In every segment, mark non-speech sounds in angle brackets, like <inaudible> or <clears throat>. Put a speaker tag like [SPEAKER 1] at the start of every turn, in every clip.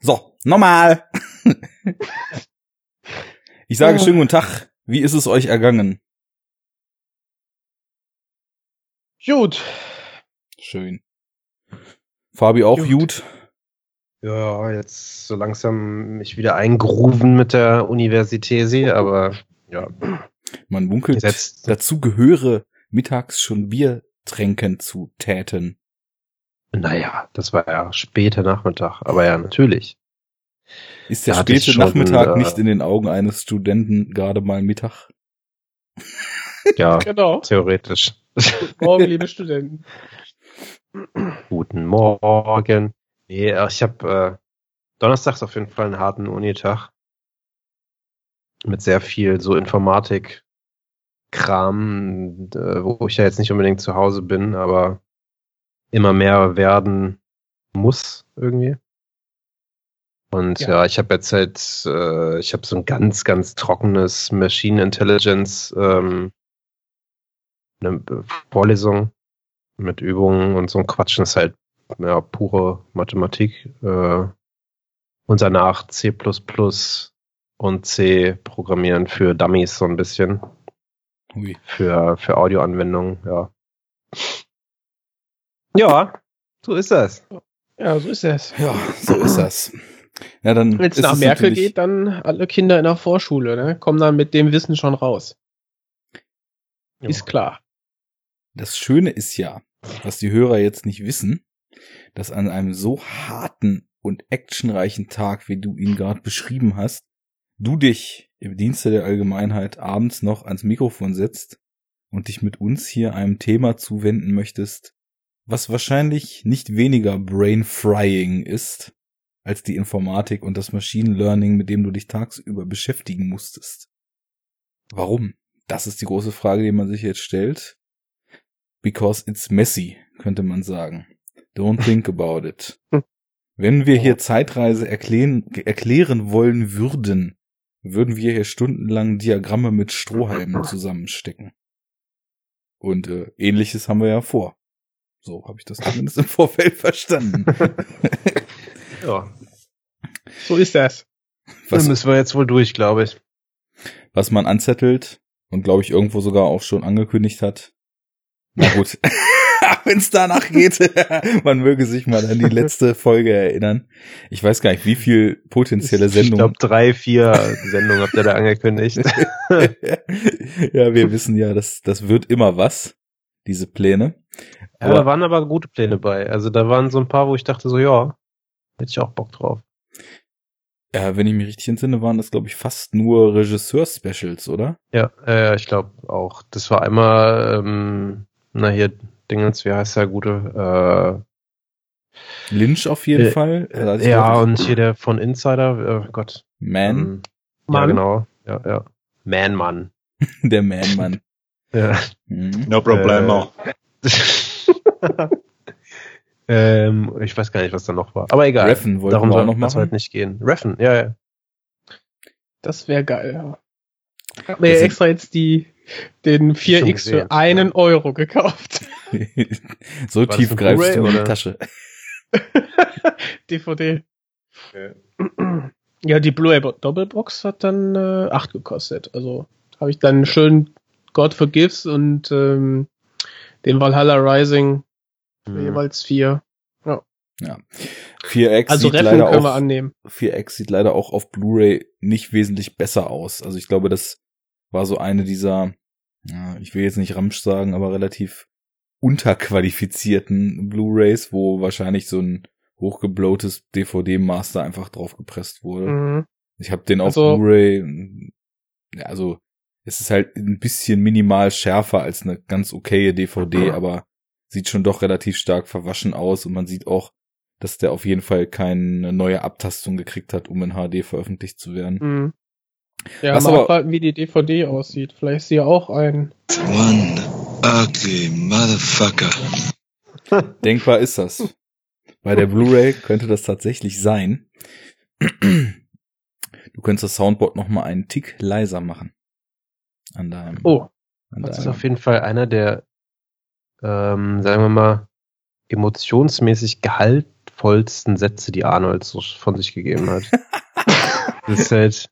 [SPEAKER 1] So, normal. <laughs> ich sage schönen guten Tag. Wie ist es euch ergangen?
[SPEAKER 2] Gut.
[SPEAKER 1] Schön. Fabi auch gut. gut.
[SPEAKER 2] Ja, jetzt so langsam mich wieder eingrooven mit der Universität, aber ja.
[SPEAKER 1] Man munkelt, Jetzt. dazu gehöre mittags schon Bier tränken zu täten.
[SPEAKER 2] Naja, das war ja später Nachmittag, aber ja, natürlich.
[SPEAKER 1] Ist der da späte Nachmittag äh, nicht in den Augen eines Studenten gerade mal Mittag?
[SPEAKER 2] Ja, <laughs> genau. theoretisch.
[SPEAKER 3] Guten Morgen, liebe Studenten. <clears throat>
[SPEAKER 2] Guten Morgen. Nee, äh, ich habe äh, donnerstags auf jeden Fall einen harten Unitag. Mit sehr viel so Informatik-Kram, äh, wo ich ja jetzt nicht unbedingt zu Hause bin, aber immer mehr werden muss irgendwie. Und ja, ja ich habe jetzt halt, äh, ich habe so ein ganz, ganz trockenes Machine Intelligence ähm, eine Vorlesung mit Übungen und so ein Quatsch. Das ist halt ja, pure Mathematik. Äh, und danach C und C programmieren für Dummies so ein bisschen. Ui. Für, für Audioanwendungen, ja. Ja, so ist das.
[SPEAKER 3] Ja, so ist es.
[SPEAKER 1] Ja, so ist das. Ja, dann
[SPEAKER 3] Wenn es nach Merkel geht, dann alle Kinder in der Vorschule, ne? Kommen dann mit dem Wissen schon raus. Ja. Ist klar.
[SPEAKER 1] Das Schöne ist ja, was die Hörer jetzt nicht wissen, dass an einem so harten und actionreichen Tag, wie du ihn gerade beschrieben hast, du dich im Dienste der Allgemeinheit abends noch ans Mikrofon setzt und dich mit uns hier einem Thema zuwenden möchtest, was wahrscheinlich nicht weniger brain frying ist als die Informatik und das Machine Learning, mit dem du dich tagsüber beschäftigen musstest. Warum? Das ist die große Frage, die man sich jetzt stellt. Because it's messy, könnte man sagen. Don't think about it. <laughs> Wenn wir hier Zeitreise erklären, erklären wollen würden, würden wir hier stundenlang Diagramme mit Strohhalmen <laughs> zusammenstecken. Und äh, ähnliches haben wir ja vor. So habe ich das zumindest im Vorfeld verstanden. <laughs>
[SPEAKER 3] ja. So ist das.
[SPEAKER 2] Was, Dann müssen wir jetzt wohl durch, glaube ich.
[SPEAKER 1] Was man anzettelt und glaube ich irgendwo sogar auch schon angekündigt hat. Na gut. <laughs> Wenn es danach geht, <laughs> man möge sich mal an die letzte Folge erinnern. Ich weiß gar nicht, wie viel potenzielle Sendungen. Ich
[SPEAKER 2] glaube, drei, vier Sendungen habt ihr da angekündigt.
[SPEAKER 1] ja, wir wissen ja, das, das wird immer was, diese Pläne.
[SPEAKER 2] Ja, aber, da waren aber gute Pläne bei. Also da waren so ein paar, wo ich dachte so, ja, hätte ich auch Bock drauf.
[SPEAKER 1] Ja, wenn ich mich richtig entsinne, waren das, glaube ich, fast nur Regisseur-Specials, oder?
[SPEAKER 2] Ja, äh, ich glaube auch. Das war einmal, ähm, na hier, Dingens, wie heißt der gute?
[SPEAKER 1] Äh, Lynch auf jeden äh, Fall.
[SPEAKER 2] Also ja, und hier der von Insider, oh Gott.
[SPEAKER 1] Man? Ähm,
[SPEAKER 2] ja, genau. Ja, ja. Man-Mann. <laughs>
[SPEAKER 1] der Man-Mann.
[SPEAKER 2] Ja.
[SPEAKER 1] Mhm. No problemo. Äh, <laughs>
[SPEAKER 2] ähm, ich weiß gar nicht, was da noch war. Aber egal.
[SPEAKER 1] Reffen
[SPEAKER 2] wollten Darum wir noch machen. halt nicht gehen. Reffen, ja, ja.
[SPEAKER 3] Das wäre geil, ja. Ich hab mir ja extra jetzt die, den 4X für einen ja. Euro gekauft. <laughs>
[SPEAKER 1] so war tief greifst du in die Tasche. <laughs>
[SPEAKER 3] DVD. Okay. Ja, die Blu-ray Doppelbox hat dann äh, 8 gekostet. Also habe ich dann schön God Forgives und ähm, den Valhalla Rising mhm. jeweils vier. Ja.
[SPEAKER 1] Ja. 4X
[SPEAKER 3] also sieht
[SPEAKER 1] leider
[SPEAKER 3] können auch, wir annehmen.
[SPEAKER 1] 4X sieht leider auch auf Blu-ray nicht wesentlich besser aus. Also ich glaube, das war so eine dieser, ja, ich will jetzt nicht Ramsch sagen, aber relativ unterqualifizierten Blu-rays, wo wahrscheinlich so ein hochgebloates DVD-Master einfach draufgepresst wurde. Mhm. Ich habe den auf also, Blu-ray, ja, also es ist halt ein bisschen minimal schärfer als eine ganz okaye DVD, mhm. aber sieht schon doch relativ stark verwaschen aus und man sieht auch, dass der auf jeden Fall keine neue Abtastung gekriegt hat, um in HD veröffentlicht zu werden. Mhm.
[SPEAKER 3] Ja, Was mal aber, abwarten, wie die DVD aussieht. Vielleicht ist sie ja auch ein. One ugly
[SPEAKER 1] motherfucker. <laughs> Denkbar ist das. Bei der Blu-ray könnte das tatsächlich sein. Du könntest das Soundboard noch mal einen Tick leiser machen. An deinem.
[SPEAKER 2] Oh, an das deinem. ist auf jeden Fall einer der, ähm, sagen wir mal, emotionsmäßig Gehalt gewaltvollsten Sätze, die Arnold so von sich gegeben hat. <laughs> das ist halt,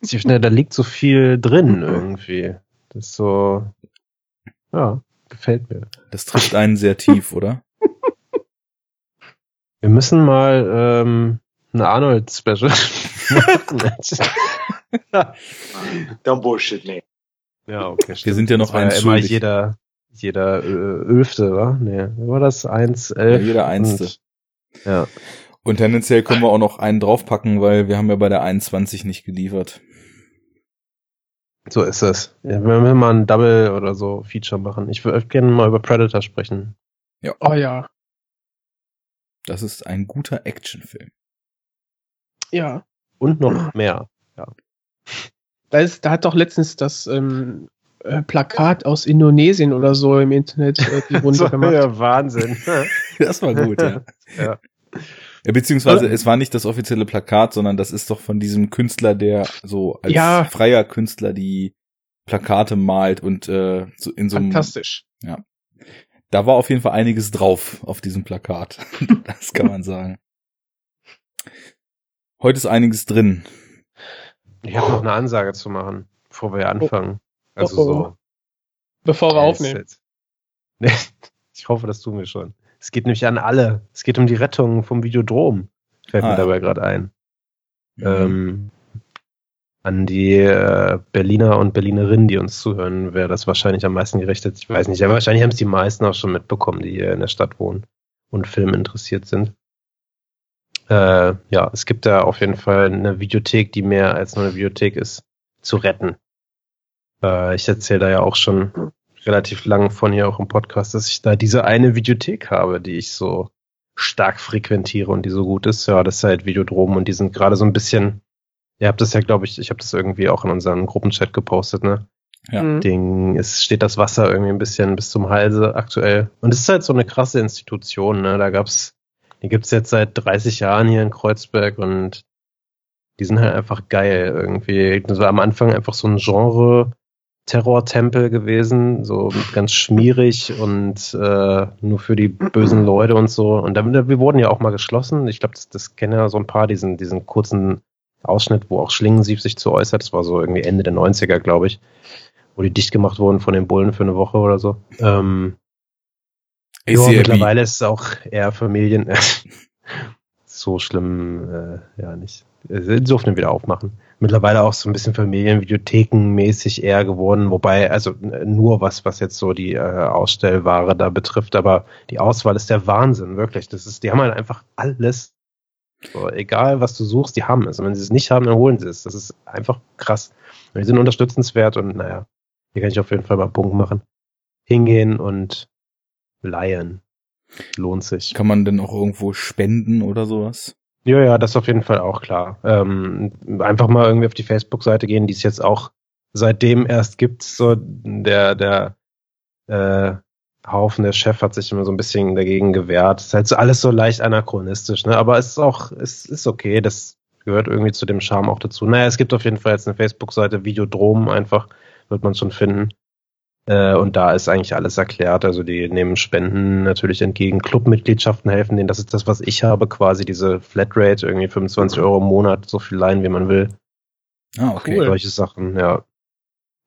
[SPEAKER 2] ich finde, da liegt so viel drin irgendwie. Das ist so, ja, gefällt mir.
[SPEAKER 1] Das trifft einen sehr tief, <laughs> oder?
[SPEAKER 2] Wir müssen mal ähm, ein Arnold-Special <laughs> machen.
[SPEAKER 4] Don't bullshit me.
[SPEAKER 2] Ja, okay.
[SPEAKER 1] Wir
[SPEAKER 2] stimmt.
[SPEAKER 1] sind ja noch
[SPEAKER 2] immer
[SPEAKER 1] schuldig.
[SPEAKER 2] jeder, jeder äh, Ölfte, wa? Nee, war das? Eins,
[SPEAKER 1] Ja,
[SPEAKER 2] elf.
[SPEAKER 1] jeder Einste.
[SPEAKER 2] und- Ja.
[SPEAKER 1] Und tendenziell können wir auch noch einen draufpacken, weil wir haben ja bei der 21 nicht geliefert.
[SPEAKER 2] So ist es. Ja, wir müssen mal ein Double oder so Feature machen. Ich würde gerne mal über Predator sprechen.
[SPEAKER 3] Oh ja.
[SPEAKER 1] Das ist ein guter Actionfilm.
[SPEAKER 3] Ja.
[SPEAKER 2] Und noch mehr.
[SPEAKER 3] Da, ist, da hat doch letztens das ähm, äh, Plakat aus Indonesien oder so im Internet äh, die <laughs> Runde
[SPEAKER 2] So,
[SPEAKER 3] gemacht.
[SPEAKER 2] ja, Wahnsinn. <laughs>
[SPEAKER 1] Das war gut, ja.
[SPEAKER 2] Ja.
[SPEAKER 1] Ja, beziehungsweise es war nicht das offizielle Plakat, sondern das ist doch von diesem Künstler, der so als
[SPEAKER 3] Ja.
[SPEAKER 1] freier Künstler die Plakate malt und äh, so in so einem
[SPEAKER 3] Fantastisch.
[SPEAKER 1] da war auf jeden Fall einiges drauf auf diesem Plakat. <laughs> das kann man sagen. Heute ist einiges drin.
[SPEAKER 2] Ich habe noch eine Ansage zu machen, bevor wir anfangen. Also
[SPEAKER 3] Oh, oh.
[SPEAKER 2] so.
[SPEAKER 3] Bevor wir aufnehmen. <laughs>
[SPEAKER 2] ich hoffe, das tun wir schon. Es geht nämlich an alle. Es geht um die Rettung vom Videodrom. Fällt
[SPEAKER 1] Ah,
[SPEAKER 2] mir dabei gerade ein. Ähm, an die äh, Berliner und Berlinerinnen, die uns zuhören, wäre das wahrscheinlich am meisten gerichtet. Ich weiß nicht, aber wahrscheinlich haben es die meisten auch schon mitbekommen, die hier in der Stadt wohnen und Film interessiert sind. Äh, ja, es gibt da auf jeden Fall eine Videothek, die mehr als nur eine Videothek ist, zu retten. Äh, ich erzähle da ja auch schon relativ lang von hier auch im Podcast, dass ich da diese eine Videothek habe, die ich so stark frequentiere und die so gut ist. Ja, das ist halt Videodrom und die sind gerade so ein bisschen, ihr habt das ja, glaube ich, ich habe das irgendwie auch in unserem Gruppenchat gepostet, ne?
[SPEAKER 1] Ja.
[SPEAKER 3] Mhm.
[SPEAKER 2] Ding, es steht das Wasser irgendwie ein bisschen bis zum Halse aktuell. Und es ist halt so eine krasse Institution, ne? Da gab's, die gibt's jetzt seit 30 Jahren hier in Kreuzberg und die sind halt einfach geil irgendwie. Das war am Anfang einfach so ein Genre Terrortempel gewesen, so ganz schmierig und äh, nur für die bösen Leute und so. Und damit, wir wurden ja auch mal geschlossen. Ich glaube, das, das kennen ja so ein paar, diesen, diesen kurzen Ausschnitt, wo auch Schlingensief sich zu äußert. Das war so irgendwie Ende der 90er, glaube ich, wo die dicht gemacht wurden von den Bullen für eine Woche oder so. Ähm, ja, mittlerweile ist es auch eher Familien. <laughs> so schlimm, äh, ja nicht. Sie durften wieder aufmachen. Mittlerweile auch so ein bisschen Familienvideothekenmäßig eher geworden, wobei, also äh, nur was, was jetzt so die äh, Ausstellware da betrifft, aber die Auswahl ist der Wahnsinn, wirklich. Das ist, die haben halt einfach alles. So, egal was du suchst, die haben es. Und wenn sie es nicht haben, dann holen sie es. Das ist einfach krass. Und die sind unterstützenswert und naja, hier kann ich auf jeden Fall mal einen Punkt machen. Hingehen und leihen. Lohnt sich.
[SPEAKER 1] Kann man denn auch irgendwo spenden oder sowas?
[SPEAKER 2] Ja, ja, das ist auf jeden Fall auch klar. Ähm, einfach mal irgendwie auf die Facebook-Seite gehen, die es jetzt auch seitdem erst gibt. So der der äh, Haufen, der Chef hat sich immer so ein bisschen dagegen gewehrt. ist halt so alles so leicht anachronistisch, ne? Aber es ist auch, es ist okay. Das gehört irgendwie zu dem Charme auch dazu. Naja, es gibt auf jeden Fall jetzt eine Facebook-Seite, Videodrom einfach, wird man schon finden. Äh, und da ist eigentlich alles erklärt. Also die nehmen Spenden natürlich entgegen. Clubmitgliedschaften helfen denen. Das ist das, was ich habe, quasi diese Flatrate, irgendwie 25 Euro im Monat, so viel leihen, wie man will.
[SPEAKER 1] Ah, okay.
[SPEAKER 3] Cool.
[SPEAKER 2] Solche Sachen, ja.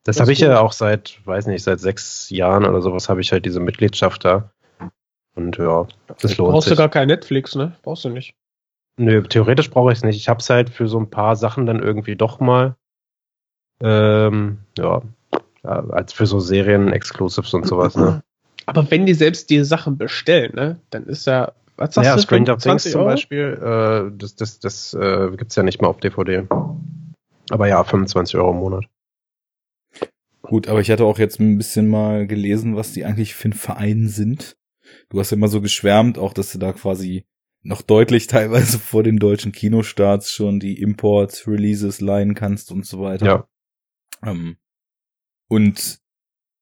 [SPEAKER 2] Das,
[SPEAKER 3] Das
[SPEAKER 2] habe ich ja
[SPEAKER 3] gut.
[SPEAKER 2] auch seit, weiß nicht, seit sechs Jahren oder sowas habe ich halt diese Mitgliedschaft da. Und ja, das lohnt
[SPEAKER 3] Brauchst
[SPEAKER 2] sich.
[SPEAKER 3] du gar kein Netflix, ne? Brauchst du nicht.
[SPEAKER 2] Nö, theoretisch brauche ich es nicht. Ich habe es halt für so ein paar Sachen dann irgendwie doch mal. Ähm, ja, ja, als für so Serien-Exclusives und sowas, ne? <clears throat>
[SPEAKER 3] Aber wenn die selbst die Sachen bestellen, ne? Dann ist ja, was sagst
[SPEAKER 2] Ja,
[SPEAKER 3] du?
[SPEAKER 2] Stranger Things
[SPEAKER 3] 20
[SPEAKER 2] zum
[SPEAKER 3] Euro?
[SPEAKER 2] Beispiel, äh, das, das, das äh, gibt's ja nicht mal auf DVD. Aber ja, 25 Euro im Monat.
[SPEAKER 1] Gut, aber ich hatte auch jetzt ein bisschen mal gelesen, was die eigentlich für ein Verein sind. Du hast ja immer so geschwärmt, auch dass du da quasi noch deutlich teilweise vor den deutschen Kinostarts schon die Imports, Releases leihen kannst und so weiter.
[SPEAKER 2] Ja.
[SPEAKER 1] Ähm, und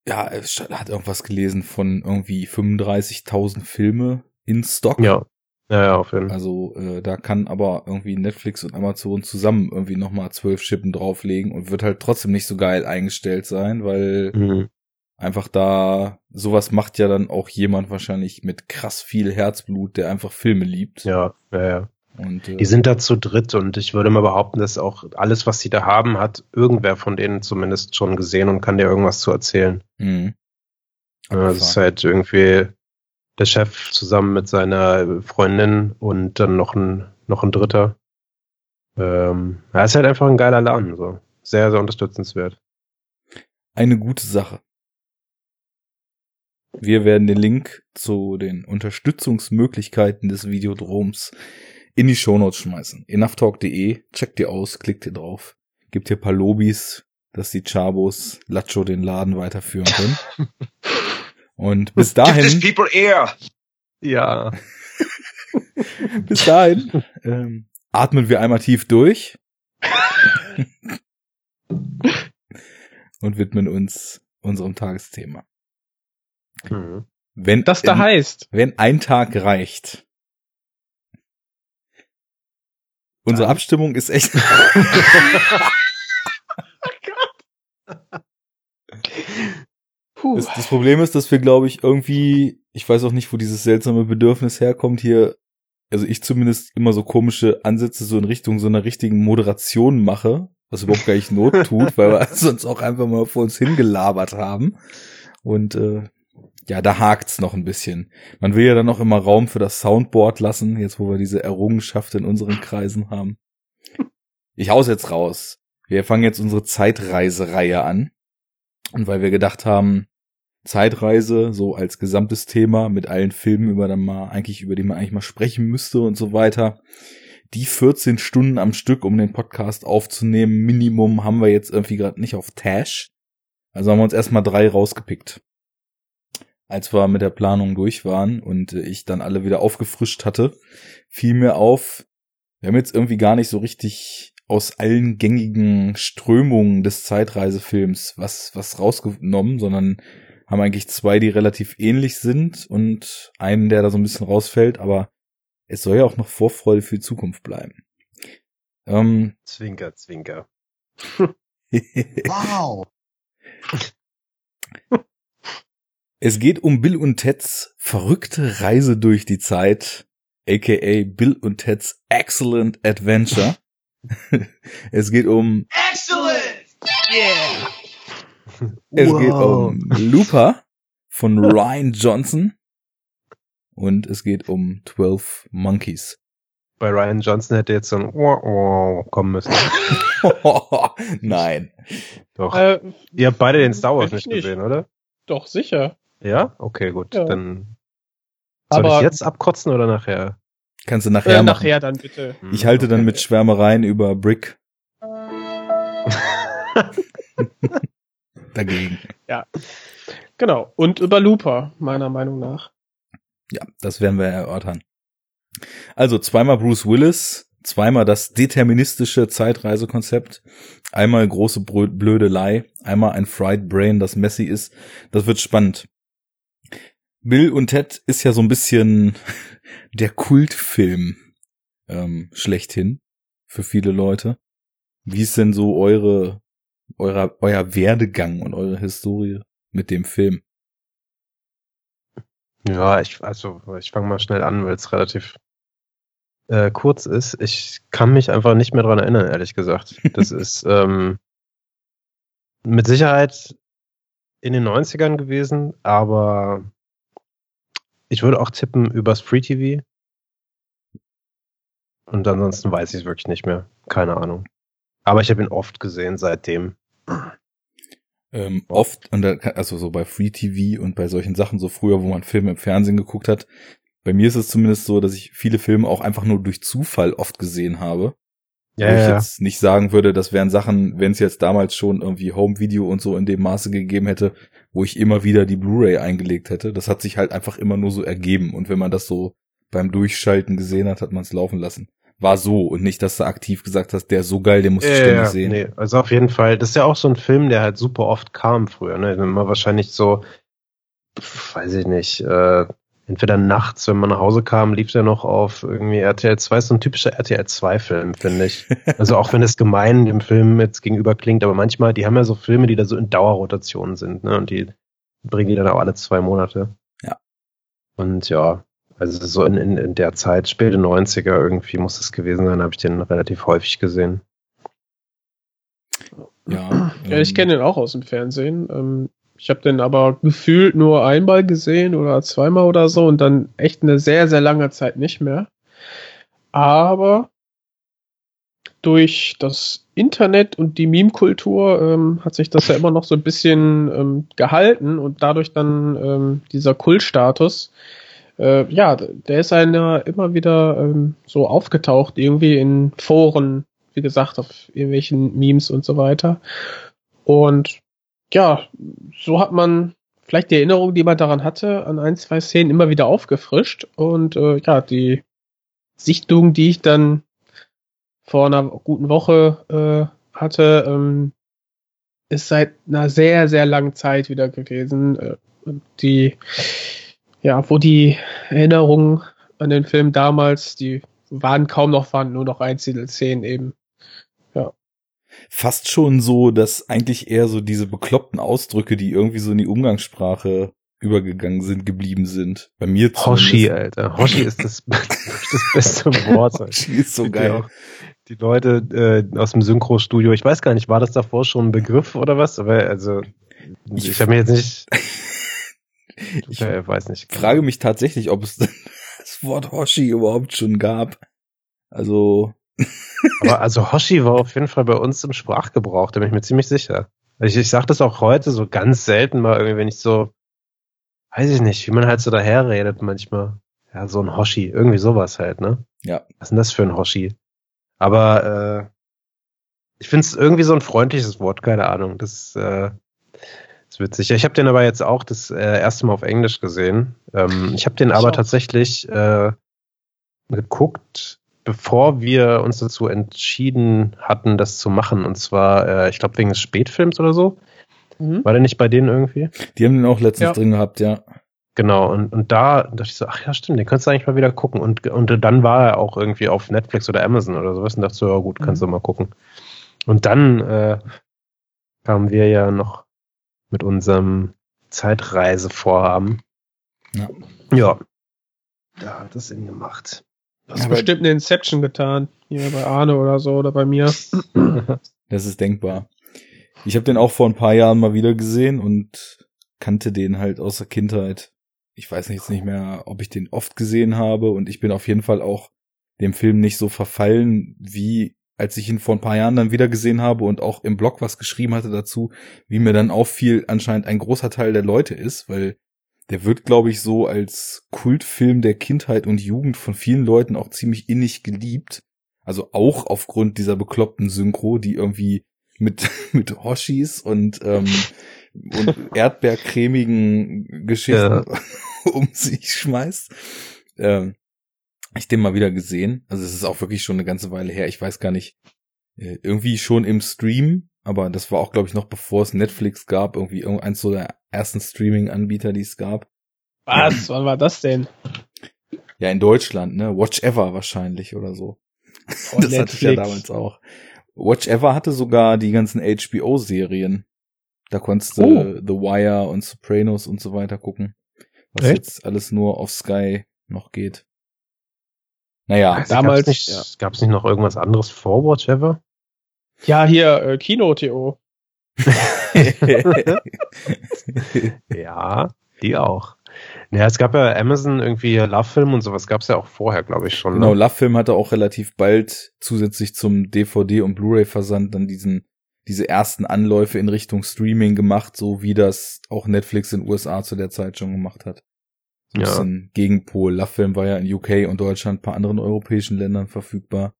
[SPEAKER 1] ja, es hat irgendwas gelesen von irgendwie 35.000 Filme in Stock.
[SPEAKER 2] Ja. Ja, ja, auf jeden Fall.
[SPEAKER 1] Also äh, da kann aber irgendwie Netflix und Amazon zusammen irgendwie nochmal zwölf Schippen drauflegen und wird halt trotzdem nicht so geil eingestellt sein, weil
[SPEAKER 2] Mhm.
[SPEAKER 1] Einfach da, sowas macht ja dann auch jemand wahrscheinlich mit krass viel Herzblut, der einfach Filme liebt.
[SPEAKER 2] Ja, ja, ja.
[SPEAKER 1] Und, äh,
[SPEAKER 2] Die sind da zu dritt und ich würde mal behaupten, dass auch alles, was sie da haben, hat irgendwer von denen zumindest schon gesehen und kann dir irgendwas zu erzählen.
[SPEAKER 1] mh.
[SPEAKER 2] Ja, das ist halt irgendwie der Chef zusammen mit seiner Freundin und dann noch ein, noch ein Dritter. Ähm, ja, ist halt einfach ein geiler Laden, so. Sehr, sehr unterstützenswert.
[SPEAKER 1] eine gute Sache. Wir werden den Link zu den Unterstützungsmöglichkeiten des Videodroms in die Shownotes schmeißen. Enoughtalk.de, checkt ihr aus, klickt ihr drauf, gebt ihr ein paar Lobis, dass die Chabos Lacho den Laden weiterführen können. <laughs> Und bis dahin,
[SPEAKER 4] people air.
[SPEAKER 2] Ja. <laughs>
[SPEAKER 1] bis dahin, ähm, atmen wir einmal tief durch <laughs> und widmen uns unserem Tagesthema.
[SPEAKER 2] Mhm.
[SPEAKER 1] Wenn
[SPEAKER 3] Das da
[SPEAKER 1] in-
[SPEAKER 3] heißt.
[SPEAKER 1] wenn ein Tag reicht. Unsere
[SPEAKER 2] Dann-
[SPEAKER 1] Abstimmung ist echt. <laughs>
[SPEAKER 3] Puh.
[SPEAKER 1] Das, das Problem ist, dass wir, glaube ich, irgendwie, ich weiß auch nicht, wo dieses seltsame Bedürfnis herkommt, hier, also ich zumindest immer so komische Ansätze so in Richtung so einer richtigen Moderation mache, was überhaupt gar nicht Not tut, weil wir <laughs> sonst auch einfach mal vor uns hingelabert haben. Und äh, ja, da hakt's noch ein bisschen. Man will ja dann auch immer Raum für das Soundboard lassen, jetzt wo wir diese Errungenschaft in unseren Kreisen haben. Ich hau's jetzt raus. Wir fangen jetzt unsere Zeitreisereihe an. Und weil wir gedacht haben, Zeitreise so als gesamtes Thema mit allen Filmen, über dann mal eigentlich über die man eigentlich mal sprechen müsste und so weiter. Die 14 Stunden am Stück, um den Podcast aufzunehmen, Minimum haben wir jetzt irgendwie gerade nicht auf Tash. Also haben wir uns erstmal drei rausgepickt. Als wir mit der Planung durch waren und äh, ich dann alle wieder aufgefrischt hatte, fiel mir auf, wir haben jetzt irgendwie gar nicht so richtig aus allen gängigen Strömungen des Zeitreisefilms was, was rausgenommen, sondern haben eigentlich zwei, die relativ ähnlich sind und einen, der da so ein bisschen rausfällt, aber es soll ja auch noch Vorfreude für die Zukunft bleiben. Ähm,
[SPEAKER 2] Zwinker, zwinker. <laughs> <laughs>
[SPEAKER 4] Wow. <laughs>
[SPEAKER 1] es geht um Bill und Teds verrückte Reise durch die Zeit, aka Bill und Teds Excellent Adventure. <laughs> es geht um
[SPEAKER 4] Excellent. Yeah.
[SPEAKER 1] Es
[SPEAKER 2] Wow.
[SPEAKER 1] geht um Looper von Ryan Johnson und es geht um 12 Monkeys.
[SPEAKER 2] Bei Ryan Johnson hätte jetzt so ein Wow, wow kommen müssen. <laughs>
[SPEAKER 1] Nein.
[SPEAKER 2] Doch.
[SPEAKER 3] Äh,
[SPEAKER 2] Ihr habt beide den Star Wars
[SPEAKER 3] ich
[SPEAKER 2] nicht
[SPEAKER 3] nicht.
[SPEAKER 2] gesehen, oder?
[SPEAKER 3] doch, sicher.
[SPEAKER 2] Ja? Okay, gut.
[SPEAKER 3] Ja.
[SPEAKER 2] Dann soll
[SPEAKER 3] Aber
[SPEAKER 2] ich jetzt abkotzen oder nachher?
[SPEAKER 1] Kannst du nachher
[SPEAKER 3] äh,
[SPEAKER 1] machen.
[SPEAKER 3] nachher dann bitte.
[SPEAKER 1] Ich halte dann mit Schwärmereien über Brick <laughs> dagegen.
[SPEAKER 3] Genau. Und über Looper, meiner Meinung nach.
[SPEAKER 1] Ja, das werden wir erörtern. Also zweimal Bruce Willis, zweimal das deterministische Zeitreisekonzept, einmal große Blödelei, einmal ein Fried Brain, das messy ist. Das wird spannend. Bill und Ted ist ja so ein bisschen <laughs> der Kultfilm ähm, schlechthin für viele Leute. Wie ist denn so eure, euer, euer Werdegang und eure Historie mit dem Film?
[SPEAKER 2] Ja, ich, also, ich fange mal schnell an, weil es relativ äh, kurz ist. Ich kann mich einfach nicht mehr dran erinnern, ehrlich gesagt. Das <laughs> ist ähm, mit Sicherheit in den 90ern gewesen, aber ich würde auch tippen übers Free TV. Und ansonsten weiß ich es wirklich nicht mehr. Keine Ahnung. Aber ich habe ihn oft gesehen seitdem.
[SPEAKER 1] Ähm, oft, und da, also so bei Free TV und bei solchen Sachen, so früher, wo man Filme im Fernsehen geguckt hat, bei mir ist es zumindest so, dass ich viele Filme auch einfach nur durch Zufall oft gesehen habe.
[SPEAKER 2] Ja,
[SPEAKER 1] wo ich
[SPEAKER 2] ja.
[SPEAKER 1] jetzt nicht sagen würde, das wären Sachen, wenn es jetzt damals schon irgendwie Home Video und so in dem Maße gegeben hätte, wo ich immer wieder die Blu-ray eingelegt hätte. Das hat sich halt einfach immer nur so ergeben. Und wenn man das so beim Durchschalten gesehen hat, hat man es laufen lassen. War so und nicht, dass du aktiv gesagt hast, der ist so geil, den muss ich
[SPEAKER 2] Ja,
[SPEAKER 1] ständig
[SPEAKER 2] ja,
[SPEAKER 1] sehen.
[SPEAKER 2] Nee, also auf jeden Fall. Das ist ja auch so ein Film, der halt super oft kam früher. Ne? Wenn man wahrscheinlich so, weiß ich nicht, äh, entweder nachts, wenn man nach Hause kam, lief der noch auf irgendwie RTL 2. Ist so ein typischer RTL 2-Film, finde ich. <laughs> Also auch wenn es gemein dem Film jetzt gegenüber klingt, aber manchmal, die haben ja so Filme, die da so in Dauerrotation sind. Ne? Und die bringen die dann auch alle zwei Monate.
[SPEAKER 1] Ja.
[SPEAKER 2] Und ja, also so in, in, in der Zeit, späte 90er irgendwie muss es gewesen sein, habe ich den relativ häufig gesehen.
[SPEAKER 1] Ja,
[SPEAKER 3] Ja, ich
[SPEAKER 1] ähm,
[SPEAKER 3] kenne den auch aus dem Fernsehen. Ich habe den aber gefühlt nur einmal gesehen oder zweimal oder so und dann echt eine sehr, sehr lange Zeit nicht mehr. Aber durch das Internet und die Meme-Kultur ähm, hat sich das ja immer noch so ein bisschen ähm, gehalten und dadurch dann ähm, dieser Kultstatus. Äh, ja, der ist einer immer wieder ähm, so aufgetaucht, irgendwie in Foren, wie gesagt, auf irgendwelchen Memes und so weiter. Und ja, so hat man vielleicht die Erinnerung, die man daran hatte, an ein, zwei Szenen immer wieder aufgefrischt. Und äh, ja, die Sichtung, die ich dann vor einer guten Woche äh, hatte, ähm, ist seit einer sehr, sehr langen Zeit wieder gewesen. Äh, die, ja, wo die Erinnerungen an den Film damals, die waren kaum noch vorhanden, nur noch Einzelszenen eben.
[SPEAKER 1] Fast schon so, dass eigentlich eher so diese bekloppten Ausdrücke, die irgendwie so in die Umgangssprache übergegangen sind, geblieben sind. Bei mir
[SPEAKER 2] Hoshi,
[SPEAKER 1] zumindest.
[SPEAKER 2] Alter. Hoshi ist das, <laughs> das beste Wort.
[SPEAKER 1] Hoshi ist so geil.
[SPEAKER 2] Die Leute äh, aus dem Synchro-Studio, ich weiß gar nicht, war das davor schon ein Begriff oder was? Aber also, ich,
[SPEAKER 1] Ich-
[SPEAKER 2] ich habe mir jetzt nicht, <laughs>
[SPEAKER 1] Ich
[SPEAKER 2] äh, weiß nicht.
[SPEAKER 1] frage mich tatsächlich, ob es <laughs> das Wort Hoshi überhaupt schon gab. Also,
[SPEAKER 2] Aber also Hoshi war auf jeden Fall bei uns im Sprachgebrauch, da bin ich mir ziemlich sicher. Ich, ich sage das auch heute so ganz selten mal irgendwie, wenn ich so, weiß ich nicht, wie man halt so daher redet manchmal. Ja, so ein Hoshi, irgendwie sowas halt, ne?
[SPEAKER 1] ja.
[SPEAKER 2] Was ist denn das für ein Hoshi? Aber äh, ich finde es irgendwie so ein freundliches Wort, keine Ahnung. Das äh, ist witzig. Ich habe den aber jetzt auch das äh, erste Mal auf Englisch gesehen. Ähm, ich habe den aber tatsächlich äh, geguckt, bevor wir uns dazu entschieden hatten, das zu machen. Und zwar, äh, ich glaube, wegen des Spätfilms oder so.
[SPEAKER 3] Mhm.
[SPEAKER 2] War der nicht bei denen irgendwie?
[SPEAKER 1] Die haben den auch letztens
[SPEAKER 3] Ja.
[SPEAKER 1] drin gehabt, ja.
[SPEAKER 2] Genau, und, und da dachte ich so, ach ja, stimmt, den kannst du eigentlich mal wieder gucken. Und, und dann war er auch irgendwie auf Netflix oder Amazon oder sowas und dachte so, ja gut, kannst du mal gucken. Und dann äh, kamen wir ja noch mit unserem Zeitreisevorhaben.
[SPEAKER 1] Ja.
[SPEAKER 2] Ja. Da hat es ihn gemacht.
[SPEAKER 3] Hast
[SPEAKER 1] Aber-
[SPEAKER 3] bestimmt eine Inception getan. Hier bei Arne oder so oder bei mir.
[SPEAKER 1] Das ist denkbar. Ich habe den auch vor ein paar Jahren mal wieder gesehen und kannte den halt aus der Kindheit. Ich weiß jetzt nicht mehr, ob ich den oft gesehen habe und ich bin auf jeden Fall auch dem Film nicht so verfallen, wie als ich ihn vor ein paar Jahren dann wieder gesehen habe und auch im Blog was geschrieben hatte dazu, wie mir dann auffiel, anscheinend ein großer Teil der Leute ist, weil der wird, glaube ich, so als Kultfilm der Kindheit und Jugend von vielen Leuten auch ziemlich innig geliebt. Also auch aufgrund dieser bekloppten Synchro, die irgendwie mit, <laughs> mit Hoshis und, ähm, und <laughs> erdbeercremigen Geschichten <laughs> um sich schmeißt. Ähm, ich den mal wieder gesehen. Also es ist auch wirklich schon eine ganze Weile her. Ich weiß gar nicht. Äh, irgendwie schon im Stream, aber das war auch, glaube ich, noch bevor es Netflix gab. Irgendwie irgendeins so der ersten Streaming-Anbieter, die es gab.
[SPEAKER 3] Was? Wann war das denn?
[SPEAKER 1] Ja, in Deutschland, ne? Watch Ever wahrscheinlich oder so.
[SPEAKER 3] Oh,
[SPEAKER 1] das hatte ich ja damals auch. Watch Ever hatte sogar die ganzen HBO-Serien. Da konntest du
[SPEAKER 3] Oh.
[SPEAKER 1] The Wire und Sopranos und so weiter gucken. Was
[SPEAKER 3] Echt?
[SPEAKER 1] jetzt alles nur auf Sky noch geht. Naja,
[SPEAKER 2] Also
[SPEAKER 3] damals,
[SPEAKER 2] Gab's nicht,
[SPEAKER 3] ja.
[SPEAKER 2] gab's nicht noch irgendwas anderes vor Watch Ever?
[SPEAKER 3] Ja, hier, äh, Kino.to. <laughs>
[SPEAKER 2] Ja, die auch. Ja, es gab ja Amazon irgendwie Love-Film und sowas gab's ja auch vorher, glaube ich schon.
[SPEAKER 1] genau,
[SPEAKER 2] Ne?
[SPEAKER 1] Love Film hatte auch relativ bald zusätzlich zum DVD und Blu-ray-Versand dann diesen diese ersten Anläufe in Richtung Streaming gemacht, so wie das auch Netflix in den USA zu der Zeit schon gemacht hat. So ein
[SPEAKER 2] Ja.
[SPEAKER 1] bisschen Gegenpol. Love Film war ja in UK und Deutschland, ein paar anderen europäischen Ländern verfügbar.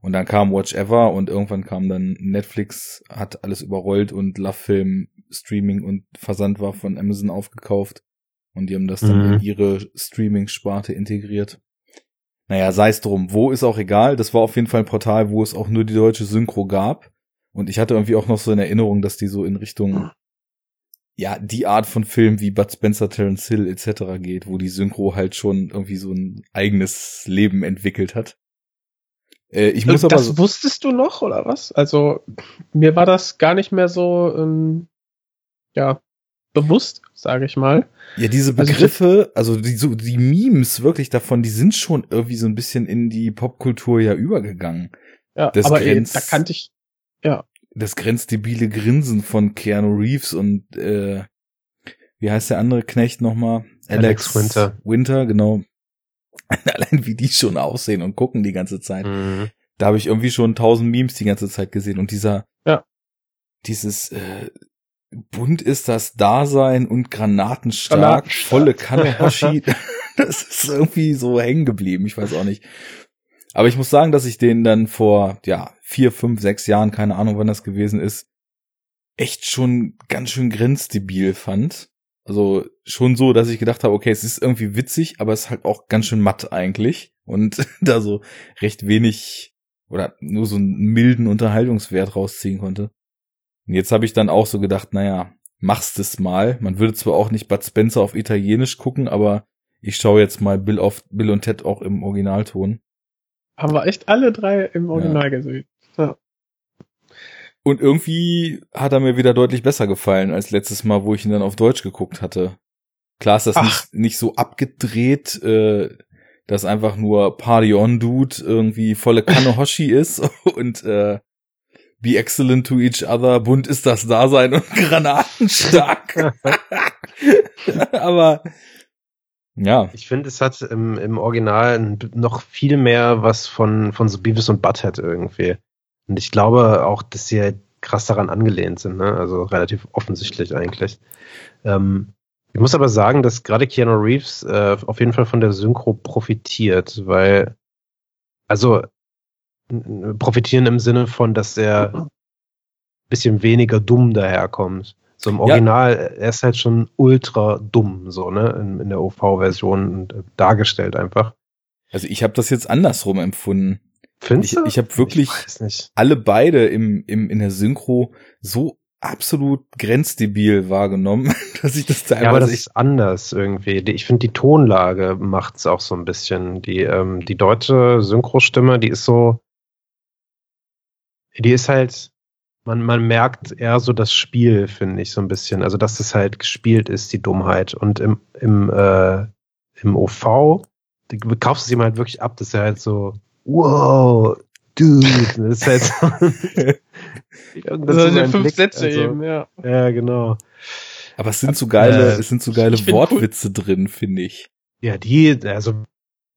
[SPEAKER 1] Und dann kam Watch Ever und irgendwann kam dann Netflix, hat alles überrollt und Love Film Streaming und Versand war von Amazon aufgekauft. Und die haben das dann
[SPEAKER 2] Mhm.
[SPEAKER 1] in ihre Streaming-Sparte integriert. Naja, sei es drum. Wo ist auch egal. Das war auf jeden Fall ein Portal, wo es auch nur die deutsche Synchro gab. Und ich hatte irgendwie auch noch so in Erinnerung, dass die so in Richtung, ja, die Art von Film wie Bud Spencer, Terence Hill etc. geht, wo die Synchro halt schon irgendwie so ein eigenes Leben entwickelt hat. Äh, ich muss
[SPEAKER 3] Äh,
[SPEAKER 1] aber
[SPEAKER 3] das
[SPEAKER 1] so,
[SPEAKER 3] wusstest du noch, oder was? Also, mir war das gar nicht mehr so, ähm, ja, bewusst, sage ich mal.
[SPEAKER 1] Ja, diese
[SPEAKER 3] Also
[SPEAKER 1] Begriffe, also die, so, die Memes wirklich davon, die sind schon irgendwie so ein bisschen in die Popkultur ja übergegangen.
[SPEAKER 3] Ja,
[SPEAKER 1] Das
[SPEAKER 3] aber ey,
[SPEAKER 1] grenzt-
[SPEAKER 3] da kannte ich,
[SPEAKER 1] Das grenzdebile Grinsen von Keanu Reeves und äh, wie heißt der andere Knecht nochmal?
[SPEAKER 2] Alex Winter.
[SPEAKER 1] Winter, genau. <laughs> Allein wie die schon aussehen und gucken die ganze Zeit.
[SPEAKER 2] Mhm.
[SPEAKER 1] Da habe ich irgendwie schon tausend Memes die ganze Zeit gesehen und dieser,
[SPEAKER 3] Ja.
[SPEAKER 1] dieses äh, bunt ist das Dasein und granatenstark,
[SPEAKER 3] Granatenstark.
[SPEAKER 1] volle Kanne Hoshi, <laughs> das ist irgendwie so hängen geblieben, ich weiß auch nicht. Aber ich muss sagen, dass ich den dann vor, ja, vier, fünf, sechs Jahren, keine Ahnung, wann das gewesen ist, echt schon ganz schön grenzdebil fand. Also schon so, dass ich gedacht habe, okay, es ist irgendwie witzig, aber es ist halt auch ganz schön matt eigentlich. Und <laughs> da so recht wenig oder nur so einen milden Unterhaltungswert rausziehen konnte. Und jetzt habe ich dann auch so gedacht, naja, machst es mal. Man würde zwar auch nicht Bud Spencer auf Italienisch gucken, aber ich schaue jetzt mal Bill auf Bill und Ted auch im Originalton.
[SPEAKER 3] haben wir echt alle drei im Original gesehen.
[SPEAKER 1] Und irgendwie hat er mir wieder deutlich besser gefallen als letztes Mal, wo ich ihn dann auf Deutsch geguckt hatte. Klar ist das nicht, nicht so abgedreht, äh, dass einfach nur Party on Dude irgendwie volle Kanne <laughs> Hoshi ist und äh, Be excellent to each other, bunt ist das Dasein und <laughs> granatenstark. <laughs> Aber ja,
[SPEAKER 2] Ich finde, es hat im, im Original noch viel mehr was von, von so Beavis und Butthead irgendwie. Und ich glaube auch, dass sie halt krass daran angelehnt sind, ne? Also relativ offensichtlich eigentlich. Ähm, ich muss aber sagen, dass gerade Keanu Reeves äh, auf jeden Fall von der Synchro profitiert, weil, also profitieren im Sinne von, dass er ein bisschen weniger dumm daherkommt. So im Original, er ist halt schon ultra dumm, so, ne, in, in der OV-Version äh, dargestellt einfach.
[SPEAKER 1] also ich habe das jetzt andersrum empfunden.
[SPEAKER 2] Findest
[SPEAKER 1] Ich,
[SPEAKER 2] du?
[SPEAKER 1] ich habe wirklich
[SPEAKER 2] Ich
[SPEAKER 1] alle beide im, im, in der Synchro so absolut grenzdebil wahrgenommen, <laughs> dass ich das teilweise
[SPEAKER 2] Ja, aber das ist anders irgendwie. Ich finde, die Tonlage macht's auch so ein bisschen. Die, ähm, die deutsche Synchrostimme, die ist so, die ist halt, man, man merkt eher so das Spiel, finde ich, so ein bisschen. Also, dass das halt gespielt ist, die Dummheit. Und im, im, äh, im OV, du kaufst es ihm halt wirklich ab, dass er halt so, wow, dude. Das ist halt so,
[SPEAKER 3] Das sind
[SPEAKER 2] sein
[SPEAKER 3] fünf
[SPEAKER 2] Blick,
[SPEAKER 3] Sätze
[SPEAKER 2] also,
[SPEAKER 3] eben, ja.
[SPEAKER 2] Ja, genau.
[SPEAKER 1] Aber es sind so geile,
[SPEAKER 2] Äh,
[SPEAKER 1] es sind so geile Wortwitze drin, finde ich.
[SPEAKER 2] Ja, die, also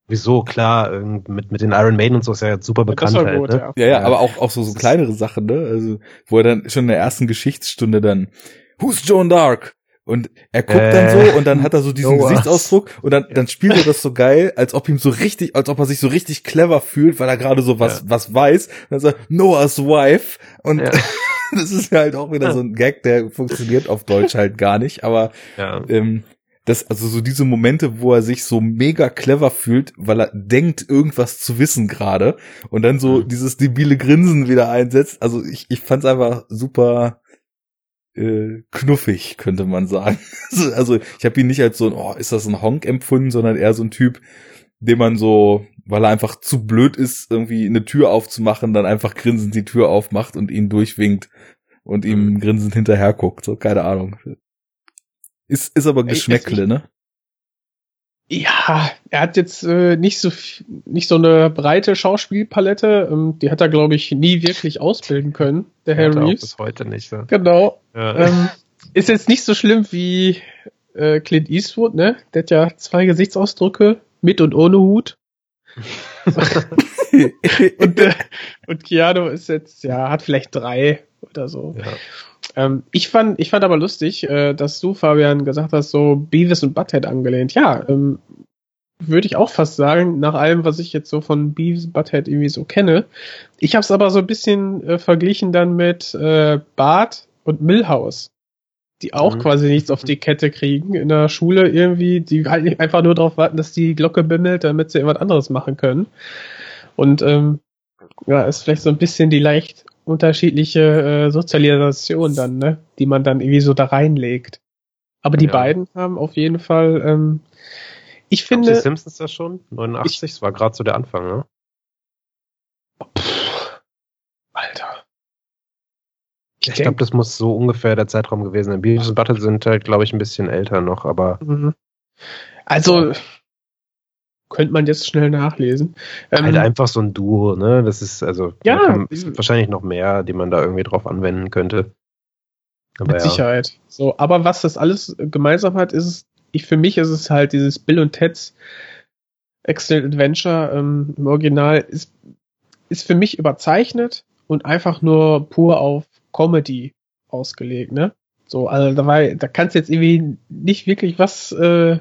[SPEAKER 2] wieso, klar, mit, mit den Iron Maiden und so ist ja jetzt super
[SPEAKER 3] Das
[SPEAKER 2] bekannt
[SPEAKER 3] war
[SPEAKER 2] halt,
[SPEAKER 3] gut,
[SPEAKER 2] ne?
[SPEAKER 3] ja.
[SPEAKER 1] Ja, ja,
[SPEAKER 2] Ja.
[SPEAKER 1] aber auch, auch so, so kleinere Sachen, ne? Also, wo er dann schon in der ersten Geschichtsstunde dann, Who's Joan Dark? Und er guckt
[SPEAKER 2] Äh,
[SPEAKER 1] dann so und dann hat er so diesen
[SPEAKER 2] Noahs.
[SPEAKER 1] Gesichtsausdruck und dann, dann spielt er das so geil, als ob ihm so richtig, als ob er sich so richtig clever fühlt, weil er gerade so was,
[SPEAKER 2] Ja.
[SPEAKER 1] was weiß. Und dann sagt Noah's Wife. Und
[SPEAKER 2] Ja. <laughs>
[SPEAKER 1] das ist halt auch wieder so ein Gag, der funktioniert auf Deutsch halt gar nicht, aber
[SPEAKER 2] Ja.
[SPEAKER 1] ähm, das, also so diese Momente, wo er sich so mega clever fühlt, weil er denkt, irgendwas zu wissen gerade und dann so
[SPEAKER 2] Mhm.
[SPEAKER 1] dieses debile Grinsen wieder einsetzt. Also ich, ich fand's einfach super äh, knuffig, könnte man sagen. <laughs> Also- also ich habe ihn nicht als so ein, oh, ist das ein Honk empfunden, sondern eher so ein Typ, dem man so, weil er einfach zu blöd ist, irgendwie eine Tür aufzumachen, dann einfach grinsend die Tür aufmacht und ihn durchwinkt und ihm
[SPEAKER 2] Mhm.
[SPEAKER 1] grinsend hinterher guckt. So, keine Ahnung. Ist, ist aber
[SPEAKER 3] Ey,
[SPEAKER 1] Geschmäckle, ne?
[SPEAKER 3] Ja, er hat jetzt äh, nicht so nicht so eine breite Schauspielpalette. Ähm, die hat er, glaube ich, nie wirklich ausbilden können, der Herr
[SPEAKER 2] er
[SPEAKER 3] Reeves.
[SPEAKER 2] bis heute nicht. So.
[SPEAKER 3] Genau.
[SPEAKER 2] Ja.
[SPEAKER 3] ähm, ist jetzt nicht so schlimm wie äh, Clint Eastwood, ne? Der hat ja zwei Gesichtsausdrücke, mit und ohne Hut. <laughs> Und, äh, und Keanu ist jetzt, ja, hat vielleicht drei oder so.
[SPEAKER 2] ja.
[SPEAKER 3] Ähm, ich fand, ich fand aber lustig, äh, dass du, Fabian, gesagt hast, so Beavis und Butthead angelehnt. Ja, ähm, würde ich auch fast sagen, nach allem, was ich jetzt so von Beavis und Butthead irgendwie so kenne. Ich habe es aber so ein bisschen äh, verglichen dann mit äh, Bart und Millhouse, die auch
[SPEAKER 2] Mhm.
[SPEAKER 3] quasi nichts auf die Kette kriegen in der Schule irgendwie, die halt nicht einfach nur darauf warten, dass die Glocke bimmelt, damit sie irgendwas anderes machen können. Und ähm, ja, ist vielleicht so ein bisschen die leicht unterschiedliche äh, Sozialisation dann, ne, die man dann irgendwie so da reinlegt. Aber die
[SPEAKER 2] Ja.
[SPEAKER 3] beiden haben auf jeden Fall, ähm, ich
[SPEAKER 2] Gab's die
[SPEAKER 3] finde,
[SPEAKER 2] Simpsons da schon? 89, das war gerade so der Anfang, ne?
[SPEAKER 3] pff, Alter,
[SPEAKER 2] Ich, ich glaube, das muss so ungefähr der Zeitraum gewesen sein. Beavis und Butthead sind halt, glaube ich, ein bisschen älter noch, aber. Mhm.
[SPEAKER 3] Also, könnte man jetzt schnell nachlesen.
[SPEAKER 2] Ähm, halt einfach so ein Duo, ne? Das ist also ja, kann, wahrscheinlich noch mehr, die man da irgendwie drauf anwenden könnte.
[SPEAKER 3] Aber mit ja. Sicherheit. So, aber was das alles gemeinsam hat, ist ich für mich ist es halt dieses Bill und Ted's Excellent Adventure ähm, im Original ist, ist für mich überzeichnet und einfach nur pur auf Comedy ausgelegt, ne? So, also da war, da kannst du jetzt irgendwie nicht wirklich was äh,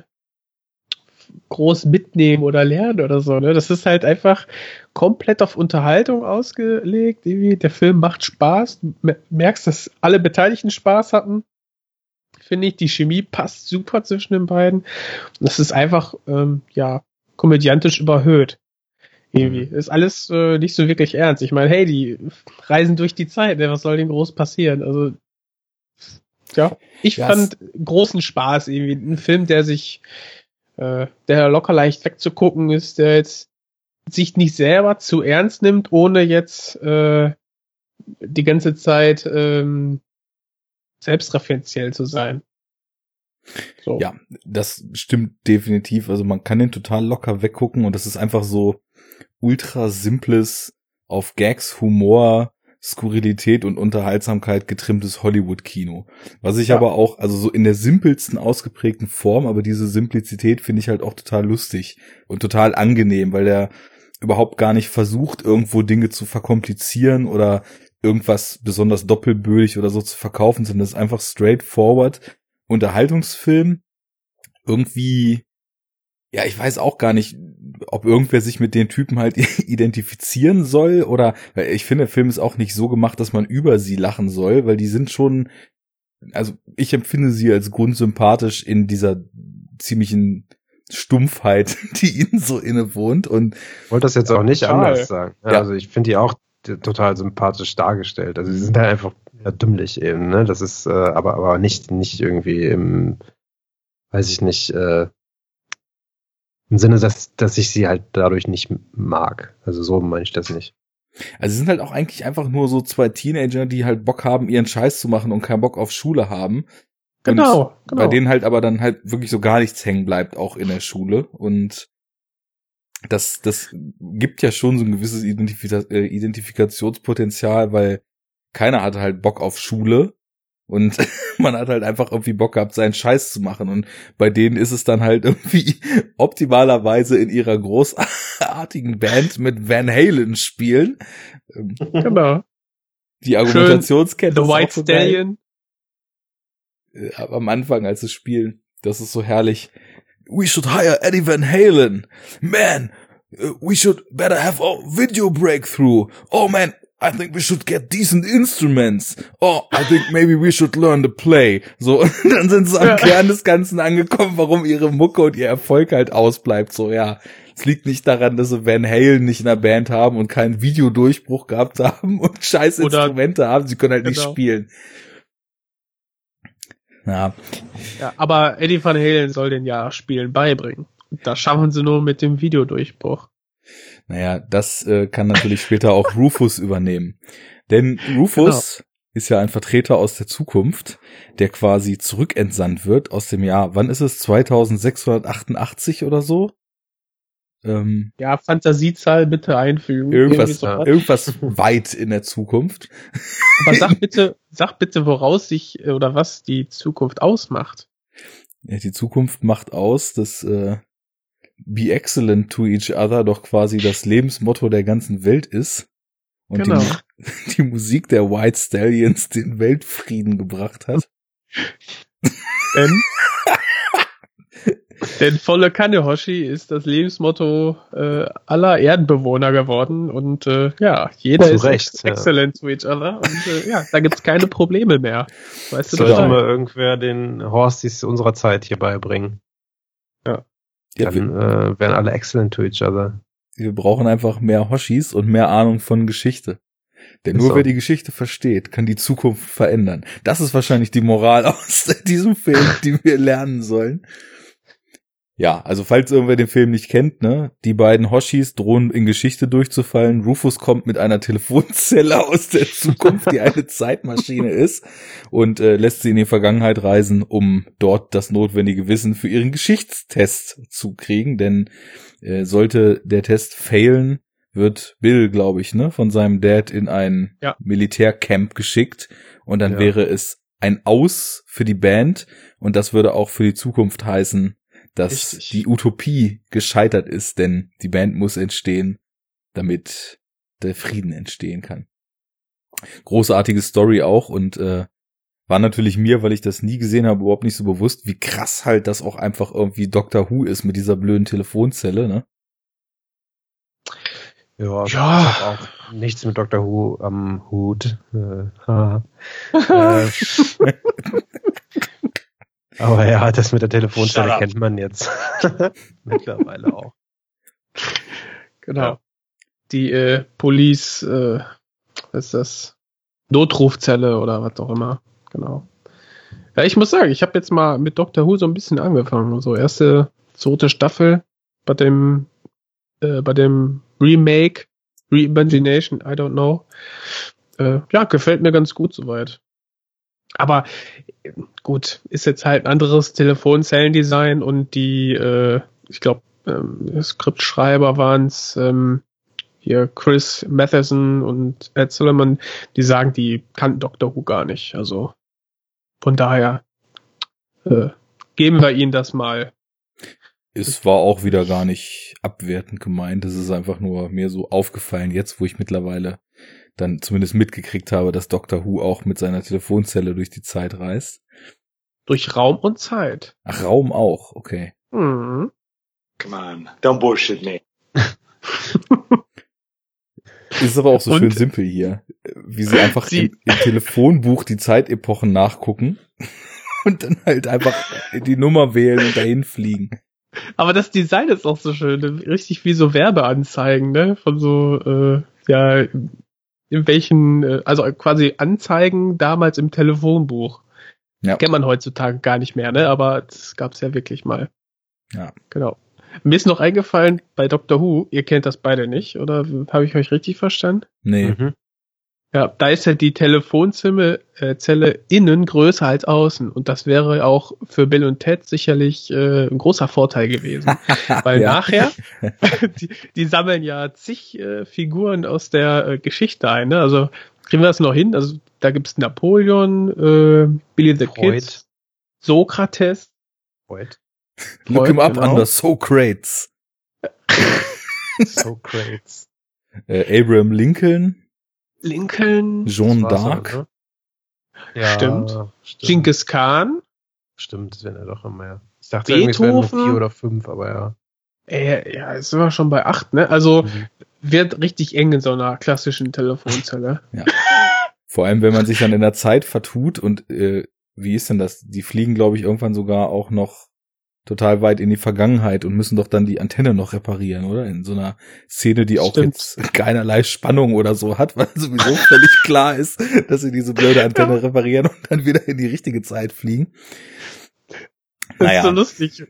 [SPEAKER 3] groß mitnehmen oder lernen oder so. Ne? Das ist halt einfach komplett auf Unterhaltung ausgelegt. Irgendwie, der Film macht Spaß. Du merkst, dass alle Beteiligten Spaß hatten. Finde ich, die Chemie passt super zwischen den beiden. Das ist einfach, ähm, ja, komödiantisch überhöht. Irgendwie. Mhm. Ist alles äh, nicht so wirklich ernst. Ich meine, hey, die reisen durch die Zeit, ne? was soll denn groß passieren? Also, ja, ich yes. fand großen Spaß irgendwie. Ein Film, der sich äh, der locker leicht wegzugucken ist, der jetzt sich nicht selber zu ernst nimmt, ohne jetzt äh, die ganze Zeit ähm, selbstreferenziell zu sein.
[SPEAKER 1] So. Ja, das stimmt definitiv. Also man kann den total locker weggucken und das ist einfach so ultra simples auf Gags, Humor, Skurrilität und Unterhaltsamkeit getrimmtes Hollywood-Kino. Was ich ja. aber auch, also so in der simpelsten ausgeprägten Form, aber diese Simplizität finde ich halt auch total lustig und total angenehm, weil der überhaupt gar nicht versucht, irgendwo Dinge zu verkomplizieren oder irgendwas besonders doppelbödig oder so zu verkaufen, sondern es ist einfach straightforward Unterhaltungsfilm. Irgendwie ja, ich weiß auch gar nicht, ob irgendwer sich mit den Typen halt <laughs> identifizieren soll oder, weil ich finde, der Film ist auch nicht so gemacht, dass man über sie lachen soll, weil die sind schon, also ich empfinde sie als grundsympathisch in dieser ziemlichen Stumpfheit, <laughs> die ihnen so innewohnt und.
[SPEAKER 2] Ich wollte das jetzt auch nicht total. anders sagen. Ja, ja. Also ich finde die auch total sympathisch dargestellt. Also sie sind halt einfach ja, dümmlich eben, ne? Das ist, äh, aber, aber nicht, nicht irgendwie im, weiß ich nicht, äh, im Sinne, dass, dass ich sie halt dadurch nicht mag. Also so meine ich das nicht.
[SPEAKER 1] Also sie sind halt auch eigentlich einfach nur so zwei Teenager, die halt Bock haben, ihren Scheiß zu machen und keinen Bock auf Schule haben.
[SPEAKER 3] Genau,
[SPEAKER 1] genau. Bei denen halt aber dann halt wirklich so gar nichts hängen bleibt, auch in der Schule. Und das, das gibt ja schon so ein gewisses Identif äh, Identifikationspotenzial, weil keiner hat halt Bock auf Schule und <laughs> man hat halt einfach irgendwie Bock gehabt, seinen Scheiß zu machen. Und bei denen ist es dann halt <laughs> irgendwie optimalerweise in ihrer großartigen Band mit Van Halen spielen.
[SPEAKER 3] Ähm, genau.
[SPEAKER 1] Die Argumentationskette.
[SPEAKER 3] The White so Stallion.
[SPEAKER 1] Äh, aber am Anfang, als sie spielen, das ist so herrlich. We should hire Eddie Van Halen. Man, uh, we should better have a video breakthrough. Oh man, I think we should get decent instruments. Oh, I think maybe we should learn to play. So, und <laughs> dann sind sie am Kern des Ganzen angekommen, warum ihre Mucke und ihr Erfolg halt ausbleibt. So, ja, es liegt nicht daran, dass sie Van Halen nicht in der Band haben und keinen Videodurchbruch gehabt <laughs> haben und scheiß Instrumente haben. Sie können halt genau. nicht spielen.
[SPEAKER 3] Ja. ja. Aber Eddie Van Halen soll den ja Spielen beibringen. Das schaffen sie nur mit dem Videodurchbruch.
[SPEAKER 1] Naja, das äh, kann natürlich später auch Rufus <laughs> übernehmen. Denn Rufus genau. ist ja ein Vertreter aus der Zukunft, der quasi zurückentsandt wird aus dem Jahr, wann ist es? 2688 oder so?
[SPEAKER 3] Ähm, ja, Fantasiezahl bitte einfügen.
[SPEAKER 1] Irgendwas, irgendwas <laughs> weit in der Zukunft.
[SPEAKER 3] Aber sag bitte, sag bitte, woraus sich oder was die Zukunft ausmacht.
[SPEAKER 1] Ja, die Zukunft macht aus, dass äh, be excellent to each other doch quasi das Lebensmotto der ganzen Welt ist. Und genau. die, <laughs> die Musik der White Stallions den Weltfrieden gebracht hat.
[SPEAKER 3] Denn, <laughs> denn volle Kanne Hoshi ist das Lebensmotto äh, aller Erdenbewohner geworden und äh, ja, jeder Zu ist Recht, excellent ja. to each other und äh, ja, da gibt's keine Probleme mehr.
[SPEAKER 2] Weißt du, Sollte mal irgendwer den Horsties unserer Zeit hier beibringen.
[SPEAKER 3] Ja.
[SPEAKER 2] Ja, dann äh, wären alle excellent to each other.
[SPEAKER 1] Wir brauchen einfach mehr Hoshis und mehr Ahnung von Geschichte. Denn nur so. wer die Geschichte versteht, kann die Zukunft verändern. Das ist wahrscheinlich die Moral <laughs> aus diesem Film, die wir lernen sollen. Ja, also falls irgendwer den Film nicht kennt, ne, die beiden Hoshis drohen in Geschichte durchzufallen. Rufus kommt mit einer Telefonzelle <laughs> aus der Zukunft, die eine Zeitmaschine <laughs> ist, und äh, lässt sie in die Vergangenheit reisen, um dort das notwendige Wissen für ihren Geschichtstest zu kriegen. Denn äh, sollte der Test failen, wird Bill, glaube ich, ne, von seinem Dad in ein
[SPEAKER 3] Ja.
[SPEAKER 1] Militärcamp geschickt und dann
[SPEAKER 2] Ja.
[SPEAKER 1] wäre es ein Aus für die Band und das würde auch für die Zukunft heißen, dass
[SPEAKER 3] Richtig.
[SPEAKER 1] die Utopie gescheitert ist, denn die Band muss entstehen, damit der Frieden entstehen kann. Großartige Story auch und äh, war natürlich mir, weil ich das nie gesehen habe, überhaupt nicht so bewusst, wie krass halt das auch einfach irgendwie Doctor Who ist mit dieser blöden Telefonzelle, ne?
[SPEAKER 2] Ja,
[SPEAKER 3] Ja.
[SPEAKER 2] ich hab auch nichts mit Dr. Who am Hut. Äh, <laughs> äh, <laughs> aber ja, das mit der Telefonzelle kennt man jetzt <laughs> mittlerweile auch.
[SPEAKER 3] Genau.
[SPEAKER 2] Ja.
[SPEAKER 3] Die äh, Police, äh, was ist das? Notrufzelle oder was auch immer. Genau. Ja, ich muss sagen, ich habe jetzt mal mit Doctor Who so ein bisschen angefangen. So erste, zweite Staffel bei dem, äh, bei dem Remake, Reimagination, I don't know. Äh, ja, gefällt mir ganz gut soweit. Aber gut, ist jetzt halt ein anderes Telefonzellendesign und die, äh, ich glaube, ähm, Skriptschreiber waren's ähm, hier Chris Matheson und Ed Solomon, die sagen, die kannten Doctor Who gar nicht. Also von daher äh, geben wir ihnen das mal.
[SPEAKER 1] Es war auch wieder gar nicht abwertend gemeint. Es ist einfach nur mir so aufgefallen, jetzt wo ich mittlerweile dann zumindest mitgekriegt habe, dass Doctor Who auch mit seiner Telefonzelle durch die Zeit reist.
[SPEAKER 3] Durch Raum und Zeit.
[SPEAKER 1] Ach, Raum auch, okay.
[SPEAKER 3] Mhm.
[SPEAKER 4] Come on, don't bullshit me. <laughs>
[SPEAKER 1] Ist aber auch so
[SPEAKER 3] Und-
[SPEAKER 1] schön simpel hier, wie sie einfach
[SPEAKER 3] Sie-
[SPEAKER 1] im, im Telefonbuch die Zeitepochen nachgucken <laughs> und dann halt einfach die Nummer wählen und dahin fliegen.
[SPEAKER 3] Aber das Design ist auch so schön, richtig wie so Werbeanzeigen, ne? Von so, äh, ja, in welchen, äh, also quasi Anzeigen damals im Telefonbuch.
[SPEAKER 1] Ja.
[SPEAKER 3] Kennt man heutzutage gar nicht mehr, ne? Aber das gab's ja wirklich mal.
[SPEAKER 1] Ja.
[SPEAKER 3] Genau. Mir ist noch eingefallen bei Doctor Who, ihr kennt das beide nicht, oder habe ich euch richtig verstanden?
[SPEAKER 1] Nee,
[SPEAKER 2] Mhm.
[SPEAKER 3] Ja, da ist ja die Telefonzelle äh, Zelle innen größer als außen und das wäre auch für Bill und Ted sicherlich äh, ein großer Vorteil gewesen, <laughs> weil
[SPEAKER 1] Ja.
[SPEAKER 3] nachher <laughs> <laughs> die, die sammeln ja zig äh, Figuren aus der äh, Geschichte ein, ne? Also kriegen wir das noch hin? Also da gibt's Napoleon, äh, Billy the Kid,
[SPEAKER 2] Freud.
[SPEAKER 3] Sokrates,
[SPEAKER 2] Freud.
[SPEAKER 1] look him up
[SPEAKER 3] genau.
[SPEAKER 1] under Socrates.
[SPEAKER 2] Socrates.
[SPEAKER 1] Äh, Abraham Lincoln,
[SPEAKER 3] Lincoln,
[SPEAKER 2] war's
[SPEAKER 1] d'Arc.
[SPEAKER 2] ne? Ja,
[SPEAKER 3] Stimmt.
[SPEAKER 2] stimmt.
[SPEAKER 3] Genghis Khan.
[SPEAKER 2] Stimmt, das wären ja doch immer mehr. Ich dachte, irgendwie es wären nur
[SPEAKER 3] Beethoven.
[SPEAKER 2] vier oder fünf, aber ja.
[SPEAKER 3] Äh, ja, jetzt sind wir schon bei acht, ne? Also
[SPEAKER 2] Mhm.
[SPEAKER 3] wird richtig eng in so einer klassischen Telefonzelle. <laughs>
[SPEAKER 1] Vor allem, wenn man sich dann in der Zeit vertut und äh, wie ist denn das? Die fliegen, glaube ich, irgendwann sogar auch noch total weit in die Vergangenheit und müssen doch dann die Antenne noch reparieren, oder? In so einer Szene, die auch
[SPEAKER 3] Stimmt.
[SPEAKER 1] jetzt keinerlei Spannung oder so hat, weil sowieso völlig <laughs> klar ist, dass sie diese blöde Antenne reparieren und dann wieder in die richtige Zeit fliegen.
[SPEAKER 3] Das ist so
[SPEAKER 1] Naja,
[SPEAKER 3] lustig.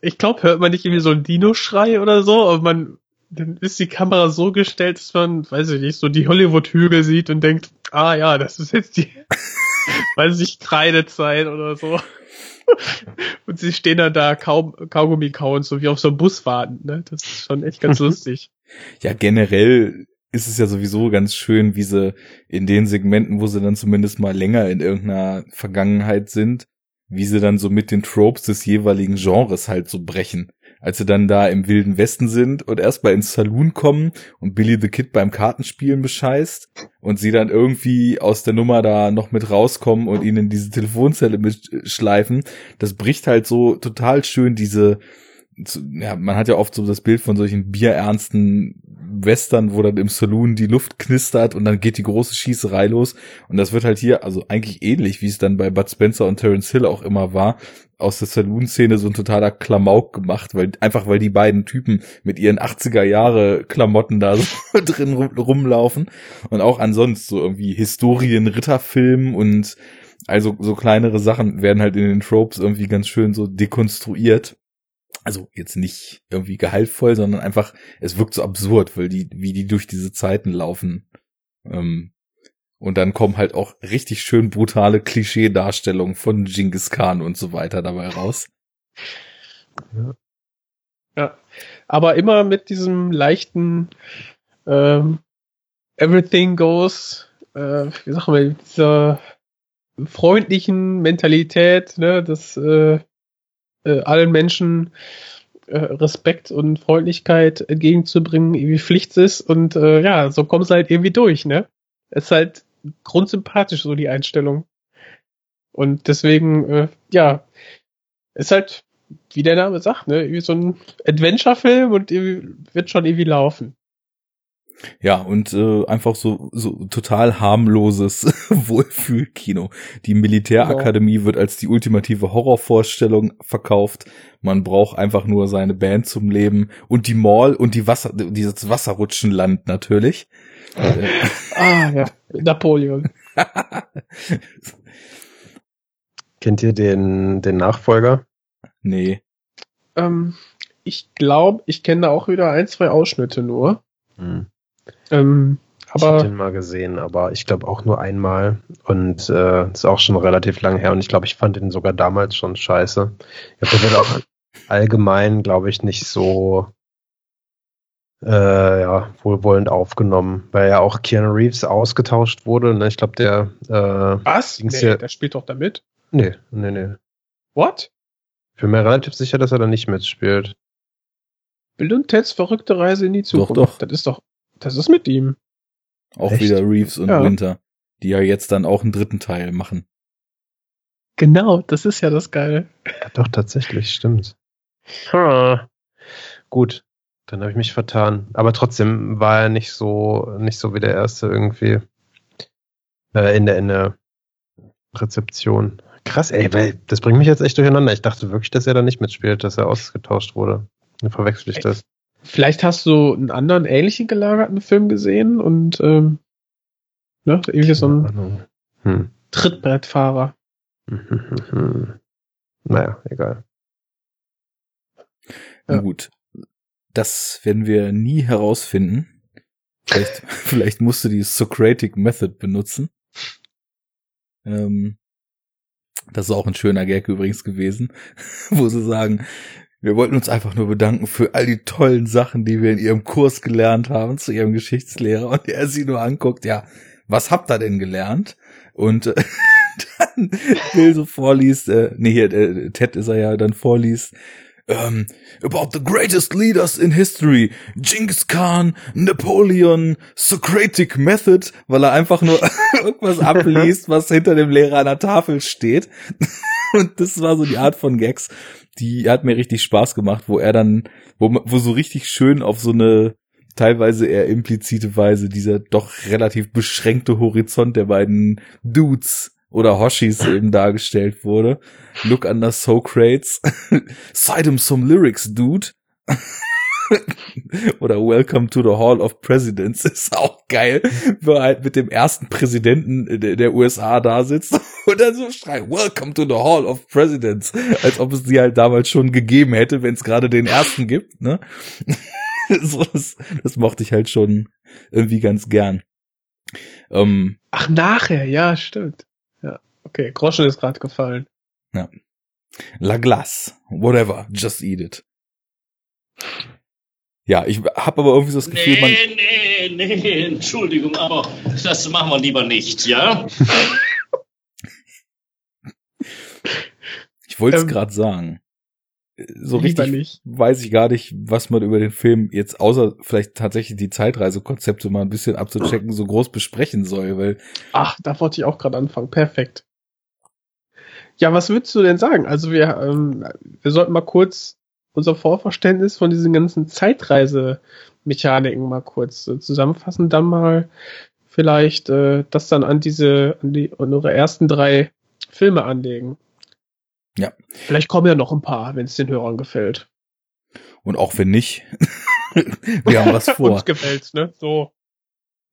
[SPEAKER 3] Ich glaube, hört man nicht irgendwie so einen Dino-Schrei oder so, aber man, dann ist die Kamera so gestellt, dass man, weiß ich nicht, so die Hollywood-Hügel sieht und denkt, ah ja, das ist jetzt die, <laughs> weiß ich, Kreidezeit oder so. <laughs> Und sie stehen dann da kaum Kaugummi kauen, so wie auf so einem Bus warten, ne? Das ist schon echt ganz <laughs> lustig.
[SPEAKER 1] ja, generell ist es ja sowieso ganz schön, wie sie in den Segmenten, wo sie dann zumindest mal länger in irgendeiner Vergangenheit sind, wie sie dann so mit den Tropes des jeweiligen Genres halt so brechen. Als sie dann da im Wilden Westen sind und erstmal ins Saloon kommen und Billy the Kid beim Kartenspielen bescheißt und sie dann irgendwie aus der Nummer da noch mit rauskommen und ihn in diese Telefonzelle mitschleifen, das bricht halt so total schön diese, ja, man hat ja oft so das Bild von solchen bierernsten Western, wo dann im Saloon die Luft knistert und dann geht die große Schießerei los. Und das wird halt hier, also eigentlich ähnlich, wie es dann bei Bud Spencer und Terence Hill auch immer war, aus der Saloon-Szene so ein totaler Klamauk gemacht, weil einfach weil die beiden Typen mit ihren 80er Jahre Klamotten da <laughs> so drin rum, rumlaufen und auch ansonsten so irgendwie Historien, Ritterfilm und also so kleinere Sachen werden halt in den Tropes irgendwie ganz schön so dekonstruiert. Also jetzt nicht irgendwie gehaltvoll, sondern einfach, es wirkt so absurd, weil die, wie die durch diese Zeiten laufen. Ähm, und dann kommen halt auch richtig schön brutale Klischee-Darstellungen von Genghis Khan und so weiter dabei raus.
[SPEAKER 3] Ja. ja. Aber immer mit diesem leichten ähm, Everything goes, äh, wie sagen wir, dieser freundlichen Mentalität, ne, dass äh, äh, allen Menschen äh, Respekt und Freundlichkeit entgegenzubringen, irgendwie Pflicht ist und äh, ja, so kommen sie halt irgendwie durch, ne? ist halt grundsympathisch, so die Einstellung. Und deswegen, äh, ja, ist halt, wie der Name sagt, ne, wie so ein Adventure-Film und wird schon irgendwie laufen.
[SPEAKER 1] Ja, und äh, einfach so, so total harmloses <laughs> Wohlfühlkino. Die Militärakademie genau. wird als die ultimative Horrorvorstellung verkauft. Man braucht einfach nur seine Band zum Leben und die Mall und die Wasser, dieses Wasserrutschenland natürlich. <laughs>
[SPEAKER 3] ah, ja, Napoleon. <laughs>
[SPEAKER 2] Kennt ihr den, den Nachfolger?
[SPEAKER 1] Nee.
[SPEAKER 3] Ähm, ich glaube, ich kenne da auch wieder ein, zwei Ausschnitte nur. Hm. Ähm, aber
[SPEAKER 2] ich habe den mal gesehen, aber ich glaube auch nur einmal und äh, ist auch schon relativ lang her und ich glaube, ich fand den sogar damals schon scheiße. Ich glaube, der wird auch <laughs> allgemein, glaube ich, nicht so äh, ja, wohlwollend aufgenommen, weil ja auch Keanu Reeves ausgetauscht wurde. Ne? Ich glaube, der
[SPEAKER 3] äh, Was? Nee, ja, der spielt doch da mit?
[SPEAKER 2] Nee, nee, nee.
[SPEAKER 3] What?
[SPEAKER 2] Ich bin mir relativ sicher, dass er da nicht mitspielt.
[SPEAKER 3] Bill und Teds verrückte Reise in die Zukunft. Doch, doch. Das ist doch das ist mit ihm.
[SPEAKER 1] Auch Echt? wieder Reeves und ja. Winter, die ja jetzt dann auch einen dritten Teil machen.
[SPEAKER 3] Genau, das ist ja das Geile.
[SPEAKER 2] Ja, doch, tatsächlich, stimmt. Hm. Gut, dann habe ich mich vertan. Aber trotzdem war er nicht so, nicht so wie der erste irgendwie äh, in, der, in der Rezeption. Krass, ey, weil das bringt mich jetzt echt durcheinander. Ich dachte wirklich, dass er da nicht mitspielt, dass er ausgetauscht wurde. Dann verwechsel ich das.
[SPEAKER 3] Vielleicht hast du einen anderen ähnlichen gelagerten Film gesehen und ähm, ne, irgendwie so ein hm. Trittbrettfahrer. <laughs>
[SPEAKER 2] naja, egal.
[SPEAKER 1] Na gut. Das werden wir nie herausfinden. Vielleicht, <laughs> vielleicht musst du die Socratic Method benutzen. Ähm, das ist auch ein schöner Gag übrigens gewesen, <laughs> wo sie sagen, wir wollten uns einfach nur bedanken für all die tollen Sachen, die wir in ihrem Kurs gelernt haben zu ihrem Geschichtslehrer und er sie nur anguckt, ja, was habt ihr denn gelernt? Und äh, <laughs> dann Bill so vorliest, äh, nee, hier, äh, Ted ist er ja, dann vorliest, um, ähm, about the greatest leaders in history, Genghis Khan, Napoleon, Socratic Method, weil er einfach nur <laughs> irgendwas abliest, was hinter dem Lehrer an der Tafel steht. <laughs> Und das war so die Art von Gags, die hat mir richtig Spaß gemacht, wo er dann, wo, wo so richtig schön auf so eine teilweise eher implizite Weise dieser doch relativ beschränkte Horizont der beiden Dudes oder Hoshis <laughs> eben dargestellt wurde. Look under Socrates. <laughs> Cite him some lyrics, dude. <laughs> <laughs> Oder Welcome to the Hall of Presidents <laughs> ist auch geil, wo halt mit dem ersten Präsidenten der USA da sitzt <laughs> und dann so schreit, Welcome to the Hall of Presidents, als ob es die halt damals schon gegeben hätte, wenn es gerade den ersten gibt, ne? so, das, das mochte ich halt schon irgendwie ganz gern.
[SPEAKER 3] Ähm, Ach, nachher, ja, stimmt. Ja, okay, Groschen ist gerade gefallen.
[SPEAKER 1] Ja. La Glace, whatever, just eat it. Ja, ich habe aber irgendwie so das Gefühl,
[SPEAKER 5] nee, man. Nee, nee, Entschuldigung, aber das machen wir lieber nicht, ja? <laughs>
[SPEAKER 1] ich wollte es ähm, gerade sagen. So richtig nicht. weiß ich gar nicht, was man über den Film jetzt, außer vielleicht tatsächlich die Zeitreisekonzepte mal ein bisschen abzuchecken, so groß besprechen soll, weil.
[SPEAKER 3] Ach, da wollte ich auch gerade anfangen. Perfekt. Ja, was würdest du denn sagen? Also wir, ähm, wir sollten mal kurz unser Vorverständnis von diesen ganzen Zeitreisemechaniken mal kurz äh, zusammenfassen, dann mal vielleicht äh, das dann an diese, an die an unsere ersten drei Filme anlegen.
[SPEAKER 1] Ja.
[SPEAKER 3] Vielleicht kommen ja noch ein paar, wenn es den Hörern gefällt.
[SPEAKER 1] Und auch wenn nicht, <laughs> wir haben was <laughs> vor.
[SPEAKER 3] Uns gefällt's, ne? So.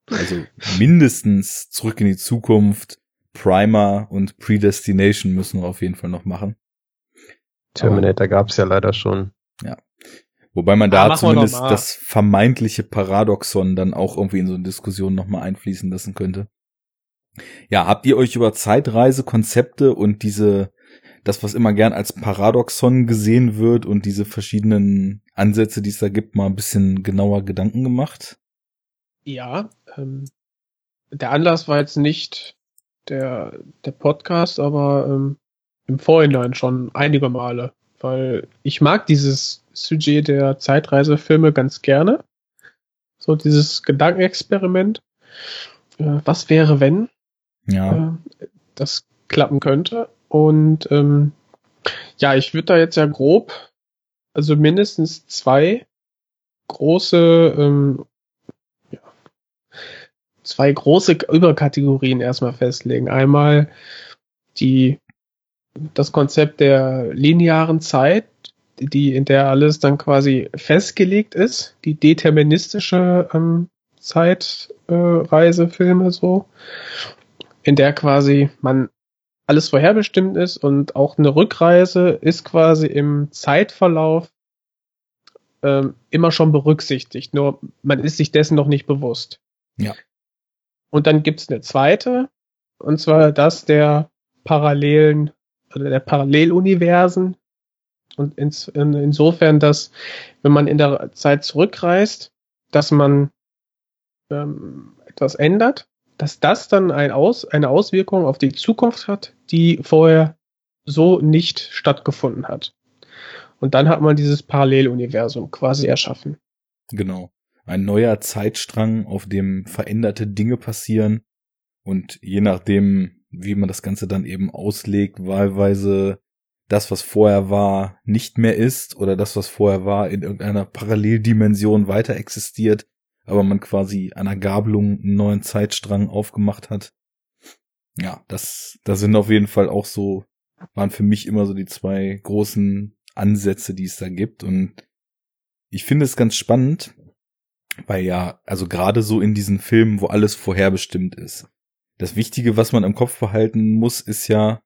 [SPEAKER 1] Also mindestens zurück in die Zukunft, Primer und Predestination müssen wir auf jeden Fall noch machen.
[SPEAKER 2] Terminator gab es ja leider schon.
[SPEAKER 1] Ja. Wobei man da
[SPEAKER 3] Ah,
[SPEAKER 1] zumindest das vermeintliche Paradoxon dann auch irgendwie in so eine Diskussion nochmal einfließen lassen könnte. Ja, habt ihr euch über Zeitreisekonzepte und diese, das, was immer gern als Paradoxon gesehen wird und diese verschiedenen Ansätze, die es da gibt, mal ein bisschen genauer Gedanken gemacht?
[SPEAKER 3] Ja, ähm, der Anlass war jetzt nicht der, der Podcast, aber ähm, im Vorhinein schon einige Male, weil ich mag dieses Sujet der Zeitreisefilme ganz gerne. So dieses Gedankenexperiment. Äh, was wäre, wenn
[SPEAKER 1] Ja,
[SPEAKER 3] äh, das klappen könnte? Und ähm, ja, ich würde da jetzt ja grob, also mindestens zwei große ähm, zwei große Überkategorien erstmal festlegen. Einmal die, das Konzept der linearen Zeit, die, in der alles dann quasi festgelegt ist, die deterministische ähm, Zeitreisefilme so, in der quasi man alles vorherbestimmt ist und auch eine Rückreise ist quasi im Zeitverlauf ähm, immer schon berücksichtigt, nur man ist sich dessen noch nicht bewusst.
[SPEAKER 1] Ja.
[SPEAKER 3] Und dann gibt's eine zweite, und zwar das der parallelen, oder der Paralleluniversen. Und ins, in, insofern, dass, wenn man in der Zeit zurückreist, dass man ähm, etwas ändert, dass das dann ein Aus, eine Auswirkung auf die Zukunft hat, die vorher so nicht stattgefunden hat. Und dann hat man dieses Paralleluniversum quasi erschaffen.
[SPEAKER 1] genau. Ein neuer Zeitstrang, auf dem veränderte Dinge passieren und je nachdem, wie man das Ganze dann eben auslegt, wahlweise das, was vorher war, nicht mehr ist oder das, was vorher war, in irgendeiner Paralleldimension weiter existiert, aber man quasi einer Gabelung einen neuen Zeitstrang aufgemacht hat. Ja, das, das sind auf jeden Fall auch so, waren für mich immer so die zwei großen Ansätze, die es da gibt und ich finde es ganz spannend, weil ja, also gerade so in diesen Filmen, wo alles vorherbestimmt ist. Das Wichtige, was man im Kopf behalten muss, ist ja,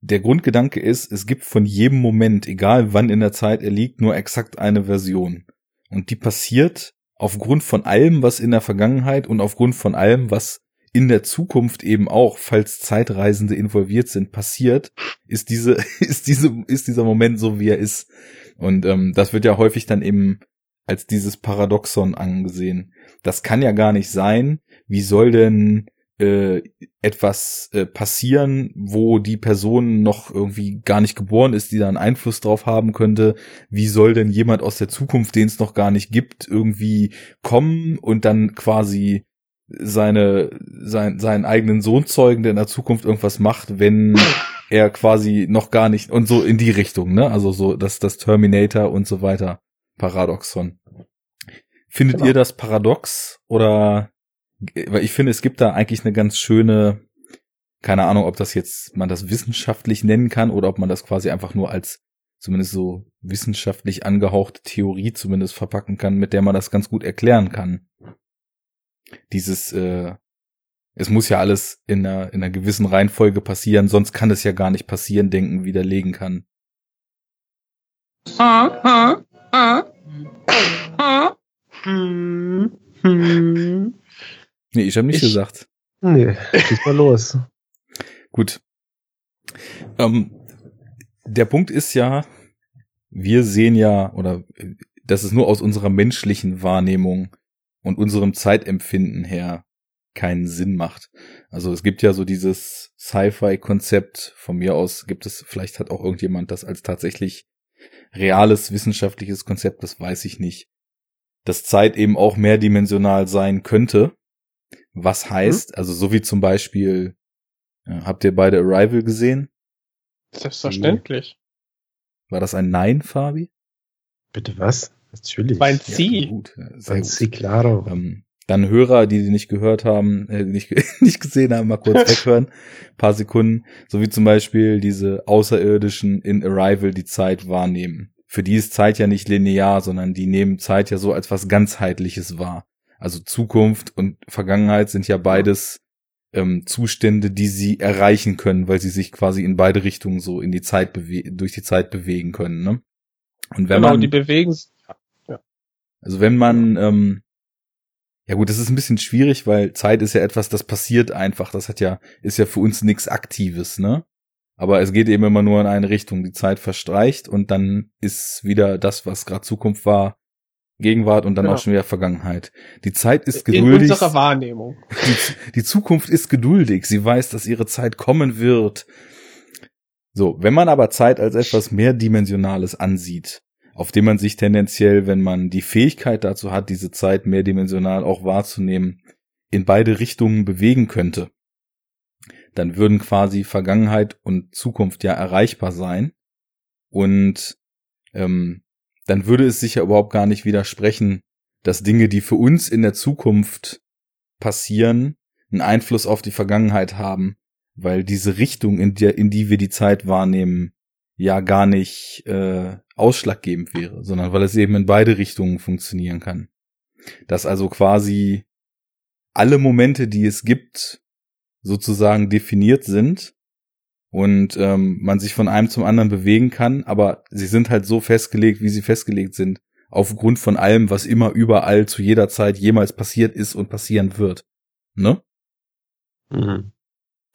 [SPEAKER 1] der Grundgedanke ist, es gibt von jedem Moment, egal wann in der Zeit er liegt, nur exakt eine Version. Und die passiert aufgrund von allem, was in der Vergangenheit und aufgrund von allem, was in der Zukunft eben auch, falls Zeitreisende involviert sind, passiert, ist diese, <laughs> ist diese, ist dieser Moment so, wie er ist. Und ähm, das wird ja häufig dann eben als dieses Paradoxon angesehen. Das kann ja gar nicht sein. Wie soll denn äh, etwas äh, passieren, wo die Person noch irgendwie gar nicht geboren ist, die da einen Einfluss drauf haben könnte? Wie soll denn jemand aus der Zukunft, den es noch gar nicht gibt, irgendwie kommen und dann quasi seine sein, seinen eigenen Sohn zeugen, der in der Zukunft irgendwas macht, wenn <coughs> er quasi noch gar nicht und so in die Richtung, ne? Also so das das Terminator und so weiter Paradoxon. Findet
[SPEAKER 3] Genau.
[SPEAKER 1] ihr das paradox oder weil ich finde, es gibt da eigentlich eine ganz schöne keine Ahnung, ob das jetzt man das wissenschaftlich nennen kann oder ob man das quasi einfach nur als zumindest so wissenschaftlich angehauchte Theorie zumindest verpacken kann, mit der man das ganz gut erklären kann. Dieses äh, es muss ja alles in einer, in einer gewissen Reihenfolge passieren, sonst kann es ja gar nicht passieren, denken widerlegen kann. Nee, ich habe nicht
[SPEAKER 2] Ich-
[SPEAKER 1] gesagt.
[SPEAKER 2] Nee, schieß mal los. <laughs>
[SPEAKER 1] Gut. Ähm, der Punkt ist ja, wir sehen ja, oder äh, dass es nur aus unserer menschlichen Wahrnehmung und unserem Zeitempfinden her keinen Sinn macht. Also es gibt ja so dieses Sci-Fi-Konzept, von mir aus gibt es, vielleicht hat auch irgendjemand das als tatsächlich reales wissenschaftliches Konzept, das weiß ich nicht, dass Zeit eben auch mehrdimensional sein könnte. Was heißt, also so wie zum Beispiel, äh, habt ihr beide Arrival gesehen?
[SPEAKER 3] Selbstverständlich.
[SPEAKER 1] War das ein Nein, Fabi?
[SPEAKER 2] Bitte was? Natürlich.
[SPEAKER 3] Mein
[SPEAKER 1] Ja,
[SPEAKER 3] Sie.
[SPEAKER 1] gut, ja, gut.
[SPEAKER 2] Sie, claro.
[SPEAKER 1] Ähm, dann Hörer, die die nicht gehört haben, äh, nicht, <laughs> nicht gesehen haben, mal kurz <laughs> weghören. paar Sekunden. So wie zum Beispiel diese Außerirdischen in Arrival die Zeit wahrnehmen. Für die ist Zeit ja nicht linear, sondern die nehmen Zeit ja so als was ganzheitliches wahr. Also Zukunft und Vergangenheit sind ja beides ähm, Zustände, die sie erreichen können, weil sie sich quasi in beide Richtungen so in die Zeit durch die Zeit bewegen können. Ne? Und wenn
[SPEAKER 3] genau,
[SPEAKER 1] man,
[SPEAKER 3] die bewegen sich.
[SPEAKER 1] also wenn man, ähm, ja gut, das ist ein bisschen schwierig, weil Zeit ist ja etwas, das passiert einfach. Das hat ja, ist ja für uns nichts Aktives, ne? Aber es geht eben immer nur in eine Richtung. Die Zeit verstreicht und dann ist wieder das, was gerade Zukunft war, Gegenwart und dann
[SPEAKER 3] Genau.
[SPEAKER 1] auch schon wieder Vergangenheit. Die Zeit ist
[SPEAKER 3] In
[SPEAKER 1] geduldig.
[SPEAKER 3] unserer Wahrnehmung.
[SPEAKER 1] Die, die Zukunft ist geduldig. Sie weiß, dass ihre Zeit kommen wird. So, wenn man aber Zeit als etwas mehrdimensionales ansieht, auf dem man sich tendenziell, wenn man die Fähigkeit dazu hat, diese Zeit mehrdimensional auch wahrzunehmen, in beide Richtungen bewegen könnte, dann würden quasi Vergangenheit und Zukunft ja erreichbar sein. Und ähm, dann würde es sich ja überhaupt gar nicht widersprechen, dass Dinge, die für uns in der Zukunft passieren, einen Einfluss auf die Vergangenheit haben, weil diese Richtung, in der, in die wir die Zeit wahrnehmen, ja gar nicht äh, ausschlaggebend wäre, sondern weil es eben in beide Richtungen funktionieren kann. Dass also quasi alle Momente, die es gibt, sozusagen definiert sind und ähm, man sich von einem zum anderen bewegen kann, aber sie sind halt so festgelegt, wie sie festgelegt sind, aufgrund von allem, was immer überall zu jeder Zeit jemals passiert ist und passieren wird. Ne?
[SPEAKER 2] Mhm.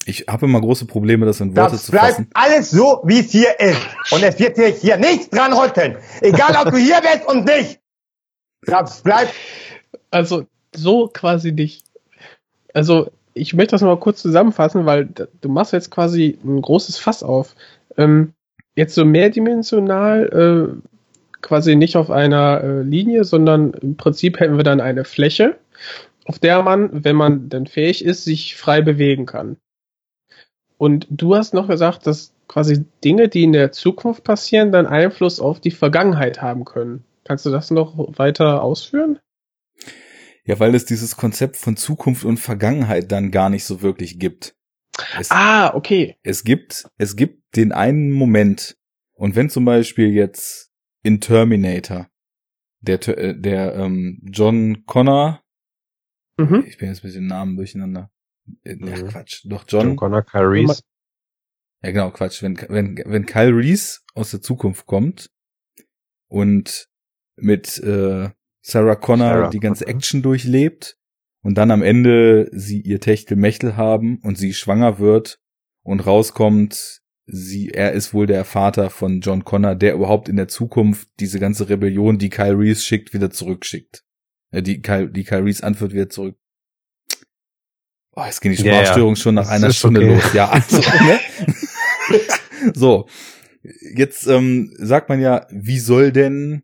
[SPEAKER 1] Ich habe immer große Probleme, das in Worte
[SPEAKER 6] Das
[SPEAKER 1] zu
[SPEAKER 6] bleibt
[SPEAKER 1] fassen.
[SPEAKER 6] alles so, wie es hier ist. Und es wird sich hier nichts dran rütteln. Egal, ob du hier bist und nicht. Das bleibt
[SPEAKER 3] Also so quasi nicht. Also ich möchte das mal kurz zusammenfassen, weil du machst jetzt quasi ein großes Fass auf. Ähm, jetzt so mehrdimensional, äh, quasi nicht auf einer äh, Linie, sondern im Prinzip hätten wir dann eine Fläche, auf der man, wenn man denn fähig ist, sich frei bewegen kann. Und du hast noch gesagt, dass quasi Dinge, die in der Zukunft passieren, dann Einfluss auf die Vergangenheit haben können. Kannst du das noch weiter ausführen?
[SPEAKER 1] Ja, weil es dieses Konzept von Zukunft und Vergangenheit dann gar nicht so wirklich gibt. Es,
[SPEAKER 3] Ah, okay.
[SPEAKER 1] es gibt, es gibt den einen Moment. Und wenn zum Beispiel jetzt in Terminator der, äh, der ähm, John Connor,
[SPEAKER 3] Mhm.
[SPEAKER 1] ich bin jetzt ein bisschen Namen durcheinander. Äh, Ja,
[SPEAKER 2] Mhm.
[SPEAKER 1] Quatsch. Doch
[SPEAKER 2] John
[SPEAKER 1] John,
[SPEAKER 2] Connor, Kyle Reese.
[SPEAKER 1] Ja, genau, Quatsch. Wenn, wenn, wenn Kyle Reese aus der Zukunft kommt und mit äh, Sarah Connor
[SPEAKER 2] Sarah
[SPEAKER 1] die ganze. Action durchlebt und dann am Ende sie ihr Techtelmechtel haben und sie schwanger wird und rauskommt, sie, er ist wohl der Vater von John Connor, der überhaupt in der Zukunft diese ganze Rebellion, die Kyle Reese schickt, wieder zurückschickt. Äh, die Kyle, die Kyle Reese anführt, wieder zurück. Oh, jetzt gehen die. Sprachstörungen schon nach einer Stunde
[SPEAKER 2] okay.
[SPEAKER 1] los. Ja, also, <laughs> ne? so, jetzt ähm, sagt man ja, wie soll denn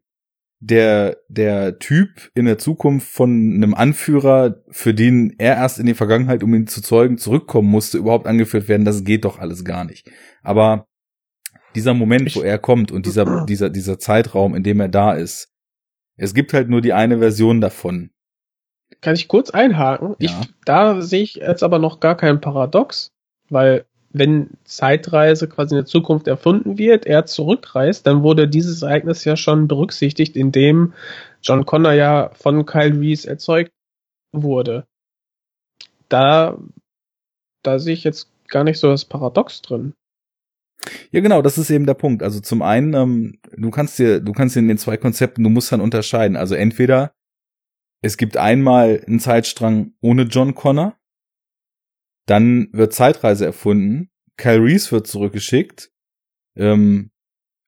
[SPEAKER 1] der der Typ in der Zukunft von einem Anführer, für den er erst in die Vergangenheit, um ihn zu zeugen, zurückkommen musste, überhaupt angeführt werden? Das geht doch alles gar nicht. Aber dieser Moment, wo er kommt und dieser dieser dieser Zeitraum, in dem er da ist, es gibt halt nur die eine Version davon.
[SPEAKER 3] Kann ich kurz einhaken? Ich,
[SPEAKER 1] Ja.
[SPEAKER 3] da sehe ich jetzt aber noch gar kein Paradox, weil wenn Zeitreise quasi in der Zukunft erfunden wird, er zurückreist, dann wurde dieses Ereignis ja schon berücksichtigt, indem John Connor ja von Kyle Reese erzeugt wurde. Da, da sehe ich jetzt gar nicht so das Paradox drin.
[SPEAKER 1] Ja, genau, das ist eben der Punkt. Also zum einen, ähm, du kannst dir, du kannst in den zwei Konzepten, du musst dann unterscheiden. Also entweder es gibt einmal einen Zeitstrang ohne John Connor, dann wird Zeitreise erfunden, Kyle Reese wird zurückgeschickt, ähm,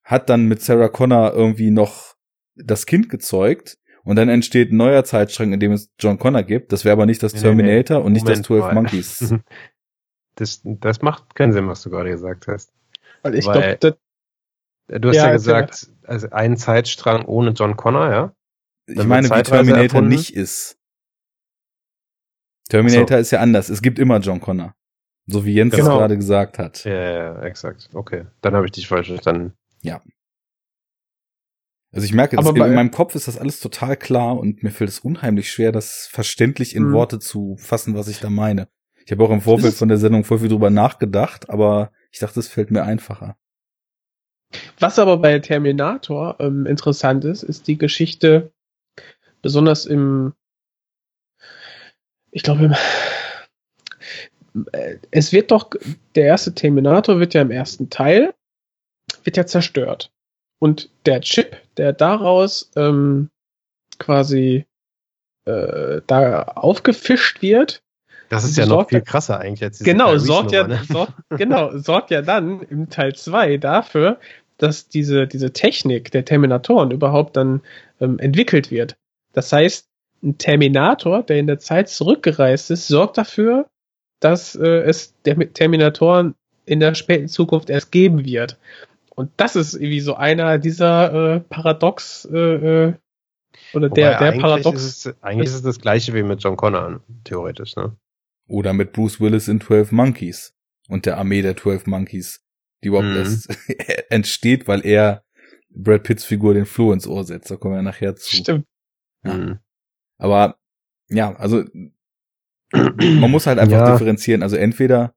[SPEAKER 1] hat dann mit Sarah Connor irgendwie noch das Kind gezeugt und dann entsteht ein neuer Zeitstrang, in dem es John Connor gibt. Das wäre aber nicht das
[SPEAKER 2] Nee, nee, nee.
[SPEAKER 1] Terminator und nicht das
[SPEAKER 2] Moment
[SPEAKER 1] 12
[SPEAKER 2] mal.
[SPEAKER 1] Monkeys. <laughs>
[SPEAKER 2] Das, das macht keinen Sinn, was du gerade gesagt hast.
[SPEAKER 3] Weil ich
[SPEAKER 2] Weil-
[SPEAKER 3] glaube,
[SPEAKER 2] Du hast
[SPEAKER 3] Ja,
[SPEAKER 2] ja, gesagt, also ein Zeitstrang ohne John Connor, ja?
[SPEAKER 1] Ich
[SPEAKER 2] Dann
[SPEAKER 1] meine,
[SPEAKER 2] wird
[SPEAKER 1] wie Terminator
[SPEAKER 2] erfunden?
[SPEAKER 1] nicht ist. Terminator ist ja anders. Es gibt immer John Connor. So wie Jens es
[SPEAKER 3] Genau.
[SPEAKER 1] gerade gesagt hat.
[SPEAKER 2] Ja, ja, ja, exakt. Okay. Dann habe ich dich falsch verstanden.
[SPEAKER 1] Also ich merke,
[SPEAKER 3] Aber
[SPEAKER 1] in
[SPEAKER 3] bei-
[SPEAKER 1] meinem Kopf ist das alles total klar und mir fällt es unheimlich schwer, das verständlich in
[SPEAKER 3] Mhm.
[SPEAKER 1] Worte zu fassen, was ich da meine. Ich habe auch im Vorfeld von der Sendung voll viel drüber nachgedacht, aber ich dachte, es fällt mir einfacher.
[SPEAKER 3] Was aber bei Terminator ähm, interessant ist, ist die Geschichte, besonders im, ich glaube, es wird doch, der erste Terminator wird ja im ersten Teil, wird ja zerstört. und der Chip, der daraus ähm, quasi äh, da aufgefischt wird,
[SPEAKER 2] Das ist ja noch viel krasser eigentlich als diese
[SPEAKER 3] genau, sorgt ja,
[SPEAKER 2] ne? <laughs>
[SPEAKER 3] sorgt, genau, sorgt ja dann im Teil 2 dafür, dass diese, diese Technik der Terminatoren überhaupt dann ähm, entwickelt wird. Das heißt, ein Terminator, der in der Zeit zurückgereist ist, sorgt dafür, dass äh, es der Terminatoren in der späten Zukunft erst geben wird. Und das ist irgendwie so einer dieser äh, Paradox äh, äh, oder
[SPEAKER 2] Wobei
[SPEAKER 3] der, der
[SPEAKER 2] eigentlich
[SPEAKER 3] Paradox.
[SPEAKER 2] Ist es, eigentlich ist es das gleiche wie mit John Connor, theoretisch, ne?
[SPEAKER 1] Oder mit Bruce Willis in 12 Monkeys und der Armee der 12 Monkeys, die überhaupt
[SPEAKER 2] Mhm.
[SPEAKER 1] erst <laughs> entsteht, weil er Brad Pitts Figur den Floh ins Ohr setzt. Da kommen wir nachher zu.
[SPEAKER 3] Stimmt.
[SPEAKER 1] Ja.
[SPEAKER 2] Mhm.
[SPEAKER 1] Aber ja, also man muss halt einfach
[SPEAKER 2] Ja.
[SPEAKER 1] differenzieren. Also entweder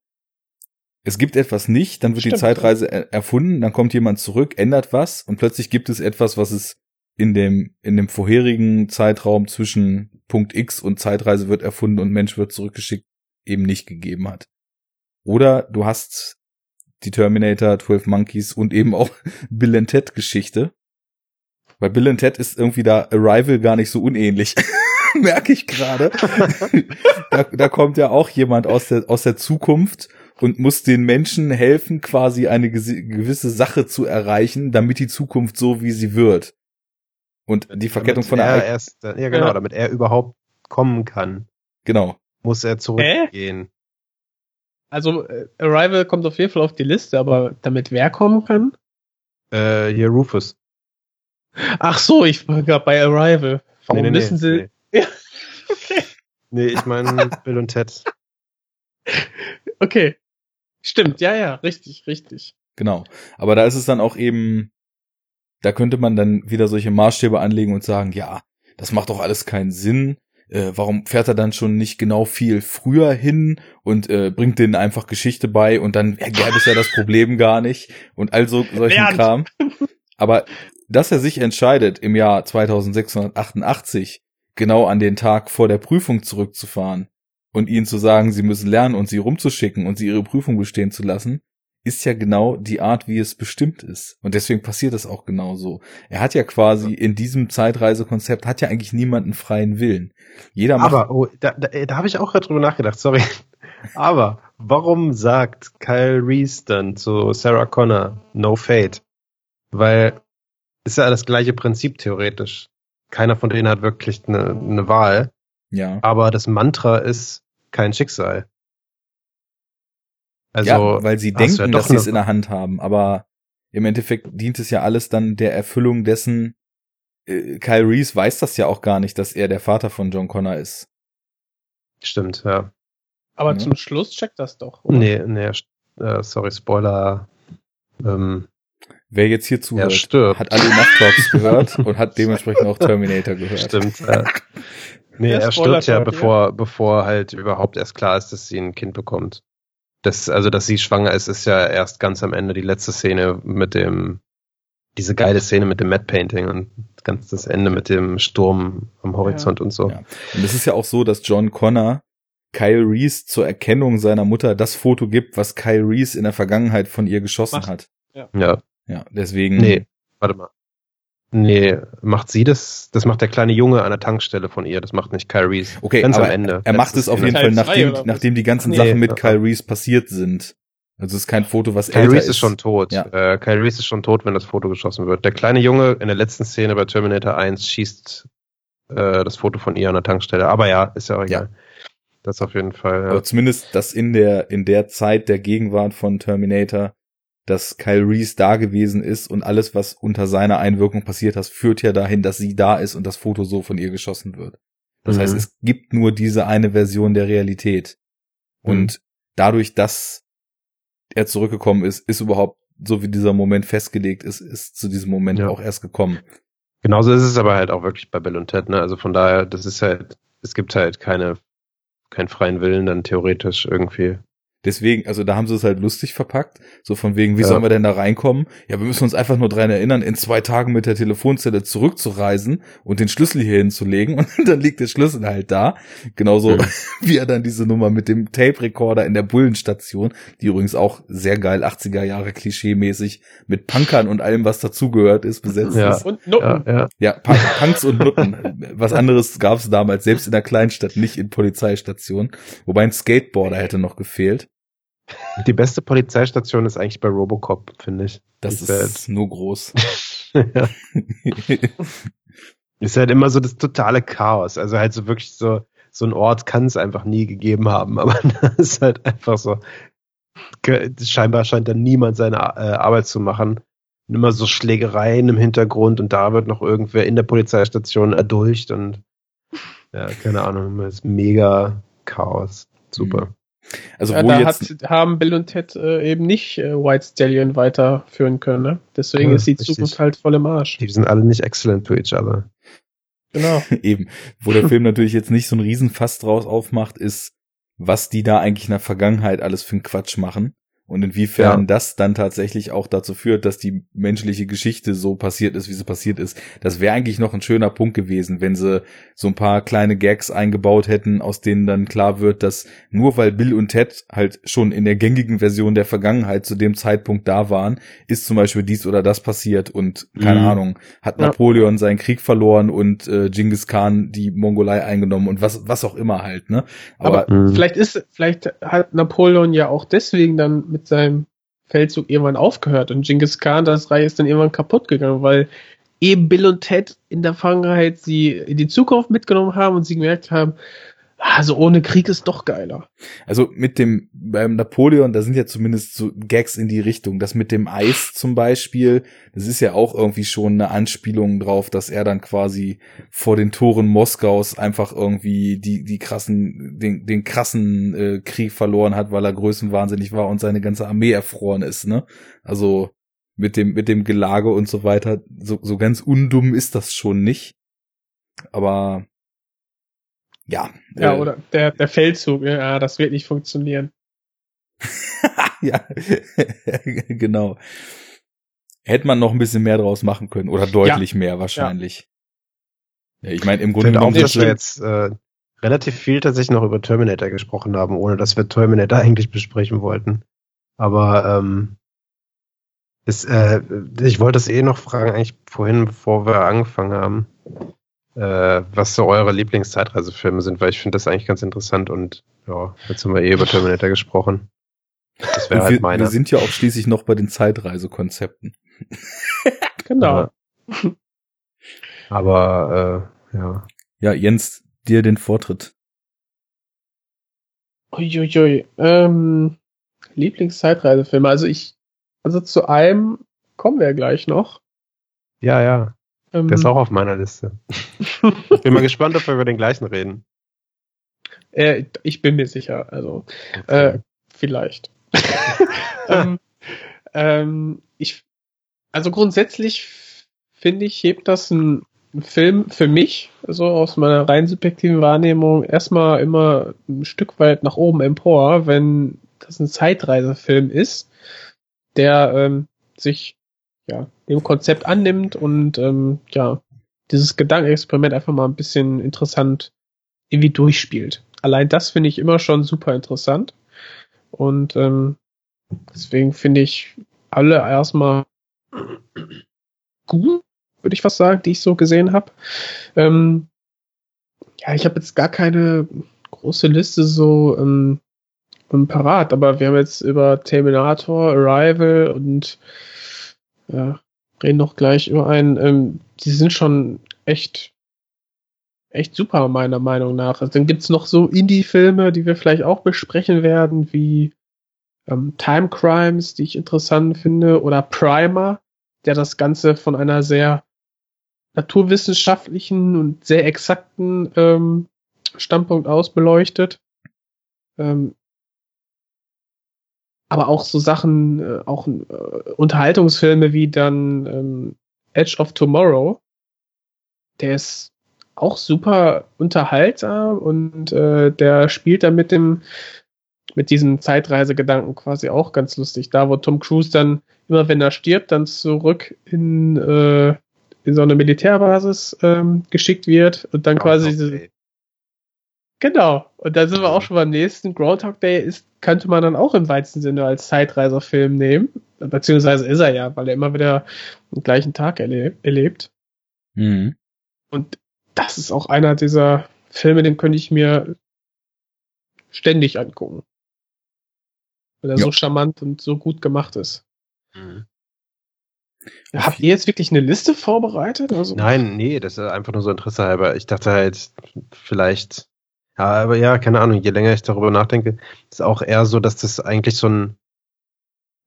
[SPEAKER 1] es gibt etwas nicht, dann wird die
[SPEAKER 3] Stimmt.
[SPEAKER 1] Zeitreise er erfunden, dann kommt jemand zurück, ändert was und plötzlich gibt es etwas, was es in dem in dem vorherigen Zeitraum zwischen Punkt X und Zeitreise wird erfunden und Mensch wird zurückgeschickt eben nicht gegeben hat. Oder du hast die Terminator, 12 Monkeys und eben auch <laughs> Bill and Ted Geschichte. Bei Bill and Ted ist irgendwie da Arrival gar nicht so unähnlich. <laughs> <laughs> Merke ich gerade. <laughs> da, da kommt ja auch jemand aus der, aus der Zukunft und muss den Menschen helfen, quasi eine gewisse Sache zu erreichen, damit die Zukunft so wie sie wird. Und die Verkettung
[SPEAKER 2] Damit
[SPEAKER 1] von der
[SPEAKER 2] er erst, ja genau,
[SPEAKER 3] Ja.
[SPEAKER 2] damit er überhaupt kommen kann,
[SPEAKER 1] genau.
[SPEAKER 2] muss er zurückgehen.
[SPEAKER 3] Also äh, Arrival kommt auf jeden Fall auf die Liste, aber damit wer kommen kann?
[SPEAKER 2] Äh, hier Rufus.
[SPEAKER 3] Ach so, ich war gerade bei Arrival. Warum
[SPEAKER 2] Nee, nee,
[SPEAKER 3] müssen sie? <laughs> Ja. Okay.
[SPEAKER 2] Nee, ich meine <laughs> Bill und Ted.
[SPEAKER 3] Okay. Stimmt, ja, ja, richtig, richtig.
[SPEAKER 1] Genau. Aber da ist es dann auch eben, da könnte man dann wieder solche Maßstäbe anlegen und sagen, ja, das macht doch alles keinen Sinn. Äh, warum fährt er dann schon nicht genau viel früher hin und äh, bringt denen einfach Geschichte bei und dann ja, gäbe es ja das Problem gar nicht und also solchen
[SPEAKER 3] Bernd.
[SPEAKER 1] Kram. Aber dass er sich entscheidet, im Jahr 2688 genau an den Tag vor der Prüfung zurückzufahren und ihnen zu sagen, sie müssen lernen und sie rumzuschicken und sie ihre Prüfung bestehen zu lassen, ist ja genau die Art, wie es bestimmt ist. Und deswegen passiert es auch genau so. Er hat ja quasi in diesem Zeitreisekonzept hat ja eigentlich niemanden freien Willen. Jeder macht
[SPEAKER 2] Aber, oh, da, da, da habe ich auch gerade drüber nachgedacht, sorry. <laughs> Aber warum sagt Kyle Reese dann zu Sarah Connor No Fate? Weil ist ja das gleiche Prinzip theoretisch. Keiner von denen hat wirklich eine, eine Wahl,
[SPEAKER 1] ja.
[SPEAKER 2] aber das Mantra ist kein Schicksal. Also,
[SPEAKER 1] ja, weil sie
[SPEAKER 2] ja
[SPEAKER 1] denken,
[SPEAKER 2] doch
[SPEAKER 1] dass sie es in der Hand haben, aber im Endeffekt dient es ja alles dann der Erfüllung dessen. Äh, Kyle Reese weiß das ja auch gar nicht, dass er der Vater von John Connor ist.
[SPEAKER 2] stimmt, ja.
[SPEAKER 3] Aber
[SPEAKER 1] Ja.
[SPEAKER 3] zum Schluss checkt das doch. oder?
[SPEAKER 2] Nee, nee, äh, sorry, Spoiler. Ähm,
[SPEAKER 1] Wer jetzt hier zuhört, hat alle Nacht Talks gehört <laughs> und hat dementsprechend auch Terminator gehört.
[SPEAKER 2] Stimmt. Ja. <laughs> Nee,
[SPEAKER 3] Der
[SPEAKER 2] er stirbt ja, bevor, bevor halt überhaupt erst klar ist, dass sie ein Kind bekommt. Das, also, dass sie schwanger ist, ist ja erst ganz am Ende die letzte Szene mit dem, diese geile Szene mit dem Matte Painting und ganz das Ende mit dem Sturm am Horizont und so.
[SPEAKER 1] Ja. Und es ist ja auch so, dass John Connor Kyle Reese zur Erkennung seiner Mutter das Foto gibt, was Kyle Reese in der Vergangenheit von ihr geschossen
[SPEAKER 3] Macht.
[SPEAKER 1] hat.
[SPEAKER 2] Ja.
[SPEAKER 1] Ja, deswegen.
[SPEAKER 2] Nee, warte mal. Nee, macht sie das? Das macht der kleine Junge an der Tankstelle von ihr. Das macht nicht Kyle Reese.
[SPEAKER 1] Okay,
[SPEAKER 2] Ganz
[SPEAKER 1] aber
[SPEAKER 2] am Ende.
[SPEAKER 1] er macht es auf jeden Fall, nachdem, nachdem die ganzen
[SPEAKER 2] Nee,
[SPEAKER 1] Sachen mit
[SPEAKER 2] ja.
[SPEAKER 1] Kyle Reese passiert sind. Also es ist kein Foto, was
[SPEAKER 2] Kyle
[SPEAKER 1] älter
[SPEAKER 2] Reese
[SPEAKER 1] ist.
[SPEAKER 2] ist schon tot.
[SPEAKER 1] Ja.
[SPEAKER 2] Äh, Kyle Reese ist schon tot, wenn das Foto geschossen wird. Der kleine Junge in der letzten Szene bei Terminator 1 schießt äh, das Foto von ihr an der Tankstelle. Aber ja, ist ja auch egal. Das auf jeden Fall.
[SPEAKER 1] Aber
[SPEAKER 2] Ja.
[SPEAKER 1] zumindest, dass in der, in der Zeit der Gegenwart von Terminator, dass Kyle Reese da gewesen ist und alles, was unter seiner Einwirkung passiert hat, führt ja dahin, dass sie da ist und das Foto so von ihr geschossen wird. Das
[SPEAKER 2] Mhm.
[SPEAKER 1] heißt, es gibt nur diese eine Version der Realität. Und dadurch, dass er zurückgekommen ist, ist überhaupt, so wie dieser Moment festgelegt ist, ist zu diesem Moment
[SPEAKER 2] Ja.
[SPEAKER 1] auch erst gekommen.
[SPEAKER 2] Genauso ist es aber halt auch wirklich bei Bill und Ted. Ne? Also von daher, das ist halt, es gibt halt keine, keinen freien Willen dann theoretisch irgendwie.
[SPEAKER 1] Deswegen, also da haben sie es halt lustig verpackt. So von wegen, wie
[SPEAKER 2] Ja.
[SPEAKER 1] sollen wir denn da reinkommen? Ja, wir müssen uns einfach nur dran erinnern, in zwei Tagen mit der Telefonzelle zurückzureisen und den Schlüssel hier hinzulegen. <laughs> Und dann liegt der Schlüssel halt da. Genauso
[SPEAKER 2] Ja. <laughs>
[SPEAKER 1] wie er dann diese Nummer mit dem Tape-Recorder in der Bullenstation, die übrigens auch sehr geil 80er Jahre klischee-mäßig mit Punkern und allem, was dazugehört ist, besetzt
[SPEAKER 2] Ja.
[SPEAKER 1] ist.
[SPEAKER 3] Und
[SPEAKER 2] Ja,
[SPEAKER 3] Nutten.
[SPEAKER 2] ja.
[SPEAKER 1] Ja, Punk, Punks und Nutten. Was anderes gab es damals, selbst in der Kleinstadt, nicht in Polizeistationen. Wobei ein Skateboarder hätte noch gefehlt.
[SPEAKER 2] Die beste Polizeistation ist eigentlich bei Robocop, finde ich.
[SPEAKER 1] Das
[SPEAKER 2] Die
[SPEAKER 1] ist nur groß. <laughs>
[SPEAKER 2] ja. Ist halt immer so das totale Chaos. Also halt so wirklich so, so ein Ort kann es einfach nie gegeben haben, <laughs> aber das ist halt einfach so. Scheinbar scheint da niemand seine äh, Arbeit zu machen. Und immer so Schlägereien im Hintergrund und da wird noch irgendwer in der Polizeistation erdulcht und ja, keine Ahnung, es ist mega Chaos. Super.
[SPEAKER 1] Also
[SPEAKER 3] Ja,
[SPEAKER 1] wo
[SPEAKER 3] da
[SPEAKER 1] jetzt,
[SPEAKER 3] hat, haben Bill und Ted äh, eben nicht äh, White Stallion weiterführen können. Ne? Deswegen
[SPEAKER 2] Ja,
[SPEAKER 3] ist die
[SPEAKER 2] richtig.
[SPEAKER 3] Zukunft halt voll im Arsch.
[SPEAKER 2] Die sind alle nicht excellent to each other.
[SPEAKER 3] Genau. <laughs>
[SPEAKER 1] eben, wo der Film natürlich jetzt nicht so ein Riesenfass draus aufmacht, ist, was die da eigentlich in der Vergangenheit alles für einen Quatsch machen. Und inwiefern
[SPEAKER 2] Ja.
[SPEAKER 1] das dann tatsächlich auch dazu führt, dass die menschliche Geschichte so passiert ist, wie sie passiert ist. Das wäre eigentlich noch ein schöner Punkt gewesen, wenn sie so ein paar kleine Gags eingebaut hätten, aus denen dann klar wird, dass nur weil Bill und Ted halt schon in der gängigen Version der Vergangenheit zu dem Zeitpunkt da waren, ist zum Beispiel dies oder das passiert und keine
[SPEAKER 2] Mhm.
[SPEAKER 1] Ahnung, hat
[SPEAKER 3] Ja.
[SPEAKER 1] Napoleon seinen Krieg verloren und äh, Genghis Khan die Mongolei eingenommen und was, was auch immer halt, ne? Aber,
[SPEAKER 3] Aber
[SPEAKER 2] Mhm.
[SPEAKER 3] vielleicht ist, vielleicht hat Napoleon ja auch deswegen dann mit seinem Feldzug irgendwann aufgehört. Und Genghis Khan, das Reich ist dann irgendwann kaputt gegangen, weil eben Bill und Ted in der Vergangenheit sie in die Zukunft mitgenommen haben und sie gemerkt haben, also ohne Krieg ist doch geiler.
[SPEAKER 1] Also mit dem, beim Napoleon, da sind ja zumindest so Gags in die Richtung. Das mit dem Eis zum Beispiel, das ist ja auch irgendwie schon eine Anspielung drauf, dass er dann quasi vor den Toren Moskaus einfach irgendwie die, die krassen, den, den krassen äh, Krieg verloren hat, weil er größenwahnsinnig war und seine ganze Armee erfroren ist, ne? Also mit dem, mit dem Gelage und so weiter, so, so ganz undumm ist das schon nicht. Aber ja.
[SPEAKER 3] Ja,
[SPEAKER 1] äh,
[SPEAKER 3] oder der, der Feldzug, ja, das wird nicht funktionieren. <laughs>
[SPEAKER 1] ja, <laughs> genau. Hätte man noch ein bisschen mehr draus machen können oder deutlich mehr wahrscheinlich. Ja, ich meine, im
[SPEAKER 2] Ich
[SPEAKER 1] Grunde
[SPEAKER 2] auch,
[SPEAKER 1] genommen
[SPEAKER 2] dass
[SPEAKER 1] sind
[SPEAKER 2] wir
[SPEAKER 1] wir
[SPEAKER 2] jetzt äh, relativ viel tatsächlich noch über Terminator gesprochen haben, ohne dass wir Terminator eigentlich besprechen wollten. Aber ähm, ist, äh, ich wollte es eh noch fragen, eigentlich vorhin, bevor wir angefangen haben, äh, was so eure Lieblingszeitreisefilme sind, weil ich finde das eigentlich ganz interessant und ja, jetzt haben wir eh über Terminator gesprochen. Das wäre halt
[SPEAKER 1] wir,
[SPEAKER 2] meine.
[SPEAKER 1] wir sind ja auch schließlich noch bei den Zeitreisekonzepten. <laughs>
[SPEAKER 3] Genau.
[SPEAKER 2] Ja. Aber äh, ja.
[SPEAKER 1] Ja, Jens, dir den Vortritt.
[SPEAKER 3] Uiuiui. Ähm, Lieblingszeitreisefilme. Also ich, also zu einem kommen wir gleich noch.
[SPEAKER 2] Ja, ja.
[SPEAKER 3] Ähm,
[SPEAKER 2] Der ist auch auf meiner Liste. Ich <laughs> bin mal gespannt, ob wir über den gleichen reden.
[SPEAKER 3] äh, ich bin mir sicher. Also äh, vielleicht. <laughs> ähm, ähm, ich, also grundsätzlich finde ich, hebt das ein, ein Film für mich, so aus meiner rein subjektiven Wahrnehmung, erstmal immer ein Stück weit nach oben empor, wenn das ein Zeitreisefilm ist, der ähm, sich ja dem Konzept annimmt und ähm, ja dieses Gedankenexperiment einfach mal ein bisschen interessant irgendwie durchspielt. Allein das finde ich immer schon super interessant. Und ähm, deswegen finde ich alle erstmal gut, würde ich fast sagen, die ich so gesehen habe. Ähm, ja, ich habe jetzt gar keine große Liste so ähm, ähm, parat, aber wir haben jetzt über Terminator, Arrival und ja, reden noch gleich über einen. Ähm, die sind schon echt echt super, meiner Meinung nach. Also dann gibt's noch so Indie-Filme, die wir vielleicht auch besprechen werden, wie ähm, Time Crimes, die ich interessant finde, oder Primer, der das Ganze von einer sehr naturwissenschaftlichen und sehr exakten ähm, Standpunkt aus beleuchtet. Ähm, aber auch so Sachen, äh, auch äh, Unterhaltungsfilme wie dann ähm, Edge of Tomorrow, der ist auch super unterhaltsam und äh, der spielt da mit dem mit diesem Zeitreisegedanken quasi auch ganz lustig. Da, wo Tom Cruise dann immer, wenn er stirbt, dann zurück in, äh, in so eine Militärbasis ähm, geschickt wird und dann quasi diese, Genau. Und da sind wir auch schon beim nächsten. Groundhog Day ist, könnte man dann auch im weitesten Sinne als Zeitreiserfilm nehmen. Beziehungsweise ist er ja, weil er immer wieder den gleichen Tag erleb erlebt.
[SPEAKER 1] Mhm.
[SPEAKER 3] Und das ist auch einer dieser Filme, den könnte ich mir ständig angucken. Weil er
[SPEAKER 1] Ja.
[SPEAKER 3] so charmant und so gut gemacht ist.
[SPEAKER 2] Mhm.
[SPEAKER 3] Habt ihr jetzt wirklich eine Liste vorbereitet? Also,
[SPEAKER 2] Nein, nee, das ist einfach nur so Interesse halber. Ich dachte halt, vielleicht, ja, aber ja, keine Ahnung, je länger ich darüber nachdenke, ist auch eher so, dass das eigentlich so ein,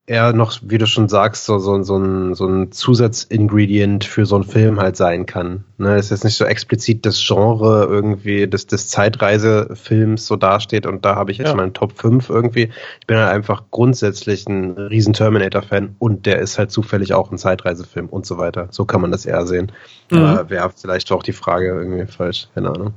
[SPEAKER 2] eher noch, wie du schon sagst, so, so, so ein, so ein Zusatzingredient für so einen Film halt sein kann. Ne, es ist jetzt nicht so explizit das Genre irgendwie des, des Zeitreisefilms so dasteht und da habe ich jetzt
[SPEAKER 3] Ja.
[SPEAKER 2] mal einen Top 5 irgendwie. Ich bin halt einfach grundsätzlich ein riesen Terminator-Fan und der ist halt zufällig auch ein Zeitreisefilm und so weiter. So kann man das eher sehen.
[SPEAKER 3] Mhm.
[SPEAKER 2] Aber wäre vielleicht auch die Frage irgendwie falsch, keine Ahnung.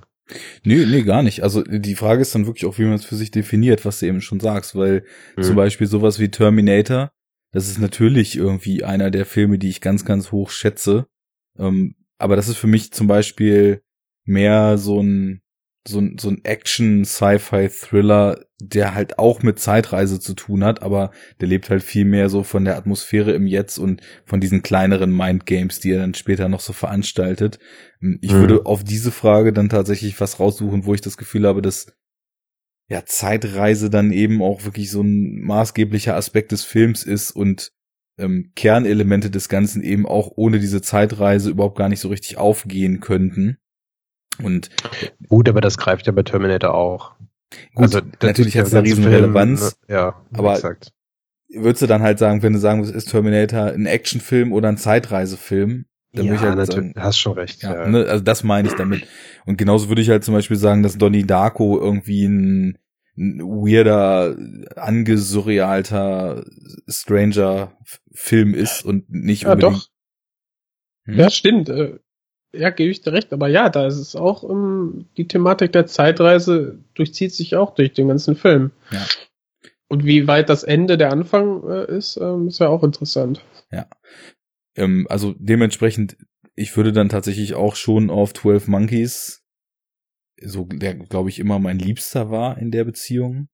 [SPEAKER 1] Nee, nee, gar nicht. Also die Frage ist dann wirklich auch, wie man es für sich definiert, was du eben schon sagst, weil
[SPEAKER 2] Mhm.
[SPEAKER 1] zum Beispiel sowas wie Terminator, das ist natürlich irgendwie einer der Filme, die ich ganz, ganz hoch schätze. Ähm, aber das ist für mich zum Beispiel mehr so ein, so ein, so ein Action-Sci-Fi-Thriller, der halt auch mit Zeitreise zu tun hat, aber der lebt halt viel mehr so von der Atmosphäre im Jetzt und von diesen kleineren Mindgames, die er dann später noch so veranstaltet. Ich
[SPEAKER 2] Mhm.
[SPEAKER 1] würde auf diese Frage dann tatsächlich was raussuchen, wo ich das Gefühl habe, dass ja Zeitreise dann eben auch wirklich so ein maßgeblicher Aspekt des Films ist und ähm, Kernelemente des Ganzen eben auch ohne diese Zeitreise überhaupt gar nicht so richtig aufgehen könnten. Und
[SPEAKER 2] Gut, aber das greift ja bei Terminator auch.
[SPEAKER 1] gut,
[SPEAKER 2] das-
[SPEAKER 1] natürlich hat es eine riesen Relevanz.
[SPEAKER 2] ne? Ja,
[SPEAKER 1] aber-
[SPEAKER 2] exakt.
[SPEAKER 1] Würdest du dann halt sagen, wenn du sagen würdest, ist Terminator ein Actionfilm oder ein Zeitreisefilm? Dann
[SPEAKER 2] ja,
[SPEAKER 1] würde ich halt
[SPEAKER 2] natürlich,
[SPEAKER 1] sagen,
[SPEAKER 2] hast schon recht.
[SPEAKER 1] Ja,
[SPEAKER 2] Ja,
[SPEAKER 1] Ne, also das meine ich damit. Und genauso würde ich halt zum Beispiel sagen, dass Donnie Darko irgendwie ein, ein weirder, angesurrealter Stranger-Film ist und nicht
[SPEAKER 3] ja,
[SPEAKER 1] unbedingt.
[SPEAKER 3] doch.
[SPEAKER 1] Hm?
[SPEAKER 3] Ja, stimmt. Ja, gebe ich dir recht. Aber ja, da ist es auch, ähm, die Thematik der Zeitreise durchzieht sich auch durch den ganzen Film.
[SPEAKER 1] Ja.
[SPEAKER 3] Und wie weit das Ende der Anfang äh, ist, ähm, ist ja auch interessant.
[SPEAKER 1] Ähm, also dementsprechend, ich würde dann tatsächlich auch schon auf 12 Monkeys, so der, glaube ich, immer mein Liebster war in der Beziehung,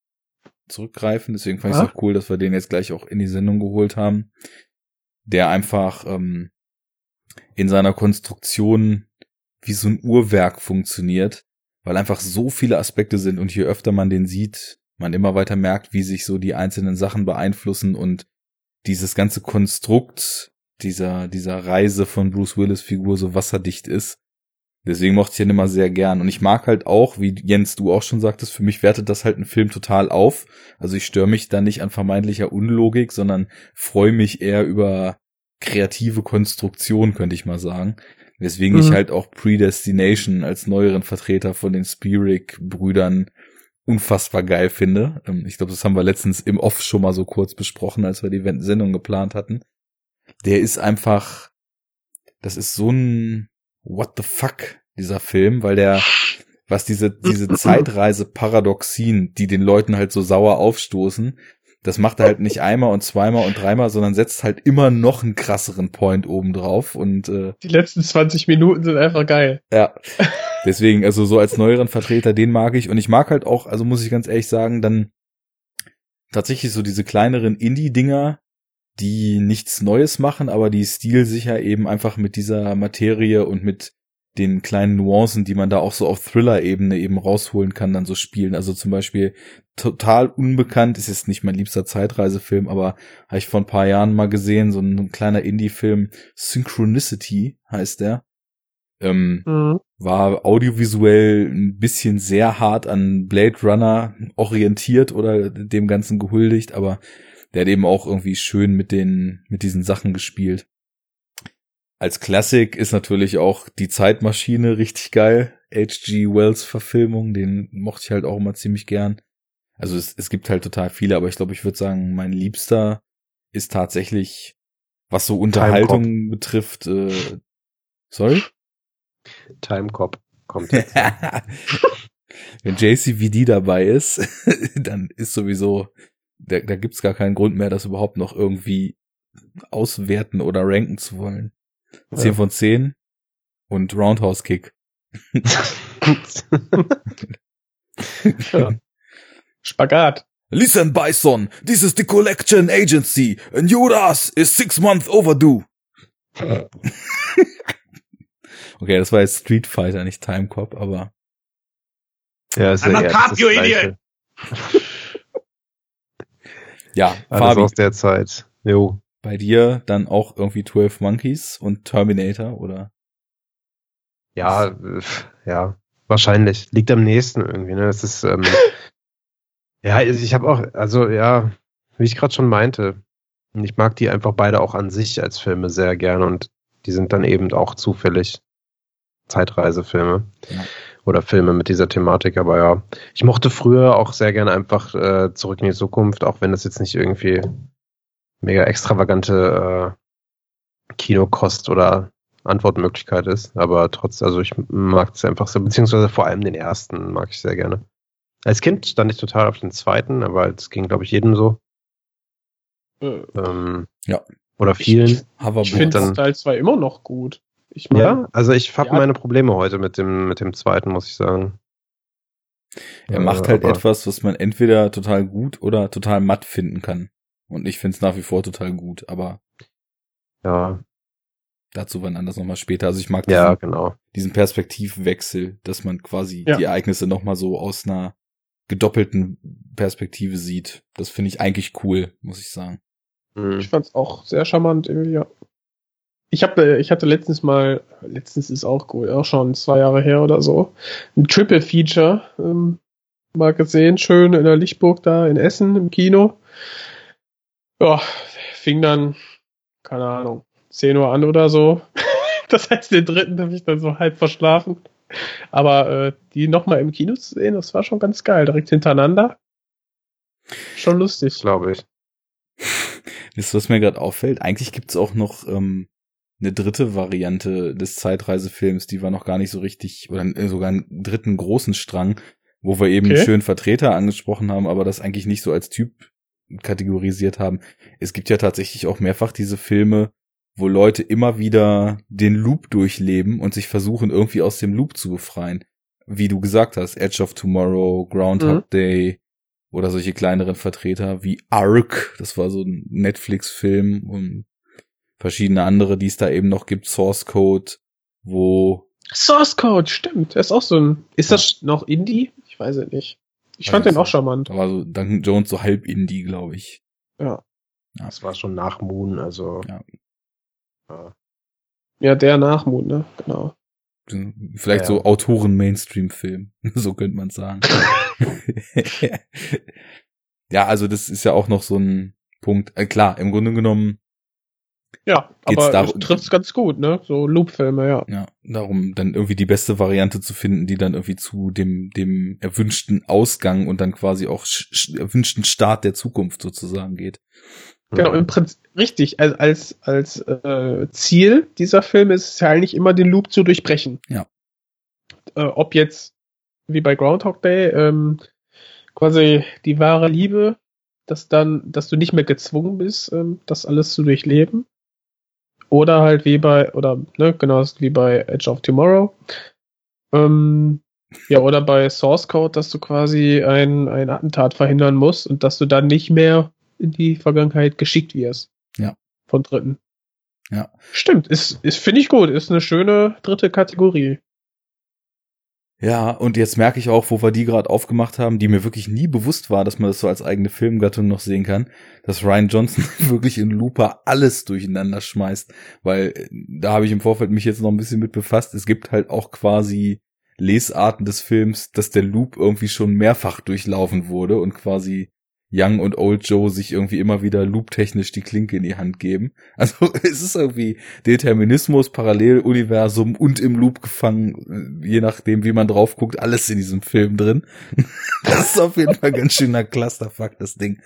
[SPEAKER 1] zurückgreifen. Deswegen fand ich es auch cool, dass wir den jetzt gleich auch in die Sendung geholt haben. Der einfach ähm, in seiner Konstruktion wie so ein Uhrwerk funktioniert, weil einfach so viele Aspekte sind und je öfter man den sieht, man immer weiter merkt, wie sich so die einzelnen Sachen beeinflussen und dieses ganze Konstrukt dieser, dieser Reise von Bruce Willis Figur so wasserdicht ist. Deswegen mochte ich den immer sehr gern. Und ich mag halt auch, wie Jens, du auch schon sagtest, für mich wertet das halt einen Film total auf. Also ich störe mich da nicht an vermeintlicher Unlogik, sondern freue mich eher über kreative Konstruktion, könnte ich mal sagen. Weswegen ich
[SPEAKER 3] Mhm.
[SPEAKER 1] halt auch Predestination als neueren Vertreter von den Spirik-Brüdern unfassbar geil finde. Ähm, Ich glaube, das haben wir letztens im Off schon mal so kurz besprochen, als wir die Sendung geplant hatten. Der ist einfach, das ist so ein What the fuck, dieser Film, weil der, was diese, diese <clears throat> Zeitreise-Paradoxien, die den Leuten halt so sauer aufstoßen, das macht er halt nicht einmal und zweimal und dreimal, sondern setzt halt immer noch einen krasseren Point oben drauf und äh,
[SPEAKER 3] Die letzten 20 Minuten sind einfach geil.
[SPEAKER 1] ja. <laughs> Deswegen, also so als neueren Vertreter, den mag ich. Und ich mag halt auch, also muss ich ganz ehrlich sagen, dann tatsächlich so diese kleineren Indie-Dinger, die nichts Neues machen, aber die stilsicher eben einfach mit dieser Materie und mit den kleinen Nuancen, die man da auch so auf Thriller-Ebene eben rausholen kann, dann so spielen. Also zum Beispiel total unbekannt, ist jetzt nicht mein liebster Zeitreisefilm, aber habe ich vor ein paar Jahren mal gesehen, so ein kleiner Indie-Film, Synchronicity heißt der. Ähm,
[SPEAKER 3] Mhm.
[SPEAKER 1] war audiovisuell ein bisschen sehr hart an Blade Runner orientiert oder dem Ganzen gehuldigt, aber der hat eben auch irgendwie schön mit den, mit diesen Sachen gespielt. Als Klassik ist natürlich auch die Zeitmaschine richtig geil. H.G. Wells Verfilmung, den mochte ich halt auch immer ziemlich gern. Also es, es gibt halt total viele, aber ich glaube, ich würde sagen, mein Liebster ist tatsächlich, was so Unterhaltung betrifft, äh, sorry?
[SPEAKER 2] Time Cop kommt jetzt. <laughs>
[SPEAKER 1] wenn JCVD dabei ist, <laughs> dann ist sowieso, da, da gibt's gar keinen Grund mehr, das überhaupt noch irgendwie auswerten oder ranken zu wollen. 10
[SPEAKER 2] Ja.
[SPEAKER 1] von 10 und Roundhouse Kick. <laughs>
[SPEAKER 3] Ja. Spagat.
[SPEAKER 1] Listen, Bison, this is the collection agency and Judas is six months overdue. okay, das war jetzt Street Fighter, nicht Time Cop, aber
[SPEAKER 2] ja, ist
[SPEAKER 4] I'm
[SPEAKER 2] ja
[SPEAKER 4] cop,
[SPEAKER 2] das
[SPEAKER 4] you
[SPEAKER 2] Gleiche.
[SPEAKER 1] ja,
[SPEAKER 2] Alles
[SPEAKER 1] Fabi,
[SPEAKER 2] aus der Zeit. Jo.
[SPEAKER 1] Bei dir dann auch irgendwie 12 Monkeys und Terminator oder?
[SPEAKER 2] Ja, äh, ja, wahrscheinlich. Liegt am nächsten irgendwie, ne? Es ist, ähm, <laughs> ja, ich habe auch, also ja, wie ich gerade schon meinte, ich mag die einfach beide auch an sich als Filme sehr gerne und die sind dann eben auch zufällig Zeitreisefilme
[SPEAKER 1] Ja.
[SPEAKER 2] oder Filme mit dieser Thematik, aber ja, ich mochte früher auch sehr gerne einfach äh, zurück in die Zukunft, auch wenn das jetzt nicht irgendwie mega extravagante äh, Kinokost oder Antwortmöglichkeit ist, aber trotz, also ich mag es einfach so, beziehungsweise vor allem den ersten mag ich sehr gerne. Als Kind stand ich total auf den zweiten, aber es ging, glaube ich, jedem so.
[SPEAKER 3] Äh,
[SPEAKER 2] Ähm,
[SPEAKER 1] Ja.
[SPEAKER 2] Oder vielen.
[SPEAKER 3] Ich
[SPEAKER 1] Hoverboard.
[SPEAKER 3] finde Teil 2 immer noch gut. Ich meine,
[SPEAKER 2] ja, also ich habe
[SPEAKER 3] Ja.
[SPEAKER 2] meine Probleme heute mit dem, mit dem zweiten, muss ich sagen.
[SPEAKER 1] Er macht
[SPEAKER 2] Äh,
[SPEAKER 1] halt
[SPEAKER 2] aber-
[SPEAKER 1] etwas, was man entweder total gut oder total matt finden kann. Und ich finde es nach wie vor total gut, aber
[SPEAKER 2] Ja,
[SPEAKER 1] dazu wann anders nochmal später. Also ich mag
[SPEAKER 2] ja,
[SPEAKER 1] diesen,
[SPEAKER 2] genau.
[SPEAKER 1] diesen Perspektivwechsel, dass man quasi
[SPEAKER 3] Ja.
[SPEAKER 1] die Ereignisse nochmal so aus einer gedoppelten Perspektive sieht. Das finde ich eigentlich cool, muss ich sagen.
[SPEAKER 2] Hm.
[SPEAKER 3] ich fand's auch sehr charmant irgendwie, ja. Ich habe, ich hatte letztens mal, letztens ist auch gut, auch schon zwei Jahre her oder so, ein Triple Feature ähm, mal gesehen, schön in der Lichtburg da in Essen im Kino. Ja, fing dann, keine Ahnung, 10 Uhr an oder so. <laughs> Das heißt, den dritten habe ich dann so halb verschlafen. Aber äh, die nochmal im Kino zu sehen, das war schon ganz geil, direkt hintereinander. Schon lustig.
[SPEAKER 2] Glaube ich.
[SPEAKER 1] Wisst ihr, was mir gerade auffällt? Eigentlich gibt's auch noch ähm, eine dritte Variante des Zeitreisefilms, die war noch gar nicht so richtig, oder äh, sogar einen dritten großen Strang, wo wir eben
[SPEAKER 3] Okay.
[SPEAKER 1] schön Vertreter angesprochen haben, aber das eigentlich nicht so als Typ kategorisiert haben. Es gibt ja tatsächlich auch mehrfach diese Filme, wo Leute immer wieder den Loop durchleben und sich versuchen, irgendwie aus dem Loop zu befreien. Wie du gesagt hast, Edge of Tomorrow, Groundhog Day oder solche kleineren Vertreter wie Ark, das war so ein Netflix-Film und verschiedene andere, die es da eben noch gibt, Source Code, wo
[SPEAKER 3] Source Code, stimmt. Der ist auch so ein. Ist das noch Indie? Ich weiß es nicht. Ich fand den auch charmant.
[SPEAKER 1] da war so Duncan Jones so halb Indie, glaube ich.
[SPEAKER 3] Ja.
[SPEAKER 2] Das war schon nach Moon, also.
[SPEAKER 1] Ja.
[SPEAKER 2] Ja.
[SPEAKER 3] Ja, der Nachmut, ne? Genau.
[SPEAKER 1] Vielleicht
[SPEAKER 2] Ja.
[SPEAKER 1] so Autoren-Mainstream-Film, <laughs> so könnte man sagen. <laughs> <laughs> ja, also das ist ja auch noch so ein Punkt. Äh, klar, im Grunde genommen,
[SPEAKER 3] Ja,
[SPEAKER 1] Geht's
[SPEAKER 3] aber
[SPEAKER 1] darum-
[SPEAKER 3] es trifft's ganz gut, ne? So Loop-Filme, ja.
[SPEAKER 1] ja, darum dann irgendwie die beste Variante zu finden, die dann irgendwie zu dem, dem erwünschten Ausgang und dann quasi auch sch sch erwünschten Start der Zukunft sozusagen geht.
[SPEAKER 3] Genau, im Prinzip richtig. Als, als, als äh, Ziel dieser Filme ist es ja eigentlich immer den Loop zu durchbrechen.
[SPEAKER 1] Ja.
[SPEAKER 3] Äh, ob jetzt, wie bei Groundhog Day, ähm, quasi die wahre Liebe, dass dann, dass du nicht mehr gezwungen bist, ähm, das alles zu durchleben. Oder halt wie bei, oder ne, genau wie bei Edge of Tomorrow. Ähm, ja, oder bei Source Code, dass du quasi ein, ein Attentat verhindern musst und dass du dann nicht mehr in die Vergangenheit geschickt wirst.
[SPEAKER 1] Ja.
[SPEAKER 3] Von Dritten.
[SPEAKER 1] Ja.
[SPEAKER 3] Stimmt, ist, ist finde ich gut, ist eine schöne dritte Kategorie.
[SPEAKER 1] Ja, und jetzt merke ich auch, wo wir die gerade aufgemacht haben, die mir wirklich nie bewusst war, dass man das so als eigene Filmgattung noch sehen kann, dass Ryan Johnson <laughs> wirklich in Looper alles durcheinander schmeißt, weil äh, da habe ich im Vorfeld mich jetzt noch ein bisschen mit befasst. Es gibt halt auch quasi Lesarten des Films, dass der Loop irgendwie schon mehrfach durchlaufen wurde und quasi Young und Old Joe sich irgendwie immer wieder looptechnisch die Klinke in die Hand geben. <laughs> Also es ist irgendwie Determinismus, Paralleluniversum und im Loop gefangen, je nachdem, wie man drauf guckt, alles in diesem Film drin. <laughs> Das ist auf jeden Fall ganz schöner Clusterfuck, das Ding.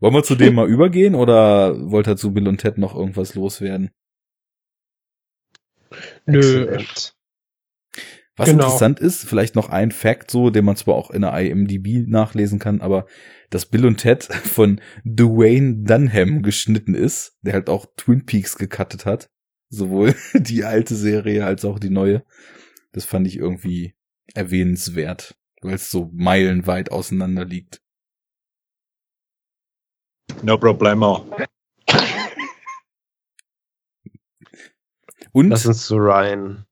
[SPEAKER 1] Wollen wir zu dem mal übergehen oder wollt ihr zu Bill und Ted noch irgendwas loswerden?
[SPEAKER 3] Nö.
[SPEAKER 2] Exzellent.
[SPEAKER 1] Was
[SPEAKER 3] Genau.
[SPEAKER 1] interessant ist, vielleicht noch ein Fact so, den man zwar auch in der IMDb nachlesen kann, aber dass Bill und Ted <laughs> von Dwayne Dunham geschnitten ist, der halt auch Twin Peaks gecuttet hat. Sowohl <laughs> die alte Serie als auch die neue. Das fand ich irgendwie erwähnenswert, weil es so meilenweit auseinander liegt.
[SPEAKER 4] No problemo.
[SPEAKER 1] Und
[SPEAKER 2] Lass uns zu Ryan.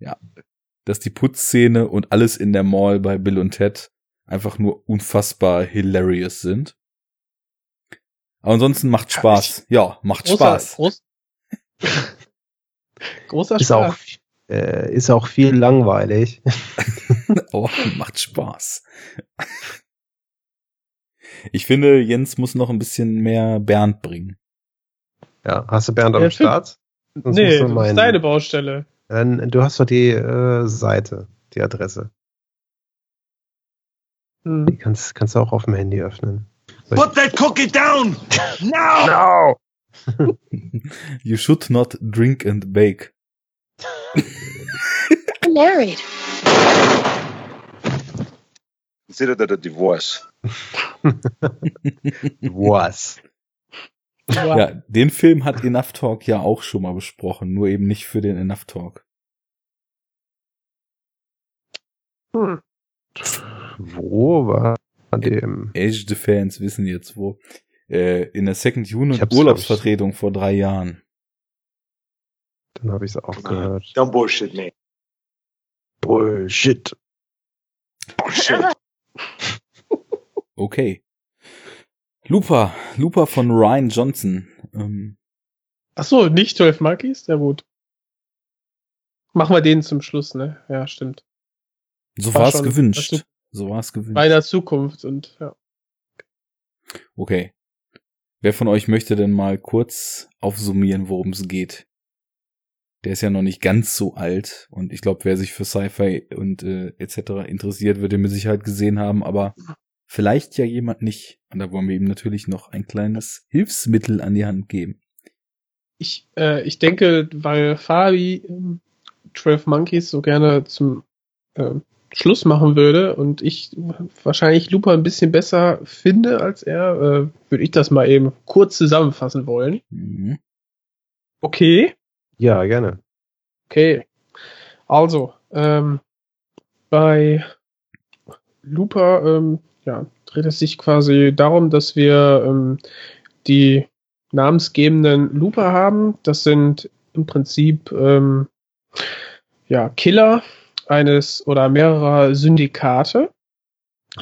[SPEAKER 1] Dass die Putzszene und alles in der Mall bei Bill und Ted einfach nur unfassbar hilarious sind. Aber ansonsten macht Spaß. Ja, macht
[SPEAKER 3] Großer,
[SPEAKER 1] Spaß.
[SPEAKER 3] Groß, <laughs> großer
[SPEAKER 2] Ist
[SPEAKER 3] Spaß.
[SPEAKER 2] auch, äh, ist auch viel langweilig. <laughs>
[SPEAKER 1] Oh, macht Spaß. Ich finde, Jens muss noch ein bisschen mehr Bernd bringen.
[SPEAKER 2] Ja, hast du Bernd am
[SPEAKER 3] Ja.
[SPEAKER 2] Start? Sonst
[SPEAKER 3] nee, das ist deine Baustelle.
[SPEAKER 2] Dann, du hast doch die äh, Seite, die Adresse.
[SPEAKER 3] Hm.
[SPEAKER 2] Die kannst, kannst du auch auf dem Handy öffnen.
[SPEAKER 4] Put that cookie down! Now! <laughs>
[SPEAKER 2] No! <laughs>
[SPEAKER 1] You should not drink and bake.
[SPEAKER 7] I'm married.
[SPEAKER 4] Consider that a divorce. <laughs>
[SPEAKER 2] Was?
[SPEAKER 1] Ja, den Film hat Enough Talk ja auch schon mal besprochen, nur eben nicht für den Enough Talk.
[SPEAKER 3] Hm.
[SPEAKER 2] Wo war dem?
[SPEAKER 1] Aged Fans wissen jetzt wo. Äh, in der Second Unit Urlaubsvertretung vor drei Jahren.
[SPEAKER 2] Dann habe ich es auch gehört.
[SPEAKER 4] Don't bullshit me.
[SPEAKER 2] Bullshit.
[SPEAKER 4] Bullshit. <laughs>
[SPEAKER 1] Okay. Looper, Looper von Ryan Johnson. Ähm,
[SPEAKER 3] Ach so, nicht 12 Monkeys? Ja gut. Machen wir den zum Schluss, ne? Ja, stimmt.
[SPEAKER 1] so
[SPEAKER 3] War
[SPEAKER 1] war es gewünscht. So war es gewünscht.
[SPEAKER 3] Bei der Zukunft und ja.
[SPEAKER 1] Okay. Wer von euch möchte denn mal kurz aufsummieren, worum es geht? Der ist ja noch nicht ganz so alt und ich glaube, wer sich für Sci-Fi und äh, etc. interessiert, wird ihn mit Sicherheit gesehen haben, aber vielleicht ja jemand nicht. Und da wollen wir ihm natürlich noch ein kleines Hilfsmittel an die Hand geben.
[SPEAKER 3] Ich, äh, ich denke, weil Fabi ähm, 12 Monkeys so gerne zum ähm, Schluss machen würde und ich wahrscheinlich Looper ein bisschen besser finde als er, äh, würde ich das mal eben kurz zusammenfassen wollen.
[SPEAKER 1] Mhm.
[SPEAKER 3] Okay.
[SPEAKER 2] Ja, gerne.
[SPEAKER 3] Okay. Also, ähm, bei Looper, ähm, ja, dreht es sich quasi darum, dass wir ähm, die namensgebenden Looper haben. Das sind im Prinzip ähm, ja, Killer eines oder mehrerer Syndikate,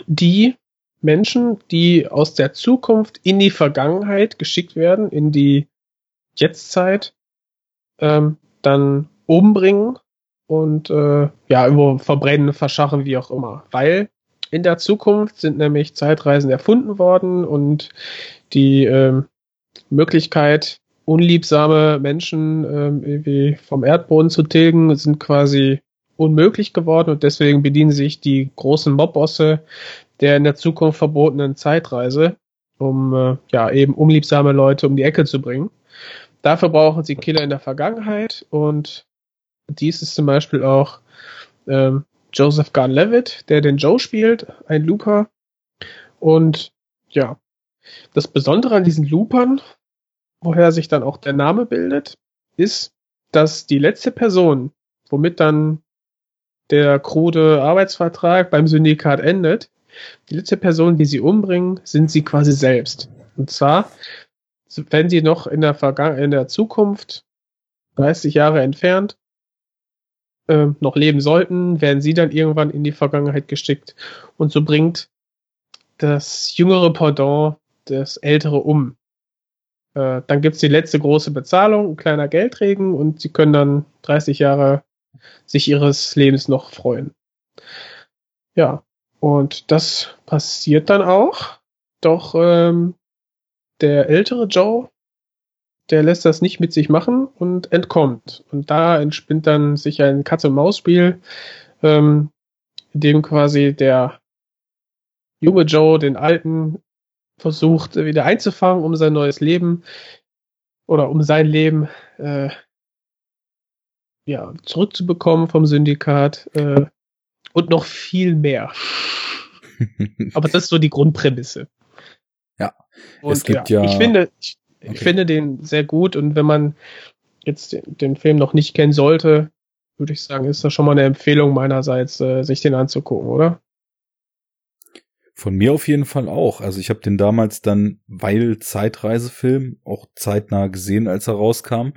[SPEAKER 3] die Menschen, die aus der Zukunft in die Vergangenheit geschickt werden, in die Jetztzeit, ähm, dann umbringen und äh, ja, irgendwo verbrennen, verscharren, wie auch immer. Weil in der Zukunft sind nämlich Zeitreisen erfunden worden und die ähm, Möglichkeit, unliebsame Menschen ähm, irgendwie vom Erdboden zu tilgen, sind quasi unmöglich geworden und deswegen bedienen sich die großen Mobbosse der in der Zukunft verbotenen Zeitreise, um äh, ja eben unliebsame Leute um die Ecke zu bringen. Dafür brauchen sie Killer in der Vergangenheit und dies ist zum Beispiel auch ähm, Joseph Garn-Levitt, der den Joe spielt, ein Looper. Und ja, das Besondere an diesen Loopern, woher sich dann auch der Name bildet, ist, dass die letzte Person, womit dann der krude Arbeitsvertrag beim Syndikat endet, die letzte Person, die sie umbringen, sind sie quasi selbst. Und zwar, wenn sie noch in der Vergangen in der Zukunft 30 Jahre entfernt äh, noch leben sollten, werden sie dann irgendwann in die Vergangenheit geschickt und so bringt das jüngere Pendant das ältere um. Äh, dann gibt's die letzte große Bezahlung, ein kleiner Geldregen und sie können dann 30 Jahre sich ihres Lebens noch freuen. Ja, und das passiert dann auch. Doch ähm, der ältere Joe, der lässt das nicht mit sich machen und entkommt. Und da entspinnt dann sich ein Katz-und-Maus-Spiel, ähm, in dem quasi der junge Joe den alten versucht wieder einzufangen, um sein neues Leben oder um sein Leben äh, ja, zurückzubekommen vom Syndikat. Äh, Und noch viel mehr. <laughs> Aber das ist so die Grundprämisse.
[SPEAKER 1] Ja.
[SPEAKER 3] Und
[SPEAKER 1] Es gibt ja-
[SPEAKER 3] Ich finde, ich,
[SPEAKER 1] Okay.
[SPEAKER 3] ich finde den sehr gut und wenn man jetzt den, den Film noch nicht kennen sollte, würde ich sagen, ist das schon mal eine Empfehlung meinerseits, äh, sich den anzugucken, oder?
[SPEAKER 1] Von mir auf jeden Fall auch. Also ich habe den damals dann, weil Zeitreisefilm, auch zeitnah gesehen, als er rauskam.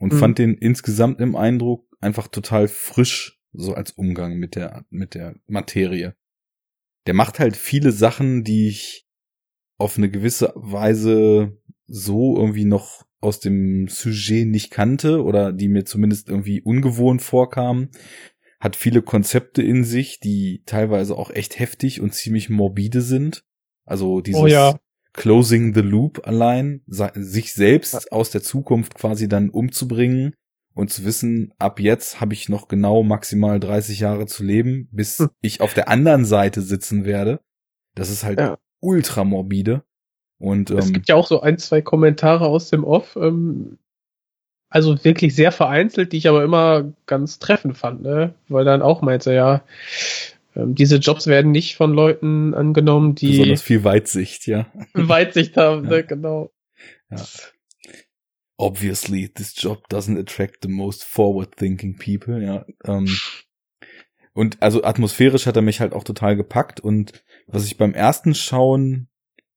[SPEAKER 1] Und
[SPEAKER 3] Mhm.
[SPEAKER 1] fand den insgesamt im Eindruck einfach total frisch, so als Umgang mit der, mit der Materie. Der macht halt viele Sachen, die ich auf eine gewisse Weise so irgendwie noch aus dem Sujet nicht kannte oder die mir zumindest irgendwie ungewohnt vorkamen. Hat viele Konzepte in sich, die teilweise auch echt heftig und ziemlich morbide sind. Also dieses
[SPEAKER 3] Oh ja.
[SPEAKER 1] Closing the Loop allein, sich selbst aus der Zukunft quasi dann umzubringen und zu wissen, ab jetzt habe ich noch genau maximal 30 Jahre zu leben, bis
[SPEAKER 3] Hm.
[SPEAKER 1] ich auf der anderen Seite sitzen werde. Das ist halt
[SPEAKER 3] Ja.
[SPEAKER 1] ultra morbide. Und
[SPEAKER 3] Es
[SPEAKER 1] ähm,
[SPEAKER 3] gibt ja auch so ein, zwei Kommentare aus dem Off, ähm, also wirklich sehr vereinzelt, die ich aber immer ganz treffend fand, ne? Weil dann auch meinte, ja, ähm, diese Jobs werden nicht von Leuten angenommen, die
[SPEAKER 1] besonders viel Weitsicht, ja. <laughs>
[SPEAKER 3] Weitsicht haben,
[SPEAKER 1] Ja.
[SPEAKER 3] ne? Genau.
[SPEAKER 1] Ja. Obviously, this job doesn't attract the most forward-thinking people, ja. Ähm, und also atmosphärisch hat er mich halt auch total gepackt und was ich beim ersten Schauen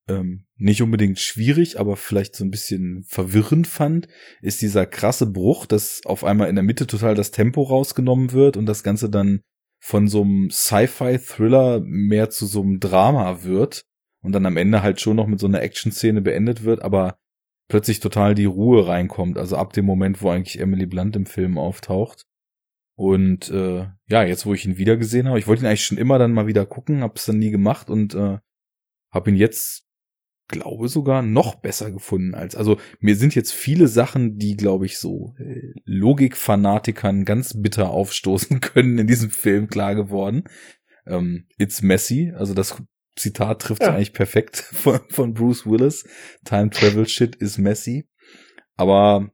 [SPEAKER 1] ähm, nicht unbedingt schwierig, aber vielleicht so ein bisschen verwirrend fand, ist dieser krasse Bruch, dass auf einmal in der Mitte total das Tempo rausgenommen wird und das Ganze dann von so einem Sci-Fi-Thriller mehr zu so einem Drama wird und dann am Ende halt schon noch mit so einer Action-Szene beendet wird, aber plötzlich total die Ruhe reinkommt. Also ab dem Moment, wo eigentlich Emily Blunt im Film auftaucht. Und äh, ja, jetzt wo ich ihn wieder gesehen habe, ich wollte ihn eigentlich schon immer dann mal wieder gucken, habe es dann nie gemacht und äh, habe ihn jetzt, glaube sogar, noch besser gefunden als. Also mir sind jetzt viele Sachen, die, glaube ich, so äh, Logikfanatikern ganz bitter aufstoßen <laughs> können in diesem Film klar geworden. Ähm, It's messy, also das Zitat trifft
[SPEAKER 3] Ja.
[SPEAKER 1] eigentlich perfekt <laughs> von, von Bruce Willis. Time Travel Shit is messy. Aber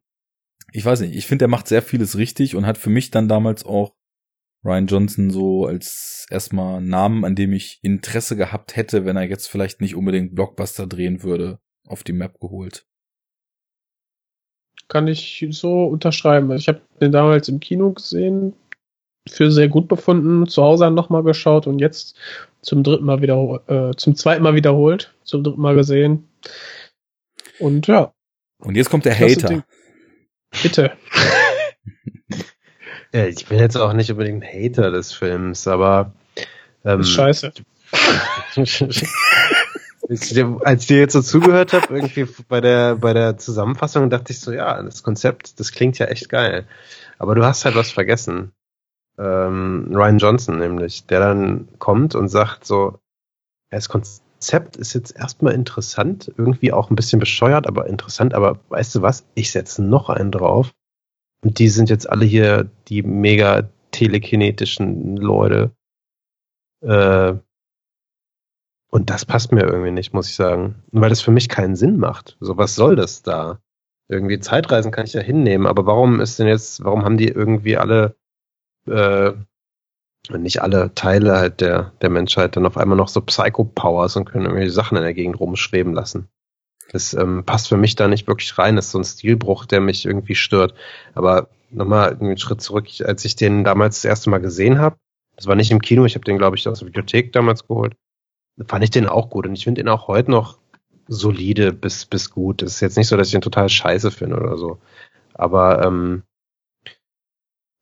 [SPEAKER 1] ich weiß nicht, ich finde, er macht sehr vieles richtig und hat für mich dann damals auch Ryan Johnson so als erstmal Namen, an dem ich Interesse gehabt hätte, wenn er jetzt vielleicht nicht unbedingt Blockbuster drehen würde, auf die Map geholt.
[SPEAKER 3] Kann ich so unterschreiben. Also Ich habe den damals im Kino gesehen, für sehr gut befunden, zu Hause nochmal geschaut und jetzt zum dritten Mal wiederholt, äh, zum zweiten Mal wiederholt, zum dritten Mal gesehen. Und ja,
[SPEAKER 1] Und jetzt kommt der Hater.
[SPEAKER 3] Bitte. <laughs>
[SPEAKER 2] Ja, ich bin jetzt auch nicht unbedingt ein Hater des Films, aber ähm,
[SPEAKER 3] ist scheiße. <laughs>
[SPEAKER 2] als ich dir- als ich dir jetzt so zugehört habe, irgendwie bei der, bei der Zusammenfassung, dachte ich so, ja, das Konzept, das klingt ja echt geil. Aber du hast halt was vergessen. Ähm, Ryan Johnson nämlich, der dann kommt und sagt so, das Konzept ist jetzt erstmal interessant, irgendwie auch ein bisschen bescheuert, aber interessant, aber weißt du was, ich setze noch einen drauf. Und die sind jetzt alle hier die mega telekinetischen Leute. Äh, und das passt mir irgendwie nicht, muss ich sagen. Weil das für mich keinen Sinn macht. So, was soll das da? Irgendwie Zeitreisen kann ich ja hinnehmen, aber warum ist denn jetzt, warum haben die irgendwie alle, äh, nicht alle Teile halt der, der Menschheit dann auf einmal noch so Psycho-Powers und können irgendwie Sachen in der Gegend rumschweben lassen? Das ähm, passt für mich da nicht wirklich rein. Das ist so ein Stilbruch, der mich irgendwie stört. Aber nochmal einen Schritt zurück, als ich den damals das erste Mal gesehen habe, das war nicht im Kino, ich habe den, glaube ich, aus der Bibliothek damals geholt, fand ich den auch gut. Und ich finde ihn auch heute noch solide bis, bis gut. Es ist jetzt nicht so, dass ich ihn total scheiße finde oder so. Aber ähm,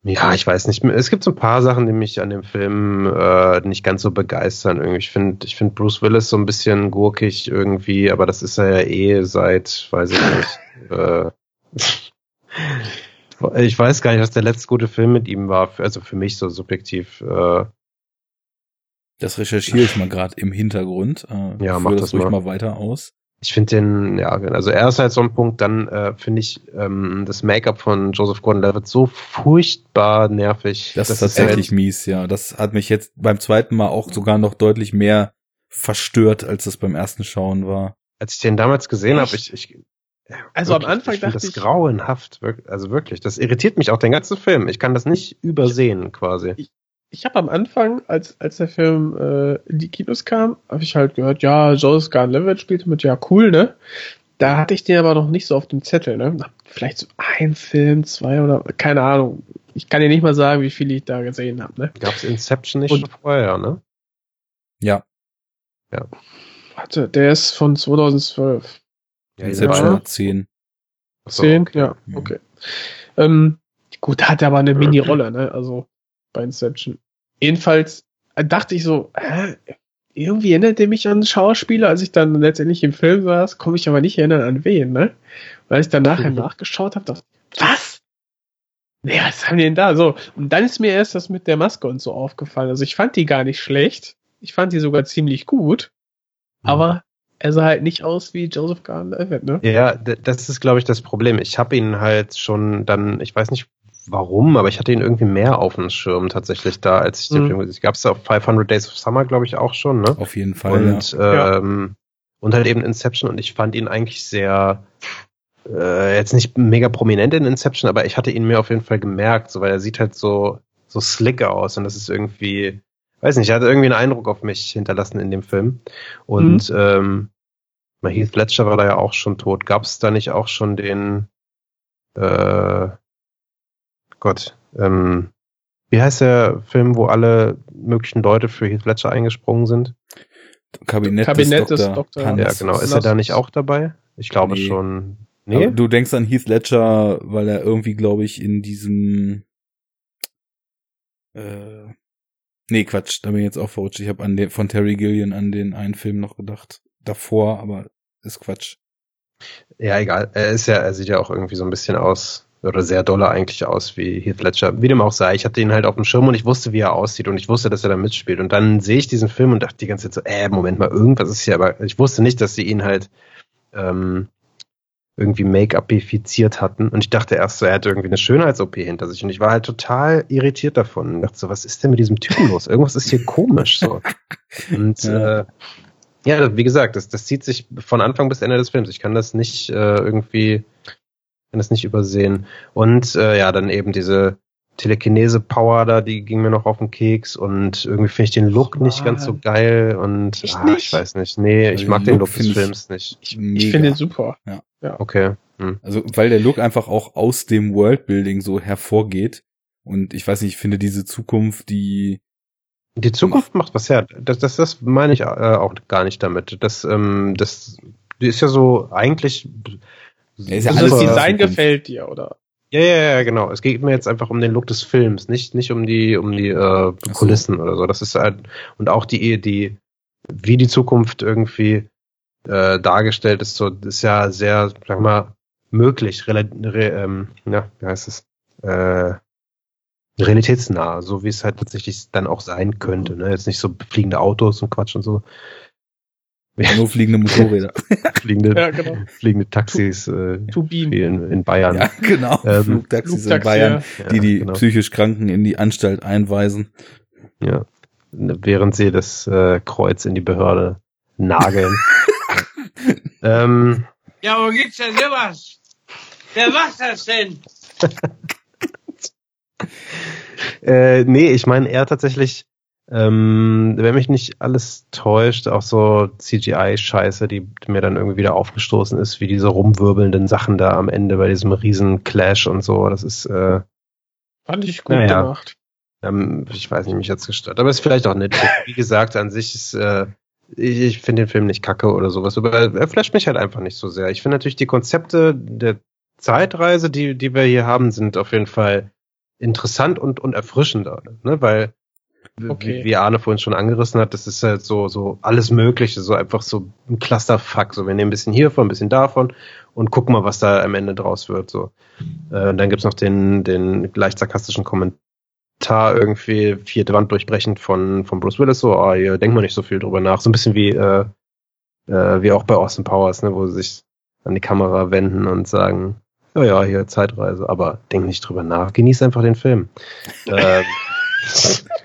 [SPEAKER 2] ja, ich weiß nicht. Es gibt so ein paar Sachen, die mich an dem Film äh, nicht ganz so begeistern. Irgendwie. Ich finde ich find Bruce Willis so ein bisschen gurkig irgendwie, aber das ist er ja eh seit, weiß ich nicht. <laughs> äh, ich weiß gar nicht, was der letzte gute Film mit ihm war. Also für mich so subjektiv. Äh,
[SPEAKER 1] Das recherchiere ich mal gerade im Hintergrund. Äh,
[SPEAKER 2] Ja,
[SPEAKER 1] führe
[SPEAKER 2] mach
[SPEAKER 1] das
[SPEAKER 2] das
[SPEAKER 1] ruhig
[SPEAKER 2] mal.
[SPEAKER 1] mal weiter aus.
[SPEAKER 2] Ich finde den, ja, also er ist halt so ein Punkt, dann äh, finde ich ähm, das Make-up von Joseph Gordon-Levitt so furchtbar nervig.
[SPEAKER 1] Das, ist
[SPEAKER 2] ist
[SPEAKER 1] tatsächlich
[SPEAKER 2] halt-
[SPEAKER 1] mies, ja. Das hat mich jetzt beim zweiten Mal auch sogar noch deutlich mehr verstört, als das beim ersten Schauen war.
[SPEAKER 2] als ich den damals gesehen habe, ich, ich
[SPEAKER 3] Also am
[SPEAKER 2] wirklich,
[SPEAKER 3] Anfang
[SPEAKER 2] ich
[SPEAKER 3] dachte
[SPEAKER 2] das
[SPEAKER 3] ich-
[SPEAKER 2] grauenhaft, wirk- also wirklich, das irritiert mich auch den ganzen Film. Ich kann das nicht übersehen quasi.
[SPEAKER 3] ich habe am Anfang, als, als der Film äh, in die Kinos kam, habe ich halt gehört, ja, Joseph Gordon-Levitt spielte mit, ja, cool, ne? Da hatte ich den aber noch nicht so auf dem Zettel, ne? Vielleicht so ein Film, zwei oder keine Ahnung. Ich kann dir nicht mal sagen, wie viele ich da gesehen habe, ne?
[SPEAKER 2] Gab's Inception nicht
[SPEAKER 3] Und-
[SPEAKER 2] schon vorher, ne?
[SPEAKER 1] Ja,
[SPEAKER 3] Warte, der ist von 2012.
[SPEAKER 2] Ja,
[SPEAKER 1] Inception
[SPEAKER 3] ja.
[SPEAKER 1] hat 10.
[SPEAKER 2] Achso,
[SPEAKER 3] Zehn?
[SPEAKER 2] okay.
[SPEAKER 3] Ja,
[SPEAKER 1] Mhm.
[SPEAKER 3] okay. Ähm, gut, da hat er aber eine <clears throat> Mini-Rolle, ne? Also bei Inception. Jedenfalls äh, dachte ich so, hä? irgendwie erinnert er mich an einen Schauspieler, als ich dann letztendlich im Film saß, komme ich aber nicht erinnern an wen, ne? Weil ich dann nachher
[SPEAKER 2] Mhm.
[SPEAKER 3] nachgeschaut habe, dachte ich, was? Nee, was haben die denn da? So, und dann ist mir erst das mit der Maske und so aufgefallen. Also ich fand die gar nicht schlecht. Ich fand die sogar ziemlich gut.
[SPEAKER 2] Mhm.
[SPEAKER 3] Aber er sah halt nicht aus wie Joseph Gordon-Levitt, ne?
[SPEAKER 2] Ja, das ist, glaube ich, das Problem. Ich habe ihn halt schon dann, ich weiß nicht warum, aber ich hatte ihn irgendwie mehr auf dem Schirm tatsächlich da, als ich den
[SPEAKER 3] Mhm.
[SPEAKER 2] Film gesehen habe. Gab es auf 500 Days of Summer, glaube ich, auch schon, ne?
[SPEAKER 1] Auf jeden Fall.
[SPEAKER 2] und,
[SPEAKER 3] Ja.
[SPEAKER 2] ähm, und halt eben Inception und ich fand ihn eigentlich sehr, äh, jetzt nicht mega prominent in Inception, aber ich hatte ihn mir auf jeden Fall gemerkt, so, weil er sieht halt so, so slick aus und das ist irgendwie, weiß nicht, er hat irgendwie einen Eindruck auf mich hinterlassen in dem Film. Und ähm, na, Heath Ledger war da ja auch schon tot. Gab es da nicht auch schon den äh, Gott, ähm, wie heißt der Film, wo alle möglichen Leute für Heath Ledger eingesprungen sind?
[SPEAKER 1] Kabinett,
[SPEAKER 3] Kabinett
[SPEAKER 1] des
[SPEAKER 3] des
[SPEAKER 1] Dr. Hans.
[SPEAKER 2] Ja, genau. Ist er da nicht auch dabei? Ich glaube
[SPEAKER 1] Nee.
[SPEAKER 2] schon. Nee?
[SPEAKER 1] Du denkst an Heath Ledger, weil er irgendwie, glaube ich, in diesem äh, Nee, Quatsch, da bin ich jetzt auch verrutscht. Ich habe an den von Terry Gillian an den einen Film noch gedacht. Davor, aber ist Quatsch.
[SPEAKER 2] Ja, egal. Er ist ja, er sieht ja auch irgendwie so ein bisschen aus, oder sehr dolle eigentlich aus wie Heath Ledger. Wie dem auch sei, ich hatte ihn halt auf dem Schirm und ich wusste, wie er aussieht und ich wusste, dass er da mitspielt. Und dann sehe ich diesen Film und dachte die ganze Zeit so, äh, Moment mal, irgendwas ist hier, aber ich wusste nicht, dass sie ihn halt ähm, irgendwie Make-upifiziert hatten. Und ich dachte erst so, er hätte irgendwie eine Schönheits-OP hinter sich. Und ich war halt total irritiert davon und dachte so, was ist denn mit diesem Typen los? Irgendwas ist hier komisch so. <laughs> Und
[SPEAKER 1] Ja.
[SPEAKER 2] äh, ja, wie gesagt, das, das zieht sich von Anfang bis Ende des Films. Ich kann das nicht äh, irgendwie, kann das nicht übersehen. Und äh, ja, dann eben diese Telekinese-Power da, die ging mir noch auf den Keks und irgendwie finde ich den Look nicht ganz so geil und
[SPEAKER 3] Echt
[SPEAKER 2] ah,
[SPEAKER 3] nicht?
[SPEAKER 2] ich weiß nicht. Nee,
[SPEAKER 1] Also
[SPEAKER 2] ich mag
[SPEAKER 1] den
[SPEAKER 2] den
[SPEAKER 1] Look
[SPEAKER 2] Look des
[SPEAKER 1] ich-
[SPEAKER 2] Films nicht.
[SPEAKER 3] Ich, ich finde ihn super.
[SPEAKER 2] Okay. Hm.
[SPEAKER 1] Also, weil der Look einfach auch aus dem Worldbuilding so hervorgeht. Und ich weiß nicht, ich finde diese Zukunft, die
[SPEAKER 2] Die Zukunft macht was her. Das, das, das meine ich äh, auch gar nicht damit. Das, ähm, das die ist ja so eigentlich.
[SPEAKER 1] Ja, ist ja
[SPEAKER 3] Also
[SPEAKER 1] alles
[SPEAKER 3] das Design gefällt dir, oder?
[SPEAKER 2] Ja, ja, ja, genau. Es geht mir jetzt einfach um den Look des Films, nicht, nicht um die, um die äh,
[SPEAKER 1] so.
[SPEAKER 2] Kulissen oder so. Das ist halt, und auch die, die, wie die Zukunft irgendwie äh, dargestellt ist, so, ist ja sehr, sag mal, möglich, rela re, ähm, ja, wie heißt es? Äh, realitätsnah, so wie es halt tatsächlich dann auch sein könnte. Ne? Jetzt nicht so fliegende Autos und Quatsch und so.
[SPEAKER 1] Nur fliegende Motorräder. <laughs>
[SPEAKER 2] fliegende,
[SPEAKER 3] Ja, genau.
[SPEAKER 2] fliegende Taxis äh, in, in Bayern.
[SPEAKER 1] ja, genau.
[SPEAKER 2] Ähm,
[SPEAKER 1] Flugtaxis in
[SPEAKER 3] Flugtaxi,
[SPEAKER 1] Bayern,
[SPEAKER 2] Ja,
[SPEAKER 1] die die
[SPEAKER 2] genau.
[SPEAKER 1] psychisch Kranken in die Anstalt einweisen.
[SPEAKER 2] Ja. Während sie das äh, Kreuz in die Behörde nageln. <laughs> ähm,
[SPEAKER 4] Ja, wo gibt's denn sowas? Wer macht das denn? <laughs>
[SPEAKER 2] äh, nee, ich meine eher tatsächlich, ähm, wenn mich nicht alles täuscht, auch so CGI-Scheiße, die mir dann irgendwie wieder aufgestoßen ist, wie diese rumwirbelnden Sachen da am Ende bei diesem riesen Clash und so. Das ist, äh,
[SPEAKER 3] Fand ich gut
[SPEAKER 2] Naja.
[SPEAKER 3] gemacht.
[SPEAKER 2] ähm, ich weiß nicht, mich jetzt gestört. Aber ist vielleicht auch nett. Wie gesagt, an sich ist, äh, ich, ich finde den Film nicht kacke oder sowas, aber er, flasht mich halt einfach nicht so sehr. Ich finde natürlich die Konzepte der Zeitreise, die, die wir hier haben, sind auf jeden Fall interessant und, und erfrischender, ne? Weil,
[SPEAKER 3] Okay.
[SPEAKER 2] wie, wie Arne vorhin schon angerissen hat, das ist halt so, so alles Mögliche, so einfach so ein Clusterfuck. So, wir nehmen ein bisschen hiervon, ein bisschen davon und gucken mal, was da am Ende draus wird. So. Äh, und dann gibt's noch den, den leicht sarkastischen Kommentar irgendwie, vierte Wand durchbrechend von, von Bruce Willis, so, ah, hier denkt man nicht so viel drüber nach. So ein bisschen wie, äh, äh, wie auch bei Austin Powers, ne, wo sie sich an die Kamera wenden und sagen, ja, ja, hier Zeitreise, aber denk nicht drüber nach, genieß einfach den Film. <laughs> ähm, <laughs>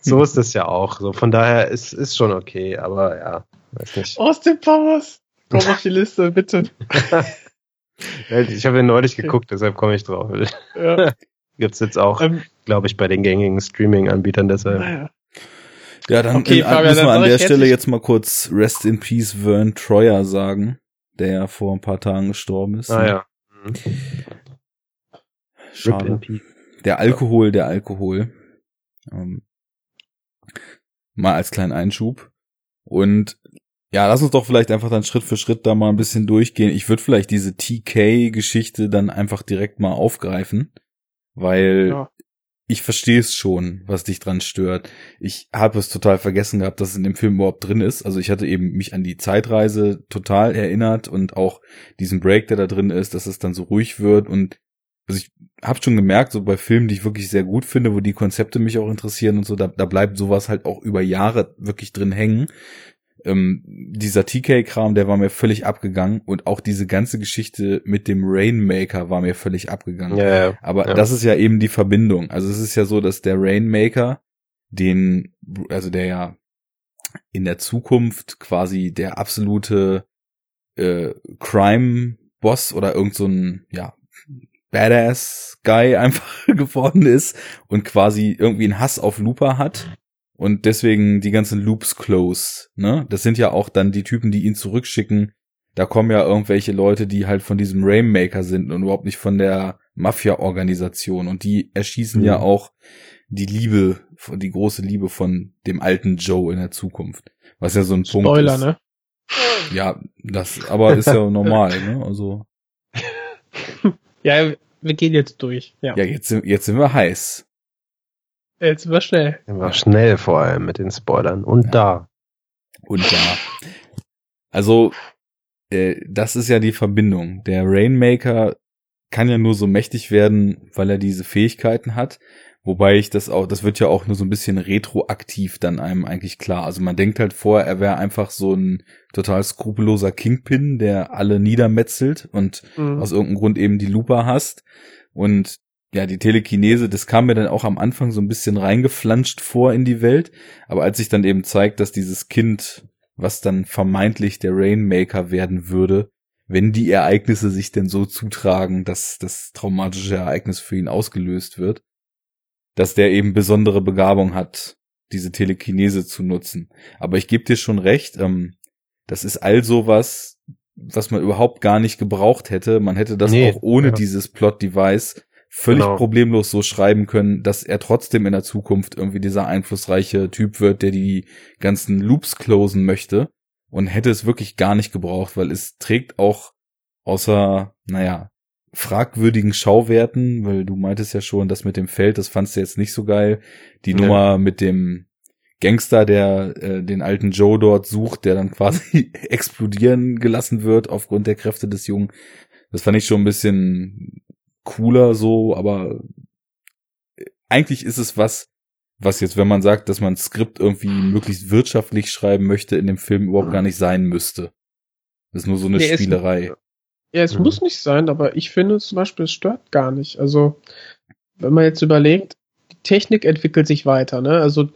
[SPEAKER 2] so ist das ja auch. So, von daher ist, ist schon okay, aber ja, weiß nicht.
[SPEAKER 3] Austin Powers. Komm auf die Liste, bitte. <laughs>
[SPEAKER 2] Ich habe den neulich geguckt, deshalb komme ich drauf.
[SPEAKER 3] Ja. <laughs>
[SPEAKER 2] Gibt's jetzt auch,
[SPEAKER 3] Ähm,
[SPEAKER 2] glaube ich, bei den gängigen Streaming-Anbietern deshalb.
[SPEAKER 3] naja.
[SPEAKER 1] Ja, dann
[SPEAKER 3] Okay,
[SPEAKER 1] in,
[SPEAKER 3] Fabian,
[SPEAKER 1] müssen wir an der Stelle jetzt mal kurz Rest in Peace Vern Troyer sagen, der ja vor ein paar Tagen gestorben ist.
[SPEAKER 2] Ah ja. Mhm.
[SPEAKER 1] Schade. Der Alkohol, der Alkohol. Ähm, mal als kleinen Einschub. Und ja, lass uns doch vielleicht einfach dann Schritt für Schritt da mal ein bisschen durchgehen. Ich würde vielleicht diese TK-Geschichte dann einfach direkt mal aufgreifen, weil
[SPEAKER 3] Ja.
[SPEAKER 1] ich verstehe es schon, was dich dran stört. Ich habe es total vergessen gehabt, dass es in dem Film überhaupt drin ist. Also ich hatte eben mich an die Zeitreise total erinnert und auch diesen Break, der da drin ist, dass es dann so ruhig wird und also ich habe schon gemerkt, so bei Filmen, die ich wirklich sehr gut finde, wo die Konzepte mich auch interessieren und so, da, da bleibt sowas halt auch über Jahre wirklich drin hängen. Ähm, dieser TK-Kram, der war mir völlig abgegangen und auch diese ganze Geschichte mit dem Rainmaker war mir völlig abgegangen.
[SPEAKER 2] Ja, ja.
[SPEAKER 1] Aber
[SPEAKER 2] Ja.
[SPEAKER 1] das ist ja eben die Verbindung. Also es ist ja so, dass der Rainmaker, den, also der ja in der Zukunft quasi der absolute äh, Crime-Boss oder irgend so ein, ja, Badass-Guy <laughs> einfach geworden ist und quasi irgendwie einen Hass auf Looper hat und deswegen die ganzen Loops close, ne? Das sind ja auch dann die Typen, die ihn zurückschicken. Da kommen ja irgendwelche Leute, die halt von diesem Rainmaker sind und überhaupt nicht von der Mafia-Organisation und die erschießen
[SPEAKER 2] Mhm.
[SPEAKER 1] ja auch die Liebe, die große Liebe von dem alten Joe in der Zukunft. Was ja so ein Punkt
[SPEAKER 3] Spoiler,
[SPEAKER 1] ist.
[SPEAKER 3] ne?
[SPEAKER 1] Ja, das aber ist ja <laughs> normal, ne? Also <laughs>
[SPEAKER 3] Ja, wir gehen jetzt durch. Ja.
[SPEAKER 1] ja, jetzt sind, jetzt sind wir heiß.
[SPEAKER 3] Jetzt sind wir schnell.
[SPEAKER 2] War schnell vor allem mit den Spoilern. Und
[SPEAKER 1] Ja.
[SPEAKER 2] da.
[SPEAKER 1] Und da. Also, äh, das ist ja die Verbindung. Der Rainmaker kann ja nur so mächtig werden, weil er diese Fähigkeiten hat. Wobei ich das auch, das wird ja auch nur so ein bisschen retroaktiv dann einem eigentlich klar. Also man denkt halt vor, er wäre einfach so ein total skrupelloser Kingpin, der alle niedermetzelt und
[SPEAKER 3] Mhm.
[SPEAKER 1] aus irgendeinem Grund eben die Lupa hast. Und ja, die Telekinese, das kam mir dann auch am Anfang so ein bisschen reingeflanscht vor in die Welt. Aber als sich dann eben zeigt, dass dieses Kind, was dann vermeintlich der Rainmaker werden würde, wenn die Ereignisse sich denn so zutragen, dass das traumatische Ereignis für ihn ausgelöst wird, dass der eben besondere Begabung hat, diese Telekinese zu nutzen. Aber ich gebe dir schon recht, ähm, das ist all sowas, was man überhaupt gar nicht gebraucht hätte. Man hätte das
[SPEAKER 2] Nee,
[SPEAKER 1] auch ohne
[SPEAKER 2] ja.
[SPEAKER 1] dieses Plot-Device völlig
[SPEAKER 2] Genau.
[SPEAKER 1] problemlos so schreiben können, dass er trotzdem in der Zukunft irgendwie dieser einflussreiche Typ wird, der die ganzen Loops closen möchte und hätte es wirklich gar nicht gebraucht, weil es trägt auch außer, naja, fragwürdigen Schauwerten, weil du meintest ja schon, das mit dem Feld, das fandst du jetzt nicht so geil. Die
[SPEAKER 2] Nee.
[SPEAKER 1] Nummer mit dem Gangster, der äh, den alten Joe dort sucht, der dann <laughs> quasi explodieren gelassen wird aufgrund der Kräfte des Jungen. Das fand ich schon ein bisschen cooler so, aber eigentlich ist es was, was jetzt, wenn man sagt, dass man ein Skript irgendwie möglichst wirtschaftlich schreiben möchte, in dem Film überhaupt gar nicht sein müsste. Das ist nur so eine
[SPEAKER 3] Nee,
[SPEAKER 1] Spielerei.
[SPEAKER 3] Ja, es
[SPEAKER 2] Mhm.
[SPEAKER 3] muss nicht sein, aber ich finde zum Beispiel, es stört gar nicht. Also, wenn man jetzt überlegt, die Technik entwickelt sich weiter, ne? Also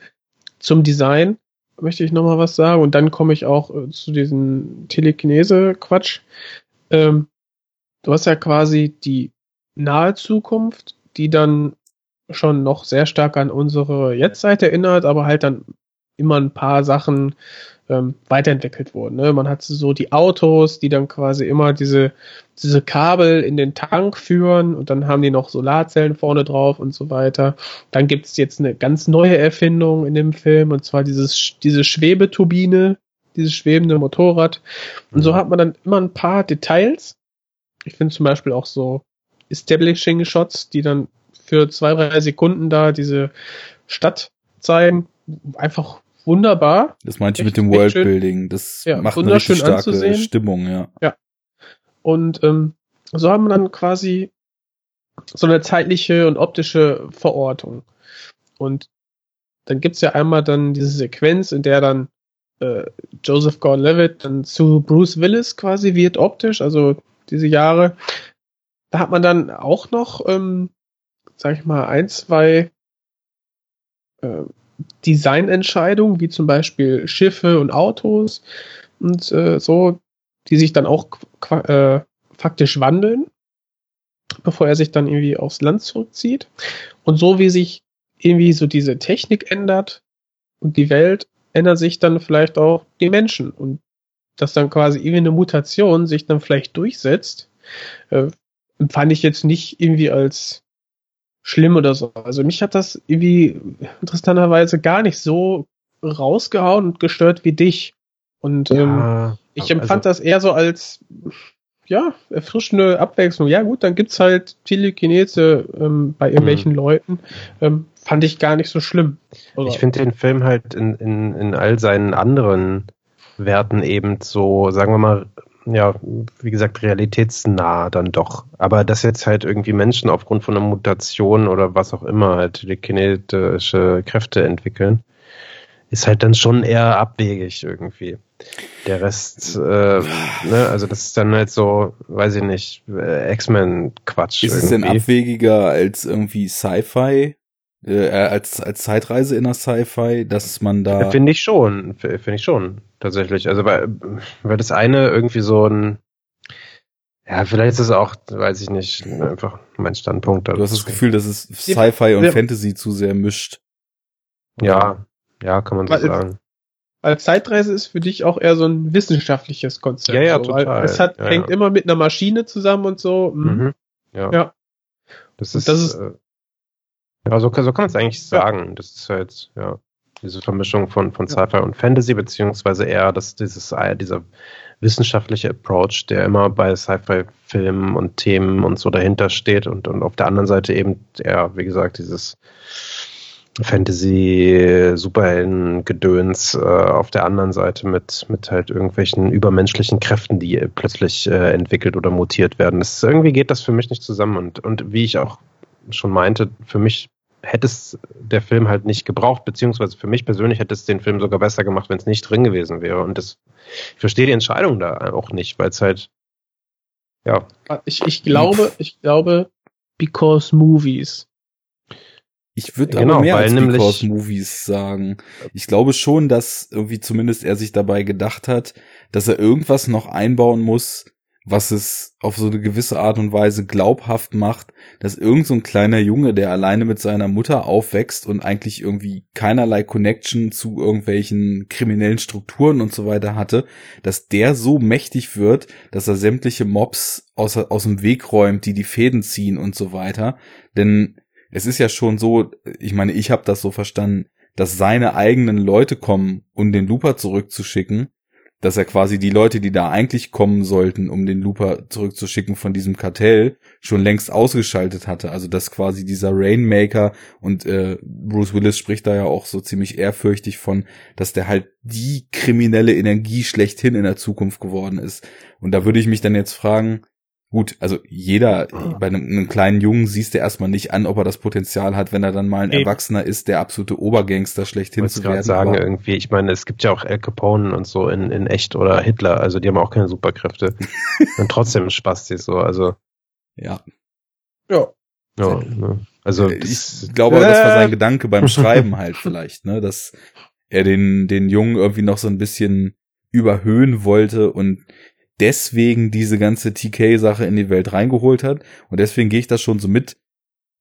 [SPEAKER 3] zum Design möchte ich nochmal was sagen und dann komme ich auch äh, zu diesem Telekinese-Quatsch. Ähm, du hast ja quasi die nahe Zukunft, die dann schon noch sehr stark an unsere Jetztzeit erinnert, aber halt dann immer ein paar Sachen ähm, weiterentwickelt wurden. Ne? Man hat so die Autos, die dann quasi immer diese, diese Kabel in den Tank führen und dann haben die noch Solarzellen vorne drauf und so weiter. Dann gibt's jetzt eine ganz neue Erfindung in dem Film und zwar dieses, diese Schwebeturbine, dieses schwebende Motorrad. Und so
[SPEAKER 2] Mhm.
[SPEAKER 3] hat man dann immer ein paar Details. Ich finde zum Beispiel auch so Establishing Shots, die dann für zwei, drei Sekunden da diese Stadt zeigen. Einfach wunderbar.
[SPEAKER 1] Das meinte ich
[SPEAKER 3] Echt-
[SPEAKER 1] mit dem. Worldbuilding. Das
[SPEAKER 3] Ja,
[SPEAKER 1] macht eine richtig starke
[SPEAKER 3] anzusehen.
[SPEAKER 1] Stimmung, ja.
[SPEAKER 3] Und ähm, so haben wir dann quasi so eine zeitliche und optische Verortung. Und dann gibt's ja einmal dann diese Sequenz, in der dann äh, Joseph Gordon-Levitt dann zu Bruce Willis quasi wird optisch, also diese Jahre. Da hat man dann auch noch, ähm, sag ich mal, ein, zwei äh, Designentscheidungen, wie zum Beispiel Schiffe und Autos und äh, so, die sich dann auch äh, faktisch wandeln. bevor er sich dann irgendwie aufs Land zurückzieht. Und so wie sich irgendwie so diese Technik ändert und die Welt, ändern sich dann vielleicht auch die Menschen und dass dann quasi irgendwie eine Mutation sich dann vielleicht durchsetzt, äh, fand ich jetzt nicht irgendwie als schlimm oder so. Also mich hat das irgendwie interessanterweise gar nicht so rausgehauen und gestört wie dich. Und ähm, ich empfand also, das eher so als ja, erfrischende Abwechslung. Ja gut, dann gibt's halt Telekinese ähm, bei irgendwelchen mhm. Leuten. Ähm, fand ich gar nicht so schlimm.
[SPEAKER 2] Oder? Ich finde den Film halt in, in, in all seinen anderen Werten eben so, sagen wir mal, ja, wie gesagt, realitätsnah dann doch. Aber dass jetzt halt irgendwie Menschen aufgrund von einer Mutation oder was auch immer halt telekinetische Kräfte entwickeln, ist halt dann schon eher abwegig irgendwie. Der Rest, äh, ne, also das ist dann halt so, weiß ich nicht, äh, X-Men-Quatsch.
[SPEAKER 1] Ist irgendwie. es denn abwegiger als irgendwie Sci-Fi? Äh, als, als Zeitreise in der Sci-Fi, dass man da.
[SPEAKER 2] Finde ich schon, finde ich schon, tatsächlich. Also, weil, weil das eine irgendwie so ein, ja, vielleicht ist es auch, weiß ich nicht, einfach mein Standpunkt.
[SPEAKER 1] Du hast das Gefühl, dass es Sci-Fi und Fantasy zu sehr mischt.
[SPEAKER 2] Ja, ja, kann man so sagen.
[SPEAKER 3] Weil Zeitreise ist für dich auch eher so ein wissenschaftliches Konzept.
[SPEAKER 2] Ja, ja, so, total.
[SPEAKER 3] Es hat,
[SPEAKER 2] ja,
[SPEAKER 3] hängt
[SPEAKER 2] ja.
[SPEAKER 3] immer mit einer Maschine zusammen und so. Mhm.
[SPEAKER 2] Mhm. Ja.
[SPEAKER 3] ja.
[SPEAKER 2] Das ist,
[SPEAKER 3] das ist
[SPEAKER 2] äh, ja, so, so kann man es eigentlich sagen. Das ist halt, ja, diese Vermischung von, von Sci-Fi und Fantasy, beziehungsweise eher das, dieses, äh, dieser wissenschaftliche Approach, der immer bei Sci-Fi-Filmen und Themen und so dahinter steht und, und auf der anderen Seite eben eher, wie gesagt, dieses Fantasy, Superhelden-Gedöns äh, auf der anderen Seite mit, mit halt irgendwelchen übermenschlichen Kräften, die plötzlich äh, entwickelt oder mutiert werden. Das, irgendwie geht das für mich nicht zusammen und, und wie ich auch schon meinte, für mich hätte es der Film halt nicht gebraucht, beziehungsweise für mich persönlich hätte es den Film sogar besser gemacht, wenn es nicht drin gewesen wäre. Und das, ich verstehe die Entscheidung da auch nicht, weil es halt, ja.
[SPEAKER 3] Ich, ich glaube, ich glaube, because movies.
[SPEAKER 1] Ich würde genau, aber mehr als Because Movies sagen. Ich glaube schon, dass irgendwie zumindest er sich dabei gedacht hat, dass er irgendwas noch einbauen muss, was es auf so eine gewisse Art und Weise glaubhaft macht, dass irgend so ein kleiner Junge, der alleine mit seiner Mutter aufwächst und eigentlich irgendwie keinerlei Connection zu irgendwelchen kriminellen Strukturen und so weiter hatte, dass der so mächtig wird, dass er sämtliche Mobs aus, aus dem Weg räumt, die die Fäden ziehen und so weiter. Denn es ist ja schon so, ich meine, ich habe das so verstanden, dass seine eigenen Leute kommen, um den Looper zurückzuschicken, dass er quasi die Leute, die da eigentlich kommen sollten, um den Looper zurückzuschicken von diesem Kartell, schon längst ausgeschaltet hatte. Also dass quasi dieser Rainmaker und äh, Bruce Willis spricht da ja auch so ziemlich ehrfürchtig von, dass der halt die kriminelle Energie schlechthin in der Zukunft geworden ist. Und da würde ich mich dann jetzt fragen, Gut, also jeder, bei einem, einem, kleinen Jungen siehst du erstmal nicht an, ob er das Potenzial hat, wenn er dann mal ein Eben. Erwachsener ist, der absolute Obergangster schlechthin
[SPEAKER 2] zu werden. Ich sagen irgendwie, ich meine, es gibt ja auch Al Capone und so in, in echt oder Hitler, also die haben auch keine Superkräfte. <laughs> und trotzdem Spaß die so, also.
[SPEAKER 1] Ja.
[SPEAKER 3] Ja.
[SPEAKER 2] Ja, ne? Also
[SPEAKER 1] äh, ich glaube, äh, das war sein Gedanke beim Schreiben halt <laughs> vielleicht, ne, dass er den den Jungen irgendwie noch so ein bisschen überhöhen wollte und deswegen diese ganze TK-Sache in die Welt reingeholt hat. Und deswegen gehe ich das schon so mit,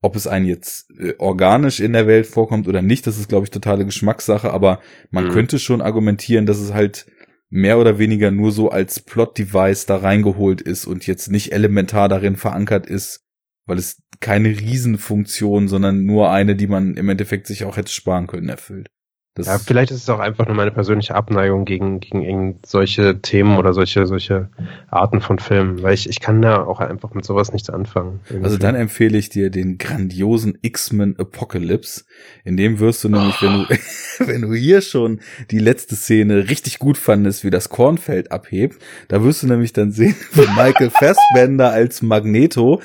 [SPEAKER 1] ob es einen jetzt äh, organisch in der Welt vorkommt oder nicht. Das ist, glaube ich, totale Geschmackssache. Aber man mhm. könnte schon argumentieren, dass es halt mehr oder weniger nur so als Plot-Device da reingeholt ist und jetzt nicht elementar darin verankert ist, weil es keine Riesenfunktion, sondern nur eine, die man im Endeffekt sich auch hätte sparen können, erfüllt.
[SPEAKER 2] Das ja, vielleicht ist es auch einfach nur meine persönliche Abneigung gegen, gegen solche Themen oder solche, solche Arten von Filmen, weil ich, ich kann da auch einfach mit sowas nichts anfangen.
[SPEAKER 1] Irgendwie. Also dann empfehle ich dir den grandiosen X-Men Apocalypse. In dem wirst du nämlich, oh. wenn du, <laughs> wenn du hier schon die letzte Szene richtig gut fandest, wie das Kornfeld abhebt, da wirst du nämlich dann sehen, <laughs> wie Michael Fassbender als Magneto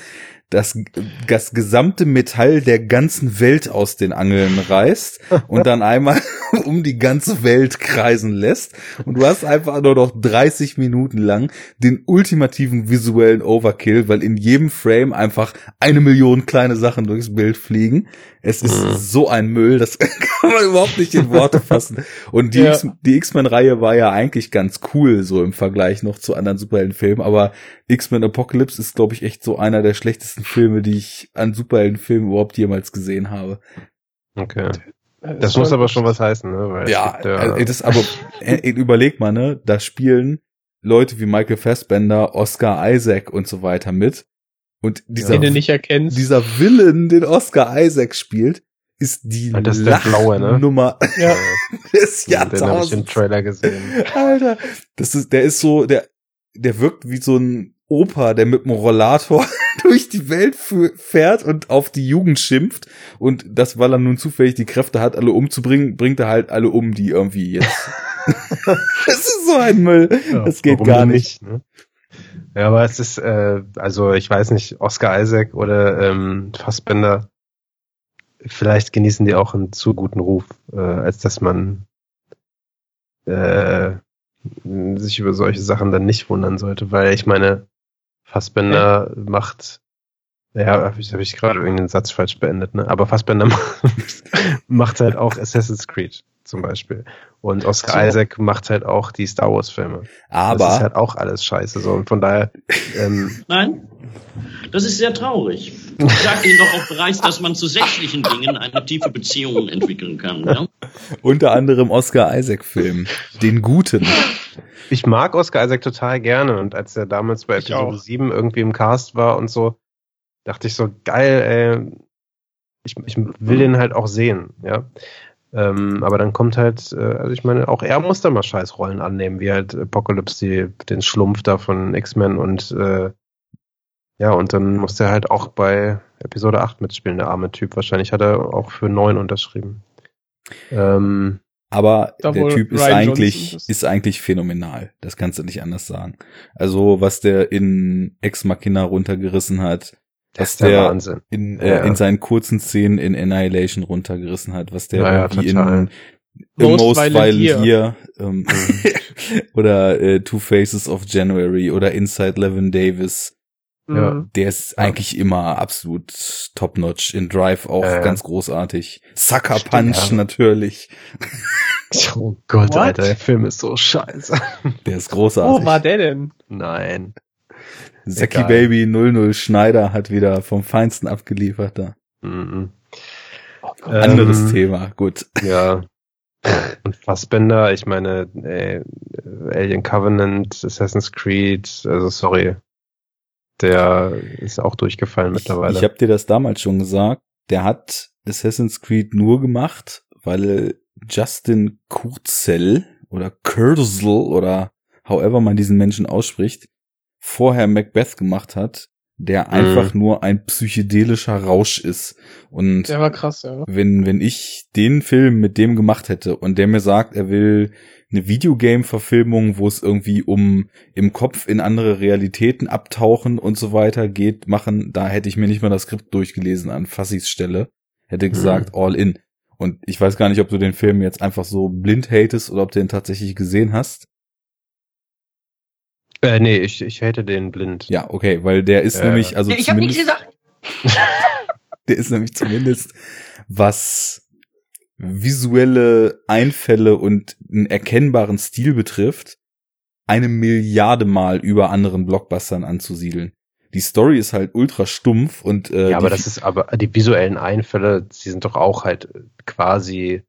[SPEAKER 1] das, das gesamte Metall der ganzen Welt aus den Angeln reißt und dann einmal <laughs> um die ganze Welt kreisen lässt. Und du hast einfach nur noch 30 Minuten lang den ultimativen visuellen Overkill, weil in jedem Frame einfach eine Million kleine Sachen durchs Bild fliegen. Es ist mhm. so ein Müll, das <laughs> kann man überhaupt nicht in Worte fassen. Und die, ja. die X-Men-Reihe war ja eigentlich ganz cool, so im Vergleich noch zu anderen Superheldenfilmen, aber X-Men Apocalypse ist, glaube ich, echt so einer der schlechtesten Filme, die ich an Superheldenfilmen überhaupt jemals gesehen habe.
[SPEAKER 2] Okay. Das muss aber schon was heißen, ne? Weil es
[SPEAKER 1] Ja,
[SPEAKER 2] gibt ja
[SPEAKER 1] also das aber äh, überleg mal, ne, da spielen Leute wie Michael Fassbender, Oscar Isaac und so weiter mit. Und dieser,
[SPEAKER 3] den du nicht erkennst.
[SPEAKER 1] dieser Villain, den Oscar Isaac spielt, ist die
[SPEAKER 2] Ah, das ist der blaue, ne?
[SPEAKER 1] Nummer <laughs>
[SPEAKER 3] ja.
[SPEAKER 1] des
[SPEAKER 2] den habe ich im
[SPEAKER 1] Jahrtausends.
[SPEAKER 2] Trailer gesehen.
[SPEAKER 1] Alter, das ist, der ist so, der, der wirkt wie so ein Opa, der mit einem Rollator <laughs> durch die Welt fährt und auf die Jugend schimpft. Und das, weil er nun zufällig die Kräfte hat, alle umzubringen, bringt er halt alle um, die irgendwie jetzt. <laughs> das ist so ein Müll.
[SPEAKER 2] Ja,
[SPEAKER 1] das geht gar
[SPEAKER 2] denn
[SPEAKER 1] nicht.
[SPEAKER 2] ne? Ja, aber es ist, äh, also ich weiß nicht, Oscar Isaac oder ähm, Fassbender, vielleicht genießen die auch einen zu guten Ruf, äh, als dass man äh, sich über solche Sachen dann nicht wundern sollte, weil ich meine, Fassbender macht, ja, habe ich, hab ich gerade irgendeinen Satz falsch beendet, ne? Aber Fassbender <laughs> macht halt auch Assassin's Creed zum Beispiel. Und Oscar
[SPEAKER 3] So.
[SPEAKER 2] Isaac macht halt auch die Star Wars Filme. das ist
[SPEAKER 1] Aber,
[SPEAKER 2] halt auch alles scheiße. So. Und von daher, ähm, <laughs>
[SPEAKER 5] Nein? Das ist sehr traurig. Ich sag Ihnen doch auch bereits, dass man zu sächlichen Dingen eine tiefe Beziehung entwickeln kann. Ja? <laughs>
[SPEAKER 1] unter anderem Oscar Isaac Film. Den guten.
[SPEAKER 2] Ich mag Oscar Isaac total gerne. Und als er damals bei
[SPEAKER 3] Ich
[SPEAKER 2] Episode
[SPEAKER 3] auch.
[SPEAKER 2] 7 irgendwie im Cast war und so, dachte ich so, geil, ey, ich, ich will den halt auch sehen, ja. Ähm, aber dann kommt halt, äh, also ich meine, auch er muss da mal Scheißrollen annehmen, wie halt Apocalypse, die, den Schlumpf da von X-Men und äh, ja, und dann muss er halt auch bei Episode 8 mitspielen, der arme Typ. Wahrscheinlich hat er auch für 9 unterschrieben. Ähm,
[SPEAKER 1] Aber
[SPEAKER 3] Da
[SPEAKER 1] der Typ ist
[SPEAKER 3] Ryan
[SPEAKER 1] eigentlich,
[SPEAKER 3] ist.
[SPEAKER 1] ist eigentlich phänomenal. Das kannst du nicht anders sagen. Also, was der in Ex Machina runtergerissen hat,
[SPEAKER 2] das
[SPEAKER 1] was
[SPEAKER 2] ist der,
[SPEAKER 1] der
[SPEAKER 2] Wahnsinn.
[SPEAKER 1] in, äh,
[SPEAKER 2] Ja.
[SPEAKER 1] in seinen kurzen Szenen in Annihilation runtergerissen hat, was der
[SPEAKER 2] Ja, ja,
[SPEAKER 1] irgendwie
[SPEAKER 2] total.
[SPEAKER 1] in
[SPEAKER 3] Most
[SPEAKER 1] Most,
[SPEAKER 3] Violent
[SPEAKER 1] Violent
[SPEAKER 3] Year.
[SPEAKER 1] Year, ähm, <laughs> oder äh, Two Faces of January oder Inside Levin Davis,
[SPEAKER 2] Ja.
[SPEAKER 3] Mhm.
[SPEAKER 1] der ist eigentlich immer absolut top-notch. In Drive auch
[SPEAKER 2] ja.
[SPEAKER 1] ganz großartig. Sucker
[SPEAKER 2] Stimmt,
[SPEAKER 1] Punch
[SPEAKER 2] ja.
[SPEAKER 1] natürlich. <laughs>
[SPEAKER 2] Oh Gott,
[SPEAKER 3] What?
[SPEAKER 2] Alter, der Film ist so scheiße. <laughs>
[SPEAKER 1] Der ist großartig.
[SPEAKER 3] Wo war der denn?
[SPEAKER 2] Nein.
[SPEAKER 1] Zacky. Baby 00 Schneider hat wieder vom Feinsten abgeliefert da.
[SPEAKER 2] Mhm.
[SPEAKER 3] Oh Gott.
[SPEAKER 1] Anderes
[SPEAKER 2] Ähm,
[SPEAKER 1] Thema, gut.
[SPEAKER 2] Ja. <laughs> Und Fassbender, ich meine, ey, Alien Covenant, Assassin's Creed, also sorry. Der ist auch durchgefallen
[SPEAKER 1] Ich,
[SPEAKER 2] mittlerweile.
[SPEAKER 1] ich habe dir das damals schon gesagt. Der hat Assassin's Creed nur gemacht, weil Justin Kurzel oder Kurzel oder however man diesen Menschen ausspricht, vorher Macbeth gemacht hat, der einfach nur ein psychedelischer Rausch ist. Und
[SPEAKER 3] Der war krass, ja.
[SPEAKER 1] wenn, wenn ich den Film mit dem gemacht hätte und der mir sagt, er will eine Videogame-Verfilmung, wo es irgendwie um im Kopf in andere Realitäten abtauchen und so weiter geht, machen, da hätte ich mir nicht mal das Skript durchgelesen an Fassis Stelle. Hätte gesagt, all in. Und ich weiß gar nicht, ob du den Film jetzt einfach so blind hatest oder ob du den tatsächlich gesehen hast.
[SPEAKER 2] äh, nee, ich, ich hätte den blind.
[SPEAKER 1] Ja, okay, weil der ist
[SPEAKER 2] Ja.
[SPEAKER 1] nämlich, also
[SPEAKER 5] Ich habe nichts gesagt. <laughs>
[SPEAKER 1] der ist nämlich zumindest, was visuelle Einfälle und einen erkennbaren Stil betrifft, eine Milliarde Mal über anderen Blockbustern anzusiedeln. Die Story ist halt ultra stumpf und äh,
[SPEAKER 2] ja, aber
[SPEAKER 1] die,
[SPEAKER 2] das ist aber die visuellen Einfälle, die sind doch auch halt quasi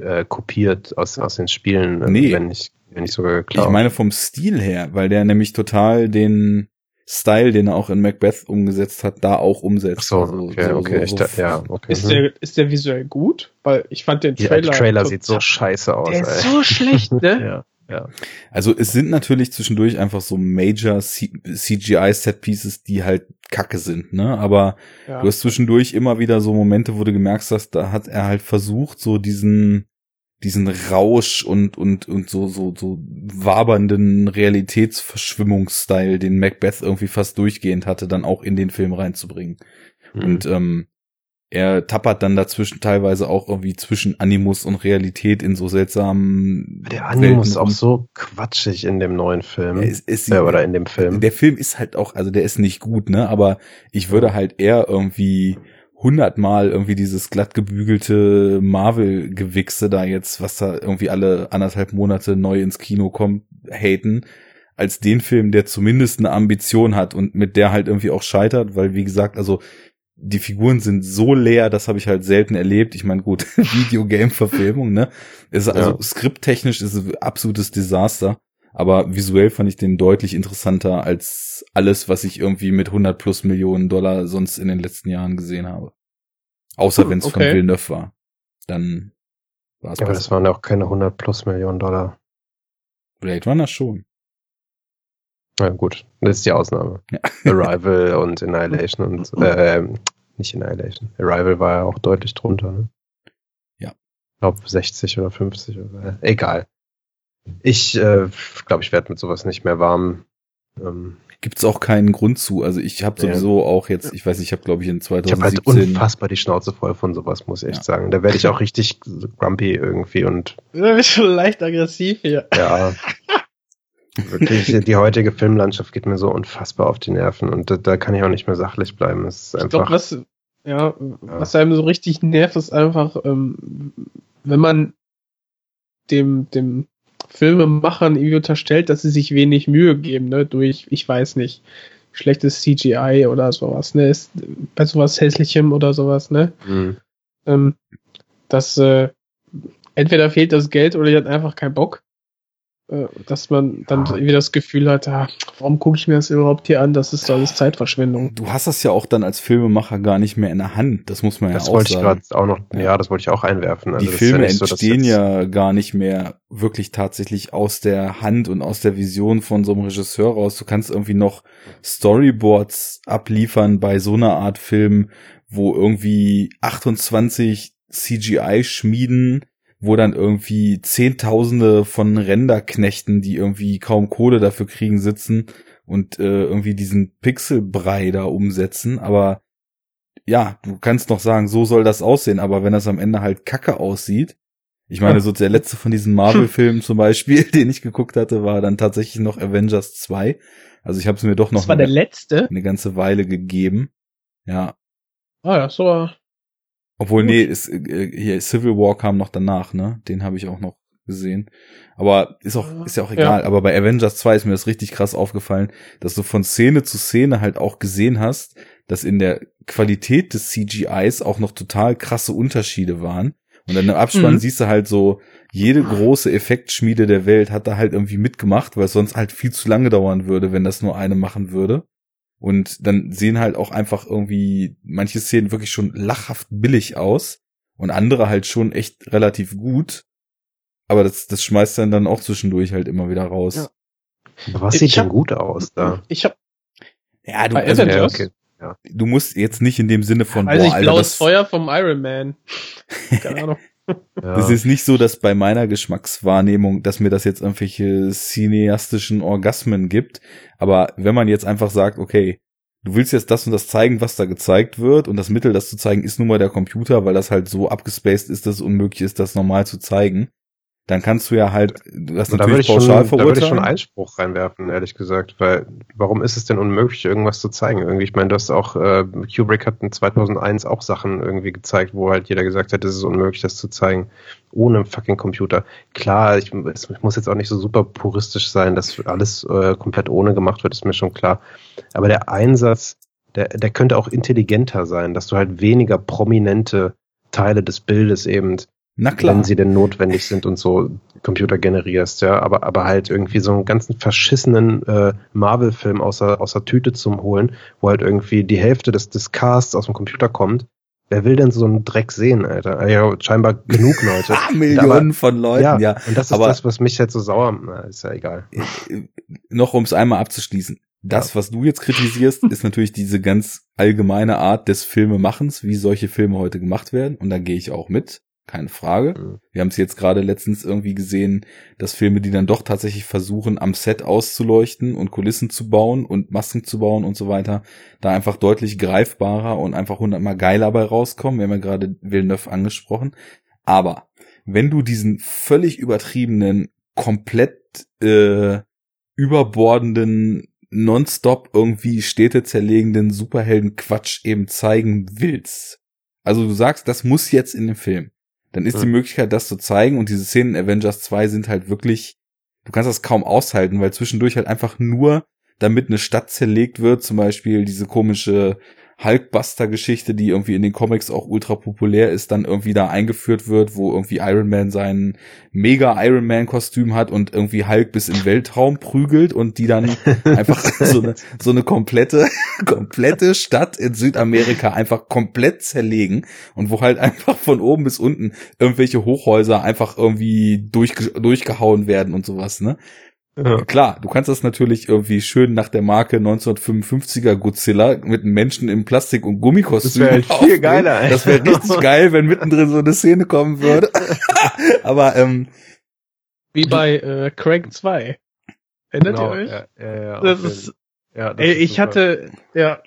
[SPEAKER 2] äh, kopiert aus, aus den Spielen, äh,
[SPEAKER 1] Nee.
[SPEAKER 2] wenn nicht, wenn nicht sogar geklaut.
[SPEAKER 1] ich meine vom Stil her, weil der nämlich total den Style, den er auch in Macbeth umgesetzt hat, da auch umsetzt.
[SPEAKER 2] Ach so,
[SPEAKER 1] Also
[SPEAKER 2] okay,
[SPEAKER 1] so-
[SPEAKER 2] okay,
[SPEAKER 1] so-
[SPEAKER 2] ich
[SPEAKER 1] so
[SPEAKER 2] da, ja, okay.
[SPEAKER 3] Ist
[SPEAKER 2] mhm.
[SPEAKER 3] der, ist der visuell gut? Weil ich fand den
[SPEAKER 2] Ja,
[SPEAKER 3] Trailer.
[SPEAKER 2] der Trailer sieht so scheiße aus,
[SPEAKER 3] Der ist
[SPEAKER 2] ey.
[SPEAKER 3] so schlecht, ne? <laughs>
[SPEAKER 2] ja, ja.
[SPEAKER 1] Also es sind natürlich zwischendurch einfach so Major C CGI Set Pieces, die halt Kacke sind, ne? Aber
[SPEAKER 3] Ja.
[SPEAKER 1] du hast zwischendurch immer wieder so Momente, wo du gemerkt hast, da hat er halt versucht, so diesen diesen Rausch und und und so so so wabernden Realitätsverschwimmungsstyle, den Macbeth irgendwie fast durchgehend hatte, dann auch in den Film reinzubringen.
[SPEAKER 2] Mhm.
[SPEAKER 1] Und ähm, er tappert dann dazwischen teilweise auch irgendwie zwischen Animus und Realität in so seltsamen
[SPEAKER 2] der Animus ist auch so quatschig in dem neuen Film.
[SPEAKER 1] Ja, es, es,
[SPEAKER 2] äh, oder in dem Film.
[SPEAKER 1] Der Film ist halt auch, also der ist nicht gut, ne? Aber ich würde halt eher irgendwie hundertmal irgendwie dieses glatt gebügelte Marvel-Gewichse da jetzt, was da irgendwie alle anderthalb Monate neu ins Kino kommt, haten, als den Film, der zumindest eine Ambition hat und mit der halt irgendwie auch scheitert, weil wie gesagt, also die Figuren sind so leer, das habe ich halt selten erlebt. Ich meine, gut, <laughs> Videogame-Verfilmung, ne? Ist also
[SPEAKER 2] Ja.
[SPEAKER 1] skripttechnisch ist es ein absolutes Desaster, aber visuell fand ich den deutlich interessanter als alles, was ich irgendwie mit 100 plus Millionen Dollar sonst in den letzten Jahren gesehen habe. Außer
[SPEAKER 3] Hm,
[SPEAKER 1] wenn es von
[SPEAKER 3] okay.
[SPEAKER 1] Villeneuve war. Dann war es
[SPEAKER 2] Ja, aber das waren ja auch keine 100 plus Millionen Dollar.
[SPEAKER 1] Blade Runner schon.
[SPEAKER 2] Na gut, das ist die Ausnahme.
[SPEAKER 1] Ja. <laughs>
[SPEAKER 2] Arrival und Annihilation und <laughs> äh, nicht Annihilation. Arrival war ja auch deutlich drunter, ne?
[SPEAKER 1] Ja.
[SPEAKER 2] Ich glaube 60 oder 50 oder äh, egal. Ich äh, glaube, ich werde mit sowas nicht mehr warm. Ähm,
[SPEAKER 1] Gibt's auch keinen Grund zu. Also ich habe
[SPEAKER 2] Ja.
[SPEAKER 1] sowieso auch jetzt, ich weiß nicht, ich habe glaube ich in
[SPEAKER 2] ich habe halt
[SPEAKER 1] 2017
[SPEAKER 2] unfassbar die Schnauze voll von sowas, muss ich echt
[SPEAKER 1] Ja.
[SPEAKER 2] sagen. Da werde ich auch richtig grumpy irgendwie und
[SPEAKER 3] Da bist schon leicht aggressiv hier.
[SPEAKER 2] ja. Wirklich, die heutige Filmlandschaft geht mir so unfassbar auf die Nerven und da, da kann ich auch nicht mehr sachlich bleiben. Es ist
[SPEAKER 3] Ich
[SPEAKER 2] einfach.
[SPEAKER 3] glaube, was, ja, was einem so richtig nervt, ist einfach, ähm, wenn man dem, dem Filmemachern irgendwie unterstellt, dass sie sich wenig Mühe geben, ne, durch, ich weiß nicht, schlechtes CGI oder sowas, ne, ist bei sowas hässlichem oder sowas, ne,
[SPEAKER 2] Hm.
[SPEAKER 3] ähm, dass äh, entweder fehlt das Geld oder die hat einfach keinen Bock. Äh, dass man dann irgendwie das Gefühl hat, ah, warum gucke ich mir das überhaupt hier an? Das ist alles Zeitverschwendung.
[SPEAKER 1] Du hast das ja auch dann als Filmemacher gar nicht mehr in der Hand. Das muss man
[SPEAKER 2] Das
[SPEAKER 1] ja auch
[SPEAKER 2] wollte ich
[SPEAKER 1] sagen.
[SPEAKER 2] gerade auch noch,
[SPEAKER 1] Ja.
[SPEAKER 2] ja. das wollte ich auch einwerfen. Also
[SPEAKER 1] die
[SPEAKER 2] das ja
[SPEAKER 1] Filme
[SPEAKER 2] nicht so,
[SPEAKER 1] entstehen ja gar nicht mehr wirklich tatsächlich aus der Hand und aus der Vision von so einem Regisseur raus. Du kannst irgendwie noch Storyboards abliefern bei so einer Art Film, wo irgendwie 28 CGI schmieden, wo dann irgendwie Zehntausende von Renderknechten, die irgendwie kaum Kohle dafür kriegen, sitzen und äh, irgendwie diesen Pixelbrei da umsetzen. Aber ja, du kannst noch sagen, so soll das aussehen, aber wenn das am Ende halt kacke aussieht, ich meine, so der letzte von diesen Marvel-Filmen zum Beispiel, <laughs> den ich geguckt hatte, war dann tatsächlich noch Avengers 2. Also ich habe es mir doch noch eine,
[SPEAKER 3] letzte.
[SPEAKER 1] eine ganze Weile gegeben. Ja,
[SPEAKER 3] Ah, ja, so.
[SPEAKER 1] Obwohl,
[SPEAKER 3] Gut.
[SPEAKER 1] nee, ist, äh, hier Civil War kam noch danach, ne? Den habe ich auch noch gesehen. Aber ist auch, ist ja auch
[SPEAKER 3] Ja.
[SPEAKER 1] egal. Aber bei Avengers 2 ist mir das richtig krass aufgefallen, dass du von Szene zu Szene halt auch gesehen hast, dass in der Qualität des CGIs auch noch total krasse Unterschiede waren. Und dann im Abspann
[SPEAKER 3] Mhm.
[SPEAKER 1] siehst du halt so, jede große Effektschmiede der Welt hat da halt irgendwie mitgemacht, weil es sonst halt viel zu lange dauern würde, wenn das nur eine machen würde. Und dann sehen halt auch einfach irgendwie manche Szenen wirklich schon lachhaft billig aus und andere halt schon echt relativ gut. Aber das, das schmeißt dann dann auch zwischendurch halt immer wieder raus.
[SPEAKER 3] Ja.
[SPEAKER 2] Aber Was
[SPEAKER 3] Ich
[SPEAKER 2] sieht denn
[SPEAKER 3] hab-
[SPEAKER 2] gut aus da?
[SPEAKER 3] Ich hab,
[SPEAKER 1] Ja, du,
[SPEAKER 3] Bei
[SPEAKER 1] also,
[SPEAKER 3] Avengers?
[SPEAKER 2] Ja, okay.
[SPEAKER 1] du musst jetzt nicht in dem Sinne von,
[SPEAKER 3] weiß ich,
[SPEAKER 1] Alter,
[SPEAKER 3] blaues
[SPEAKER 1] das,
[SPEAKER 3] Feuer vom Iron Man. <laughs> Keine Ahnung.
[SPEAKER 2] Ja.
[SPEAKER 1] das ist nicht so, dass bei meiner Geschmackswahrnehmung, dass mir das jetzt irgendwelche cineastischen Orgasmen gibt. Aber wenn man jetzt einfach sagt, okay, du willst jetzt das und das zeigen, was da gezeigt wird, und das Mittel, das zu zeigen, ist nun mal der Computer, weil das halt so abgespaced ist, dass es unmöglich ist, das normal zu zeigen, dann kannst du ja halt, das
[SPEAKER 2] da würde
[SPEAKER 1] natürlich
[SPEAKER 2] ich, schon,
[SPEAKER 1] pauschal
[SPEAKER 2] da würde ich schon
[SPEAKER 1] verurteilen.
[SPEAKER 2] Einspruch reinwerfen, ehrlich gesagt, weil warum ist es denn unmöglich, irgendwas zu zeigen? Irgendwie, ich meine, du hast auch, äh, Kubrick hat in 2001 auch Sachen irgendwie gezeigt, wo halt jeder gesagt hat, es ist unmöglich, das zu zeigen, ohne fucking Computer. Klar, ich, es muss jetzt auch nicht so super puristisch sein, dass alles äh, komplett ohne gemacht wird, ist mir schon klar. Aber der Einsatz, der, der könnte auch intelligenter sein, dass du halt weniger prominente Teile des Bildes eben
[SPEAKER 1] Na klar.
[SPEAKER 2] wenn sie denn notwendig sind und so Computer generierst, ja, aber, aber halt irgendwie so einen ganzen verschissenen äh, Marvel-Film aus der, aus der Tüte zum holen, wo halt irgendwie die Hälfte des, des Casts aus dem Computer kommt. Wer will denn so einen Dreck sehen, Alter? Ah, Ja, scheinbar genug <laughs> Leute.
[SPEAKER 1] Ah, Millionen von Leuten,
[SPEAKER 2] ja,
[SPEAKER 1] ja.
[SPEAKER 2] und das ist
[SPEAKER 1] aber-
[SPEAKER 2] das, was mich jetzt so sauer, na, ist ja egal.
[SPEAKER 1] äh, noch um es einmal abzuschließen. Das, was du jetzt kritisierst, ist natürlich diese ganz allgemeine Art des Filmemachens, wie solche Filme heute gemacht werden. Und da gehe ich auch mit. Keine Frage.
[SPEAKER 2] Mhm.
[SPEAKER 1] Wir haben es jetzt gerade letztens irgendwie gesehen, dass Filme, die dann doch tatsächlich versuchen, am Set auszuleuchten und Kulissen zu bauen und Masken zu bauen und so weiter, da einfach deutlich greifbarer und einfach hundertmal geiler bei rauskommen. Wir haben ja gerade Villeneuve angesprochen. Aber wenn du diesen völlig übertriebenen, komplett äh, überbordenden, nonstop irgendwie städtezerlegenden Superhelden-Quatsch eben zeigen willst. Also du sagst, das muss jetzt in dem Film. Dann ist
[SPEAKER 2] Ja.
[SPEAKER 1] die Möglichkeit, das zu zeigen und diese Szenen in Avengers 2 sind halt wirklich du kannst das kaum aushalten, weil zwischendurch halt einfach nur, damit eine Stadt zerlegt wird, zum Beispiel diese komische Hulkbuster-Geschichte, die irgendwie in den Comics auch ultra populär ist, dann irgendwie da eingeführt wird, wo irgendwie Iron Man sein mega Iron Man-Kostüm hat und irgendwie Hulk bis in Weltraum prügelt und die dann <laughs> einfach so eine, so eine komplette, <laughs> komplette Stadt in Südamerika einfach komplett zerlegen und wo halt einfach von oben bis unten irgendwelche Hochhäuser einfach irgendwie durchge durchgehauen werden und sowas, ne?
[SPEAKER 2] Ja.
[SPEAKER 1] Klar, du kannst das natürlich irgendwie schön nach der Marke 1955er Godzilla mit einem Menschen im Plastik- und Gummikostüm.
[SPEAKER 2] Das wäre halt viel geiler, ey.
[SPEAKER 1] Das wäre richtig <laughs> geil, wenn mittendrin so eine Szene kommen würde. <laughs> Aber ähm,
[SPEAKER 3] Wie bei äh, Crank 2. Erinnert
[SPEAKER 2] Genau,
[SPEAKER 3] ihr euch?
[SPEAKER 2] Ja, ja, ja,
[SPEAKER 3] Das ist,
[SPEAKER 2] ja, das
[SPEAKER 3] ey,
[SPEAKER 2] ist
[SPEAKER 3] ich
[SPEAKER 2] super.
[SPEAKER 3] hatte, ja,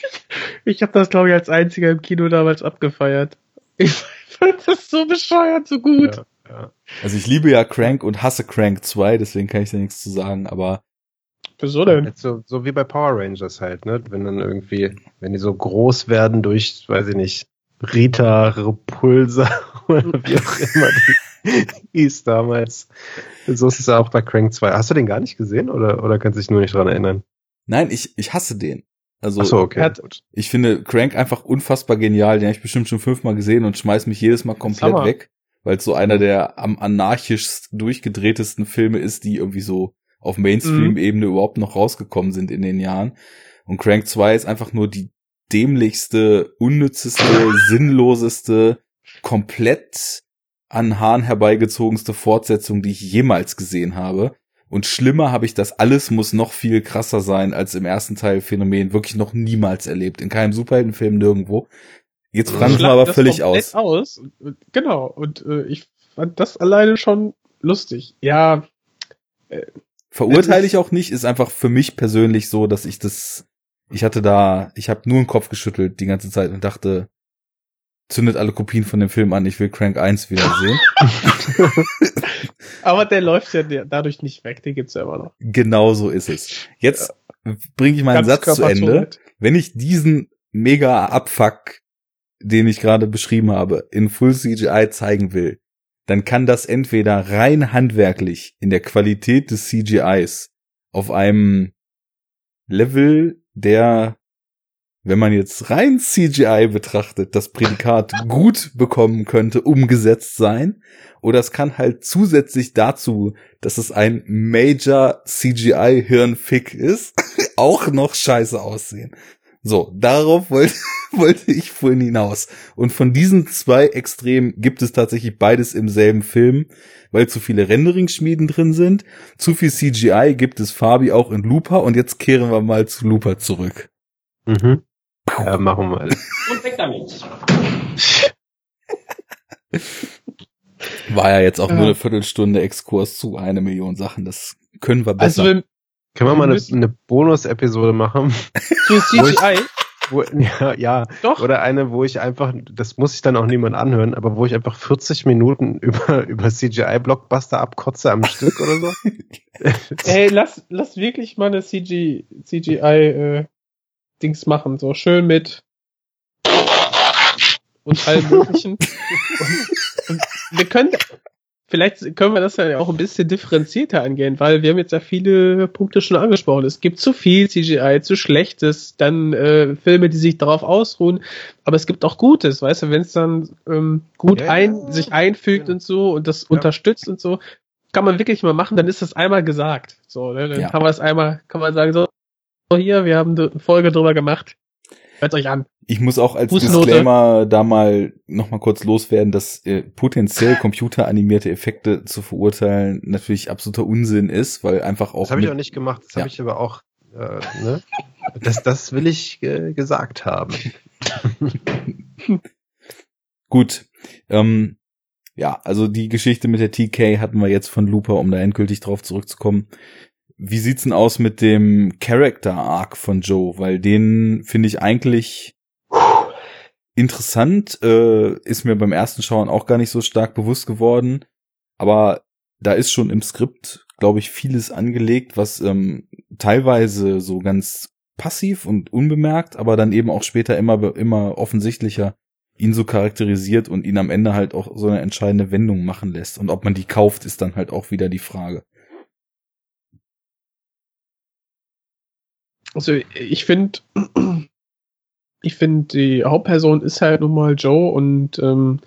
[SPEAKER 3] <laughs> ich habe das glaube ich als einziger im Kino damals abgefeiert. Ich fand das so bescheuert, so gut.
[SPEAKER 2] Ja, ja.
[SPEAKER 1] also ich liebe ja Crank und hasse Crank 2, deswegen kann ich da nichts zu sagen. Aber
[SPEAKER 3] Wieso denn?
[SPEAKER 2] So, so wie bei Power Rangers halt, ne? Wenn dann irgendwie, wenn die so groß werden durch, weiß ich nicht, Rita Repulsa <laughs> oder wie auch immer die <laughs> hieß damals. So ist es ja auch bei Crank 2. Hast du den gar nicht gesehen oder, oder kannst du dich nur nicht dran erinnern?
[SPEAKER 1] nein, ich, ich hasse den. Also
[SPEAKER 2] so, okay.
[SPEAKER 3] hat-
[SPEAKER 1] ich finde Crank einfach unfassbar genial. Den habe ich bestimmt schon fünfmal gesehen und schmeiß mich jedes Mal komplett weg, weil es so einer der am anarchischst durchgedrehtesten Filme ist, die irgendwie so auf Mainstream-Ebene überhaupt noch rausgekommen sind in den Jahren. Und Crank 2 ist einfach nur die dämlichste, unnützeste, <laughs> sinnloseste, komplett an Haaren herbeigezogenste Fortsetzung, die ich jemals gesehen habe. Und schlimmer habe ich das alles muss noch viel krasser sein als im ersten Teil Phänomen. Wirklich noch niemals erlebt. In keinem Superheldenfilm nirgendwo. Jetzt fransen wir
[SPEAKER 3] Schlagen
[SPEAKER 1] aber völlig aus.
[SPEAKER 3] aus. Genau. Und äh, ich fand das alleine schon lustig. Ja,
[SPEAKER 1] Verurteile ich auch nicht, ist einfach für mich persönlich so, dass ich das, ich hatte da, ich habe nur den Kopf geschüttelt die ganze Zeit und dachte, zündet alle Kopien von dem Film an, ich will Crank 1 wieder sehen. <laughs>
[SPEAKER 3] aber der läuft ja dadurch nicht weg. Den gibt's ja immer noch.
[SPEAKER 1] genau so ist es. Jetzt bringe ich meinen Satz zu Ende. Wenn ich diesen mega Abfuck, den ich gerade beschrieben habe, in Full CGI zeigen will, dann kann das entweder rein handwerklich in der Qualität des CGIs auf einem Level, der, wenn man jetzt rein CGI betrachtet, das Prädikat <laughs> gut bekommen könnte, umgesetzt sein. Oder es kann halt zusätzlich dazu, dass es ein Major CGI-Hirnfick ist, <laughs> auch noch scheiße aussehen. So, darauf wollte, <laughs> wollte ich vorhin hinaus. Und von diesen zwei Extremen gibt es tatsächlich beides im selben Film, weil zu viele Rendering-Schmieden drin sind. Zu viel CGI gibt es Fabi auch in Looper und jetzt kehren wir mal zu Looper zurück.
[SPEAKER 2] Mhm. Ja, machen wir mal.
[SPEAKER 5] Und weg damit.
[SPEAKER 1] War ja jetzt auch
[SPEAKER 3] Ja.
[SPEAKER 1] nur eine Viertelstunde Exkurs zu eine Million Sachen. Das können wir besser.
[SPEAKER 3] Also wenn,
[SPEAKER 2] Können wir mal eine, eine Bonus-Episode machen? <laughs>
[SPEAKER 3] zu CGI,
[SPEAKER 2] Wo, ja, ja,
[SPEAKER 3] doch.
[SPEAKER 2] oder eine, wo ich einfach, das muss ich dann auch niemand anhören, aber wo ich einfach 40 Minuten über, <laughs> über CGI-Blockbuster abkotze am Stück oder so. <laughs>
[SPEAKER 3] Ey, lass, lass wirklich mal eine CG, CGI äh, machen, so schön mit und allem möglichen. und, und wir können, vielleicht können wir das ja auch ein bisschen differenzierter angehen, weil wir haben jetzt ja viele Punkte schon angesprochen. Es gibt zu viel CGI, zu schlechtes, dann äh, Filme, die sich darauf ausruhen, aber es gibt auch Gutes, weißt du, wenn es dann ähm, gut
[SPEAKER 2] Ja,
[SPEAKER 3] ein,
[SPEAKER 2] ja.
[SPEAKER 3] sich einfügt
[SPEAKER 2] Ja.
[SPEAKER 3] und so und das
[SPEAKER 2] Ja.
[SPEAKER 3] unterstützt und so, kann man wirklich mal machen, dann ist das einmal gesagt. So, ne? dann kann man es einmal, kann man sagen, so, so hier, wir haben eine Folge drüber gemacht. Hört euch an.
[SPEAKER 1] Ich muss auch als
[SPEAKER 3] Fußnote.
[SPEAKER 1] Disclaimer da mal noch mal kurz loswerden, dass äh, potenziell computeranimierte Effekte zu verurteilen natürlich absoluter Unsinn ist, weil einfach auch
[SPEAKER 2] Das habe ich auch nicht gemacht, das
[SPEAKER 1] Ja.
[SPEAKER 2] habe ich aber auch, äh, ne? Das, das will ich äh, gesagt haben. <laughs>
[SPEAKER 1] Gut. Ähm, ja, also die Geschichte mit der TK hatten wir jetzt von Looper, um da endgültig drauf zurückzukommen. Wie sieht's denn aus mit dem Character Arc von Joe? Weil den finde ich eigentlich Interessant äh, ist mir beim ersten Schauen auch gar nicht so stark bewusst geworden, aber da ist schon im Skript, glaube ich, vieles angelegt, was ähm, teilweise so ganz passiv und unbemerkt, aber dann eben auch später immer, immer offensichtlicher ihn so charakterisiert und ihn am Ende halt auch so eine entscheidende Wendung machen lässt. Und ob man die kauft, ist dann halt auch wieder die Frage.
[SPEAKER 3] Also ich finde, ich finde, die Hauptperson ist halt nun mal Joe und ähm,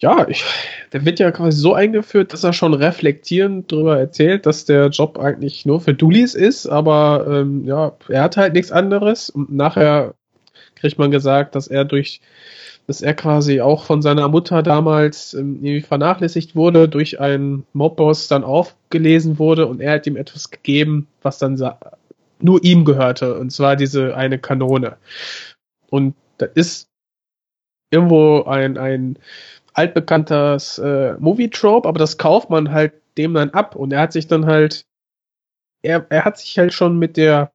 [SPEAKER 3] ja, ich, der wird ja quasi so eingeführt, dass er schon reflektierend darüber erzählt, dass der Job eigentlich nur für Dullis ist, aber ähm, ja, er hat halt nichts anderes. Und nachher kriegt man gesagt, dass er durch, dass er quasi auch von seiner Mutter damals ähm, vernachlässigt wurde, durch einen Mobboss dann aufgelesen wurde und er hat ihm etwas gegeben, was dann nur ihm gehörte, und zwar diese eine Kanone. Und das ist irgendwo ein, ein altbekanntes äh, Movie-Trope, aber das kauft man halt dem dann ab und er hat sich dann halt, er, er hat sich halt schon mit der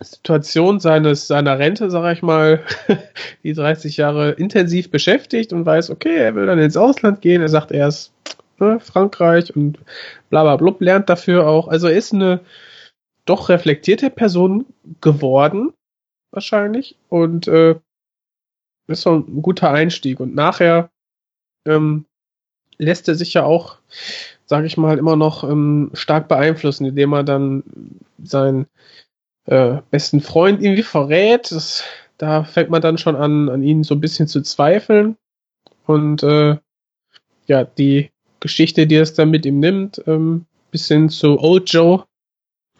[SPEAKER 3] Situation seines, seiner Rente, sag ich mal, <laughs> die 30 Jahre intensiv beschäftigt und weiß, okay, er will dann ins Ausland gehen, er sagt erst ne, Frankreich und bla bla blub, lernt dafür auch. Also er ist eine doch reflektierte Person geworden, wahrscheinlich, und äh, ist so ein guter Einstieg. Und nachher ähm, lässt er sich ja auch, sage ich mal, immer noch ähm, stark beeinflussen, indem er dann seinen äh, besten Freund irgendwie verrät. Das, da fängt man dann schon an, an ihn so ein bisschen zu zweifeln. Und äh, ja, die Geschichte, die es dann mit ihm nimmt, ähm, bis hin zu Old Joe,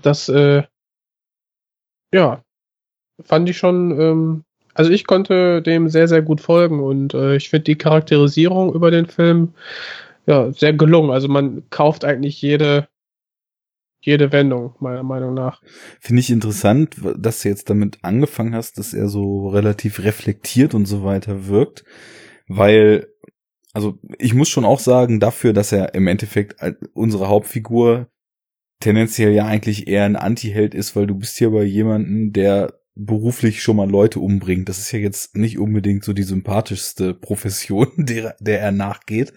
[SPEAKER 3] das äh, ja, fand ich schon ähm, also ich konnte dem sehr, sehr gut folgen und äh, ich finde die Charakterisierung über den Film ja sehr gelungen. Also man kauft eigentlich jede jede Wendung, meiner Meinung nach.
[SPEAKER 1] Finde ich interessant, dass du jetzt damit angefangen hast, dass er so relativ reflektiert und so weiter wirkt, weil, also ich muss schon auch sagen, dafür, dass er im Endeffekt unsere Hauptfigur tendenziell ja eigentlich eher ein Anti-Held ist, weil du bist hier bei jemanden, der beruflich schon mal Leute umbringt. Das ist ja jetzt nicht unbedingt so die sympathischste <laughs> Profession, der, der er nachgeht.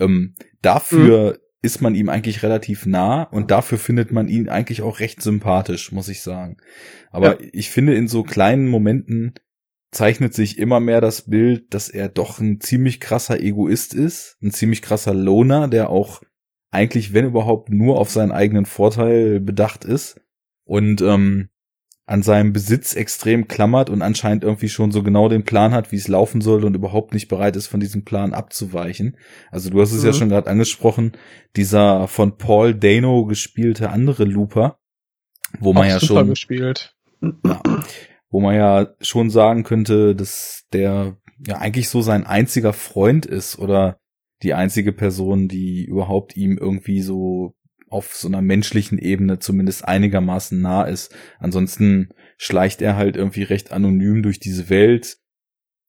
[SPEAKER 1] Ähm, dafür mhm. ist man ihm eigentlich relativ nah und dafür findet man ihn eigentlich auch recht sympathisch, muss ich sagen. Aber ja. ich finde, in so kleinen Momenten zeichnet sich immer mehr das Bild, dass er doch ein ziemlich krasser Egoist ist, ein ziemlich krasser Loner, der auch eigentlich, wenn überhaupt, nur auf seinen eigenen Vorteil bedacht ist. Und ähm, an seinem Besitz extrem klammert und anscheinend irgendwie schon so genau den Plan hat, wie es laufen soll und überhaupt nicht bereit ist, von diesem Plan abzuweichen. Also du hast es mhm. ja schon gerade angesprochen, dieser von Paul Dano gespielte andere Looper, wo man Auch ja schon
[SPEAKER 3] gespielt.
[SPEAKER 1] Ja, wo man ja schon sagen könnte, dass der ja eigentlich so sein einziger Freund ist oder die einzige Person, die überhaupt ihm irgendwie so auf so einer menschlichen Ebene zumindest einigermaßen nah ist. Ansonsten schleicht er halt irgendwie recht anonym durch diese Welt,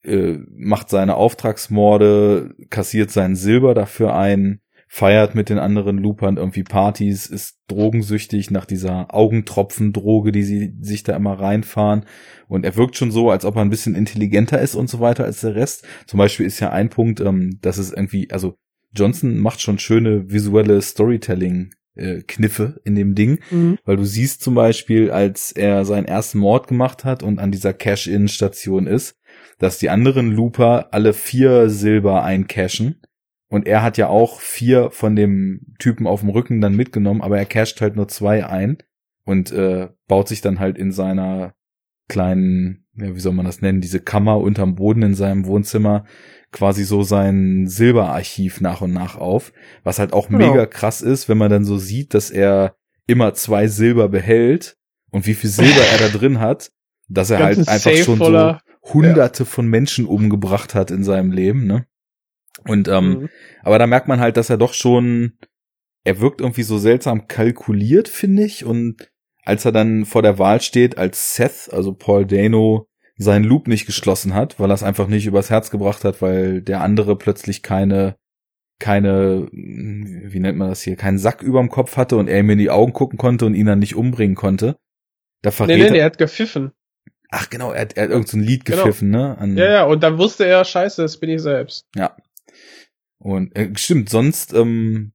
[SPEAKER 1] äh, macht seine Auftragsmorde, kassiert sein Silber dafür ein, feiert mit den anderen Loopern irgendwie Partys, ist drogensüchtig nach dieser Augentropfendroge, die sie sich da immer reinfahren. Und er wirkt schon so, als ob er ein bisschen intelligenter ist und so weiter als der Rest. Zum Beispiel ist ja ein Punkt, ähm, dass es irgendwie, also Johnson macht schon schöne visuelle Storytelling äh, Kniffe in dem Ding, mhm. weil du siehst zum Beispiel, als er seinen ersten Mord gemacht hat und an dieser Cash-In-Station ist, dass die anderen Looper alle vier Silber eincashen und er hat ja auch vier von dem Typen auf dem Rücken dann mitgenommen, aber er casht halt nur zwei ein und äh, baut sich dann halt in seiner kleinen, ja, wie soll man das nennen, diese Kammer unterm Boden in seinem Wohnzimmer quasi so sein Silberarchiv nach und nach auf, was halt auch genau. mega krass ist, wenn man dann so sieht, dass er immer zwei Silber behält und wie viel Silber er da drin hat, dass er halt einfach schon so hunderte ja. von Menschen umgebracht hat in seinem Leben, ne? Und ähm, mhm. aber da merkt man halt, dass er doch schon, er wirkt irgendwie so seltsam kalkuliert, finde ich. Und als er dann vor der Wahl steht, als Seth, also Paul Dano, seinen Loop nicht geschlossen hat, weil er es einfach nicht übers Herz gebracht hat, weil der andere plötzlich keine, keine, wie nennt man das hier, keinen Sack überm Kopf hatte und er ihm in die Augen gucken konnte und ihn dann nicht umbringen konnte.
[SPEAKER 3] Da verrät nee, nee, nee, er hat gepfiffen.
[SPEAKER 1] Ach genau, er hat, er hat irgendein so Lied genau. gepfiffen, ne?
[SPEAKER 3] An, ja, ja, und dann wusste er, scheiße, das bin ich selbst.
[SPEAKER 1] Ja. Und äh, stimmt, sonst ähm,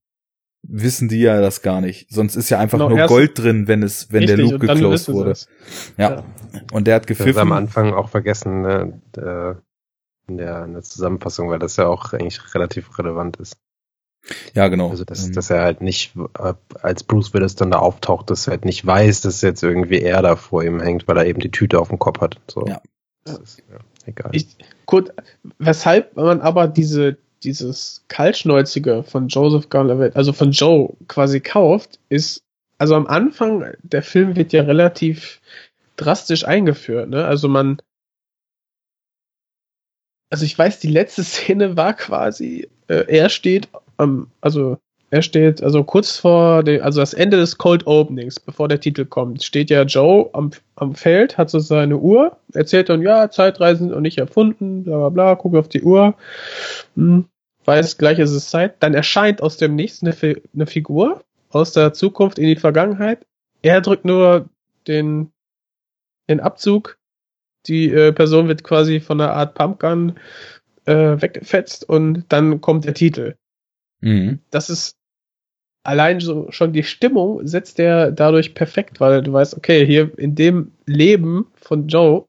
[SPEAKER 1] wissen die ja das gar nicht. Sonst ist ja einfach genau, nur Gold drin, wenn es, wenn richtig, der Loop geclosed wurde. Ja. ja. Und der hat gepfiffen. Das
[SPEAKER 2] am Anfang auch vergessen, ne, in der, in der Zusammenfassung, weil das ja auch eigentlich relativ relevant ist.
[SPEAKER 1] Ja, genau.
[SPEAKER 2] Also, dass,
[SPEAKER 1] Ähm,
[SPEAKER 2] dass er halt nicht, äh, als Bruce Willis dann da auftaucht, dass er halt nicht weiß, dass jetzt irgendwie er da vor ihm hängt, weil er eben die Tüte auf dem Kopf hat. So.
[SPEAKER 1] Ja.
[SPEAKER 2] Das ist, ja, egal.
[SPEAKER 3] Ich, gut, weshalb man aber diese, dieses Kaltschnäuzige von Joseph Gordon-Levitt, also von Joe quasi kauft, ist, also am Anfang, der Film wird ja relativ drastisch eingeführt, ne? Also man, also ich weiß, die letzte <laughs> Szene war quasi, äh, er steht am, also er steht, also kurz vor dem, also das Ende des Cold Openings, bevor der Titel kommt, steht ja Joe am, am Feld, hat so seine Uhr, erzählt dann, ja, Zeitreisen sind noch nicht erfunden, bla bla bla, gucke auf die Uhr, hm, weiß, gleich ist es Zeit. Dann erscheint aus dem Nichts eine, Fi eine Figur aus der Zukunft in die Vergangenheit. Er drückt nur den, den Abzug. Die äh, Person wird quasi von einer Art Pumpgun äh, weggefetzt und dann kommt der Titel
[SPEAKER 1] mhm.
[SPEAKER 3] das ist allein so schon die Stimmung setzt der dadurch perfekt, weil du weißt, okay, hier in dem Leben von Joe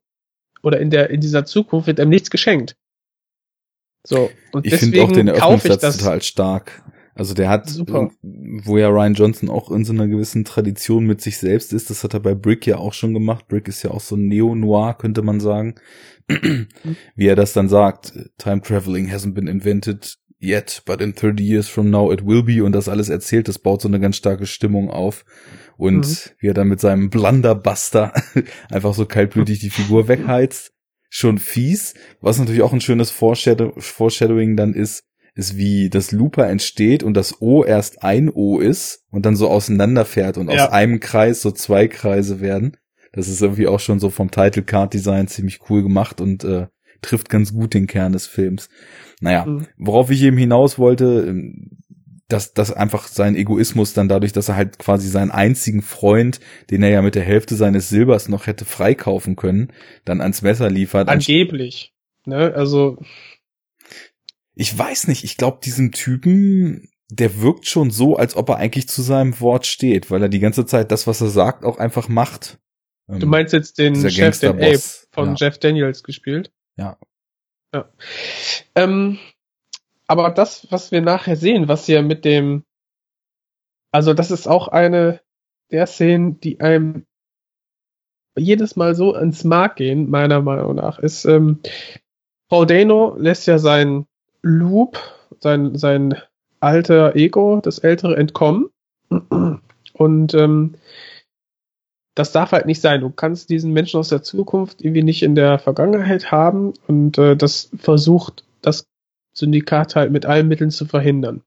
[SPEAKER 3] oder in der in dieser Zukunft wird ihm nichts geschenkt. So und
[SPEAKER 1] Ich finde auch den
[SPEAKER 3] kaufe ich
[SPEAKER 1] Eröffnungssatz
[SPEAKER 3] das.
[SPEAKER 1] total stark. Also der hat,
[SPEAKER 3] Super.
[SPEAKER 1] wo ja Ryan Johnson auch in so einer gewissen Tradition mit sich selbst ist, das hat er bei Brick ja auch schon gemacht. Brick ist ja auch so Neo-Noir, könnte man sagen. Wie er das dann sagt, Time Traveling hasn't been invented yet, but in 30 years from now it will be und das alles erzählt, das baut so eine ganz starke Stimmung auf. Und
[SPEAKER 3] Mhm.
[SPEAKER 1] wie er dann mit seinem Blunderbuster <laughs> einfach so kaltblütig die Figur wegheizt. Schon fies. Was natürlich auch ein schönes Foreshadow Foreshadowing dann ist, ist wie das Looper entsteht und das O erst ein O ist und dann so auseinanderfährt und
[SPEAKER 3] Ja.
[SPEAKER 1] aus einem Kreis so zwei Kreise werden. Das ist irgendwie auch schon so vom Title Card Design ziemlich cool gemacht und äh, trifft ganz gut den Kern des Films. Naja,
[SPEAKER 3] Mhm.
[SPEAKER 1] worauf ich eben hinaus wollte, ähm, dass, dass einfach sein Egoismus dann dadurch, dass er halt quasi seinen einzigen Freund, den er ja mit der Hälfte seines Silbers noch hätte freikaufen können, dann ans Messer liefert.
[SPEAKER 3] Angeblich. Ne? Also
[SPEAKER 1] Ich weiß nicht, ich glaube, diesen Typen, der wirkt schon so, als ob er eigentlich zu seinem Wort steht, weil er die ganze Zeit das, was er sagt, auch einfach macht.
[SPEAKER 3] du
[SPEAKER 1] Ähm,
[SPEAKER 3] meinst jetzt den Chef, den Ape von
[SPEAKER 1] ja.
[SPEAKER 3] Jeff Daniels gespielt?
[SPEAKER 1] Ja.
[SPEAKER 3] Ja. Ähm, aber das, was wir nachher sehen, was hier mit dem, also das ist auch eine der Szenen, die einem jedes Mal so ins Mark gehen, meiner Meinung nach, ist, ähm, Paul Dano lässt ja sein Loop, sein, sein alter Ego, das ältere, entkommen. Und ähm, das darf halt nicht sein. Du kannst diesen Menschen aus der Zukunft irgendwie nicht in der Vergangenheit haben und äh, das versucht das Syndikat halt mit allen Mitteln zu verhindern.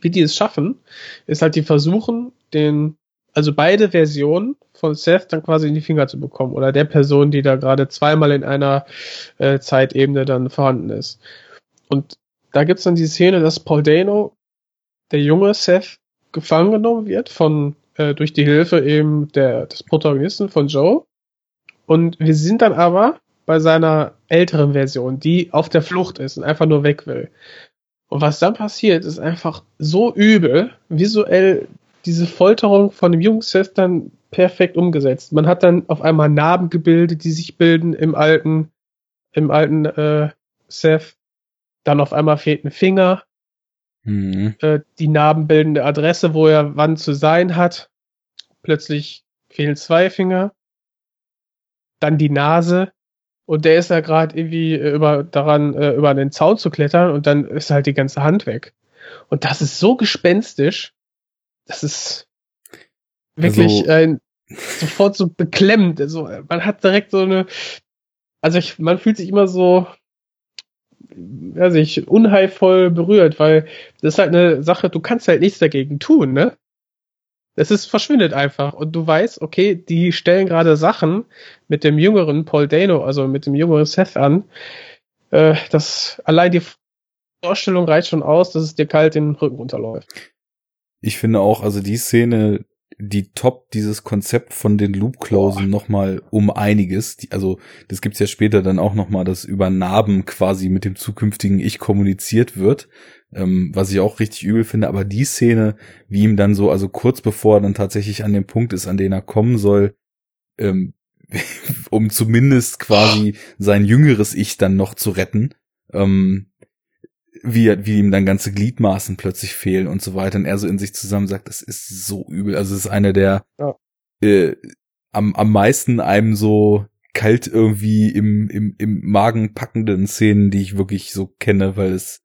[SPEAKER 3] Wie die es schaffen, ist halt die versuchen, den, also beide Versionen von Seth dann quasi in die Finger zu bekommen oder der Person, die da gerade zweimal in einer äh, Zeitebene dann vorhanden ist. Und da gibt's dann die Szene, dass Paul Dano, der junge Seth, gefangen genommen wird von äh, durch die Hilfe eben der des Protagonisten von Joe. Und wir sind dann aber bei seiner älteren Version, die auf der Flucht ist und einfach nur weg will. Und was dann passiert, ist einfach so übel, visuell diese Folterung von dem jungen Seth dann perfekt umgesetzt. Man hat dann auf einmal Narben gebildet, die sich bilden im alten, im alten äh, Seth. Dann auf einmal fehlt ein Finger,
[SPEAKER 1] Mhm.
[SPEAKER 3] äh, die narbenbildende Adresse, wo er wann zu sein hat. Plötzlich fehlen zwei Finger. Dann die Nase. Und der ist ja gerade irgendwie äh, über daran, äh, über den Zaun zu klettern und dann ist halt die ganze Hand weg. Und das ist so gespenstisch. Das ist wirklich
[SPEAKER 1] Also-
[SPEAKER 3] ein sofort so beklemmend. Also man hat direkt so eine, also ich, man fühlt sich immer so, weiß ich, unheilvoll berührt, weil das ist halt eine Sache, du kannst halt nichts dagegen tun, ne? Es ist verschwindet einfach und du weißt, okay, die stellen gerade Sachen mit dem jüngeren Paul Dano, also mit dem jüngeren Seth an. Äh, das allein die Vorstellung reicht schon aus, dass es dir kalt den Rücken runterläuft.
[SPEAKER 1] Ich finde auch, also die Szene, die top dieses Konzept von den Loop-Klausen nochmal um einiges. Die, also das gibt's ja später dann auch nochmal, dass über Narben quasi mit dem zukünftigen Ich kommuniziert wird, ähm, was ich auch richtig übel finde. Aber die Szene, wie ihm dann so, also kurz bevor er dann tatsächlich an dem Punkt ist, an den er kommen soll, ähm, <laughs> um zumindest quasi sein jüngeres Ich dann noch zu retten, ähm, wie, wie ihm dann ganze Gliedmaßen plötzlich fehlen und so weiter und er so in sich zusammen sagt, das ist so übel. Also es ist eine der
[SPEAKER 3] Ja.
[SPEAKER 1] äh, am, am meisten einem so kalt irgendwie im, im, im Magen packenden Szenen, die ich wirklich so kenne, weil es.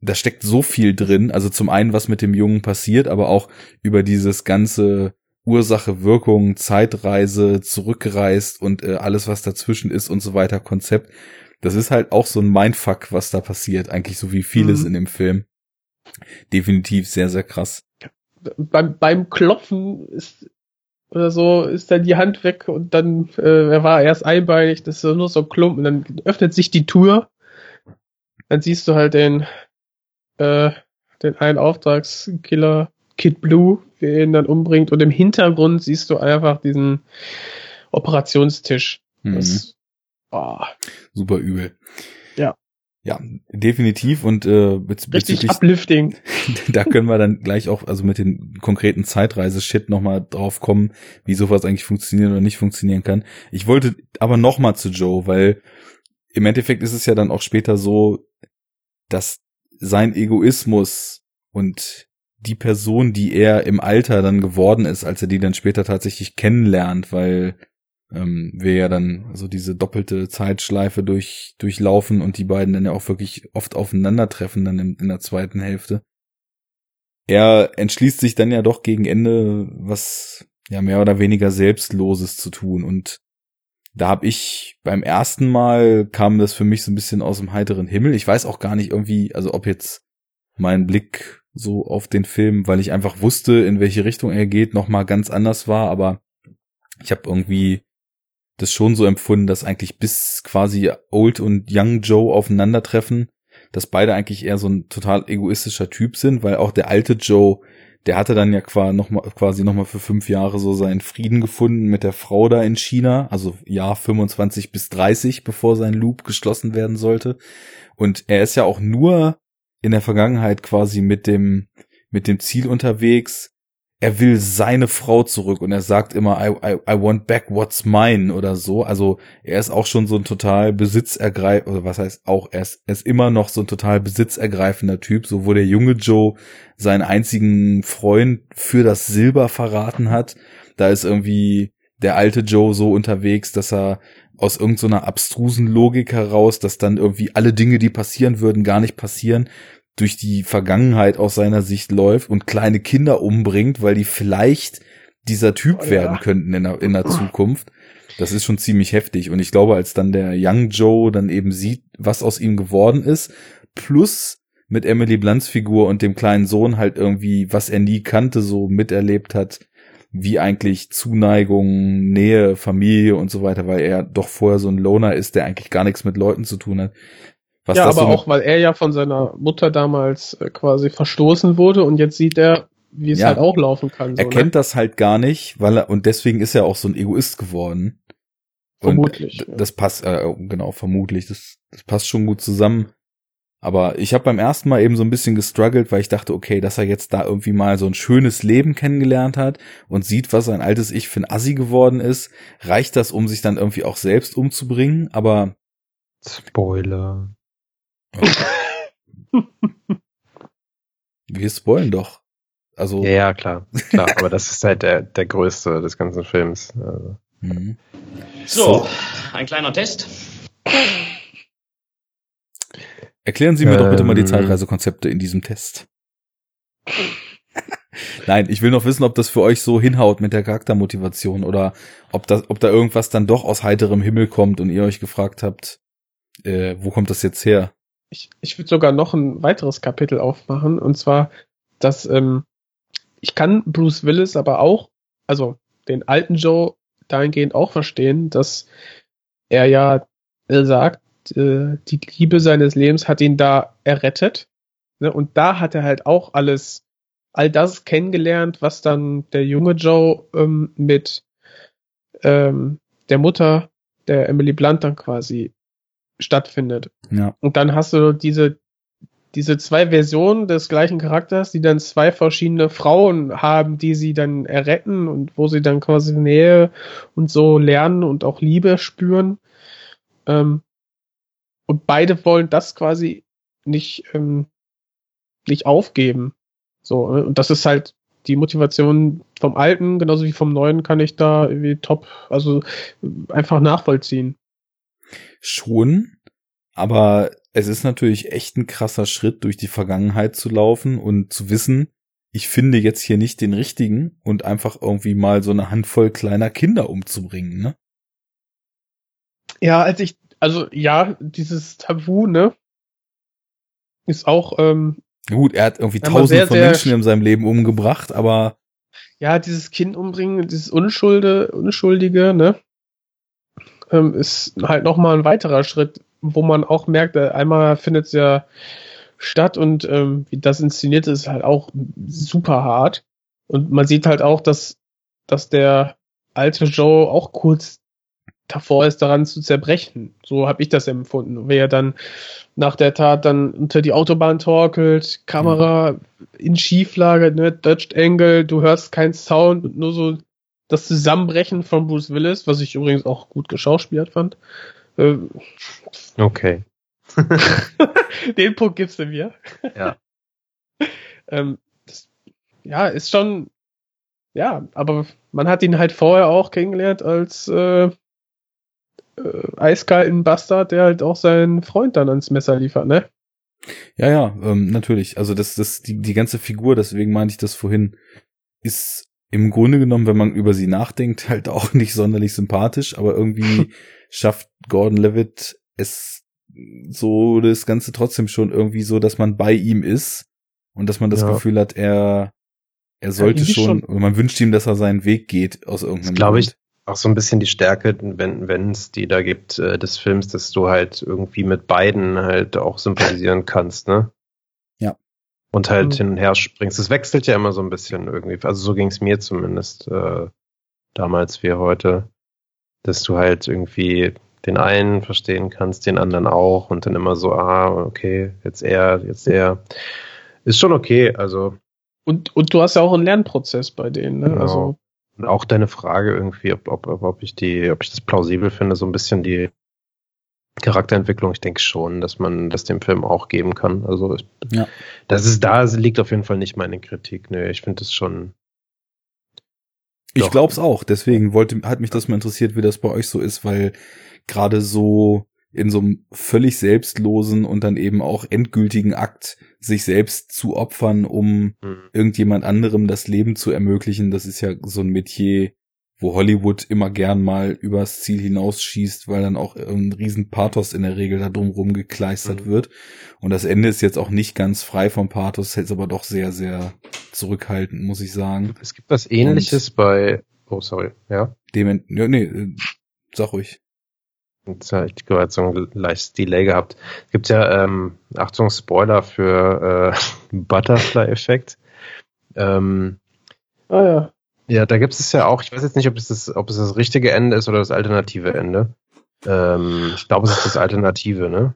[SPEAKER 1] Da steckt so viel drin. Also zum einen, was mit dem Jungen passiert, aber auch über dieses ganze Ursache, Wirkung, Zeitreise, zurückgereist und äh, alles, was dazwischen ist und so weiter, Konzept. Das ist halt auch so ein Mindfuck, was da passiert, eigentlich so wie vieles
[SPEAKER 3] Mhm.
[SPEAKER 1] in dem Film. Definitiv sehr, sehr krass.
[SPEAKER 3] beim, beim Klopfen ist oder so ist dann die Hand weg und dann äh, er war erst einbeinig, das ist nur so ein Klumpen, dann öffnet sich die Tür, dann siehst du halt den äh, den einen Auftragskiller Kid Blue, der ihn dann umbringt und im Hintergrund siehst du einfach diesen Operationstisch.
[SPEAKER 1] Mhm.
[SPEAKER 3] Das, oh,
[SPEAKER 1] Super übel.
[SPEAKER 3] Ja.
[SPEAKER 1] Ja, definitiv und äh, bez
[SPEAKER 3] richtig
[SPEAKER 1] bezüglich
[SPEAKER 3] uplifting. <laughs>
[SPEAKER 1] da können wir dann gleich auch, also mit den konkreten Zeitreise-Shit nochmal drauf kommen, wie sowas eigentlich funktionieren oder nicht funktionieren kann. Ich wollte aber nochmal zu Joe, weil im Endeffekt ist es ja dann auch später so, dass sein Egoismus und die Person, die er im Alter dann geworden ist, als er die dann später tatsächlich kennenlernt, weil ähm, wir ja dann so diese doppelte Zeitschleife durch, durchlaufen und die beiden dann ja auch wirklich oft aufeinandertreffen dann in, in der zweiten Hälfte. Er entschließt sich dann ja doch gegen Ende was ja mehr oder weniger Selbstloses zu tun und da habe ich beim ersten Mal kam das für mich so ein bisschen aus dem heiteren Himmel. Ich weiß auch gar nicht irgendwie, also ob jetzt mein Blick so auf den Film, weil ich einfach wusste, in welche Richtung er geht, noch mal ganz anders war, aber ich habe irgendwie das schon so empfunden, dass eigentlich bis quasi Old und Young Joe aufeinandertreffen, dass beide eigentlich eher so ein total egoistischer Typ sind, weil auch der alte Joe, der hatte dann ja quasi noch mal, quasi noch für fünf Jahre so seinen Frieden gefunden mit der Frau da in China, also Jahr 25 bis 30, bevor sein Loop geschlossen werden sollte. Und er ist ja auch nur in der Vergangenheit quasi mit dem, mit dem Ziel unterwegs, er will seine Frau zurück und er sagt immer, I, I, I want back what's mine oder so. Also er ist auch schon so ein total besitzergreif, oder was heißt auch, er ist, er ist immer noch so ein total besitzergreifender Typ, so wo der junge Joe seinen einzigen Freund für das Silber verraten hat. Da ist irgendwie der alte Joe so unterwegs, dass er aus irgendeiner abstrusen Logik heraus, dass dann irgendwie alle Dinge, die passieren würden, gar nicht passieren, durch die Vergangenheit aus seiner Sicht läuft und kleine Kinder umbringt, weil die vielleicht dieser Typ
[SPEAKER 3] Oh ja.
[SPEAKER 1] werden könnten in der, in der Zukunft. Das ist schon ziemlich heftig. Und ich glaube, als dann der Young Joe dann eben sieht, was aus ihm geworden ist, plus mit Emily Blunts Figur und dem kleinen Sohn halt irgendwie, was er nie kannte, so miterlebt hat, wie eigentlich Zuneigung, Nähe, Familie und so weiter, weil er doch vorher so ein Loner ist, der eigentlich gar nichts mit Leuten zu tun hat. Was
[SPEAKER 3] ja,
[SPEAKER 1] das
[SPEAKER 3] aber
[SPEAKER 1] so
[SPEAKER 3] auch, weil er ja von seiner Mutter damals äh, quasi verstoßen wurde und jetzt sieht er, wie es
[SPEAKER 1] Ja.
[SPEAKER 3] halt auch laufen kann. So,
[SPEAKER 1] er kennt das halt gar nicht, weil er, und deswegen ist er auch so ein Egoist geworden. Und
[SPEAKER 3] Vermutlich,
[SPEAKER 1] d-
[SPEAKER 3] ja.
[SPEAKER 1] Das passt, äh, genau, vermutlich. Das, das passt schon gut zusammen. Aber ich habe beim ersten Mal eben so ein bisschen gestruggelt, weil ich dachte, okay, dass er jetzt da irgendwie mal so ein schönes Leben kennengelernt hat und sieht, was sein altes Ich für ein Assi geworden ist, reicht das, um sich dann irgendwie auch selbst umzubringen. Aber
[SPEAKER 2] Spoiler. <laughs>
[SPEAKER 1] wir spoilen doch. Also,
[SPEAKER 2] Ja, ja, klar. Klar, aber das ist halt der, der größte des ganzen Films. Also,
[SPEAKER 1] mhm.
[SPEAKER 5] So, ein kleiner Test.
[SPEAKER 1] Erklären Sie mir doch bitte mal die
[SPEAKER 2] Ähm.
[SPEAKER 1] Zeitreisekonzepte in diesem Test. Nein, ich will noch wissen, ob das für euch so hinhaut mit der Charaktermotivation oder ob das, ob da irgendwas dann doch aus heiterem Himmel kommt und ihr euch gefragt habt, äh, wo kommt das jetzt her?
[SPEAKER 3] Ich, ich würde sogar noch ein weiteres Kapitel aufmachen und zwar, dass ähm, ich kann Bruce Willis aber auch, also den alten Joe dahingehend auch verstehen, dass er ja äh, sagt, äh, die Liebe seines Lebens hat ihn da errettet. Ne? Und da hat er halt auch alles, all das kennengelernt, was dann der junge Joe ähm, mit ähm, der Mutter der Emily Blunt dann quasi stattfindet.
[SPEAKER 1] Ja,
[SPEAKER 3] Und dann hast du diese, diese zwei Versionen des gleichen Charakters, die dann zwei verschiedene Frauen haben, die sie dann erretten und wo sie dann quasi Nähe und so lernen und auch Liebe spüren. Ähm, und beide wollen das quasi nicht, ähm, nicht aufgeben. So, und das ist halt die Motivation vom Alten, genauso wie vom Neuen, kann ich da irgendwie top, also einfach nachvollziehen.
[SPEAKER 1] Schon, aber es ist natürlich echt ein krasser Schritt, durch die Vergangenheit zu laufen und zu wissen, ich finde jetzt hier nicht den richtigen und einfach irgendwie mal so eine Handvoll kleiner Kinder umzubringen, ne?
[SPEAKER 3] Ja, als ich, also ja, dieses Tabu, ne, ist auch, ähm,
[SPEAKER 1] Gut, er hat irgendwie
[SPEAKER 3] sehr,
[SPEAKER 1] von Menschen in seinem Leben umgebracht, aber
[SPEAKER 3] ja, dieses Kind umbringen, dieses Unschulde, Unschuldige, ne, ähm, ist halt nochmal ein weiterer Schritt, wo man auch merkt, äh, einmal findet es ja statt und ähm, wie das inszeniert ist, halt auch super hart. Und man sieht halt auch, dass, dass der alte Joe auch kurz davor ist, daran zu zerbrechen. So habe ich das empfunden. Wer dann nach der Tat dann unter die Autobahn torkelt, Kamera in Schieflage, ne, Dutched Angle, du hörst keinen Sound, und nur so das Zusammenbrechen von Bruce Willis, was ich übrigens auch gut geschauspielert fand. Äh,
[SPEAKER 2] Okay. <laughs>
[SPEAKER 3] den Punkt gibst du mir.
[SPEAKER 2] Ja. <laughs>
[SPEAKER 3] ähm, das, ja, ist schon, ja, aber man hat ihn halt vorher auch kennengelernt als äh, äh, eiskalten Bastard, der halt auch seinen Freund dann ans Messer liefert, ne?
[SPEAKER 1] ja, ja, ähm, natürlich. Also das, das, die, die ganze Figur, deswegen meinte ich das vorhin, ist im Grunde genommen, wenn man über sie nachdenkt, halt auch <laughs> nicht sonderlich sympathisch, aber irgendwie <laughs> schafft Gordon Levitt es so das Ganze trotzdem schon irgendwie so, dass man bei ihm ist und dass man das
[SPEAKER 2] Ja.
[SPEAKER 1] Gefühl hat, er er sollte
[SPEAKER 3] irgendwie
[SPEAKER 1] schon,
[SPEAKER 3] schon.
[SPEAKER 1] man wünscht ihm, dass er seinen Weg geht aus irgendeinem
[SPEAKER 2] glaube ich,
[SPEAKER 1] Grund.
[SPEAKER 2] auch so ein bisschen die Stärke, wenn wenn es die da gibt äh, des Films, dass du halt irgendwie mit beiden halt auch sympathisieren kannst, ne? Und halt
[SPEAKER 3] Mhm.
[SPEAKER 2] hin und her springst. Es wechselt ja immer so ein bisschen irgendwie. Also so ging es mir zumindest äh, damals wie heute, dass du halt irgendwie den einen verstehen kannst, den anderen auch und dann immer so, ah, okay, jetzt er, jetzt er. Ist schon okay, also
[SPEAKER 3] Und, und du hast ja auch einen Lernprozess bei denen, ne?
[SPEAKER 2] Genau.
[SPEAKER 3] Also,
[SPEAKER 2] Und auch deine Frage irgendwie, ob, ob, ob ich die, ob ich das plausibel finde, so ein bisschen die Charakterentwicklung, ich denke schon, dass man das dem Film auch geben kann. Also ich,
[SPEAKER 1] Ja.
[SPEAKER 2] das ist da liegt auf jeden Fall nicht meine Kritik. Nö, ich finde es schon.
[SPEAKER 1] Ich
[SPEAKER 2] Doch.
[SPEAKER 1] glaub's auch. Deswegen wollte, hat mich das mal interessiert, wie das bei euch so ist, weil gerade so in so einem völlig selbstlosen und dann eben auch endgültigen Akt, sich selbst zu opfern, um
[SPEAKER 2] Hm.
[SPEAKER 1] irgendjemand anderem das Leben zu ermöglichen, das ist ja so ein Metier, wo Hollywood immer gern mal übers Ziel hinausschießt, weil dann auch ein riesen Pathos in der Regel da drumrum gekleistert
[SPEAKER 2] Mhm.
[SPEAKER 1] wird. Und das Ende ist jetzt auch nicht ganz frei vom Pathos, ist aber doch sehr, sehr zurückhaltend, muss ich sagen.
[SPEAKER 2] Es gibt was ähnliches bei. Oh, sorry, ja.
[SPEAKER 1] Dem, ja, nee, äh, sag ruhig.
[SPEAKER 2] Jetzt habe ich gerade so ein leichtes Delay gehabt. Es gibt ja, ähm, Achtung, Spoiler für äh, <laughs> Butterfly-Effekt. Ähm,
[SPEAKER 3] ah ja.
[SPEAKER 2] Ja, da gibt es ja auch, ich weiß jetzt nicht, ob es das, ob es das richtige Ende ist oder das alternative Ende. Ähm, ich glaube, es ist das Alternative, ne?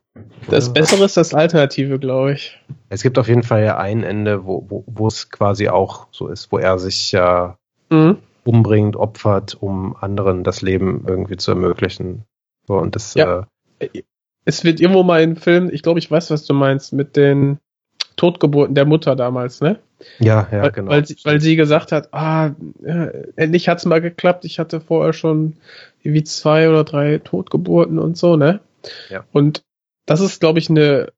[SPEAKER 3] Das Bessere ist das Alternative, glaube ich.
[SPEAKER 2] Es gibt auf jeden Fall ja ein Ende, wo, wo, wo es quasi auch so ist, wo er sich ja
[SPEAKER 3] Mhm.
[SPEAKER 2] umbringt, opfert, um anderen das Leben irgendwie zu ermöglichen. So, und das,
[SPEAKER 3] Ja.
[SPEAKER 2] äh,
[SPEAKER 3] Es wird irgendwo mal in Film, ich glaube, ich weiß, was du meinst, mit den Totgeburten der Mutter damals, ne?
[SPEAKER 2] Ja, ja,
[SPEAKER 3] weil,
[SPEAKER 2] genau.
[SPEAKER 3] weil, sie, weil sie gesagt hat, ah, äh, endlich hat's mal geklappt. Ich hatte vorher schon irgendwie zwei oder drei Totgeburten und so, ne?
[SPEAKER 2] Ja.
[SPEAKER 3] Und das ist, glaube ich, eine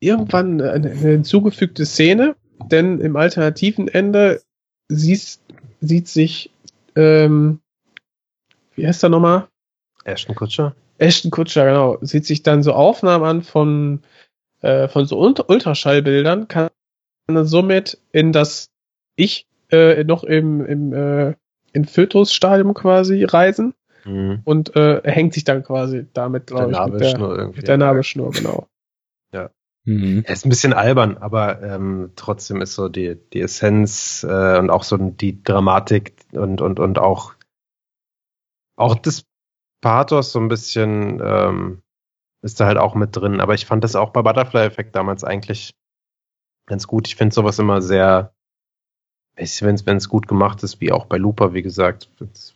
[SPEAKER 3] irgendwann eine, eine hinzugefügte Szene, denn im alternativen Ende siehst, sieht sich, ähm, wie heißt er nochmal?
[SPEAKER 2] Ashton Kutscher?
[SPEAKER 3] Ashton Kutscher, genau, sieht sich dann so Aufnahmen an von, äh, von so Ult- Ultraschallbildern, kann somit in das Ich äh, noch im, im äh, in Fötusstadium quasi reisen
[SPEAKER 2] Mhm.
[SPEAKER 3] und äh, er hängt sich dann quasi damit,
[SPEAKER 2] Der
[SPEAKER 3] glaube ich, mit der,
[SPEAKER 2] Nabelschnur irgendwie.
[SPEAKER 3] mit der Nabelschnur, genau.
[SPEAKER 1] Mhm.
[SPEAKER 2] Er ist ein bisschen albern, aber ähm, trotzdem ist so die, die Essenz äh, und auch so die Dramatik und, und, und auch, auch das Pathos so ein bisschen ähm, ist da halt auch mit drin. Aber ich fand das auch bei Butterfly Effect damals eigentlich ganz gut. Ich finde sowas immer sehr, wenn es gut gemacht ist, wie auch bei Looper, wie gesagt,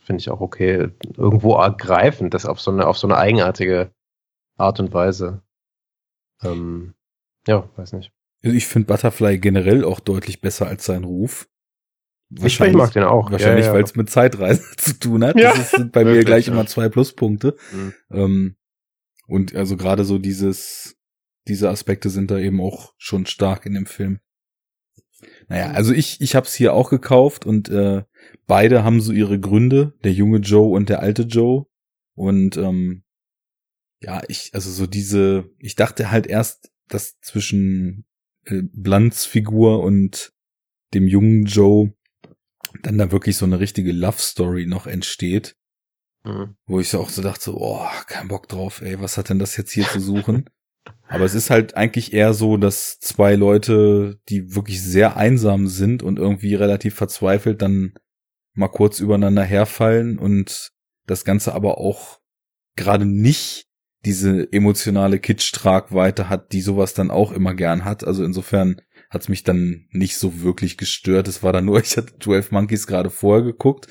[SPEAKER 2] finde ich auch okay. Irgendwo ergreifend, das auf so eine auf so eine eigenartige Art und Weise. Ähm, Ja, weiß nicht.
[SPEAKER 1] Also ich finde Butterfly generell auch deutlich besser als sein Ruf.
[SPEAKER 2] Ich, ich mag den auch.
[SPEAKER 1] Wahrscheinlich,
[SPEAKER 2] ja, ja.
[SPEAKER 1] weil es mit Zeitreise <laughs> zu tun hat.
[SPEAKER 3] Ja.
[SPEAKER 1] Das sind bei mir gleich immer zwei Pluspunkte.
[SPEAKER 2] Mhm.
[SPEAKER 1] Ähm, und also gerade so dieses, diese Aspekte sind da eben auch schon stark in dem Film. Naja, also ich, ich hab's hier auch gekauft und äh, beide haben so ihre Gründe, der junge Joe und der alte Joe. Und ähm, ja, ich, also so diese, ich dachte halt erst, dass zwischen äh, Blunts Figur und dem jungen Joe dann da wirklich so eine richtige Love Story noch entsteht,
[SPEAKER 2] Mhm.
[SPEAKER 1] wo ich so auch so dachte, so, oh, kein Bock drauf, ey, was hat denn das jetzt hier zu suchen? <laughs> Aber es ist halt eigentlich eher so, dass zwei Leute, die wirklich sehr einsam sind und irgendwie relativ verzweifelt dann mal kurz übereinander herfallen und das Ganze aber auch gerade nicht diese emotionale Kitsch-Tragweite hat, die sowas dann auch immer gern hat. Also insofern hat's mich dann nicht so wirklich gestört. Es war dann nur, <laughs> ich hatte 12 Monkeys gerade vorher geguckt,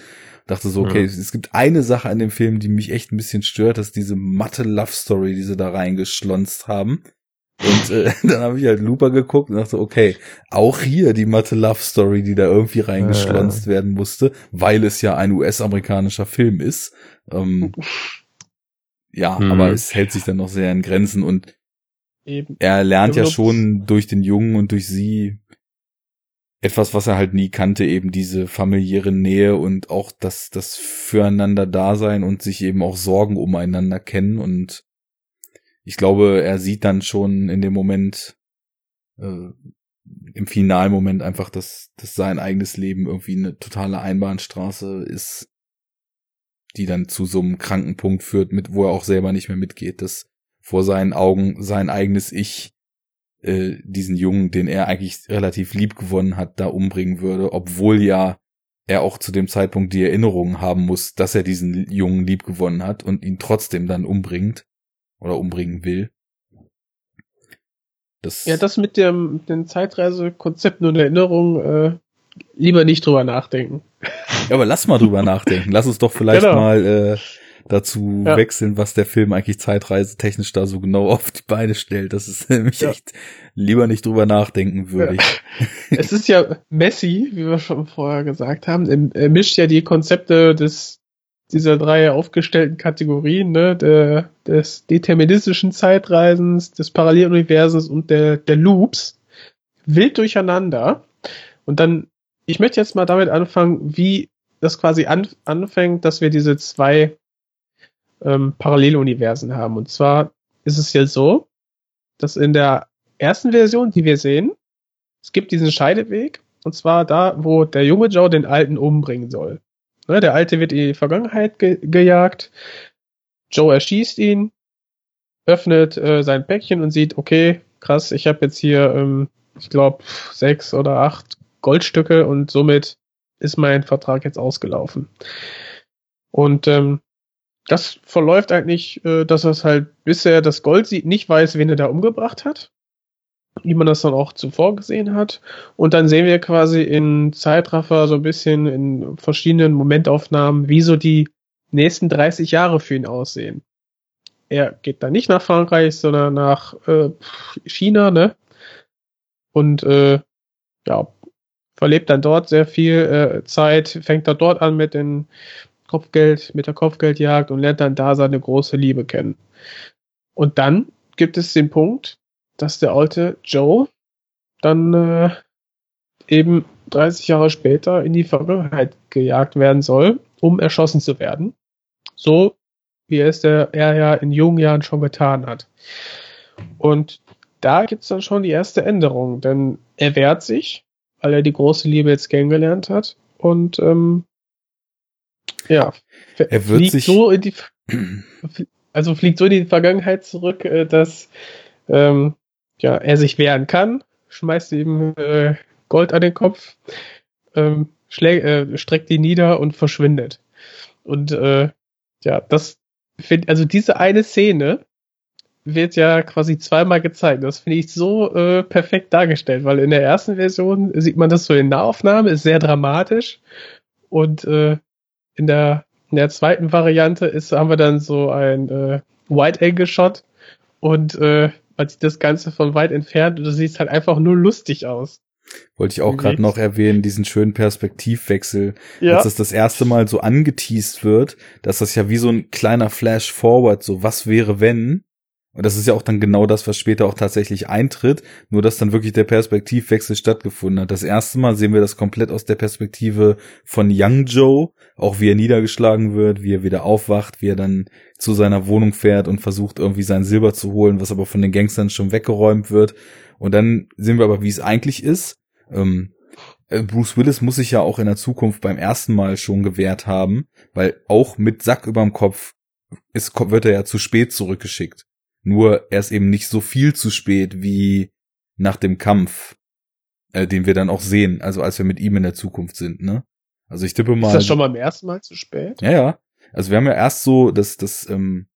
[SPEAKER 1] dachte so, okay,
[SPEAKER 2] Mhm.
[SPEAKER 1] es gibt eine Sache an dem Film, die mich echt ein bisschen stört, das ist diese matte Love Story, die sie da reingeschlonzt haben. Und äh, <laughs> dann habe ich halt Looper geguckt und dachte, okay, auch hier die matte Love Story, die da irgendwie reingeschlonzt werden musste, weil es ja ein US-amerikanischer Film ist. Ähm, ja,
[SPEAKER 2] Mhm.
[SPEAKER 1] aber es hält sich dann noch sehr in Grenzen und
[SPEAKER 3] Eben.
[SPEAKER 1] er lernt ja schon durch den Jungen und durch sie etwas, was er halt nie kannte, eben diese familiäre Nähe und auch das, das füreinander Dasein und sich eben auch Sorgen umeinander kennen. Und ich glaube, er sieht dann schon in dem Moment, äh, im Finalmoment einfach, dass, dass sein eigenes Leben irgendwie eine totale Einbahnstraße ist, die dann zu so einem kranken Punkt führt, mit wo er auch selber nicht mehr mitgeht, dass vor seinen Augen sein eigenes Ich äh, diesen Jungen, den er eigentlich relativ lieb gewonnen hat, da umbringen würde, obwohl ja er auch zu dem Zeitpunkt die Erinnerung haben muss, dass er diesen Jungen lieb gewonnen hat und ihn trotzdem dann umbringt oder umbringen will. Das,
[SPEAKER 3] Ja, das mit dem, dem Zeitreisekonzept und Erinnerung, äh, lieber nicht drüber nachdenken.
[SPEAKER 1] Ja, aber lass mal drüber <laughs> nachdenken. Lass uns doch vielleicht
[SPEAKER 3] Genau.
[SPEAKER 1] mal äh, dazu
[SPEAKER 3] Ja.
[SPEAKER 1] wechseln, was der Film eigentlich zeitreisetechnisch da so genau auf die Beine stellt. Das ist <laughs> nämlich
[SPEAKER 3] Ja.
[SPEAKER 1] echt lieber nicht drüber nachdenken würdig.
[SPEAKER 3] es ist ja Messi, wie wir schon vorher gesagt haben, er, er mischt ja die Konzepte des dieser drei aufgestellten Kategorien, ne, der, des deterministischen Zeitreisens, des Paralleluniversums und der, der Loops wild durcheinander. Und dann, ich möchte jetzt mal damit anfangen, wie das quasi an, anfängt, dass wir diese zwei ähm, Paralleluniversen haben. Und zwar ist es ja so, dass in der ersten Version, die wir sehen, es gibt diesen Scheideweg, und zwar da, wo der junge Joe den Alten umbringen soll. Ne, der Alte wird in die Vergangenheit ge gejagt, Joe erschießt ihn, öffnet äh, sein Päckchen und sieht, okay, krass, ich habe jetzt hier, ähm, ich glaube, sechs oder acht Goldstücke und somit ist mein Vertrag jetzt ausgelaufen. Und ähm, das verläuft eigentlich, äh, dass er es halt, bis er das Gold sieht, nicht weiß, wen er da umgebracht hat wie man das dann auch zuvor gesehen hat. Und dann sehen wir quasi in Zeitraffer so ein bisschen in verschiedenen Momentaufnahmen, wie so die nächsten 30 Jahre für ihn aussehen. Er geht dann nicht nach Frankreich, sondern nach äh, China, ne? Und äh, ja, verlebt dann dort sehr viel äh, Zeit, fängt dann dort an mit den Kopfgeld, mit der Kopfgeldjagd und lernt dann da seine große Liebe kennen. Und dann gibt es den Punkt, dass der alte Joe dann äh, eben 30 Jahre später in die Vergangenheit gejagt werden soll, um erschossen zu werden. So wie es der, er ja in jungen Jahren schon getan hat. Und da gibt's dann schon die erste Änderung, denn er wehrt sich, weil er die große Liebe jetzt kennengelernt hat und ähm, ja,
[SPEAKER 1] Er wird
[SPEAKER 3] fliegt
[SPEAKER 1] sich-
[SPEAKER 3] so in die <clears throat> also fliegt so in die Vergangenheit zurück, äh, dass ähm, ja, er sich wehren kann, schmeißt ihm äh, Gold an den Kopf, ähm, äh, streckt ihn nieder und verschwindet. Und äh, ja, das find, also diese eine Szene wird ja quasi zweimal gezeigt. Das finde ich so äh, perfekt dargestellt, weil in der ersten Version sieht man das so in Nahaufnahme, ist sehr dramatisch und äh, in der in der zweiten Variante ist haben wir dann so ein äh, Wide Angle Shot und äh, man sieht das Ganze von weit entfernt und du siehst halt einfach nur lustig aus.
[SPEAKER 1] Wollte ich auch gerade noch erwähnen, diesen schönen Perspektivwechsel,
[SPEAKER 3] Ja.
[SPEAKER 1] als das das erste Mal so angeteased wird, dass das ja wie so ein kleiner Flash Forward, so was wäre wenn? Und das ist ja auch dann genau das, was später auch tatsächlich eintritt, nur dass dann wirklich der Perspektivwechsel stattgefunden hat. Das erste Mal sehen wir das komplett aus der Perspektive von Young Joe, auch wie er niedergeschlagen wird, wie er wieder aufwacht, wie er dann zu seiner Wohnung fährt und versucht irgendwie sein Silber zu holen, was aber von den Gangstern schon weggeräumt wird. Und dann sehen wir aber, wie es eigentlich ist. Ähm, äh, Bruce Willis muss sich ja auch in der Zukunft beim ersten Mal schon gewehrt haben, weil auch mit Sack überm Kopf ist, wird er ja zu spät zurückgeschickt. Nur er ist eben nicht so viel zu spät wie nach dem Kampf, äh, den wir dann auch sehen, also als wir mit ihm in der Zukunft sind, ne? Also ich tippe mal.
[SPEAKER 3] Ist das schon beim ersten Mal zu spät?
[SPEAKER 1] Ja, ja. Also wir haben ja erst so, dass dass ähm,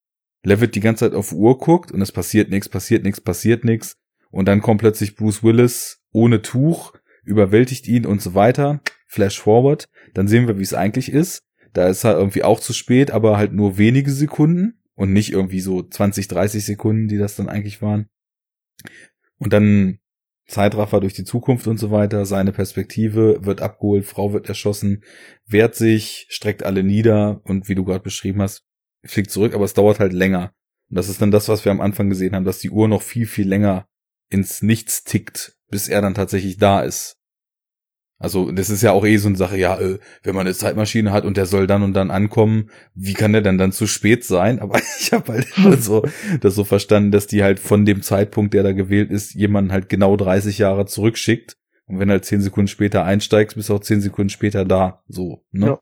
[SPEAKER 1] Levitt die ganze Zeit auf Uhr guckt und es passiert nichts, passiert nichts, passiert nichts. Und dann kommt plötzlich Bruce Willis ohne Tuch, überwältigt ihn und so weiter. Flash forward. Dann sehen wir, wie es eigentlich ist. Da ist er irgendwie auch zu spät, aber halt nur wenige Sekunden und nicht irgendwie so 20, 30 Sekunden, die das dann eigentlich waren. Und dann Zeitraffer durch die Zukunft und so weiter. Seine Perspektive wird abgeholt, Frau wird erschossen, wehrt sich, streckt alle nieder und wie du gerade beschrieben hast, fliegt zurück, aber es dauert halt länger. Und das ist dann das, was wir am Anfang gesehen haben, dass die Uhr noch viel, viel länger ins Nichts tickt, bis er dann tatsächlich da ist. Also das ist ja auch eh so eine Sache, ja, äh, wenn man eine Zeitmaschine hat und der soll dann und dann ankommen, wie kann der denn dann zu spät sein? Aber <laughs> ich habe halt immer so das so verstanden, dass die halt von dem Zeitpunkt, der da gewählt ist, jemanden halt genau 30 Jahre zurückschickt. Und wenn halt 10 Sekunden später einsteigst, bist du auch 10 Sekunden später da. So, ne?
[SPEAKER 3] Ja.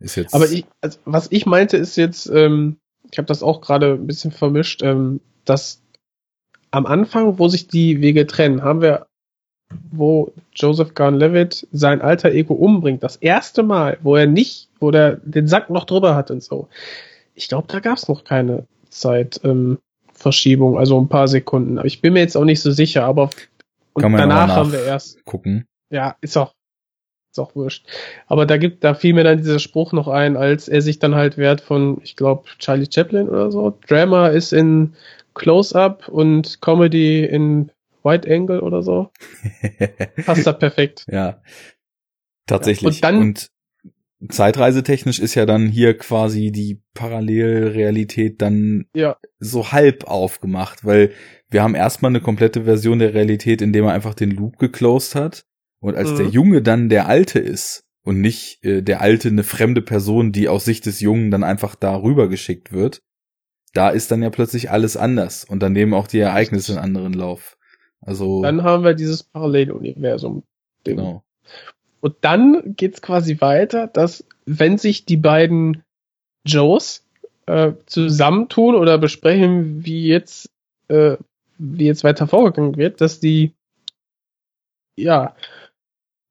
[SPEAKER 1] Ist jetzt.
[SPEAKER 3] Aber ich, also, was ich meinte, ist jetzt, ähm, ich habe das auch gerade ein bisschen vermischt, ähm, dass am Anfang, wo sich die Wege trennen, haben wir, wo Joseph Garn-Levitt sein alter Ego umbringt, das erste Mal, wo er nicht, wo der den Sack noch drüber hat und so. Ich glaube, da gab es noch keine Zeitverschiebung, ähm, also ein paar Sekunden. Aber ich bin mir jetzt auch nicht so sicher, aber danach haben wir erst
[SPEAKER 1] gucken.
[SPEAKER 3] ja, ist auch, ist auch wurscht. Aber da gibt, da fiel mir dann dieser Spruch noch ein, als er sich dann halt wehrt von, ich glaube, Charlie Chaplin oder so. Drama ist in Close-Up und Comedy in Wide Angle oder so. <laughs> Passt da perfekt.
[SPEAKER 1] Ja. Tatsächlich.
[SPEAKER 3] Und dann-
[SPEAKER 1] Und zeitreisetechnisch ist ja dann hier quasi die Parallelrealität dann
[SPEAKER 3] Ja.
[SPEAKER 1] so halb aufgemacht, weil wir haben erstmal eine komplette Version der Realität, in dem er einfach den Loop geclosed hat. Und als
[SPEAKER 3] Mhm.
[SPEAKER 1] der Junge dann der Alte ist und nicht äh, der Alte eine fremde Person, die aus Sicht des Jungen dann einfach darüber geschickt wird, da ist dann ja plötzlich alles anders und dann nehmen auch die Ereignisse einen anderen Lauf. Also
[SPEAKER 3] Dann haben wir dieses Paralleluniversum. Ding.
[SPEAKER 1] genau.
[SPEAKER 3] Und dann geht's quasi weiter, dass wenn sich die beiden Joes äh, zusammentun oder besprechen, wie jetzt äh, wie jetzt weiter vorgegangen wird, dass die ja,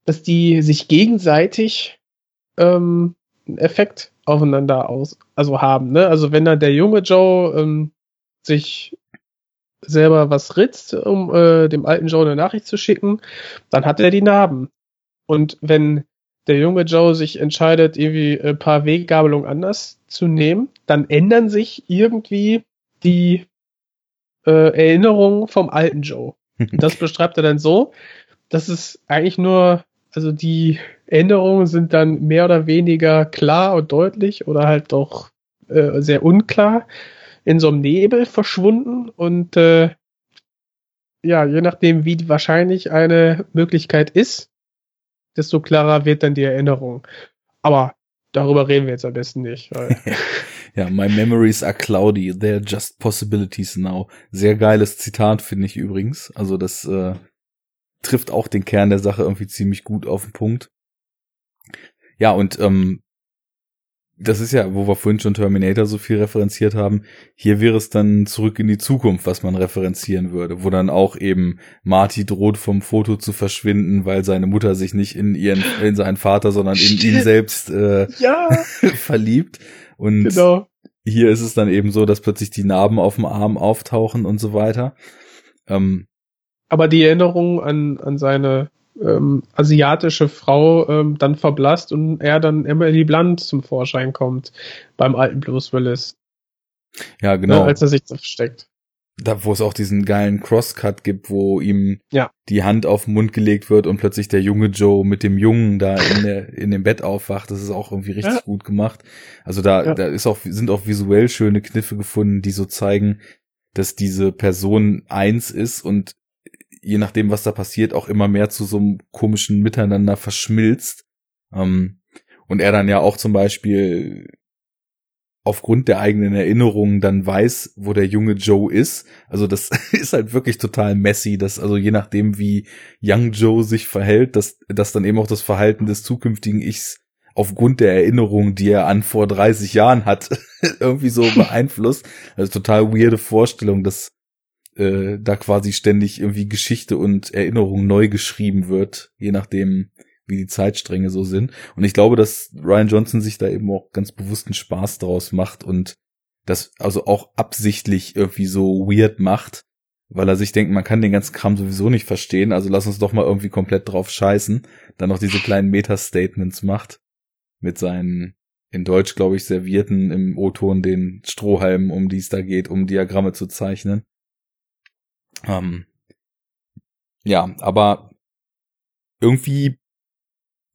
[SPEAKER 3] dass die sich gegenseitig ähm, einen Effekt aufeinander aus, also haben. Ne? Also wenn dann der junge Joe ähm, sich selber was ritzt, um äh, dem alten Joe eine Nachricht zu schicken, dann hat er die Narben. Und wenn der junge Joe sich entscheidet, irgendwie ein paar Weggabelungen anders zu nehmen, dann ändern sich irgendwie die äh, Erinnerungen vom alten Joe. Und <laughs> das beschreibt er dann so, dass es eigentlich nur, also die Änderungen sind dann mehr oder weniger klar und deutlich oder halt doch äh, sehr unklar in so einem Nebel verschwunden und äh, ja, je nachdem, wie wahrscheinlich eine Möglichkeit ist, desto klarer wird dann die Erinnerung. Aber darüber reden wir jetzt am besten nicht. Weil <laughs>
[SPEAKER 1] Ja, my memories are cloudy, they're just possibilities now. Sehr geiles Zitat finde ich übrigens. Also das äh, trifft auch den Kern der Sache irgendwie ziemlich gut auf den Punkt. Ja, und ähm, das ist ja, wo wir vorhin schon Terminator so viel referenziert haben. Hier wäre es dann zurück in die Zukunft, was man referenzieren würde, wo dann auch eben Marty droht vom Foto zu verschwinden, weil seine Mutter sich nicht in ihren, in seinen Vater, sondern in ihn selbst äh,
[SPEAKER 3] ja, <laughs>
[SPEAKER 1] verliebt. Und
[SPEAKER 3] genau.
[SPEAKER 1] hier ist es dann eben so, dass plötzlich die Narben auf dem Arm auftauchen und so weiter. Ähm,
[SPEAKER 3] Aber die Erinnerung an, an seine ähm, asiatische Frau ähm, dann verblasst und er dann Emily Blunt zum Vorschein kommt beim alten Bruce Willis,
[SPEAKER 1] ja, genau.
[SPEAKER 3] als er sich versteckt.
[SPEAKER 1] da wo es auch diesen geilen Crosscut gibt, wo ihm
[SPEAKER 3] Ja.
[SPEAKER 1] die Hand auf den Mund gelegt wird und plötzlich der junge Joe mit dem Jungen da in, der, in dem Bett aufwacht. Das ist auch irgendwie richtig
[SPEAKER 3] Ja.
[SPEAKER 1] gut gemacht. Also da,
[SPEAKER 3] Ja.
[SPEAKER 1] da ist auch, sind auch visuell schöne Kniffe gefunden, die so zeigen, dass diese Person eins ist und je nachdem, was da passiert, auch immer mehr zu so einem komischen Miteinander verschmilzt. Ähm, und er dann ja auch zum Beispiel aufgrund der eigenen Erinnerungen dann weiß, wo der junge Joe ist. Also das <laughs> ist halt wirklich total messy, dass also je nachdem, wie Young Joe sich verhält, dass, dass dann eben auch das Verhalten des zukünftigen Ichs aufgrund der Erinnerungen, die er an vor 30 Jahren hat, <laughs> irgendwie so beeinflusst. Also total weirde Vorstellung, dass äh, da quasi ständig irgendwie Geschichte und Erinnerung neu geschrieben wird, je nachdem, wie die Zeitstränge so sind. Und ich glaube, dass Ryan Johnson sich da eben auch ganz bewussten Spaß draus macht und das also auch absichtlich irgendwie so weird macht, weil er sich denkt, man kann den ganzen Kram sowieso nicht verstehen, also lass uns doch mal irgendwie komplett drauf scheißen, dann noch diese kleinen Meta-Statements macht mit seinen in Deutsch, glaube ich, servierten im O-Ton den Strohhalmen, um die es da geht, um Diagramme zu zeichnen. Ähm, ja, aber irgendwie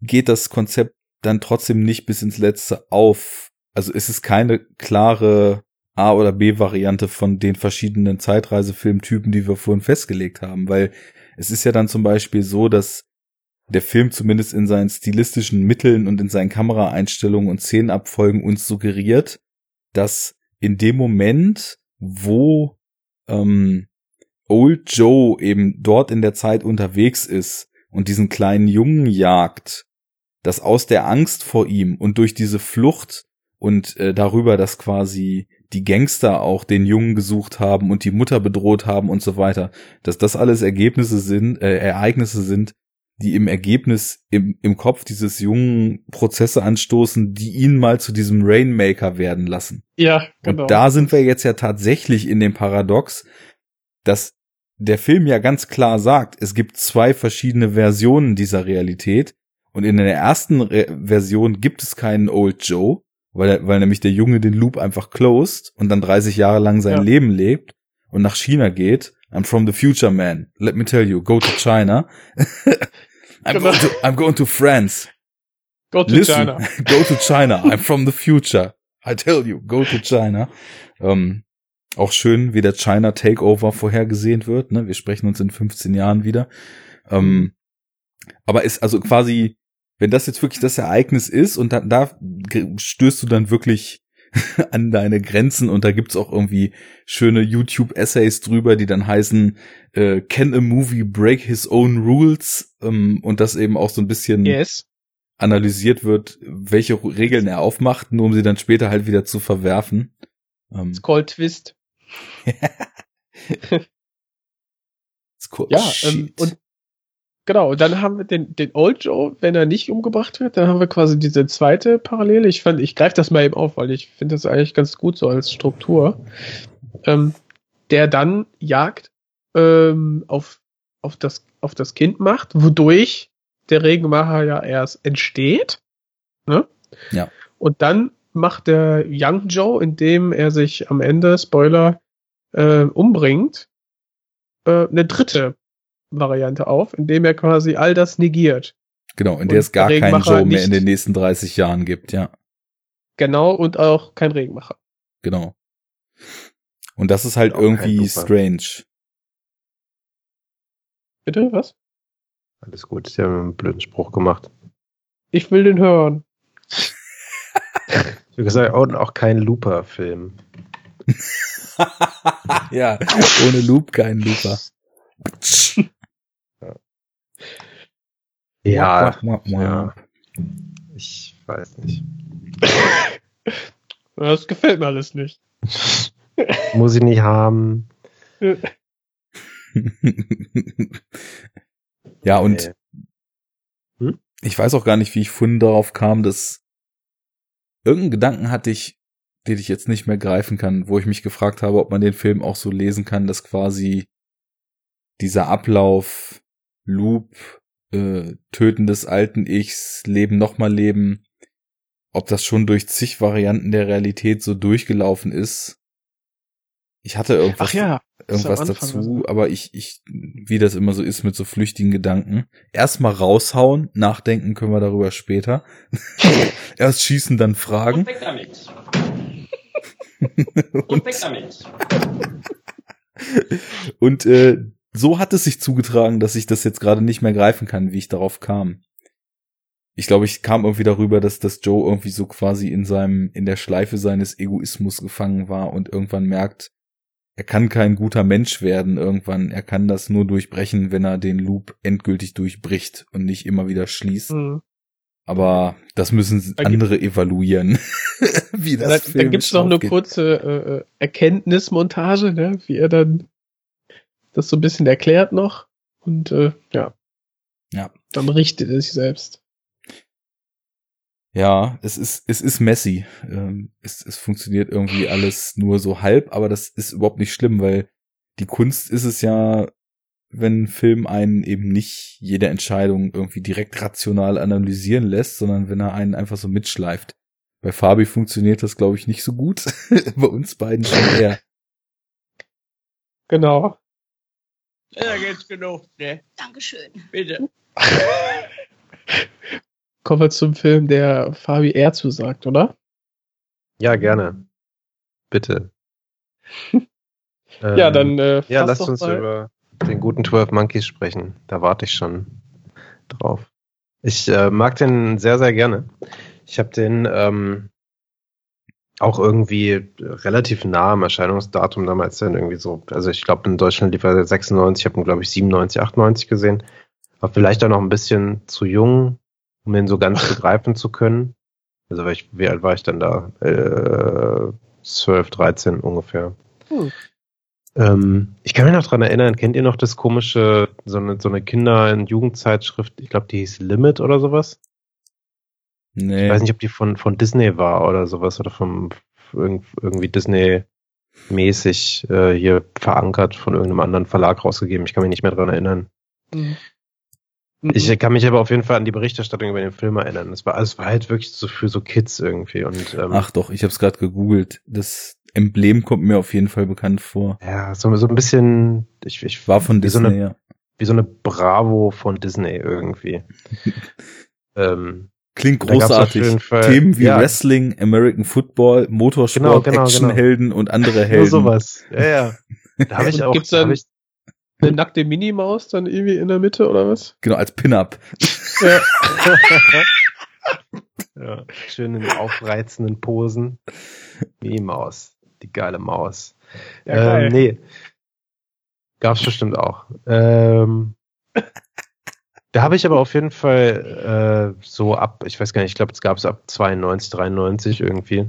[SPEAKER 1] geht das Konzept dann trotzdem nicht bis ins Letzte auf. Also es ist keine klare A- oder B-Variante von den verschiedenen Zeitreisefilmtypen, die wir vorhin festgelegt haben, weil es ist ja dann zum Beispiel so, dass der Film zumindest in seinen stilistischen Mitteln und in seinen Kameraeinstellungen und Szenenabfolgen uns suggeriert, dass in dem Moment, wo ähm, Old Joe eben dort in der Zeit unterwegs ist und diesen kleinen Jungen jagt, dass aus der Angst vor ihm und durch diese Flucht und äh, darüber, dass quasi die Gangster auch den Jungen gesucht haben und die Mutter bedroht haben und so weiter, dass das alles Ergebnisse sind, äh, Ereignisse sind, die im Ergebnis im, im Kopf dieses Jungen Prozesse anstoßen, die ihn mal zu diesem Rainmaker werden lassen.
[SPEAKER 3] Ja, genau.
[SPEAKER 1] Und da sind wir jetzt ja tatsächlich in dem Paradox, dass der Film ja ganz klar sagt, es gibt zwei verschiedene Versionen dieser Realität. Und in der ersten Re Version gibt es keinen Old Joe, weil, weil nämlich der Junge den Loop einfach closed und dann 30 Jahre lang sein
[SPEAKER 3] Ja.
[SPEAKER 1] Leben lebt und nach China geht. I'm from the future, man. Let me tell you, go to China. <laughs> I'm,
[SPEAKER 3] Genau.
[SPEAKER 1] going to, I'm going to France.
[SPEAKER 3] Go to
[SPEAKER 1] Listen,
[SPEAKER 3] China. <laughs>
[SPEAKER 1] go to China. I'm from the future. I tell you, go to China. Ähm, auch schön, wie der China Takeover vorhergesehen wird. Ne? Wir sprechen uns in 15 Jahren wieder. Ähm, aber ist also quasi, wenn das jetzt wirklich das Ereignis ist und da, da stößt du dann wirklich <laughs> an deine Grenzen und da gibt's auch irgendwie schöne YouTube-Essays drüber, die dann heißen, äh, Can a movie break his own rules? Ähm, und das eben auch so ein bisschen
[SPEAKER 3] Yes.
[SPEAKER 1] analysiert wird, welche Regeln er aufmacht, nur um sie dann später halt wieder zu verwerfen. Ähm,
[SPEAKER 3] It's called Twist.
[SPEAKER 1] Cool.
[SPEAKER 3] Ja,
[SPEAKER 1] Shit.
[SPEAKER 3] ähm, und genau, und dann haben wir den, den Old Joe, wenn er nicht umgebracht wird, dann haben wir quasi diese zweite Parallele. Ich fand, ich greife das mal eben auf, weil ich finde das eigentlich ganz gut so als Struktur. Ähm, der dann Jagd ähm, auf, auf, das, auf das Kind macht, wodurch der Regenmacher ja erst entsteht. Ne?
[SPEAKER 1] Ja.
[SPEAKER 3] Und dann macht der Young Joe, indem er sich am Ende, Spoiler, äh, umbringt, äh, eine dritte Variante auf, indem er quasi all das negiert.
[SPEAKER 1] genau, in
[SPEAKER 3] und
[SPEAKER 1] der es gar keinen
[SPEAKER 3] Regenmacher
[SPEAKER 1] Joe mehr in den nächsten 30 Jahren gibt, ja,
[SPEAKER 3] Genau, und auch kein Regenmacher.
[SPEAKER 1] genau. Und das ist halt irgendwie strange.
[SPEAKER 3] Bitte, was?
[SPEAKER 2] Alles gut, ich habe einen blöden Spruch gemacht.
[SPEAKER 3] Ich will den hören. <laughs>
[SPEAKER 2] Wie gesagt, und auch kein Looper-Film. <laughs> <laughs>
[SPEAKER 1] ja, ohne Loop kein Looper.
[SPEAKER 2] Ja, ja. ich weiß nicht. <laughs>
[SPEAKER 3] Das gefällt mir alles nicht. <laughs>
[SPEAKER 2] Muss ich nicht haben.
[SPEAKER 1] ja, und
[SPEAKER 2] Nee.
[SPEAKER 1] ich weiß auch gar nicht, wie ich vorhin darauf kam, dass irgendeinen Gedanken hatte ich, den ich jetzt nicht mehr greifen kann, wo ich mich gefragt habe, ob man den Film auch so lesen kann, dass quasi dieser Ablauf, Loop, äh, Töten des alten Ichs, Leben nochmal Leben, ob das schon durch zig Varianten der Realität so durchgelaufen ist. Ich hatte irgendwas.
[SPEAKER 3] Ach ja,
[SPEAKER 1] irgendwas dazu, aber ich, ich, wie das immer so ist mit so flüchtigen Gedanken, erstmal raushauen, nachdenken können wir darüber später. <laughs> Erst schießen, dann fragen.
[SPEAKER 5] Und weg damit. <laughs> Und
[SPEAKER 1] äh, so hat es sich zugetragen, dass ich das jetzt gerade nicht mehr greifen kann, wie ich darauf kam. Ich glaube, ich kam irgendwie darüber, dass das Joe irgendwie so quasi in seinem, in der Schleife seines Egoismus gefangen war und irgendwann merkt, er kann kein guter Mensch werden irgendwann. Er kann das nur durchbrechen, wenn er den Loop endgültig durchbricht und nicht immer wieder schließt.
[SPEAKER 3] Mhm.
[SPEAKER 1] Aber das müssen
[SPEAKER 3] Da
[SPEAKER 1] andere evaluieren. <laughs> wie das
[SPEAKER 3] Da, da
[SPEAKER 1] filmisch
[SPEAKER 3] gibt's noch eine
[SPEAKER 1] aufgeht.
[SPEAKER 3] kurze äh, äh, Erkenntnismontage, ne? wie er dann das so ein bisschen erklärt noch. Und äh, ja.
[SPEAKER 1] Ja.
[SPEAKER 3] Dann richtet er sich selbst.
[SPEAKER 1] Ja, es ist, es ist messy. Ähm, es, es funktioniert irgendwie alles nur so halb, aber das ist überhaupt nicht schlimm, weil die Kunst ist es ja, wenn ein Film einen eben nicht jede Entscheidung irgendwie direkt rational analysieren lässt, sondern wenn er einen einfach so mitschleift. Bei Fabi funktioniert das, glaube ich, nicht so gut. <laughs> Bei uns beiden schon eher.
[SPEAKER 3] Genau. Ja, geht's genug, ne?
[SPEAKER 7] Dankeschön.
[SPEAKER 3] Bitte. <laughs> Kommen wir zum Film, der Fabi eher zusagt, oder?
[SPEAKER 2] Ja, gerne. Bitte. <laughs>
[SPEAKER 3] ja,
[SPEAKER 2] Ähm,
[SPEAKER 3] dann äh,
[SPEAKER 2] Ja, lasst
[SPEAKER 3] doch
[SPEAKER 2] uns
[SPEAKER 3] mal.
[SPEAKER 2] über den guten 12 Monkeys sprechen. Da warte ich schon drauf. Ich äh, mag den sehr, sehr gerne. Ich habe den ähm, auch irgendwie relativ nah am Erscheinungsdatum damals dann irgendwie so, also ich glaube in Deutschland lief er 96, ich habe ihn glaube ich 97, 98 gesehen. War vielleicht auch noch ein bisschen zu jung, um ihn so ganz <laughs> begreifen zu können. Also ich, wie alt war ich denn da? Äh, 12, 13 ungefähr.
[SPEAKER 3] Hm.
[SPEAKER 2] Ähm, ich kann mich noch dran erinnern, kennt ihr noch das komische, so eine, so eine Kinder- und Jugendzeitschrift, ich glaube, die hieß Limit oder sowas?
[SPEAKER 1] Nee.
[SPEAKER 2] Ich weiß nicht, ob die von, von Disney war oder sowas oder vom irgend- irgendwie Disney-mäßig äh, hier verankert von irgendeinem anderen Verlag rausgegeben. Ich kann mich nicht mehr dran erinnern.
[SPEAKER 3] Mhm.
[SPEAKER 2] Ich kann mich aber auf jeden Fall an die Berichterstattung über den Film erinnern. Es war, es war halt wirklich so für so Kids irgendwie und ähm,
[SPEAKER 1] Ach doch, ich habe es gerade gegoogelt. Das Emblem kommt mir auf jeden Fall bekannt vor.
[SPEAKER 2] ja, so, so ein bisschen, ich, ich
[SPEAKER 1] War von
[SPEAKER 2] wie so
[SPEAKER 1] Disney,
[SPEAKER 2] eine,
[SPEAKER 1] ja.
[SPEAKER 2] wie so eine Bravo von Disney irgendwie. <laughs> ähm,
[SPEAKER 1] Klingt großartig. Themen wie
[SPEAKER 2] ja.
[SPEAKER 1] Wrestling, American Football, Motorsport,
[SPEAKER 2] Genau, genau,
[SPEAKER 1] Actionhelden und andere <laughs>
[SPEAKER 2] nur
[SPEAKER 1] Helden.
[SPEAKER 2] sowas. Ja, ja. Da habe ich auch,
[SPEAKER 3] gibt's
[SPEAKER 2] da
[SPEAKER 3] dann-
[SPEAKER 2] ich,
[SPEAKER 3] Eine nackte Minimaus dann irgendwie in der Mitte oder was?
[SPEAKER 1] Genau, als Pin-Up.
[SPEAKER 3] Ja. <laughs>
[SPEAKER 2] ja, schön in aufreizenden Posen. Wie Maus. Die geile Maus.
[SPEAKER 3] Ja, geil.
[SPEAKER 2] ähm, nee. Gab's bestimmt auch. Ähm, da habe ich aber auf jeden Fall äh, so ab, ich weiß gar nicht, ich glaube, es gab es ab 92, 93 irgendwie.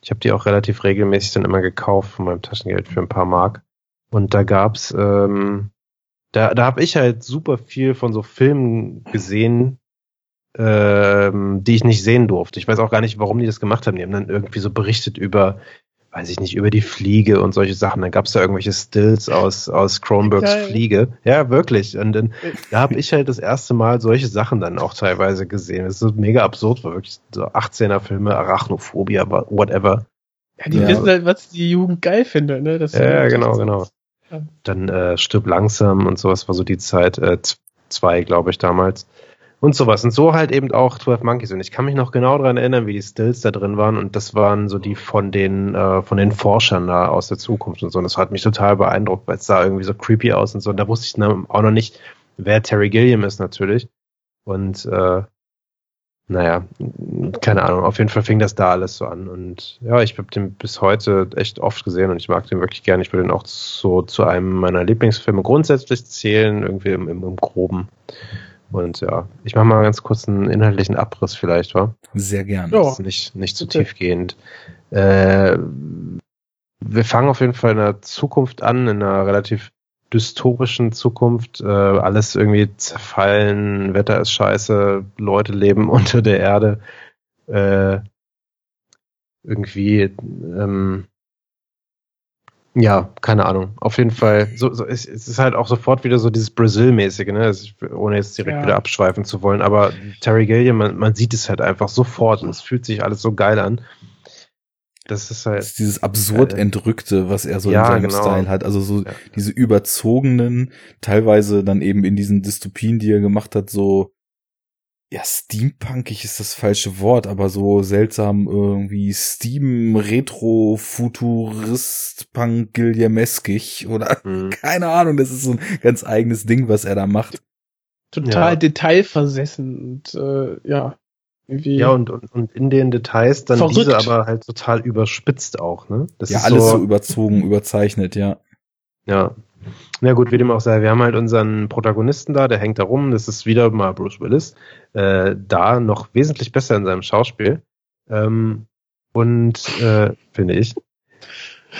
[SPEAKER 2] Ich habe die auch relativ regelmäßig dann immer gekauft von meinem Taschengeld für ein paar Mark. Und da gab's, ähm, da, da habe ich halt super viel von so Filmen gesehen, ähm, die ich nicht sehen durfte. Ich weiß auch gar nicht, warum die das gemacht haben. Die haben dann irgendwie so berichtet über, weiß ich nicht, über die Fliege und solche Sachen. Dann gab's da irgendwelche Stills aus, aus Kronbergs
[SPEAKER 3] Geil.
[SPEAKER 2] Fliege. Ja, wirklich. Und dann, da habe ich halt das erste Mal solche Sachen dann auch teilweise gesehen. Das ist mega absurd, war wirklich so 18er Filme, Arachnophobia, whatever.
[SPEAKER 3] Ja, die
[SPEAKER 1] Ja.
[SPEAKER 3] wissen halt, was die Jugend geil findet, ne? Das
[SPEAKER 2] Ja, ja, genau, genau. Dann äh, Stirb langsam und sowas war so die Zeit, äh, zwei, glaube ich, damals. Und sowas. Und so halt eben auch 12 Monkeys. Und ich kann mich noch genau daran erinnern, wie die Stills da drin waren. Und das waren so die von den, äh, von den Forschern da aus der Zukunft und so. Und das hat mich total beeindruckt, weil es sah irgendwie so creepy aus und so. Und da wusste ich auch noch nicht, wer Terry Gilliam ist natürlich. Und äh, naja, keine Ahnung, auf jeden Fall fing das da alles so an. Und ja, ich habe den bis heute echt oft gesehen und ich mag den wirklich gerne. Ich würde ihn auch so zu einem meiner Lieblingsfilme grundsätzlich zählen, irgendwie im, im, im Groben. Und ja, ich mache mal ganz kurz einen inhaltlichen Abriss vielleicht, wa?
[SPEAKER 1] Sehr gern.
[SPEAKER 3] Ja.
[SPEAKER 2] Das ist nicht, nicht zu
[SPEAKER 3] Bitte.
[SPEAKER 2] tiefgehend. Äh, wir fangen auf jeden Fall in der Zukunft an, in einer relativ dystopischen Zukunft. Äh, alles irgendwie zerfallen, Wetter ist scheiße, Leute leben <laughs> unter der Erde. Äh, irgendwie, ähm, ja, keine Ahnung. Auf jeden Fall, so, so, es, es ist halt auch sofort wieder so dieses Brasil-mäßige, ne? Also ohne jetzt direkt
[SPEAKER 3] Ja.
[SPEAKER 2] wieder abschweifen zu wollen, aber Terry Gilliam, man, man sieht es halt einfach sofort und es fühlt sich alles so geil an. das ist
[SPEAKER 1] Das
[SPEAKER 2] halt,
[SPEAKER 1] ist dieses absurd
[SPEAKER 2] Äh,
[SPEAKER 1] entrückte, was er so
[SPEAKER 2] ja,
[SPEAKER 1] in seinem
[SPEAKER 2] genau.
[SPEAKER 1] Style hat. Also so
[SPEAKER 2] Ja.
[SPEAKER 1] diese überzogenen, teilweise dann eben in diesen Dystopien, die er gemacht hat, so ja, steampunkig ist das falsche Wort, aber so seltsam irgendwie Steam Retro Futurist Punk Gilliameskig oder
[SPEAKER 2] hm, <laughs>
[SPEAKER 1] keine Ahnung, das ist so ein ganz eigenes Ding, was er da macht.
[SPEAKER 3] Total
[SPEAKER 2] Ja.
[SPEAKER 3] detailversessen und äh, ja. Irgendwie
[SPEAKER 2] ja, und, und, und in den Details dann
[SPEAKER 3] Verrückt.
[SPEAKER 2] diese aber halt total überspitzt auch, ne? Das
[SPEAKER 1] ja,
[SPEAKER 2] ist
[SPEAKER 1] alles so, überzogen, überzeichnet, ja.
[SPEAKER 2] Ja. Na gut, wie dem auch sei, wir haben halt unseren Protagonisten da, der hängt da rum, das ist wieder mal Bruce Willis, äh, da noch wesentlich besser in seinem Schauspiel. Ähm, und äh, finde ich.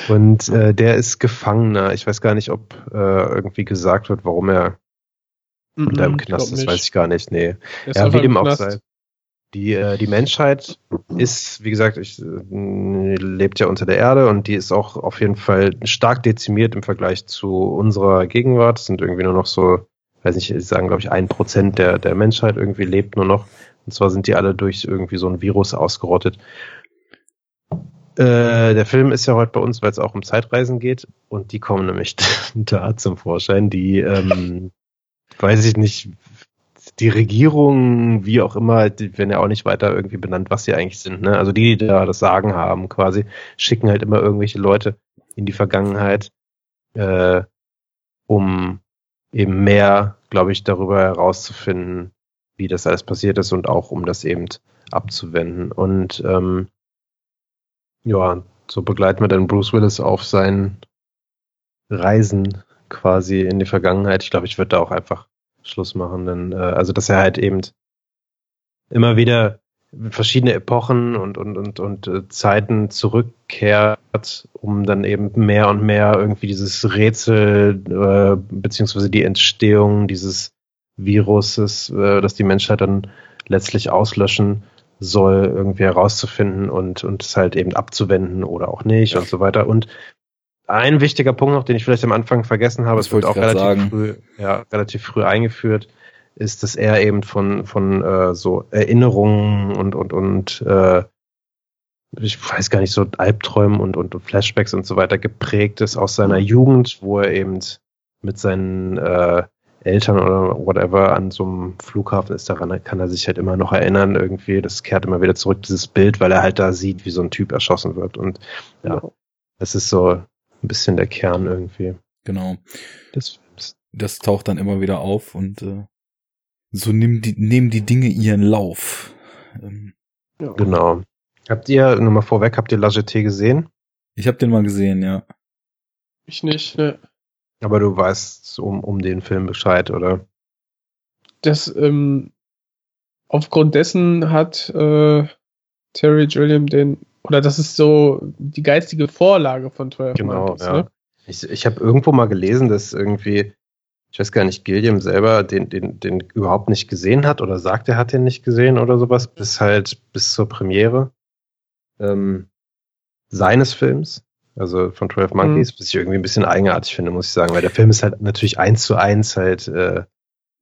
[SPEAKER 2] Und äh, der ist Gefangener. Ich weiß gar nicht, ob äh, irgendwie gesagt wird, warum er
[SPEAKER 3] Mhm,
[SPEAKER 2] da im
[SPEAKER 3] ich
[SPEAKER 2] Knast ist,
[SPEAKER 3] nicht.
[SPEAKER 2] weiß ich gar nicht. Nee. Ja, wie dem
[SPEAKER 3] im
[SPEAKER 2] auch sei. Die, äh, die Menschheit ist, wie gesagt, ich, äh, lebt ja unter der Erde und die ist auch auf jeden Fall stark dezimiert im Vergleich zu unserer Gegenwart. Es sind irgendwie nur noch so, weiß nicht, ich sagen, glaube ich, ein Prozent der, der Menschheit irgendwie lebt nur noch. Und zwar sind die alle durch irgendwie so ein Virus ausgerottet. Äh, der Film ist ja heute bei uns, weil es auch um Zeitreisen geht und die kommen nämlich <laughs> da zum Vorschein, die, ähm, weiß ich nicht, die Regierung, wie auch immer, die werden ja auch nicht weiter irgendwie benannt, was sie eigentlich sind. Ne? Also die, die da das Sagen haben, quasi, schicken halt immer irgendwelche Leute in die Vergangenheit, äh, um eben mehr, glaube ich, darüber herauszufinden, wie das alles passiert ist und auch um das eben abzuwenden. Und ähm, ja, so begleiten wir dann Bruce Willis auf seinen Reisen quasi in die Vergangenheit. Ich glaube, ich würde da auch einfach Schluss machen, denn äh, also dass er halt eben immer wieder verschiedene Epochen und und und und äh, Zeiten zurückkehrt, um dann eben mehr und mehr irgendwie dieses Rätsel äh, beziehungsweise die Entstehung dieses Viruses, äh, das die Menschheit dann letztlich auslöschen soll, irgendwie herauszufinden und und es halt eben abzuwenden oder auch nicht und so weiter. Und ein wichtiger Punkt noch, den ich vielleicht am Anfang vergessen habe,
[SPEAKER 1] Das
[SPEAKER 2] es wird auch relativ
[SPEAKER 1] sagen.
[SPEAKER 2] früh, ja, relativ früh eingeführt, ist, dass er eben von, von äh, so Erinnerungen und, und, und äh, ich weiß gar nicht, so Albträumen und, und Flashbacks und so weiter geprägt ist aus seiner Jugend, wo er eben mit seinen äh, Eltern oder whatever an so einem Flughafen ist, daran kann er sich halt immer noch erinnern irgendwie. Das kehrt immer wieder zurück, dieses Bild, weil er halt da sieht, wie so ein Typ erschossen wird. Und ja, das ist so ein bisschen der Kern irgendwie
[SPEAKER 1] Genau.
[SPEAKER 2] des Films.
[SPEAKER 1] Das taucht dann immer wieder auf und äh, so nehmen die, nehmen die Dinge ihren Lauf. Ähm,
[SPEAKER 3] Ja.
[SPEAKER 2] Genau. Habt ihr, nur mal vorweg, habt ihr La Jetée gesehen?
[SPEAKER 1] ich habe den mal gesehen, ja.
[SPEAKER 3] Ich nicht, ne.
[SPEAKER 2] Aber du weißt um, um den Film Bescheid, oder?
[SPEAKER 3] Das, ähm, aufgrund dessen hat äh, Terry Gilliam den, oder das ist so die geistige Vorlage von 12
[SPEAKER 2] Genau,
[SPEAKER 3] Monkeys,
[SPEAKER 2] ja.
[SPEAKER 3] ne?
[SPEAKER 2] Ich, ich habe irgendwo mal gelesen, dass irgendwie, ich weiß gar nicht, Gilliam selber den, den, den überhaupt nicht gesehen hat oder sagt, er hat den nicht gesehen oder sowas, bis halt bis zur Premiere ähm, seines Films, also von 12 Monkeys, was ich irgendwie ein bisschen eigenartig finde, muss ich sagen, weil der Film ist halt natürlich eins zu eins halt, äh,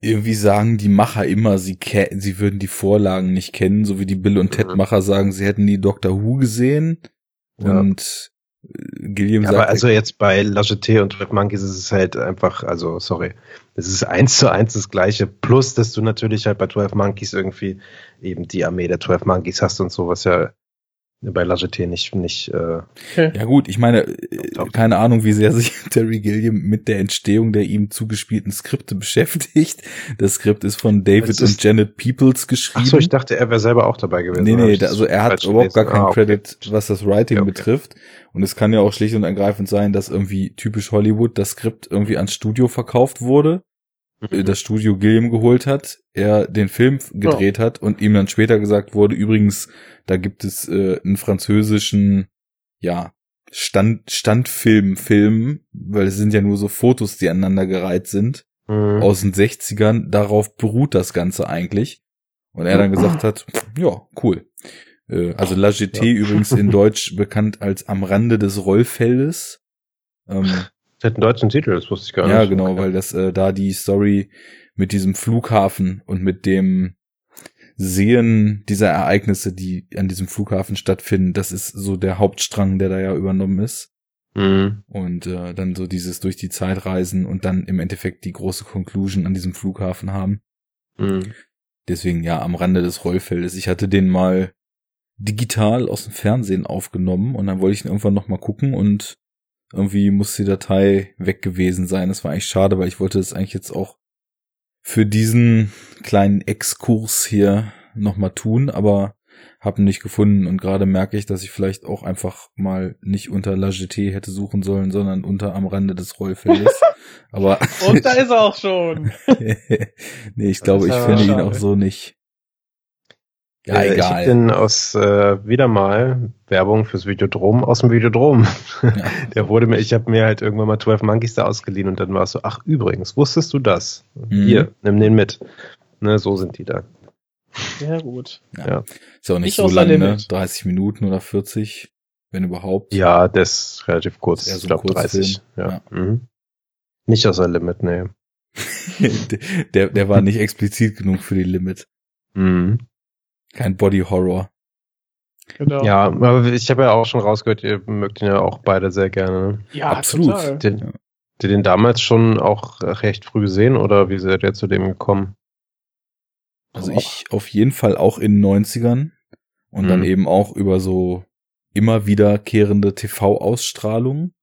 [SPEAKER 1] Irgendwie sagen die Macher immer, sie, sie würden die Vorlagen nicht kennen, so wie die Bill und Ted
[SPEAKER 2] Mhm.
[SPEAKER 1] Macher sagen, sie hätten die Doctor Who gesehen.
[SPEAKER 2] Ja.
[SPEAKER 1] Und äh, Gilliam
[SPEAKER 2] Ja,
[SPEAKER 1] sagt,
[SPEAKER 2] aber also jetzt bei La Jetée und 12 Monkeys ist es halt einfach, also sorry, es ist eins zu eins das gleiche, plus dass du natürlich halt bei 12 Monkeys irgendwie eben die Armee der 12 Monkeys hast und so, was ja bei La Jetée nicht, nicht äh,
[SPEAKER 1] Ja gut, ich meine, äh, keine Ahnung, wie sehr sich <laughs> Terry Gilliam mit der Entstehung der ihm zugespielten Skripte beschäftigt. Das Skript ist von David
[SPEAKER 2] ist-
[SPEAKER 1] und Janet Peoples geschrieben.
[SPEAKER 2] Ach so, ich dachte, er wäre selber auch dabei gewesen.
[SPEAKER 1] Nee, nee, also er hat überhaupt gar keinen
[SPEAKER 2] Ah, okay.
[SPEAKER 1] Credit, was das Writing
[SPEAKER 2] Ja, okay.
[SPEAKER 1] betrifft. Und es kann ja auch schlicht und ergreifend sein, dass irgendwie typisch Hollywood das Skript irgendwie ans Studio verkauft wurde,
[SPEAKER 2] Mhm.
[SPEAKER 1] das Studio Gilliam geholt hat, er den Film gedreht hat und ihm dann später gesagt wurde, übrigens, da gibt es äh, einen französischen, ja, Stand, Standfilm-Film, weil es sind ja nur so Fotos, die aneinandergereiht sind
[SPEAKER 2] Mhm.
[SPEAKER 1] aus den 60ern, darauf beruht das Ganze eigentlich. Und er dann gesagt hat, ja, cool. Äh, Also La Jetée
[SPEAKER 2] Ja.
[SPEAKER 1] übrigens in <laughs> Deutsch bekannt als am Rande des Rollfeldes. Ähm,
[SPEAKER 2] Das hat einen deutschen Titel, das wusste ich gar
[SPEAKER 1] ja,
[SPEAKER 2] nicht.
[SPEAKER 1] genau,
[SPEAKER 2] Okay.
[SPEAKER 1] weil das äh, da die Story mit diesem Flughafen und mit dem Sehen dieser Ereignisse, die an diesem Flughafen stattfinden, das ist so der Hauptstrang, der da ja übernommen ist.
[SPEAKER 2] Mhm.
[SPEAKER 1] Und äh, dann so dieses durch die Zeit reisen und dann im Endeffekt die große Conclusion an diesem Flughafen haben.
[SPEAKER 2] Mhm.
[SPEAKER 1] Deswegen ja am Rande des Rollfeldes. Ich hatte den mal digital aus dem Fernsehen aufgenommen und dann wollte ich ihn irgendwann noch mal gucken und irgendwie muss die Datei weg gewesen sein. Das war eigentlich schade, weil ich wollte das eigentlich jetzt auch für diesen kleinen Exkurs hier noch mal tun, aber habe ihn nicht gefunden und gerade merke ich, dass ich vielleicht auch einfach mal nicht unter La Jetée hätte suchen sollen, sondern unter am Rande des Rollfeldes. <laughs> aber
[SPEAKER 3] Und da ist er auch schon. <laughs>
[SPEAKER 1] nee, ich glaube, ich finde ihn auch so nicht. Ja,
[SPEAKER 2] Äh, Ich
[SPEAKER 1] egal.
[SPEAKER 2] den aus äh, wieder mal Werbung fürs Videodrom aus dem Videodrom.
[SPEAKER 1] Ja. <laughs>
[SPEAKER 2] Der wurde mir, ich habe mir halt irgendwann mal 12 Monkeys da ausgeliehen und dann war es so, ach übrigens, wusstest du das?
[SPEAKER 1] Mhm.
[SPEAKER 2] Hier, nimm den mit. Ne, so sind die da.
[SPEAKER 3] Ja, gut.
[SPEAKER 2] Ja.
[SPEAKER 1] Ist ja auch nicht,
[SPEAKER 3] Nicht
[SPEAKER 1] so
[SPEAKER 3] außer
[SPEAKER 1] lang, ne?
[SPEAKER 3] Limit.
[SPEAKER 1] 30 Minuten oder 40, wenn überhaupt.
[SPEAKER 2] Ja, der ist relativ kurz.
[SPEAKER 1] Ist so
[SPEAKER 2] ich glaube
[SPEAKER 1] ein
[SPEAKER 2] 30.
[SPEAKER 1] Kurzfilm.
[SPEAKER 2] Ja. Mhm. Nicht außer Limit, ne. <laughs>
[SPEAKER 1] der, der war nicht explizit genug für die Limit.
[SPEAKER 2] Mhm.
[SPEAKER 1] Kein Body Horror.
[SPEAKER 3] Genau.
[SPEAKER 2] Ja, aber ich habe ja auch schon rausgehört, ihr mögt ihn ja auch beide sehr gerne. Ne?
[SPEAKER 3] ja
[SPEAKER 1] absolut.
[SPEAKER 2] Den. Habt ihr den damals schon auch recht früh gesehen oder wie seid ihr zu dem gekommen?
[SPEAKER 1] Also ich auf jeden Fall auch in den 90ern und dann
[SPEAKER 2] Mhm.
[SPEAKER 1] eben auch über so immer wiederkehrende TV-Ausstrahlungen.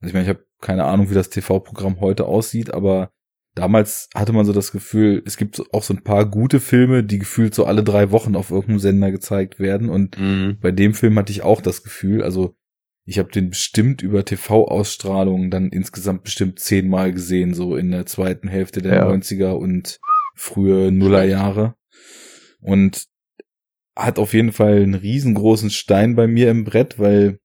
[SPEAKER 1] Also ich meine, ich habe keine Ahnung, wie das TV-Programm heute aussieht, aber damals hatte man so das Gefühl, es gibt auch so ein paar gute Filme, die gefühlt so alle drei Wochen auf irgendeinem Sender gezeigt werden und
[SPEAKER 2] Mhm.
[SPEAKER 1] bei dem Film hatte ich auch das Gefühl, also ich habe den bestimmt über TV-Ausstrahlungen dann insgesamt bestimmt zehnmal gesehen, so in der zweiten Hälfte der
[SPEAKER 2] Ja.
[SPEAKER 1] 90er und frühe Nullerjahre. Und hat auf jeden Fall einen riesengroßen Stein bei mir im Brett, weil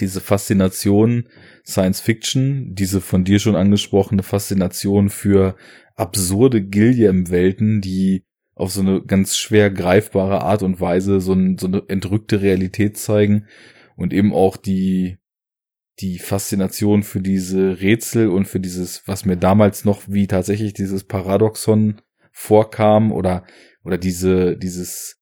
[SPEAKER 1] diese Faszination Science Fiction, diese von dir schon angesprochene Faszination für absurde Gilliam-Welten, die auf so eine ganz schwer greifbare Art und Weise so, ein, so eine entrückte Realität zeigen und eben auch die die Faszination für diese Rätsel und für dieses, was mir damals noch wie tatsächlich dieses Paradoxon vorkam oder oder diese dieses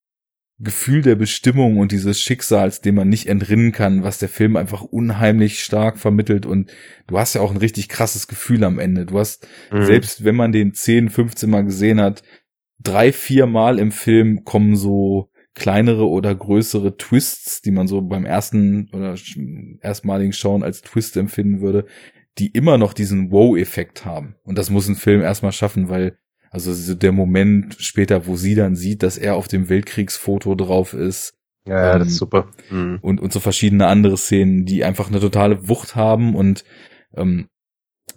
[SPEAKER 1] Gefühl der Bestimmung und dieses Schicksals, dem man nicht entrinnen kann, was der Film einfach unheimlich stark vermittelt und du hast ja auch ein richtig krasses Gefühl am Ende. Du hast
[SPEAKER 2] Mhm.
[SPEAKER 1] selbst wenn man den 10, 15 Mal gesehen hat, drei, vier Mal im Film kommen so kleinere oder größere Twists, die man so beim ersten oder erstmaligen Schauen als Twist empfinden würde, die immer noch diesen Wow-Effekt haben. Und das muss ein Film erstmal schaffen, weil also so der Moment später, wo sie dann sieht, dass er auf dem Weltkriegsfoto drauf ist,
[SPEAKER 2] Ja, ja, das ist
[SPEAKER 1] ähm,
[SPEAKER 2] super. Mhm.
[SPEAKER 1] und, und so verschiedene andere Szenen, die einfach eine totale Wucht haben und ähm,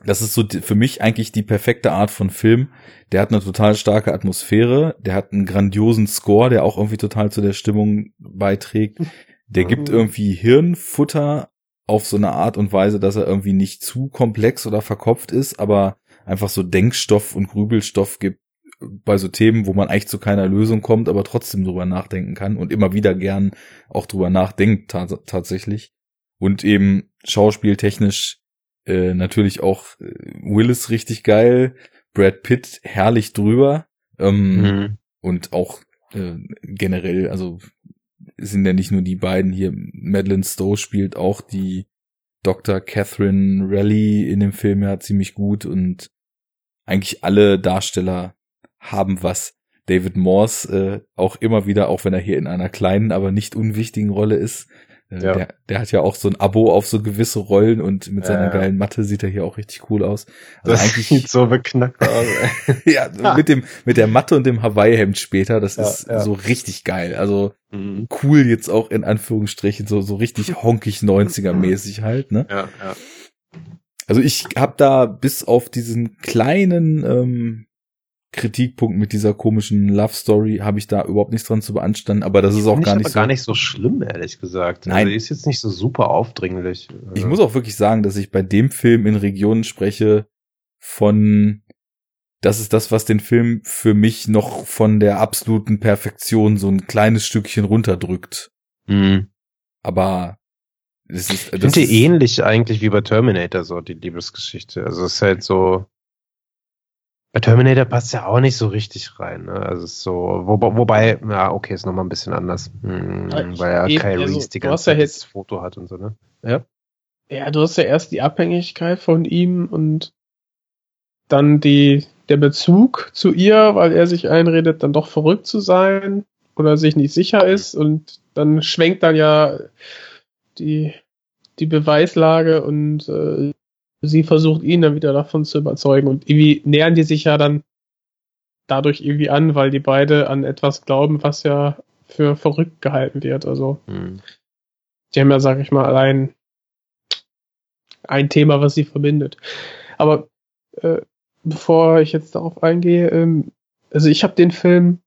[SPEAKER 1] das ist so für mich eigentlich die perfekte Art von Film. Der hat eine total starke Atmosphäre, der hat einen grandiosen Score, der auch irgendwie total zu der Stimmung beiträgt. Der gibt irgendwie Hirnfutter auf so eine Art und Weise, dass er irgendwie nicht zu komplex oder verkopft ist, aber einfach so Denkstoff und Grübelstoff gibt bei so Themen, wo man eigentlich zu keiner Lösung kommt, aber trotzdem drüber nachdenken kann und immer wieder gern auch drüber nachdenkt ta tatsächlich. Und eben schauspieltechnisch äh, natürlich auch äh, Willis richtig geil, Brad Pitt herrlich drüber ähm,
[SPEAKER 2] Mhm.
[SPEAKER 1] und auch äh, generell, also sind ja nicht nur die beiden hier, Madeleine Stowe spielt auch die Dr. Catherine Raleigh in dem Film ja ziemlich gut und eigentlich alle Darsteller haben was. David Morse äh, auch immer wieder, auch wenn er hier in einer kleinen, aber nicht unwichtigen Rolle ist. Äh,
[SPEAKER 2] Ja.
[SPEAKER 1] der, der hat ja auch so ein Abo auf so gewisse Rollen und mit seiner
[SPEAKER 2] Ja.
[SPEAKER 1] geilen Matte sieht er hier auch richtig cool aus. Also
[SPEAKER 2] Das
[SPEAKER 1] eigentlich
[SPEAKER 2] sieht so beknackt aus. <laughs>
[SPEAKER 1] ja, mit dem mit der Matte und dem Hawaii-Hemd später, das ist so richtig geil. Also
[SPEAKER 2] Mhm.
[SPEAKER 1] cool jetzt auch in Anführungsstrichen, so, so richtig honkig 90er-mäßig halt, ne?
[SPEAKER 2] Ja, ja.
[SPEAKER 1] Also ich habe da bis auf diesen kleinen ähm, Kritikpunkt mit dieser komischen Love Story habe ich da überhaupt nichts dran zu beanstanden, aber das ist auch gar
[SPEAKER 2] ich
[SPEAKER 1] nicht so.
[SPEAKER 2] gar nicht so schlimm, ehrlich gesagt.
[SPEAKER 1] Nein.
[SPEAKER 2] Also ist jetzt nicht so super aufdringlich.
[SPEAKER 1] Ich muss auch wirklich sagen, dass ich bei dem Film in Regionen spreche von das ist das, was den Film für mich noch von der absoluten Perfektion so ein kleines Stückchen runterdrückt.
[SPEAKER 2] Mhm.
[SPEAKER 1] Aber das ist, das
[SPEAKER 2] finde
[SPEAKER 1] ist
[SPEAKER 2] die ähnlich eigentlich wie bei Terminator so, die Liebesgeschichte. Also es ist halt so, Bei Terminator passt ja auch nicht so richtig rein. Ne? Also es ist so, wo, wobei, ja, okay, ist nochmal ein bisschen anders. Hm,
[SPEAKER 3] Ja,
[SPEAKER 2] weil ja
[SPEAKER 3] eben,
[SPEAKER 2] Kai
[SPEAKER 3] also,
[SPEAKER 2] Reese die
[SPEAKER 3] du
[SPEAKER 2] ganze
[SPEAKER 3] hast ja
[SPEAKER 2] Zeit
[SPEAKER 3] jetzt-
[SPEAKER 2] das Foto hat und so, ne? Ja.
[SPEAKER 3] Ja, du hast ja erst die Abhängigkeit von ihm und dann die, der Bezug zu ihr, weil er sich einredet, dann doch verrückt zu sein oder sich nicht sicher ist und dann schwenkt dann ja die, die Beweislage und äh, sie versucht ihn dann wieder davon zu überzeugen und irgendwie nähern die sich ja dann dadurch irgendwie an, weil die beide an etwas glauben, was ja für verrückt gehalten wird. Also
[SPEAKER 2] Hm.
[SPEAKER 3] die haben ja, sag ich mal, allein ein Thema, was sie verbindet. Aber äh, bevor ich jetzt darauf eingehe, ähm, also ich habe den Film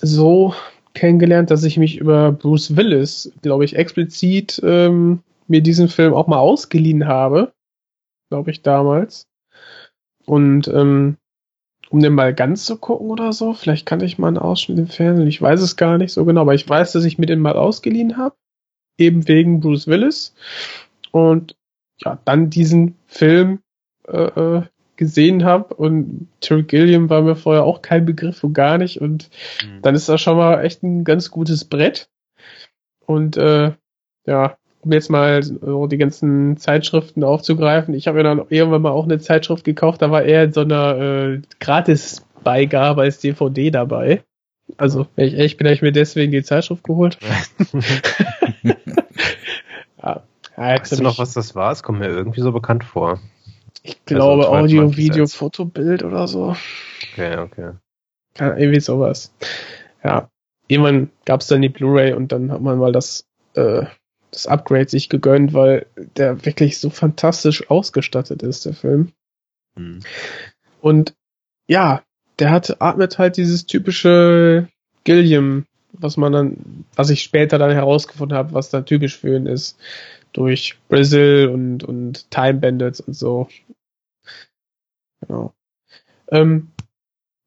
[SPEAKER 3] so kennengelernt, dass ich mich über Bruce Willis, glaube ich, explizit ähm, mir diesen Film auch mal ausgeliehen habe, glaube ich damals. Und ähm, um den mal ganz zu gucken oder so, vielleicht kann ich mal einen Ausschnitt im Fernsehen, ich weiß es gar nicht so genau, aber ich weiß, dass ich mir den mal ausgeliehen habe, eben wegen Bruce Willis. Und ja, dann diesen Film äh, äh, gesehen habe und Terry Gilliam war mir vorher auch kein Begriff und gar nicht und
[SPEAKER 2] Hm.
[SPEAKER 3] dann ist das schon mal echt ein ganz gutes Brett. Und äh, ja, um jetzt mal so die ganzen Zeitschriften aufzugreifen, ich habe mir dann irgendwann mal auch eine Zeitschrift gekauft, da war er in so einer äh, Gratis-Beigabe als DVD dabei. Also, wenn ich ehrlich bin, habe ich mir deswegen die Zeitschrift geholt. <laughs> <laughs> ja,
[SPEAKER 2] Weißt du noch, was das war? Es kommt mir irgendwie so bekannt vor.
[SPEAKER 3] Ich glaube,
[SPEAKER 2] Also,
[SPEAKER 3] Audio,
[SPEAKER 2] 22
[SPEAKER 3] Video,
[SPEAKER 2] Cent.
[SPEAKER 3] Fotobild oder so.
[SPEAKER 2] Okay, okay.
[SPEAKER 3] Ja, irgendwie sowas. Ja. Irgendwann gab es dann die Blu-ray und dann hat man mal das, äh, das Upgrade sich gegönnt, weil der wirklich so fantastisch ausgestattet ist, der Film.
[SPEAKER 2] Hm.
[SPEAKER 3] Und ja, der hat, atmet halt dieses typische Gilliam, was man dann, was ich später dann herausgefunden habe, was da typisch für ihn ist, durch Brazil und, und Time Bandits und so. Genau. Ähm,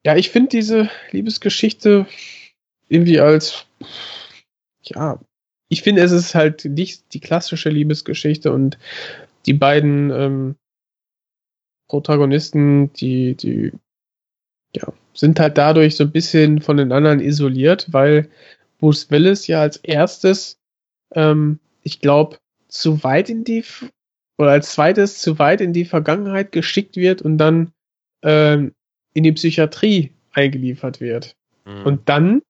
[SPEAKER 3] ja, ich finde diese Liebesgeschichte irgendwie als, ja, ich finde, es ist halt nicht die klassische Liebesgeschichte und die beiden ähm, Protagonisten, die, die, ja, sind halt dadurch so ein bisschen von den anderen isoliert, weil Bruce Willis ja als erstes, ähm, ich glaube, zu weit in die, oder als zweites zu weit in die Vergangenheit geschickt wird und dann ähm, in die Psychiatrie eingeliefert wird.
[SPEAKER 2] Hm.
[SPEAKER 3] Und dann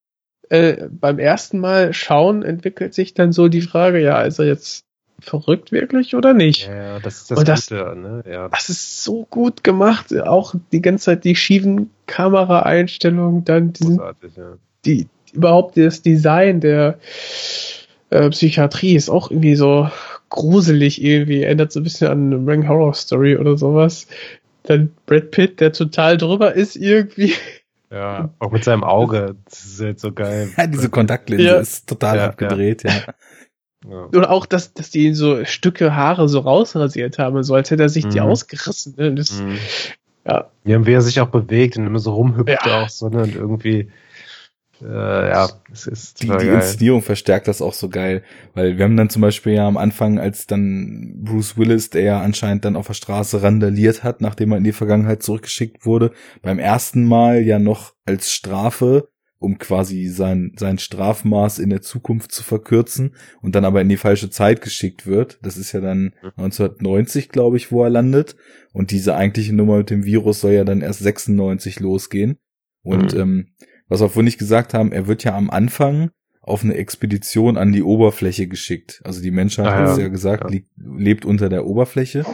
[SPEAKER 3] äh, beim ersten Mal schauen entwickelt sich dann so die Frage, ja, ist er jetzt verrückt wirklich oder nicht?
[SPEAKER 2] ja, das ist das,
[SPEAKER 3] Und das-
[SPEAKER 2] Gute, ne? Ja.
[SPEAKER 3] Das ist so gut gemacht, auch die ganze Zeit die schiefen Kameraeinstellungen, dann diesen,
[SPEAKER 2] ja.
[SPEAKER 3] die überhaupt das Design der äh, Psychiatrie ist auch irgendwie so gruselig irgendwie, erinnert so ein bisschen an eine Ring Horror Story oder sowas. Dann Brad Pitt, der total drüber ist irgendwie.
[SPEAKER 2] Ja, auch mit seinem Auge. Das ist halt so geil.
[SPEAKER 1] Ja, diese Kontaktlinse
[SPEAKER 3] Ja.
[SPEAKER 1] ist total
[SPEAKER 2] Ja,
[SPEAKER 1] abgedreht, ja.
[SPEAKER 2] Ja.
[SPEAKER 3] Oder auch, dass, dass die ihn so Stücke Haare so rausrasiert haben, so als hätte er sich die
[SPEAKER 2] Mhm.
[SPEAKER 3] ausgerissen. Ne? Das,
[SPEAKER 2] Mhm.
[SPEAKER 3] Ja.
[SPEAKER 2] Ja, und wie er sich auch bewegt und immer so rumhüpft
[SPEAKER 3] Ja.
[SPEAKER 2] auch so, ne? Und irgendwie, äh, ja, es ist
[SPEAKER 1] Die, die
[SPEAKER 2] geil.
[SPEAKER 1] Inszenierung verstärkt das auch so geil, weil wir haben dann zum Beispiel ja am Anfang, als dann Bruce Willis, der ja anscheinend dann auf der Straße randaliert hat, nachdem er in die Vergangenheit zurückgeschickt wurde, beim ersten Mal ja noch als Strafe, um quasi sein, sein Strafmaß in der Zukunft zu verkürzen und dann aber in die falsche Zeit geschickt wird. Das ist ja dann 1990, glaube ich, wo er landet. Und diese eigentliche Nummer mit dem Virus soll ja dann erst 96 losgehen. Und
[SPEAKER 2] Mhm.
[SPEAKER 1] ähm, was wir vorhin nicht gesagt haben, er wird ja am Anfang auf eine Expedition an die Oberfläche geschickt. Also die Menschheit,
[SPEAKER 2] Ah,
[SPEAKER 1] hat es ja gesagt,
[SPEAKER 2] Ja.
[SPEAKER 1] liegt, lebt unter der Oberfläche,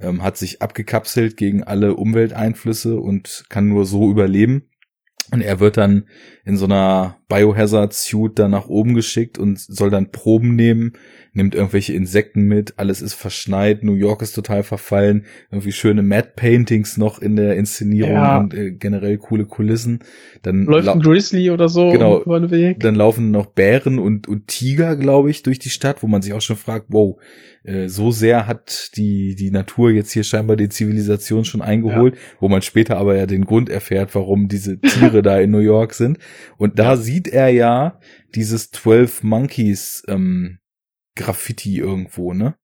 [SPEAKER 1] ähm, hat sich abgekapselt gegen alle Umwelteinflüsse und kann nur so überleben. Und er wird dann in so einer Biohazard-Suit da nach oben geschickt und soll dann Proben nehmen, nimmt irgendwelche Insekten mit, alles ist verschneit, New York ist total verfallen, irgendwie schöne Matte Paintings noch in der Inszenierung
[SPEAKER 3] Ja.
[SPEAKER 1] und äh, generell coole Kulissen. Dann
[SPEAKER 3] läuft ein Grizzly oder so
[SPEAKER 1] Genau.
[SPEAKER 3] über den Weg.
[SPEAKER 1] dann laufen noch Bären und, und Tiger, glaube ich, durch die Stadt, wo man sich auch schon fragt, wow, äh, so sehr hat die, die Natur jetzt hier scheinbar die Zivilisation schon eingeholt, wo man später aber ja den Grund erfährt, warum diese Tiere <laughs> da in New York sind. Und da sieht er ja dieses 12 Monkeys ähm, Graffiti irgendwo, ne?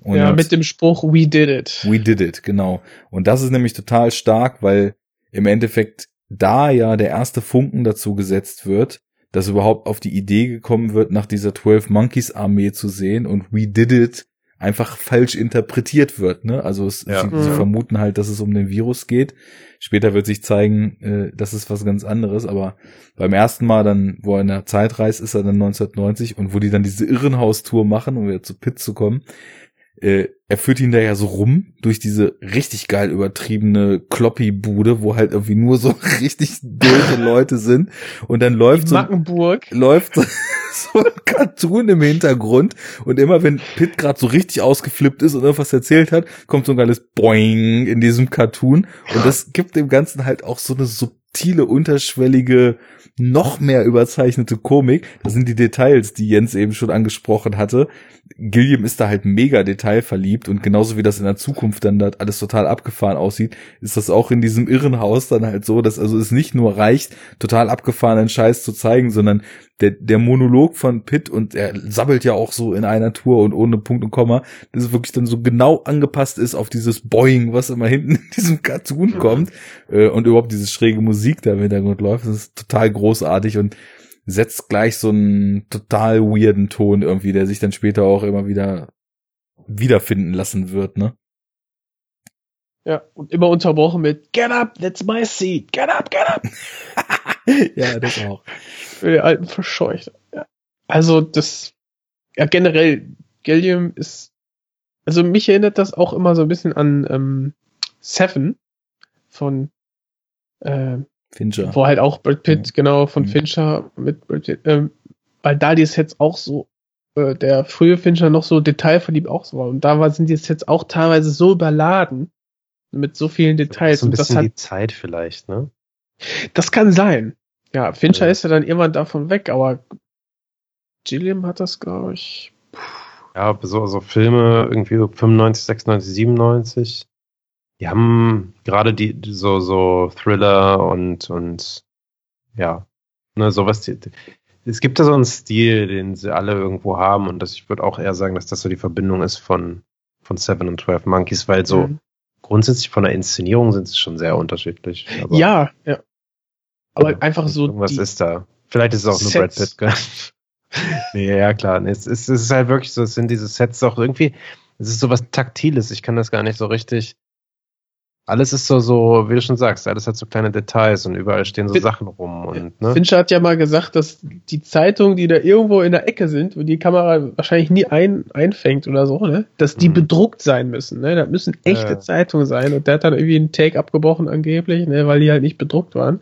[SPEAKER 1] Und
[SPEAKER 3] ja, mit dem Spruch We did it.
[SPEAKER 1] We did it, genau. Und das ist nämlich total stark, weil im Endeffekt da ja der erste Funken dazu gesetzt wird, dass überhaupt auf die Idee gekommen wird, nach dieser 12 Monkeys Armee zu sehen und We did it einfach falsch interpretiert wird. Ne? Also es,
[SPEAKER 2] Ja.
[SPEAKER 1] sie, sie
[SPEAKER 3] Mhm.
[SPEAKER 1] vermuten halt, dass es um den Virus geht. Später wird sich zeigen, äh, das ist was ganz anderes. Aber beim ersten Mal dann, wo er in der Zeit reist, ist er dann 1990 und wo die dann diese Irrenhaustour machen, um wieder zu Pitt zu kommen. Äh, er führt ihn da ja so rum durch diese richtig geil übertriebene Kloppy-Bude, wo halt irgendwie nur so <laughs> richtig doofe Leute sind. Und dann läuft so,
[SPEAKER 3] Mackenburg.
[SPEAKER 1] läuft <laughs> so, so ein Cartoon im Hintergrund und immer wenn Pitt gerade so richtig ausgeflippt ist und irgendwas erzählt hat, kommt so ein geiles Boing in diesem Cartoon und das gibt dem Ganzen halt auch so eine subtile, unterschwellige, noch mehr überzeichnete Komik. Das sind die Details, die Jens eben schon angesprochen hatte. Gilliam ist da halt mega detailverliebt und genauso wie das in der Zukunft dann da alles total abgefahren aussieht, ist das auch in diesem Irrenhaus dann halt so, dass also es nicht nur reicht, total abgefahrenen Scheiß zu zeigen, sondern der, der Monolog von Pitt und er sabbelt ja auch so in einer Tour und ohne Punkt und Komma, dass es wirklich dann so genau angepasst ist auf dieses Boing, was immer hinten <laughs> in diesem Cartoon kommt äh, und überhaupt diese schräge Musik da im Hintergrund läuft. Das ist total großartig und setzt gleich so einen total weirden Ton irgendwie, der sich dann später auch immer wieder wiederfinden lassen wird, ne?
[SPEAKER 3] Ja, und immer unterbrochen mit Get up, that's my seat. Get up, get up. <laughs>
[SPEAKER 1] ja, das auch.
[SPEAKER 3] Für den alten Verscheuchter. Ja. Also das, ja generell, Gilliam ist, also mich erinnert das auch immer so ein bisschen an ähm, Seven von, äh,
[SPEAKER 1] Fincher.
[SPEAKER 3] wo halt auch Brad Pitt, genau, von
[SPEAKER 1] Mhm.
[SPEAKER 3] Fincher mit Brad Pitt, ähm, weil da die Sets auch so, äh, der frühe Fincher noch so detailverliebt auch so war. Und da war, sind die Sets auch teilweise so überladen mit so vielen Details.
[SPEAKER 2] so ein
[SPEAKER 3] und das
[SPEAKER 2] bisschen
[SPEAKER 3] hat
[SPEAKER 2] die Zeit vielleicht, ne?
[SPEAKER 3] das kann sein. Ja, Fincher
[SPEAKER 2] Ja.
[SPEAKER 3] ist ja dann irgendwann davon weg, aber Gilliam hat das, glaube ich.
[SPEAKER 2] Ja, so, so Filme irgendwie so 95, 96, 97. Die haben gerade die, so, so Thriller und, und, ja, ne, sowas. Die, es gibt da so einen Stil, den sie alle irgendwo haben und das, ich würde auch eher sagen, dass das so die Verbindung ist von, von Seven und Twelve Monkeys, weil so
[SPEAKER 3] Mhm.
[SPEAKER 2] grundsätzlich von der Inszenierung sind sie schon sehr unterschiedlich. aber
[SPEAKER 3] Ja, ja. Aber einfach so.
[SPEAKER 2] Irgendwas ist da. Vielleicht ist es auch nur Brad
[SPEAKER 3] Sets.
[SPEAKER 2] Pitt. gell? <laughs> nee, ja, klar. Nee, es, ist, es ist halt wirklich so, es sind diese Sets auch irgendwie, es ist so was Taktiles. Ich kann das gar nicht so richtig. Alles ist so, so, wie du schon sagst, alles hat so kleine Details und überall stehen so
[SPEAKER 3] Fin-
[SPEAKER 2] Sachen rum und, ne?
[SPEAKER 3] Fincher hat ja mal gesagt, dass die Zeitungen, die da irgendwo in der Ecke sind, wo die Kamera wahrscheinlich nie ein, einfängt oder so, ne, dass die
[SPEAKER 2] Mhm.
[SPEAKER 3] bedruckt sein müssen. Ne? Das müssen echte
[SPEAKER 2] Ja.
[SPEAKER 3] Zeitungen sein. Und der hat dann irgendwie einen Take abgebrochen angeblich, ne, weil die halt nicht bedruckt waren.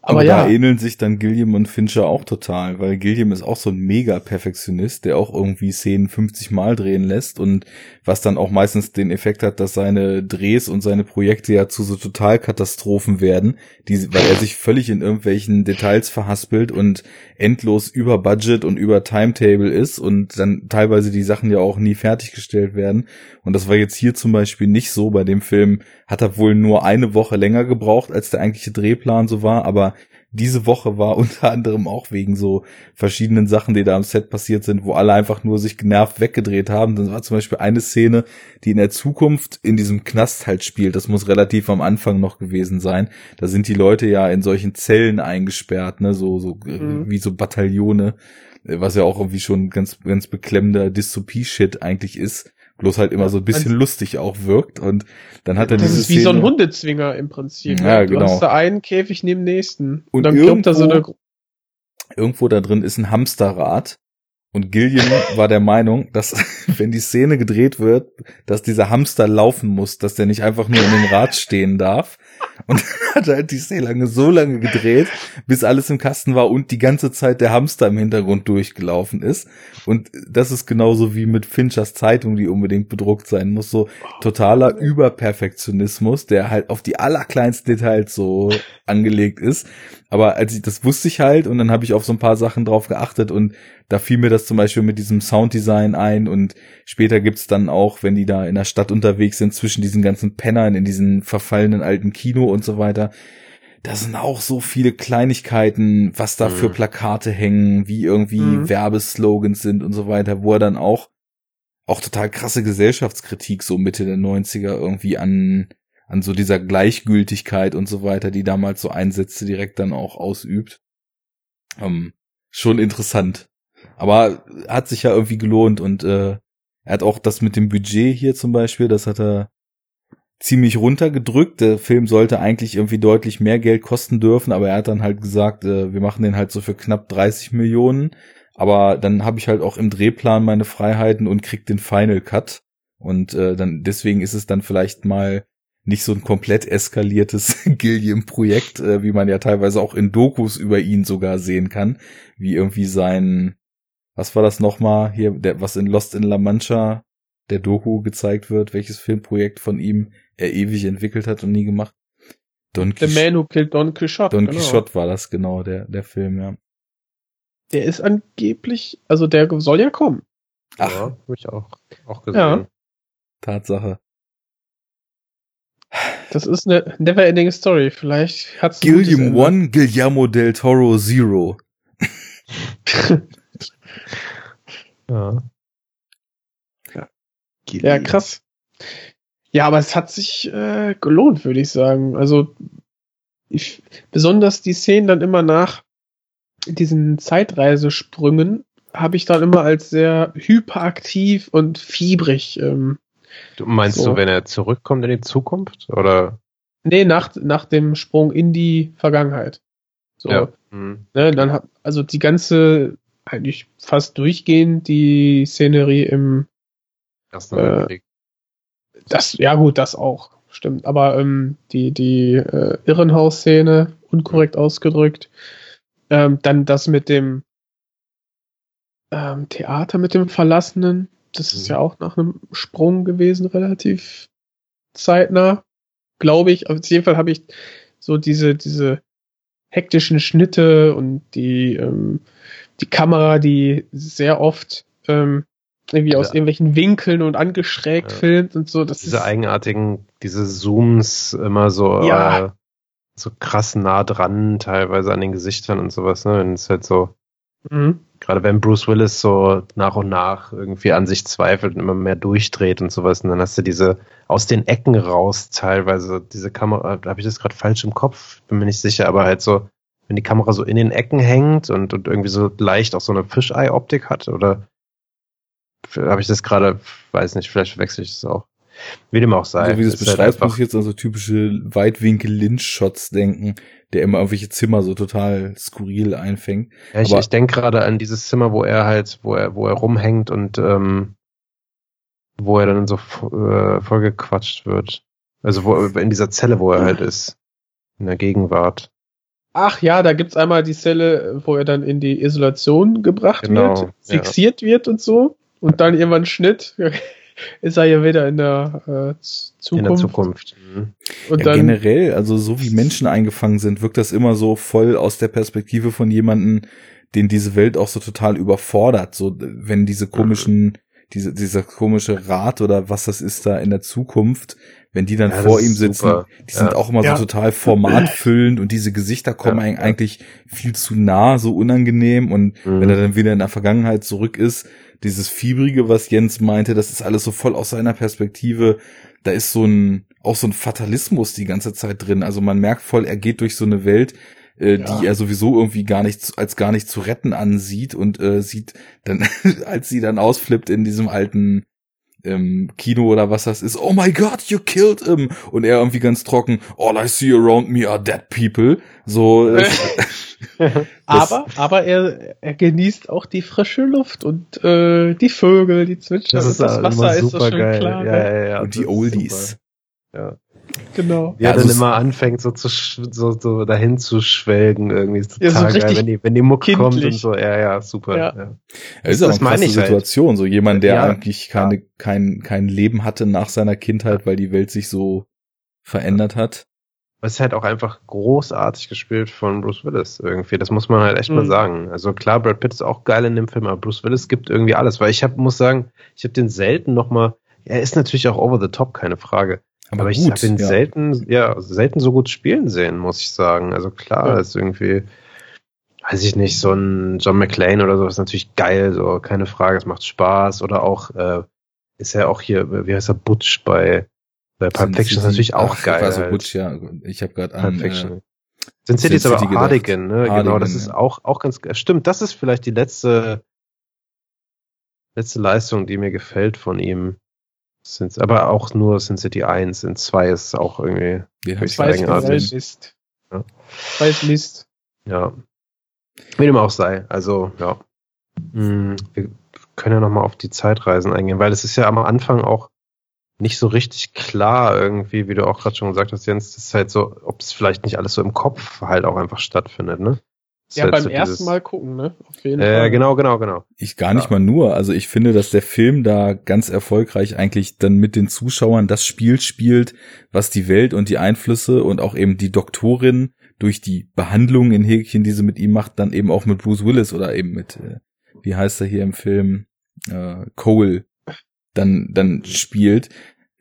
[SPEAKER 1] Aber,
[SPEAKER 3] Aber,
[SPEAKER 1] da
[SPEAKER 3] ja,
[SPEAKER 1] ähneln sich dann Gilliam und Fincher auch total, weil Gilliam ist auch so ein Mega-Perfektionist, der auch irgendwie Szenen 50 Mal drehen lässt und was dann auch meistens den Effekt hat, dass seine Drehs und seine Projekte ja zu so Totalkatastrophen werden, die, weil er sich völlig in irgendwelchen Details verhaspelt und endlos über Budget und über Timetable ist und dann teilweise die Sachen ja auch nie fertiggestellt werden. Und das war jetzt hier zum Beispiel nicht so. Bei dem Film hat er wohl nur eine Woche länger gebraucht, als der eigentliche Drehplan so war, aber diese Woche war unter anderem auch wegen so verschiedenen Sachen, die da am Set passiert sind, wo alle einfach nur sich genervt weggedreht haben. Das war zum Beispiel eine Szene, die in der Zukunft in diesem Knast halt spielt. Das muss relativ am Anfang noch gewesen sein. Da sind die Leute ja in solchen Zellen eingesperrt, ne, so, so äh,
[SPEAKER 3] Mhm.
[SPEAKER 1] wie so Bataillone, äh, was ja auch irgendwie schon ganz, ganz beklemmender Dystopie-Shit eigentlich ist. Bloß halt immer so ein bisschen lustig auch wirkt und dann hat er
[SPEAKER 3] das
[SPEAKER 1] diese
[SPEAKER 3] ist wie so ein
[SPEAKER 1] Szene-
[SPEAKER 3] Hundezwinger im Prinzip.
[SPEAKER 1] Ja,
[SPEAKER 3] ne? Du
[SPEAKER 1] genau.
[SPEAKER 3] hast da einen Käfig neben dem nächsten.
[SPEAKER 1] Und
[SPEAKER 3] Und, dann kommt da so eine,
[SPEAKER 1] irgendwo- irgendwo da drin ist ein Hamsterrad. Und Gilliam war der Meinung, dass <laughs> wenn die Szene gedreht wird, dass dieser Hamster laufen muss, dass der nicht einfach nur in dem Rad stehen darf. Und dann hat er halt die Szene lange so lange gedreht, bis alles im Kasten war und die ganze Zeit der Hamster im Hintergrund durchgelaufen ist. Und das ist genauso wie mit Finchers Zeitung, die unbedingt bedruckt sein muss. So totaler Überperfektionismus, der halt auf die allerkleinsten Details so angelegt ist. Aber als ich, das wusste ich halt und dann habe ich auf so ein paar Sachen drauf geachtet und da fiel mir das zum Beispiel mit diesem Sounddesign ein und später gibt's dann auch, wenn die da in der Stadt unterwegs sind, zwischen diesen ganzen Pennern in diesen verfallenen alten Kino und so weiter. Da sind auch so viele Kleinigkeiten, was da für
[SPEAKER 2] Mhm.
[SPEAKER 1] Plakate hängen, wie irgendwie
[SPEAKER 3] Mhm.
[SPEAKER 1] Werbeslogans sind und so weiter, wo er dann auch auch total krasse Gesellschaftskritik so Mitte der 90er irgendwie an, an so dieser Gleichgültigkeit und so weiter, die damals so Einsätze direkt dann auch ausübt. Ähm, schon interessant. Aber hat sich ja irgendwie gelohnt und äh, er hat auch das mit dem Budget hier zum Beispiel, das hat er ziemlich runtergedrückt. Der Film sollte eigentlich irgendwie deutlich mehr Geld kosten dürfen, aber er hat dann halt gesagt, äh, wir machen den halt so für knapp 30 Millionen. Aber dann habe ich halt auch im Drehplan meine Freiheiten und krieg den Final Cut. Und äh, dann deswegen ist es dann vielleicht mal nicht so ein komplett eskaliertes <laughs> Gilliam-Projekt, äh, wie man ja teilweise auch in Dokus über ihn sogar sehen kann, wie irgendwie sein, was war das nochmal hier, der, was in Lost in La Mancha der Doku gezeigt wird, welches Filmprojekt von ihm er ewig entwickelt hat und nie gemacht.
[SPEAKER 3] Don The Man Who Killed Don Quixote.
[SPEAKER 1] Don genau. Quixote war das genau, der, der Film, ja.
[SPEAKER 3] Der ist angeblich, also der soll ja kommen.
[SPEAKER 2] Ach, ja, hab ich auch, auch gesehen. Ja.
[SPEAKER 1] Tatsache.
[SPEAKER 3] Das ist eine never-ending Story. Vielleicht hat's
[SPEAKER 1] Gilliam One, Guillermo del Toro Zero. <laughs>
[SPEAKER 3] ja. ja. Ja, krass. Ja, aber es hat sich äh, gelohnt, würde ich sagen. Also ich, besonders die Szenen dann immer nach diesen Zeitreisesprüngen habe ich dann immer als sehr hyperaktiv und fiebrig. Ähm,
[SPEAKER 2] du meinst so. du, wenn er zurückkommt in die Zukunft oder?
[SPEAKER 3] Nee, nach, nach dem Sprung in die Vergangenheit. So, ja. Mhm. ne, dann hat also die ganze eigentlich fast durchgehend die Szenerie im
[SPEAKER 2] Ersten Weltkrieg.
[SPEAKER 3] Das, ja gut, das auch, stimmt. Aber ähm, die, die äh, Irrenhaus-Szene, unkorrekt ausgedrückt. Ähm, dann das mit dem ähm, Theater mit dem Verlassenen. Das mhm. ist ja auch nach einem Sprung gewesen, relativ zeitnah. Glaube ich. Auf jeden Fall habe ich so diese, diese hektischen Schnitte und die, ähm, die Kamera, die sehr oft ähm, irgendwie aus irgendwelchen Winkeln und angeschrägt ja. filmt und so. Das
[SPEAKER 2] diese eigenartigen, diese Zooms immer so, ja. äh, so krass nah dran, teilweise an den Gesichtern und sowas, ne? Wenn es halt so, mhm. gerade wenn Bruce Willis so nach und nach irgendwie an sich zweifelt und immer mehr durchdreht und sowas, und dann hast du diese aus den Ecken raus teilweise, diese Kamera, habe ich das gerade falsch im Kopf, bin mir nicht sicher, aber halt so, wenn die Kamera so in den Ecken hängt und, und irgendwie so leicht auch so eine Fischei-Optik hat oder habe ich das gerade, weiß nicht, vielleicht verwechsel ich das auch. Wie dem auch sei.
[SPEAKER 1] So wie du es halt beschreibst, muss ich jetzt an so typische Weitwinkel-Lynch-Shots denken, der immer irgendwelche Zimmer so total skurril einfängt.
[SPEAKER 2] Ja, ich, ich denke gerade an dieses Zimmer, wo er halt, wo er, wo er rumhängt und ähm, wo er dann so äh, vollgequatscht wird. Also wo in dieser Zelle, wo er halt ist. In der Gegenwart.
[SPEAKER 3] Ach ja, da gibt's einmal die Zelle, wo er dann in die Isolation gebracht genau, wird, fixiert ja. wird und so. Und dann irgendwann Schnitt <laughs> ist er ja wieder in der äh, Zukunft. In der Zukunft.
[SPEAKER 1] Mhm. Und ja, dann, generell, also so wie Menschen eingefangen sind, wirkt das immer so voll aus der Perspektive von jemanden, den diese Welt auch so total überfordert. So, wenn diese komischen, diese, dieser komische Rat oder was das ist da in der Zukunft, wenn die dann ja, vor ihm sitzen, super. die ja. sind auch immer ja. so total formatfüllend und diese Gesichter kommen eigentlich viel zu nah, so unangenehm und mhm. wenn er dann wieder in der Vergangenheit zurück ist, dieses Fiebrige, was Jens meinte, das ist alles so voll aus seiner Perspektive. Da ist so ein, auch so ein Fatalismus die ganze Zeit drin. Also man merkt voll, er geht durch so eine Welt, äh, ja. die er sowieso irgendwie gar nicht als gar nicht zu retten ansieht und äh, sieht dann, <laughs> als sie dann ausflippt in diesem alten ähm, Kino oder was das ist, oh my god, you killed him. Und er irgendwie ganz trocken, all I see around me are dead people. So. <laughs> <laughs>
[SPEAKER 3] aber, aber er, er genießt auch die frische Luft und äh, die Vögel, die zwitschern.
[SPEAKER 2] Das, das Wasser ist so schön geil. klar. Ja,
[SPEAKER 1] ja, ja, und die Oldies.
[SPEAKER 3] Ja. Genau.
[SPEAKER 2] Wie er also dann immer anfängt, so zu so, so dahin zu schwelgen, irgendwie ist total ja, so geil, wenn die, wenn die Mucke kindlich. kommt und so, ja, ja, super. Ja. Ja.
[SPEAKER 1] Ja, ist das auch eine krasse halt. Situation, halt. so jemand, der ja, eigentlich keine, kein, kein Leben hatte nach seiner Kindheit, weil die Welt sich so verändert hat.
[SPEAKER 2] Es ist halt auch einfach großartig gespielt von Bruce Willis irgendwie. Das muss man halt echt mhm. mal sagen. Also klar, Brad Pitt ist auch geil in dem Film, aber Bruce Willis gibt irgendwie alles. Weil ich hab, muss sagen, ich habe den selten noch mal. Er ist natürlich auch over the top, keine Frage. Aber, aber ich habe ihn ja. selten, ja, selten so gut spielen sehen, muss ich sagen. Also klar, ja. ist irgendwie, weiß ich nicht, so ein John McClane oder so ist natürlich geil, so keine Frage, es macht Spaß. Oder auch äh, ist ja auch hier, wie heißt er, Butch bei, bei Pulp Fiction ist natürlich auch
[SPEAKER 1] Ach,
[SPEAKER 2] geil.
[SPEAKER 1] Also
[SPEAKER 2] halt.
[SPEAKER 1] Butch, ja. Ich habe gerade
[SPEAKER 2] Pulp
[SPEAKER 1] an
[SPEAKER 2] Fiction.
[SPEAKER 1] äh,
[SPEAKER 2] Sin City ist
[SPEAKER 1] Sin
[SPEAKER 2] aber auch. Hardigan, ne? genau,
[SPEAKER 1] Hardigan,
[SPEAKER 2] das ist
[SPEAKER 1] ja.
[SPEAKER 2] auch, auch ganz, stimmt, das ist vielleicht die letzte, letzte Leistung, die mir gefällt von ihm. Sind, aber auch nur Sin City 1, in 2 ist auch irgendwie, Zwei ist
[SPEAKER 1] gerade
[SPEAKER 2] eigenartig.
[SPEAKER 3] Mist.
[SPEAKER 2] Ja.
[SPEAKER 3] Weiß Mist.
[SPEAKER 2] ja. Wie dem auch sei, also, ja. Hm, wir können ja nochmal auf die Zeitreisen eingehen, weil es ist ja am Anfang auch nicht so richtig klar irgendwie, wie du auch gerade schon gesagt hast, Jens, das ist halt so, ob es vielleicht nicht alles so im Kopf halt auch einfach stattfindet, ne?
[SPEAKER 3] Ja,
[SPEAKER 2] halt
[SPEAKER 3] beim
[SPEAKER 2] so
[SPEAKER 3] ersten Mal gucken, ne? Auf jeden
[SPEAKER 2] Äh,
[SPEAKER 3] Fall.
[SPEAKER 2] genau, genau, genau.
[SPEAKER 1] Ich gar nicht
[SPEAKER 2] Ja.
[SPEAKER 1] mal nur. Also ich finde, dass der Film da ganz erfolgreich eigentlich dann mit den Zuschauern das Spiel spielt, was die Welt und die Einflüsse und auch eben die Doktorin durch die Behandlung in Häkchen, die sie mit ihm macht, dann eben auch mit Bruce Willis oder eben mit, äh, wie heißt er hier im Film, äh, Cole, dann, dann spielt,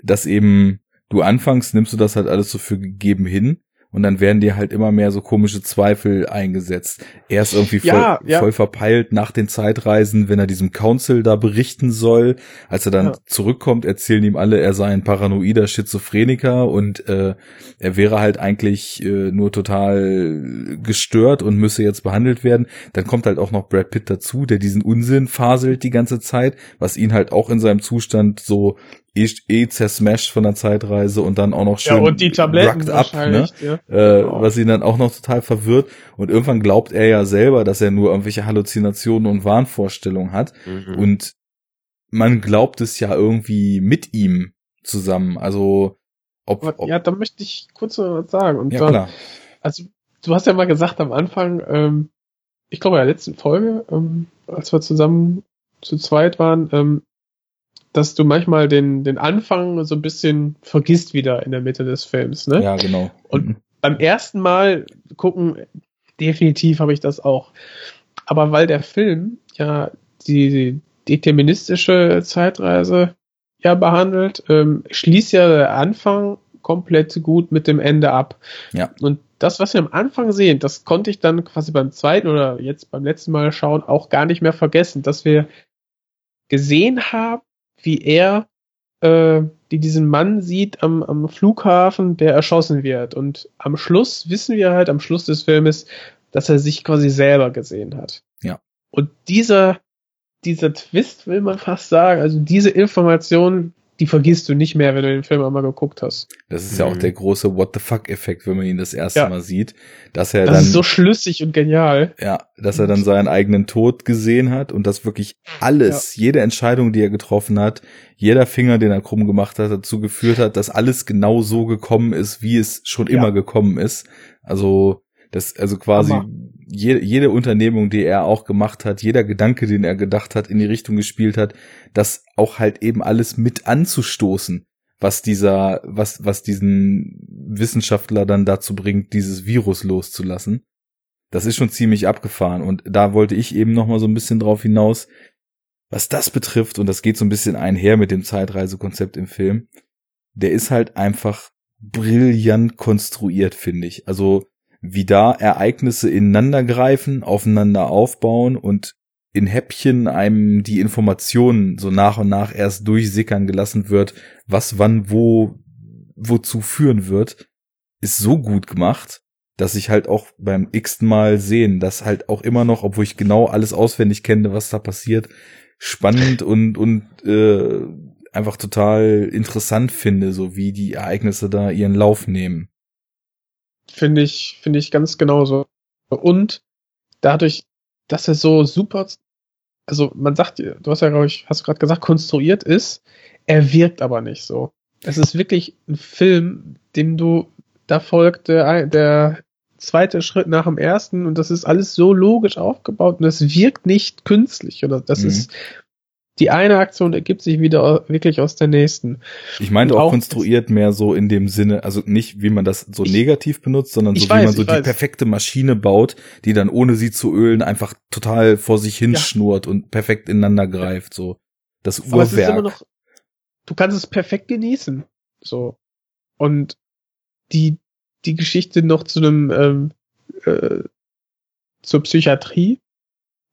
[SPEAKER 1] dass eben du anfangs nimmst du das halt alles so für gegeben hin und dann werden dir halt immer mehr so komische Zweifel eingesetzt. Er ist irgendwie voll,
[SPEAKER 3] Ja, ja.
[SPEAKER 1] voll verpeilt nach den Zeitreisen, wenn er diesem Council da berichten soll. Als er dann
[SPEAKER 3] Ja.
[SPEAKER 1] zurückkommt, erzählen ihm alle, er sei ein paranoider Schizophreniker und äh, er wäre halt eigentlich äh, nur total gestört und müsse jetzt behandelt werden. Dann kommt halt auch noch Brad Pitt dazu, der diesen Unsinn faselt die ganze Zeit, was ihn halt auch in seinem Zustand so eh, eh zersmasht von der Zeitreise und dann auch noch schön
[SPEAKER 3] Ja, und die Tabletten
[SPEAKER 1] up, ne?
[SPEAKER 3] wahrscheinlich, ja.
[SPEAKER 1] äh,
[SPEAKER 3] Genau.
[SPEAKER 1] was ihn dann auch noch total verwirrt. Und irgendwann glaubt er ja selber, dass er nur irgendwelche Halluzinationen und Wahnvorstellungen hat.
[SPEAKER 2] Mhm.
[SPEAKER 1] Und man glaubt es ja irgendwie mit ihm zusammen. Also ob,
[SPEAKER 3] Aber,
[SPEAKER 1] ob
[SPEAKER 3] ja, da möchte ich kurz noch was sagen. Und
[SPEAKER 1] ja
[SPEAKER 3] zwar,
[SPEAKER 1] klar.
[SPEAKER 3] also du hast ja mal gesagt am Anfang, ähm, ich glaube in der letzten Folge, ähm, als wir zusammen zu zweit waren, ähm, dass du manchmal den, den Anfang so ein bisschen vergisst wieder in der Mitte des Films, ne?
[SPEAKER 1] Ja, genau.
[SPEAKER 3] Und-
[SPEAKER 1] Mhm.
[SPEAKER 3] Beim ersten Mal gucken, definitiv habe ich das auch. Aber weil der Film ja die deterministische Zeitreise ja behandelt, ähm, schließt ja der Anfang komplett gut mit dem Ende ab.
[SPEAKER 1] Ja.
[SPEAKER 3] Und das, was wir am Anfang sehen, das konnte ich dann quasi beim zweiten oder jetzt beim letzten Mal schauen auch gar nicht mehr vergessen, dass wir gesehen haben, wie er äh, die diesen Mann sieht am, am Flughafen, der erschossen wird. Und am Schluss wissen wir halt, am Schluss des Filmes, dass er sich quasi selber gesehen hat.
[SPEAKER 1] Ja.
[SPEAKER 3] Und dieser, dieser Twist, will man fast sagen, also diese Information, die vergisst du nicht mehr, wenn du den Film einmal geguckt hast.
[SPEAKER 1] Das ist ja auch
[SPEAKER 2] Mhm.
[SPEAKER 1] der große What the fuck Effekt, wenn man ihn das erste
[SPEAKER 3] Ja.
[SPEAKER 1] Mal sieht, dass er
[SPEAKER 3] Das
[SPEAKER 1] dann
[SPEAKER 3] ist so schlüssig und genial.
[SPEAKER 1] Ja, dass er dann seinen eigenen Tod gesehen hat und dass wirklich alles, jede Entscheidung, die er getroffen hat, jeder Finger, den er krumm gemacht hat, dazu geführt hat, dass alles genau so gekommen ist, wie es schon
[SPEAKER 3] Ja.
[SPEAKER 1] immer gekommen ist. Also, das, also quasi
[SPEAKER 3] Hammer.
[SPEAKER 1] Jede, jede Unternehmung, die er auch gemacht hat, jeder Gedanke, den er gedacht hat, in die Richtung gespielt hat, das auch halt eben alles mit anzustoßen, was dieser, was, was diesen Wissenschaftler dann dazu bringt, dieses Virus loszulassen. Das ist schon ziemlich abgefahren und da wollte ich eben noch mal so ein bisschen drauf hinaus, was das betrifft und das geht so ein bisschen einher mit dem Zeitreisekonzept im Film. Der ist halt einfach brillant konstruiert, finde ich. Also wie da Ereignisse ineinander greifen, aufeinander aufbauen und in Häppchen einem die Informationen so nach und nach erst durchsickern gelassen wird, was wann wo wozu führen wird, ist so gut gemacht, dass ich halt auch beim x Mal sehen, dass halt auch immer noch, obwohl ich genau alles auswendig kenne, was da passiert, spannend und und äh, einfach total interessant finde, so wie die Ereignisse da ihren Lauf nehmen.
[SPEAKER 3] Finde ich, finde ich ganz genauso. Und dadurch, dass er so super, also man sagt, du hast ja, glaube ich, hast du gerade gesagt, konstruiert ist, er wirkt aber nicht so. Es ist wirklich ein Film, dem du, da folgt der, der zweite Schritt nach dem ersten und das ist alles so logisch aufgebaut und es wirkt nicht künstlich oder das
[SPEAKER 1] Mhm.
[SPEAKER 3] ist, die eine Aktion ergibt sich wieder wirklich aus der nächsten.
[SPEAKER 1] Ich meinte
[SPEAKER 3] Und
[SPEAKER 1] auch
[SPEAKER 3] auch
[SPEAKER 1] konstruiert mehr so in dem Sinne, also nicht wie man das so
[SPEAKER 3] Ich-
[SPEAKER 1] negativ benutzt, sondern so
[SPEAKER 3] ich
[SPEAKER 1] wie
[SPEAKER 3] weiß,
[SPEAKER 1] man so die
[SPEAKER 3] weiß.
[SPEAKER 1] perfekte Maschine baut, die dann ohne sie zu ölen einfach total vor sich hinschnurrt und perfekt ineinander greift, so. Das
[SPEAKER 3] Aber
[SPEAKER 1] Uhrwerk.
[SPEAKER 3] noch, du kannst es perfekt genießen. So. Und die, die Geschichte noch zu einem, ähm, äh, zur Psychiatrie.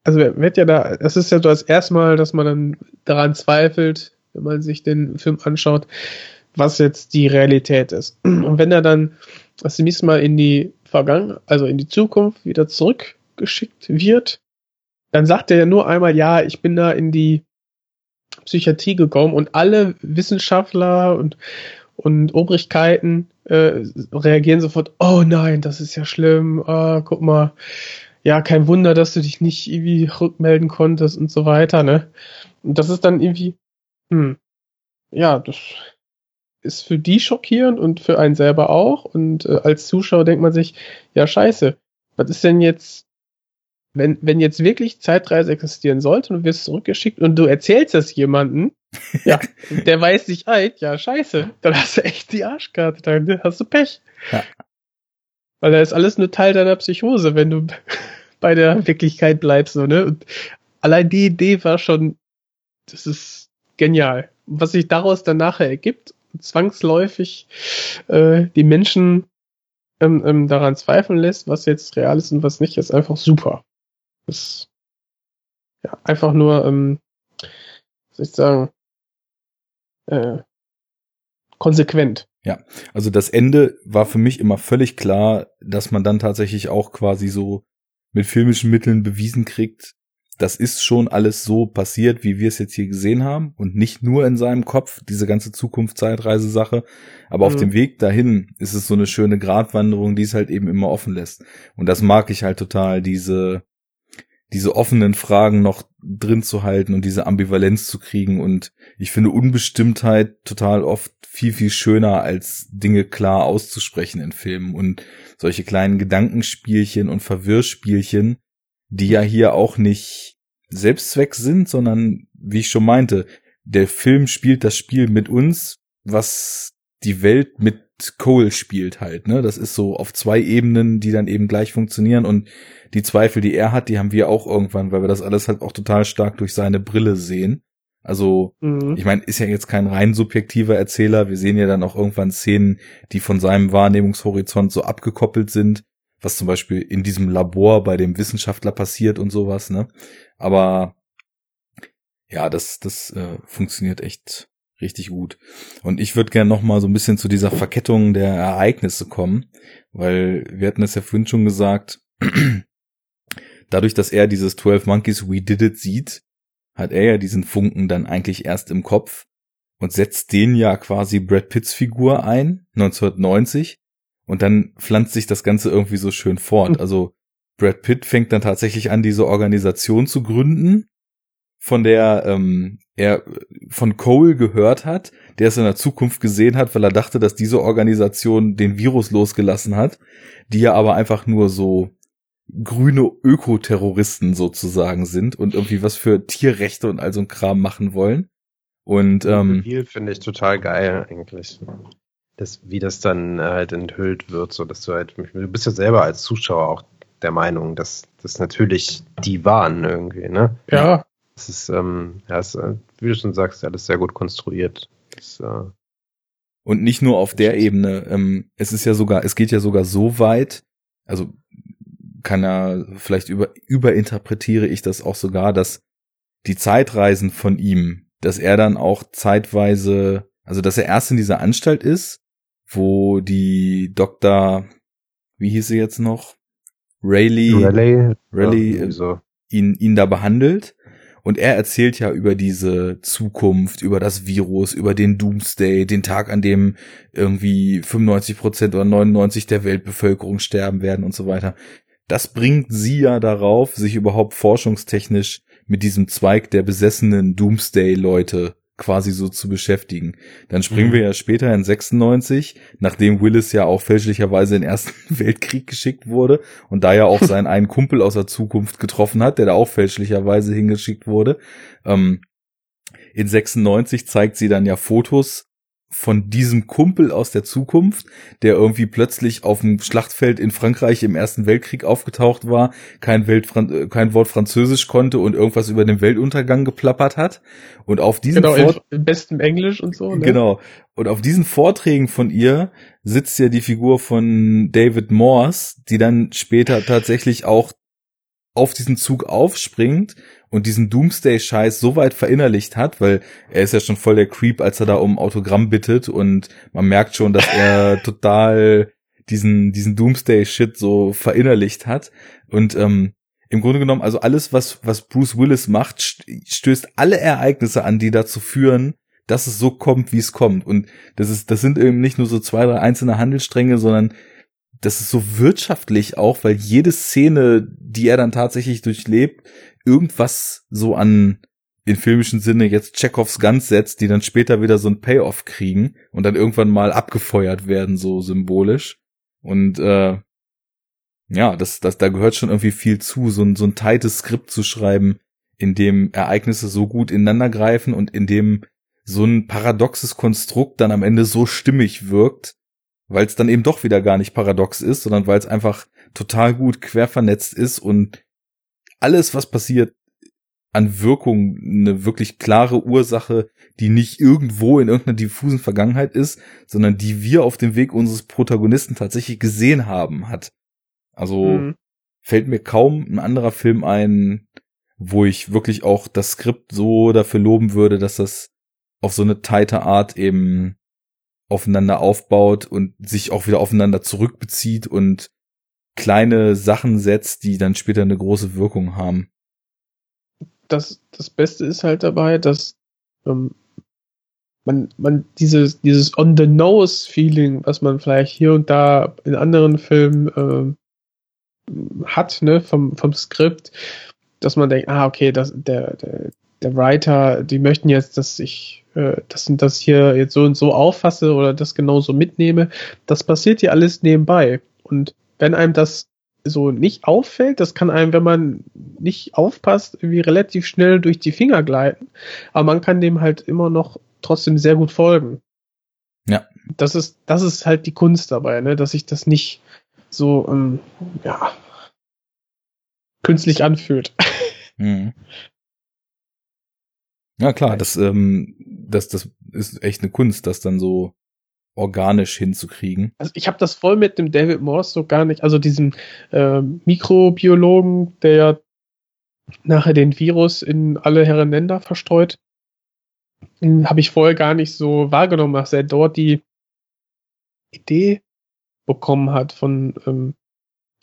[SPEAKER 3] Also wird ja da, das ist ja so das erste Mal, dass man dann daran zweifelt, wenn man sich den Film anschaut, was jetzt die Realität ist. Und wenn er dann das nächste Mal in die Vergangenheit, also in die Zukunft wieder zurückgeschickt wird, dann sagt er ja nur einmal, ja, ich bin da in die Psychiatrie gekommen und alle Wissenschaftler und, und Obrigkeiten äh, reagieren sofort, oh nein, das ist ja schlimm, ah, guck mal, ja, kein Wunder, dass du dich nicht irgendwie rückmelden konntest und so weiter, ne? Und das ist dann irgendwie, hm, ja, das ist für die schockierend und für einen selber auch. Und äh, als Zuschauer denkt man sich, ja, scheiße, was ist denn jetzt, wenn, wenn jetzt wirklich Zeitreise existieren sollte und du wirst zurückgeschickt und du erzählst das jemanden, <laughs> ja, der weiß nicht alt, ja, scheiße, dann hast du echt die Arschkarte, dann hast du Pech.
[SPEAKER 1] Ja.
[SPEAKER 3] Weil da ist alles nur Teil deiner Psychose, wenn du <laughs> bei der Wirklichkeit bleibst, so, ne? Und allein die Idee war schon, das ist genial. Was sich daraus dann nachher ergibt, zwangsläufig äh, die Menschen ähm, ähm, daran zweifeln lässt, was jetzt real ist und was nicht, ist einfach super. Das ja einfach nur, ähm, was soll ich sagen, äh, konsequent.
[SPEAKER 1] Ja, also das Ende war für mich immer völlig klar, dass man dann tatsächlich auch quasi so mit filmischen Mitteln bewiesen kriegt, das ist schon alles so passiert, wie wir es jetzt hier gesehen haben und nicht nur in seinem Kopf, diese ganze Zukunft-Zeitreise-Sache, aber mhm. auf dem Weg dahin ist es so eine schöne Gratwanderung, die es halt eben immer offen lässt. Und das mag ich halt total, diese, diese offenen Fragen noch drin zu halten und diese Ambivalenz zu kriegen. Und ich finde Unbestimmtheit total oft viel, viel schöner als Dinge klar auszusprechen in Filmen. Und solche kleinen Gedankenspielchen und Verwirrspielchen, die ja hier auch nicht Selbstzweck sind, sondern wie ich schon meinte, der Film spielt das Spiel mit uns, was die Welt mit Cole spielt halt, ne? Das ist so auf zwei Ebenen, die dann eben gleich funktionieren und die Zweifel, die er hat, die haben wir auch irgendwann, weil wir das alles halt auch total stark durch seine Brille sehen. Also, mhm. ich meine, ist ja jetzt kein rein subjektiver Erzähler. Wir sehen ja dann auch irgendwann Szenen, die von seinem Wahrnehmungshorizont so abgekoppelt sind was zum Beispiel in diesem Labor bei dem Wissenschaftler passiert und sowas, ne? Aber ja, das, das äh, funktioniert echt richtig gut. Und ich würde gerne noch mal so ein bisschen zu dieser Verkettung der Ereignisse kommen, weil wir hatten es ja vorhin schon gesagt, <clears throat> dadurch, dass er dieses 12 Monkeys We Did It sieht, hat er ja diesen Funken dann eigentlich erst im Kopf und setzt den ja quasi Brad Pitts Figur ein, 1990, und dann pflanzt sich das Ganze irgendwie so schön fort. Mhm. Also Brad Pitt fängt dann tatsächlich an, diese Organisation zu gründen, von der ähm, er von Cole gehört hat, der es in der Zukunft gesehen hat, weil er dachte, dass diese Organisation den Virus losgelassen hat, die ja aber einfach nur so grüne Ökoterroristen sozusagen sind und irgendwie was für Tierrechte und all so ein Kram machen wollen. Und ähm,
[SPEAKER 2] finde ich total geil eigentlich das, wie das dann halt enthüllt wird, so dass du halt, du bist ja selber als Zuschauer auch der Meinung, dass das natürlich die waren irgendwie, ne?
[SPEAKER 3] Ja.
[SPEAKER 2] Das ist, ähm, ja, ist, äh, wie du schon sagst, alles sehr gut konstruiert. Das, äh,
[SPEAKER 1] und nicht nur auf der Ebene. Ähm, es ist ja sogar, es geht ja sogar so weit, also kann er vielleicht über, überinterpretiere ich das auch sogar, dass die Zeitreisen von ihm, dass er dann auch zeitweise, also dass er erst in dieser Anstalt ist wo die Dr. wie hieß sie jetzt noch? Rayleigh,
[SPEAKER 2] Rayleigh,
[SPEAKER 1] Rayleigh ja, ihn, ihn da behandelt. Und er erzählt ja über diese Zukunft, über das Virus, über den Doomsday, den Tag, an dem irgendwie 95 Prozent oder 99 der Weltbevölkerung sterben werden und so weiter. Das bringt sie ja darauf, sich überhaupt forschungstechnisch mit diesem Zweig der besessenen Doomsday-Leute quasi so zu beschäftigen. Dann springen mhm. wir ja später in 96, nachdem Willis ja auch fälschlicherweise in den Ersten <laughs> Weltkrieg geschickt wurde und da ja auch <laughs> seinen einen Kumpel aus der Zukunft getroffen hat, der da auch fälschlicherweise hingeschickt wurde. Ähm, in 96 zeigt sie dann ja Fotos von diesem Kumpel aus der Zukunft, der irgendwie plötzlich auf dem Schlachtfeld in Frankreich im Ersten Weltkrieg aufgetaucht war, kein, Weltfran äh, kein Wort Französisch konnte und irgendwas über den Weltuntergang geplappert hat. Und auf diesen
[SPEAKER 3] genau, Vort im besten Englisch und so.
[SPEAKER 1] Ne? Genau. Und auf diesen Vorträgen von ihr sitzt ja die Figur von David Morse, die dann später tatsächlich auch auf diesen Zug aufspringt und diesen Doomsday-Scheiß so weit verinnerlicht hat, weil er ist ja schon voll der Creep, als er da um Autogramm bittet und man merkt schon, dass er <laughs> total diesen, diesen Doomsday-Shit so verinnerlicht hat. Und ähm, im Grunde genommen, also alles, was, was Bruce Willis macht, stößt alle Ereignisse an, die dazu führen, dass es so kommt, wie es kommt. Und das ist, das sind eben nicht nur so zwei, drei einzelne Handelsstränge, sondern das ist so wirtschaftlich auch, weil jede Szene, die er dann tatsächlich durchlebt, irgendwas so an in filmischen Sinne jetzt Chekhovs Guns setzt, die dann später wieder so ein Payoff kriegen und dann irgendwann mal abgefeuert werden, so symbolisch. Und äh, ja, das, das, da gehört schon irgendwie viel zu, so ein, so ein tightes Skript zu schreiben, in dem Ereignisse so gut ineinander greifen und in dem so ein paradoxes Konstrukt dann am Ende so stimmig wirkt, weil es dann eben doch wieder gar nicht paradox ist, sondern weil es einfach total gut quer vernetzt ist und alles, was passiert, an Wirkung eine wirklich klare Ursache, die nicht irgendwo in irgendeiner diffusen Vergangenheit ist, sondern die wir auf dem Weg unseres Protagonisten tatsächlich gesehen haben, hat. Also mhm. fällt mir kaum ein anderer Film ein, wo ich wirklich auch das Skript so dafür loben würde, dass das auf so eine tighte Art eben aufeinander aufbaut und sich auch wieder aufeinander zurückbezieht und kleine Sachen setzt, die dann später eine große Wirkung haben.
[SPEAKER 3] Das, das Beste ist halt dabei, dass ähm, man, man dieses, dieses On-the-Nose-Feeling, was man vielleicht hier und da in anderen Filmen äh, hat, ne, vom, vom Skript, dass man denkt, ah, okay, das, der, der, der Writer, die möchten jetzt, dass ich das und das hier jetzt so und so auffasse oder das genauso mitnehme. Das passiert hier alles nebenbei. Und wenn einem das so nicht auffällt, das kann einem, wenn man nicht aufpasst, irgendwie relativ schnell durch die Finger gleiten. Aber man kann dem halt immer noch trotzdem sehr gut folgen.
[SPEAKER 1] Ja.
[SPEAKER 3] Das ist, das ist halt die Kunst dabei, ne, dass sich das nicht so, ähm, ja, künstlich anfühlt. Mhm.
[SPEAKER 1] Ja klar, das, ähm, das, das ist echt eine Kunst, das dann so organisch hinzukriegen.
[SPEAKER 3] Also ich habe das voll mit dem David Morse so gar nicht, also diesem äh, Mikrobiologen, der ja nachher den Virus in alle Herren Länder verstreut, habe ich vorher gar nicht so wahrgenommen, dass er dort die Idee bekommen hat von ähm,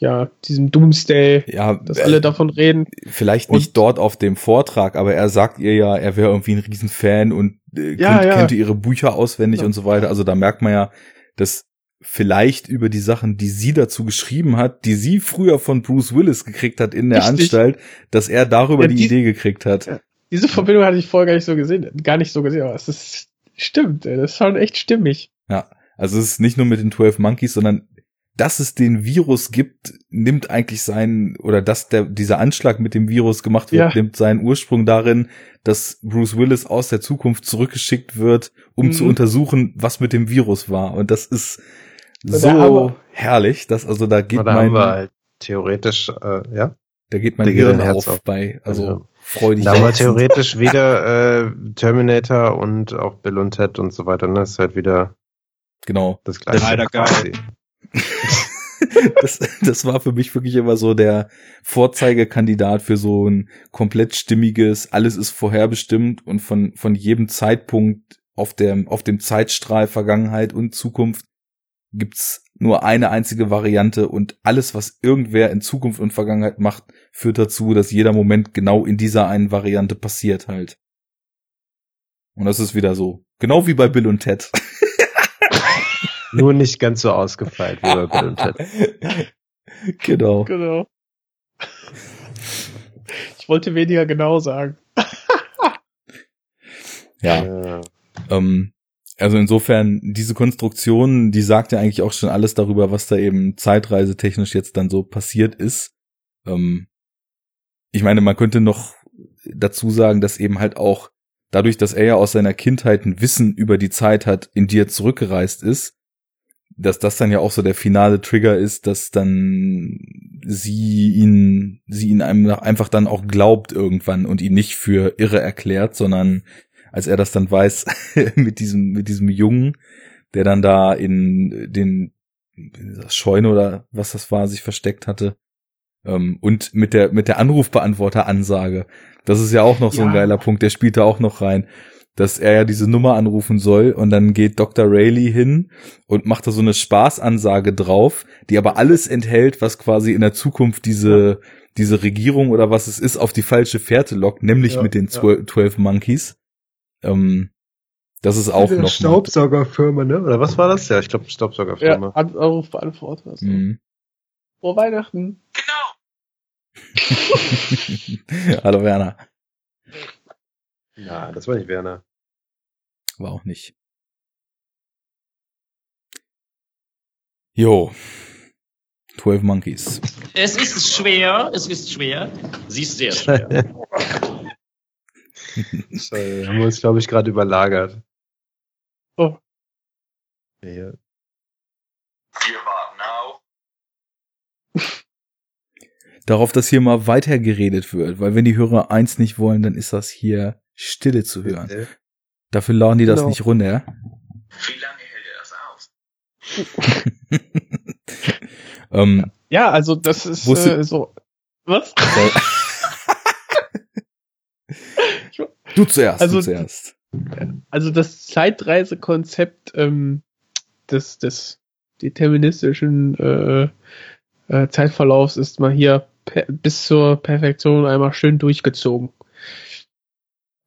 [SPEAKER 3] ja, diesem Doomsday,
[SPEAKER 1] ja,
[SPEAKER 3] dass äh, alle davon reden.
[SPEAKER 1] Vielleicht nicht und, dort auf dem Vortrag, aber er sagt ihr ja, er wäre irgendwie ein Riesenfan und äh, ja, könnt, ja. kennt ihre Bücher auswendig und so weiter. Also da merkt man ja, dass vielleicht über die Sachen, die sie dazu geschrieben hat, die sie früher von Bruce Willis gekriegt hat in der Richtig. Anstalt, dass er darüber die, die, Idee gekriegt hat.
[SPEAKER 3] Diese Verbindung hatte ich vorher gar nicht so gesehen, gar nicht so gesehen, aber es ist, stimmt, das ist schon echt stimmig.
[SPEAKER 1] Ja, also es ist nicht nur mit den 12 Monkeys, sondern dass es den Virus gibt, nimmt eigentlich seinen, oder dass der, dieser Anschlag mit dem Virus gemacht wird, ja. nimmt seinen Ursprung darin, dass Bruce Willis aus der Zukunft zurückgeschickt wird, um mhm. zu untersuchen, was mit dem Virus war. Und das ist so aber, herrlich, dass also da geht da mein,
[SPEAKER 2] halt theoretisch, äh, ja.
[SPEAKER 1] Da geht mein Hirn auf, auf, bei, also ja. freudig.
[SPEAKER 2] Da haben wir theoretisch wieder äh, Terminator und auch Bill und Ted und so weiter. Ne? Das ist halt wieder
[SPEAKER 1] genau
[SPEAKER 2] das gleiche. Leider geil. <laughs>
[SPEAKER 1] das, das war für mich wirklich immer so der Vorzeigekandidat für so ein komplett stimmiges, alles ist vorherbestimmt und von, von jedem Zeitpunkt auf dem, auf dem Zeitstrahl Vergangenheit und Zukunft gibt's nur eine einzige Variante und alles, was irgendwer in Zukunft und Vergangenheit macht, führt dazu, dass jeder Moment genau in dieser einen Variante passiert halt. Und das ist wieder so. Genau wie bei Bill und Ted. <laughs>
[SPEAKER 2] Nur nicht ganz so ausgefeilt wie bei Bill und Ted.
[SPEAKER 1] Genau.
[SPEAKER 3] Genau. Ich wollte weniger genau sagen. <laughs>
[SPEAKER 1] ja. ja. Ähm, also insofern, diese Konstruktion, die sagt ja eigentlich auch schon alles darüber, was da eben zeitreisetechnisch jetzt dann so passiert ist. Ähm, ich meine, man könnte noch dazu sagen, dass eben halt auch dadurch, dass er ja aus seiner Kindheit ein Wissen über die Zeit hat, in die er zurückgereist ist, dass das dann ja auch so der finale Trigger ist, dass dann sie ihn, sie ihn einem einfach dann auch glaubt irgendwann und ihn nicht für irre erklärt, sondern als er das dann weiß <laughs> mit diesem, mit diesem Jungen, der dann da in den Scheune oder was das war, sich versteckt hatte Ähm, und mit der, mit der Anrufbeantworter-Ansage. Das ist ja auch noch so ein
[SPEAKER 3] Ja.
[SPEAKER 1] geiler Punkt, der spielt da auch noch rein. Dass er ja diese Nummer anrufen soll und dann geht Dr. Rayleigh hin und macht da so eine Spaßansage drauf, die aber alles enthält, was quasi in der Zukunft diese, diese Regierung oder was es ist, auf die falsche Fährte lockt, nämlich
[SPEAKER 2] Ja,
[SPEAKER 1] mit den
[SPEAKER 2] ja.
[SPEAKER 1] zwölf 12 Monkeys. Ähm, das ist auch noch
[SPEAKER 2] Staubsaugerfirma, ne? Oder was war das? Ja, ich glaube
[SPEAKER 3] Ja,
[SPEAKER 2] Staubsaugerfirma.
[SPEAKER 3] An- Anrufbeantworter. Also.
[SPEAKER 1] Mhm.
[SPEAKER 3] Frohe Weihnachten. <laughs>
[SPEAKER 1] Hallo Werner.
[SPEAKER 2] Ja, das war nicht Werner.
[SPEAKER 1] War auch nicht. Jo. 12 Monkeys.
[SPEAKER 5] Es ist schwer, es ist schwer. Sie ist sehr schwer. <laughs>
[SPEAKER 2] Sorry, haben wir uns, glaube ich, gerade überlagert.
[SPEAKER 3] Oh.
[SPEAKER 2] Ja.
[SPEAKER 1] Darauf, dass hier mal weitergeredet wird, weil wenn die Hörer eins nicht wollen, dann ist das hier Stille zu hören. Dafür laden die das
[SPEAKER 3] Genau.
[SPEAKER 1] nicht runter.
[SPEAKER 4] Wie lange hält er das aus? <laughs>
[SPEAKER 1] ähm,
[SPEAKER 3] Ja, also das ist äh, so. Was? <laughs>
[SPEAKER 1] du zuerst,
[SPEAKER 3] Also-
[SPEAKER 1] du zuerst.
[SPEAKER 3] Also das Zeitreisekonzept ähm, des, des deterministischen äh, äh, Zeitverlaufs ist mal hier bis zur Perfektion einmal schön durchgezogen.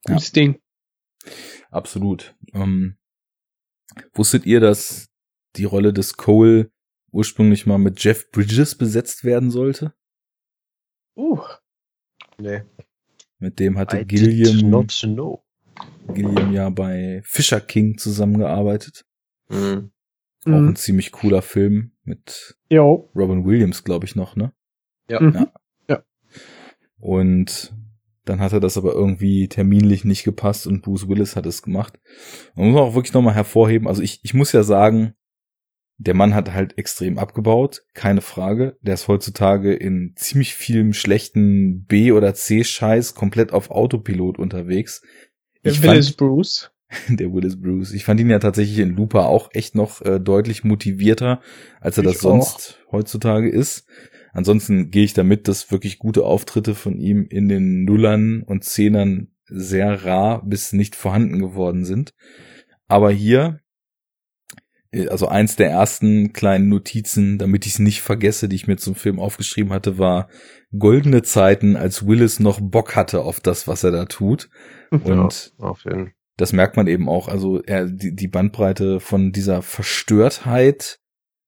[SPEAKER 1] Ja.
[SPEAKER 3] Gutes Ding.
[SPEAKER 1] Absolut. Ähm, wusstet ihr, dass die Rolle des Cole ursprünglich mal mit Jeff Bridges besetzt werden sollte?
[SPEAKER 3] Uh,
[SPEAKER 2] Nee.
[SPEAKER 1] Mit dem hatte
[SPEAKER 2] I
[SPEAKER 1] Gilliam,
[SPEAKER 2] not know.
[SPEAKER 1] Gilliam ja bei Fisher King zusammengearbeitet.
[SPEAKER 2] Mhm.
[SPEAKER 1] Auch
[SPEAKER 3] Mhm.
[SPEAKER 1] ein ziemlich cooler Film mit
[SPEAKER 3] jo.
[SPEAKER 1] Robin Williams, glaube ich, noch, ne?
[SPEAKER 2] Ja.
[SPEAKER 3] Mhm.
[SPEAKER 1] Und dann hat er das aber irgendwie terminlich nicht gepasst und Bruce Willis hat es gemacht. Man muss auch wirklich nochmal hervorheben, also ich, ich muss ja sagen, der Mann hat halt extrem abgebaut, keine Frage. Der ist heutzutage in ziemlich vielem schlechten B- oder C-Scheiß komplett auf Autopilot unterwegs.
[SPEAKER 3] Der
[SPEAKER 1] Ich
[SPEAKER 3] Willis
[SPEAKER 1] fand,
[SPEAKER 3] Bruce. <laughs>
[SPEAKER 1] der Willis Bruce. Ich fand ihn ja tatsächlich in Looper auch echt noch äh, deutlich motivierter, als er
[SPEAKER 3] Ich
[SPEAKER 1] das sonst heutzutage ist. Ansonsten gehe ich damit, dass wirklich gute Auftritte von ihm in den Nullern und Zehnern sehr rar bis nicht vorhanden geworden sind. Aber hier, äh, also eins der ersten kleinen Notizen, damit ich es nicht vergesse, die ich mir zum Film aufgeschrieben hatte, war goldene Zeiten, als Willis noch Bock hatte auf das, was er da tut. <laughs> Und
[SPEAKER 2] ja, auf jeden
[SPEAKER 1] das merkt man eben auch. Also er, die, die Bandbreite von dieser Verstörtheit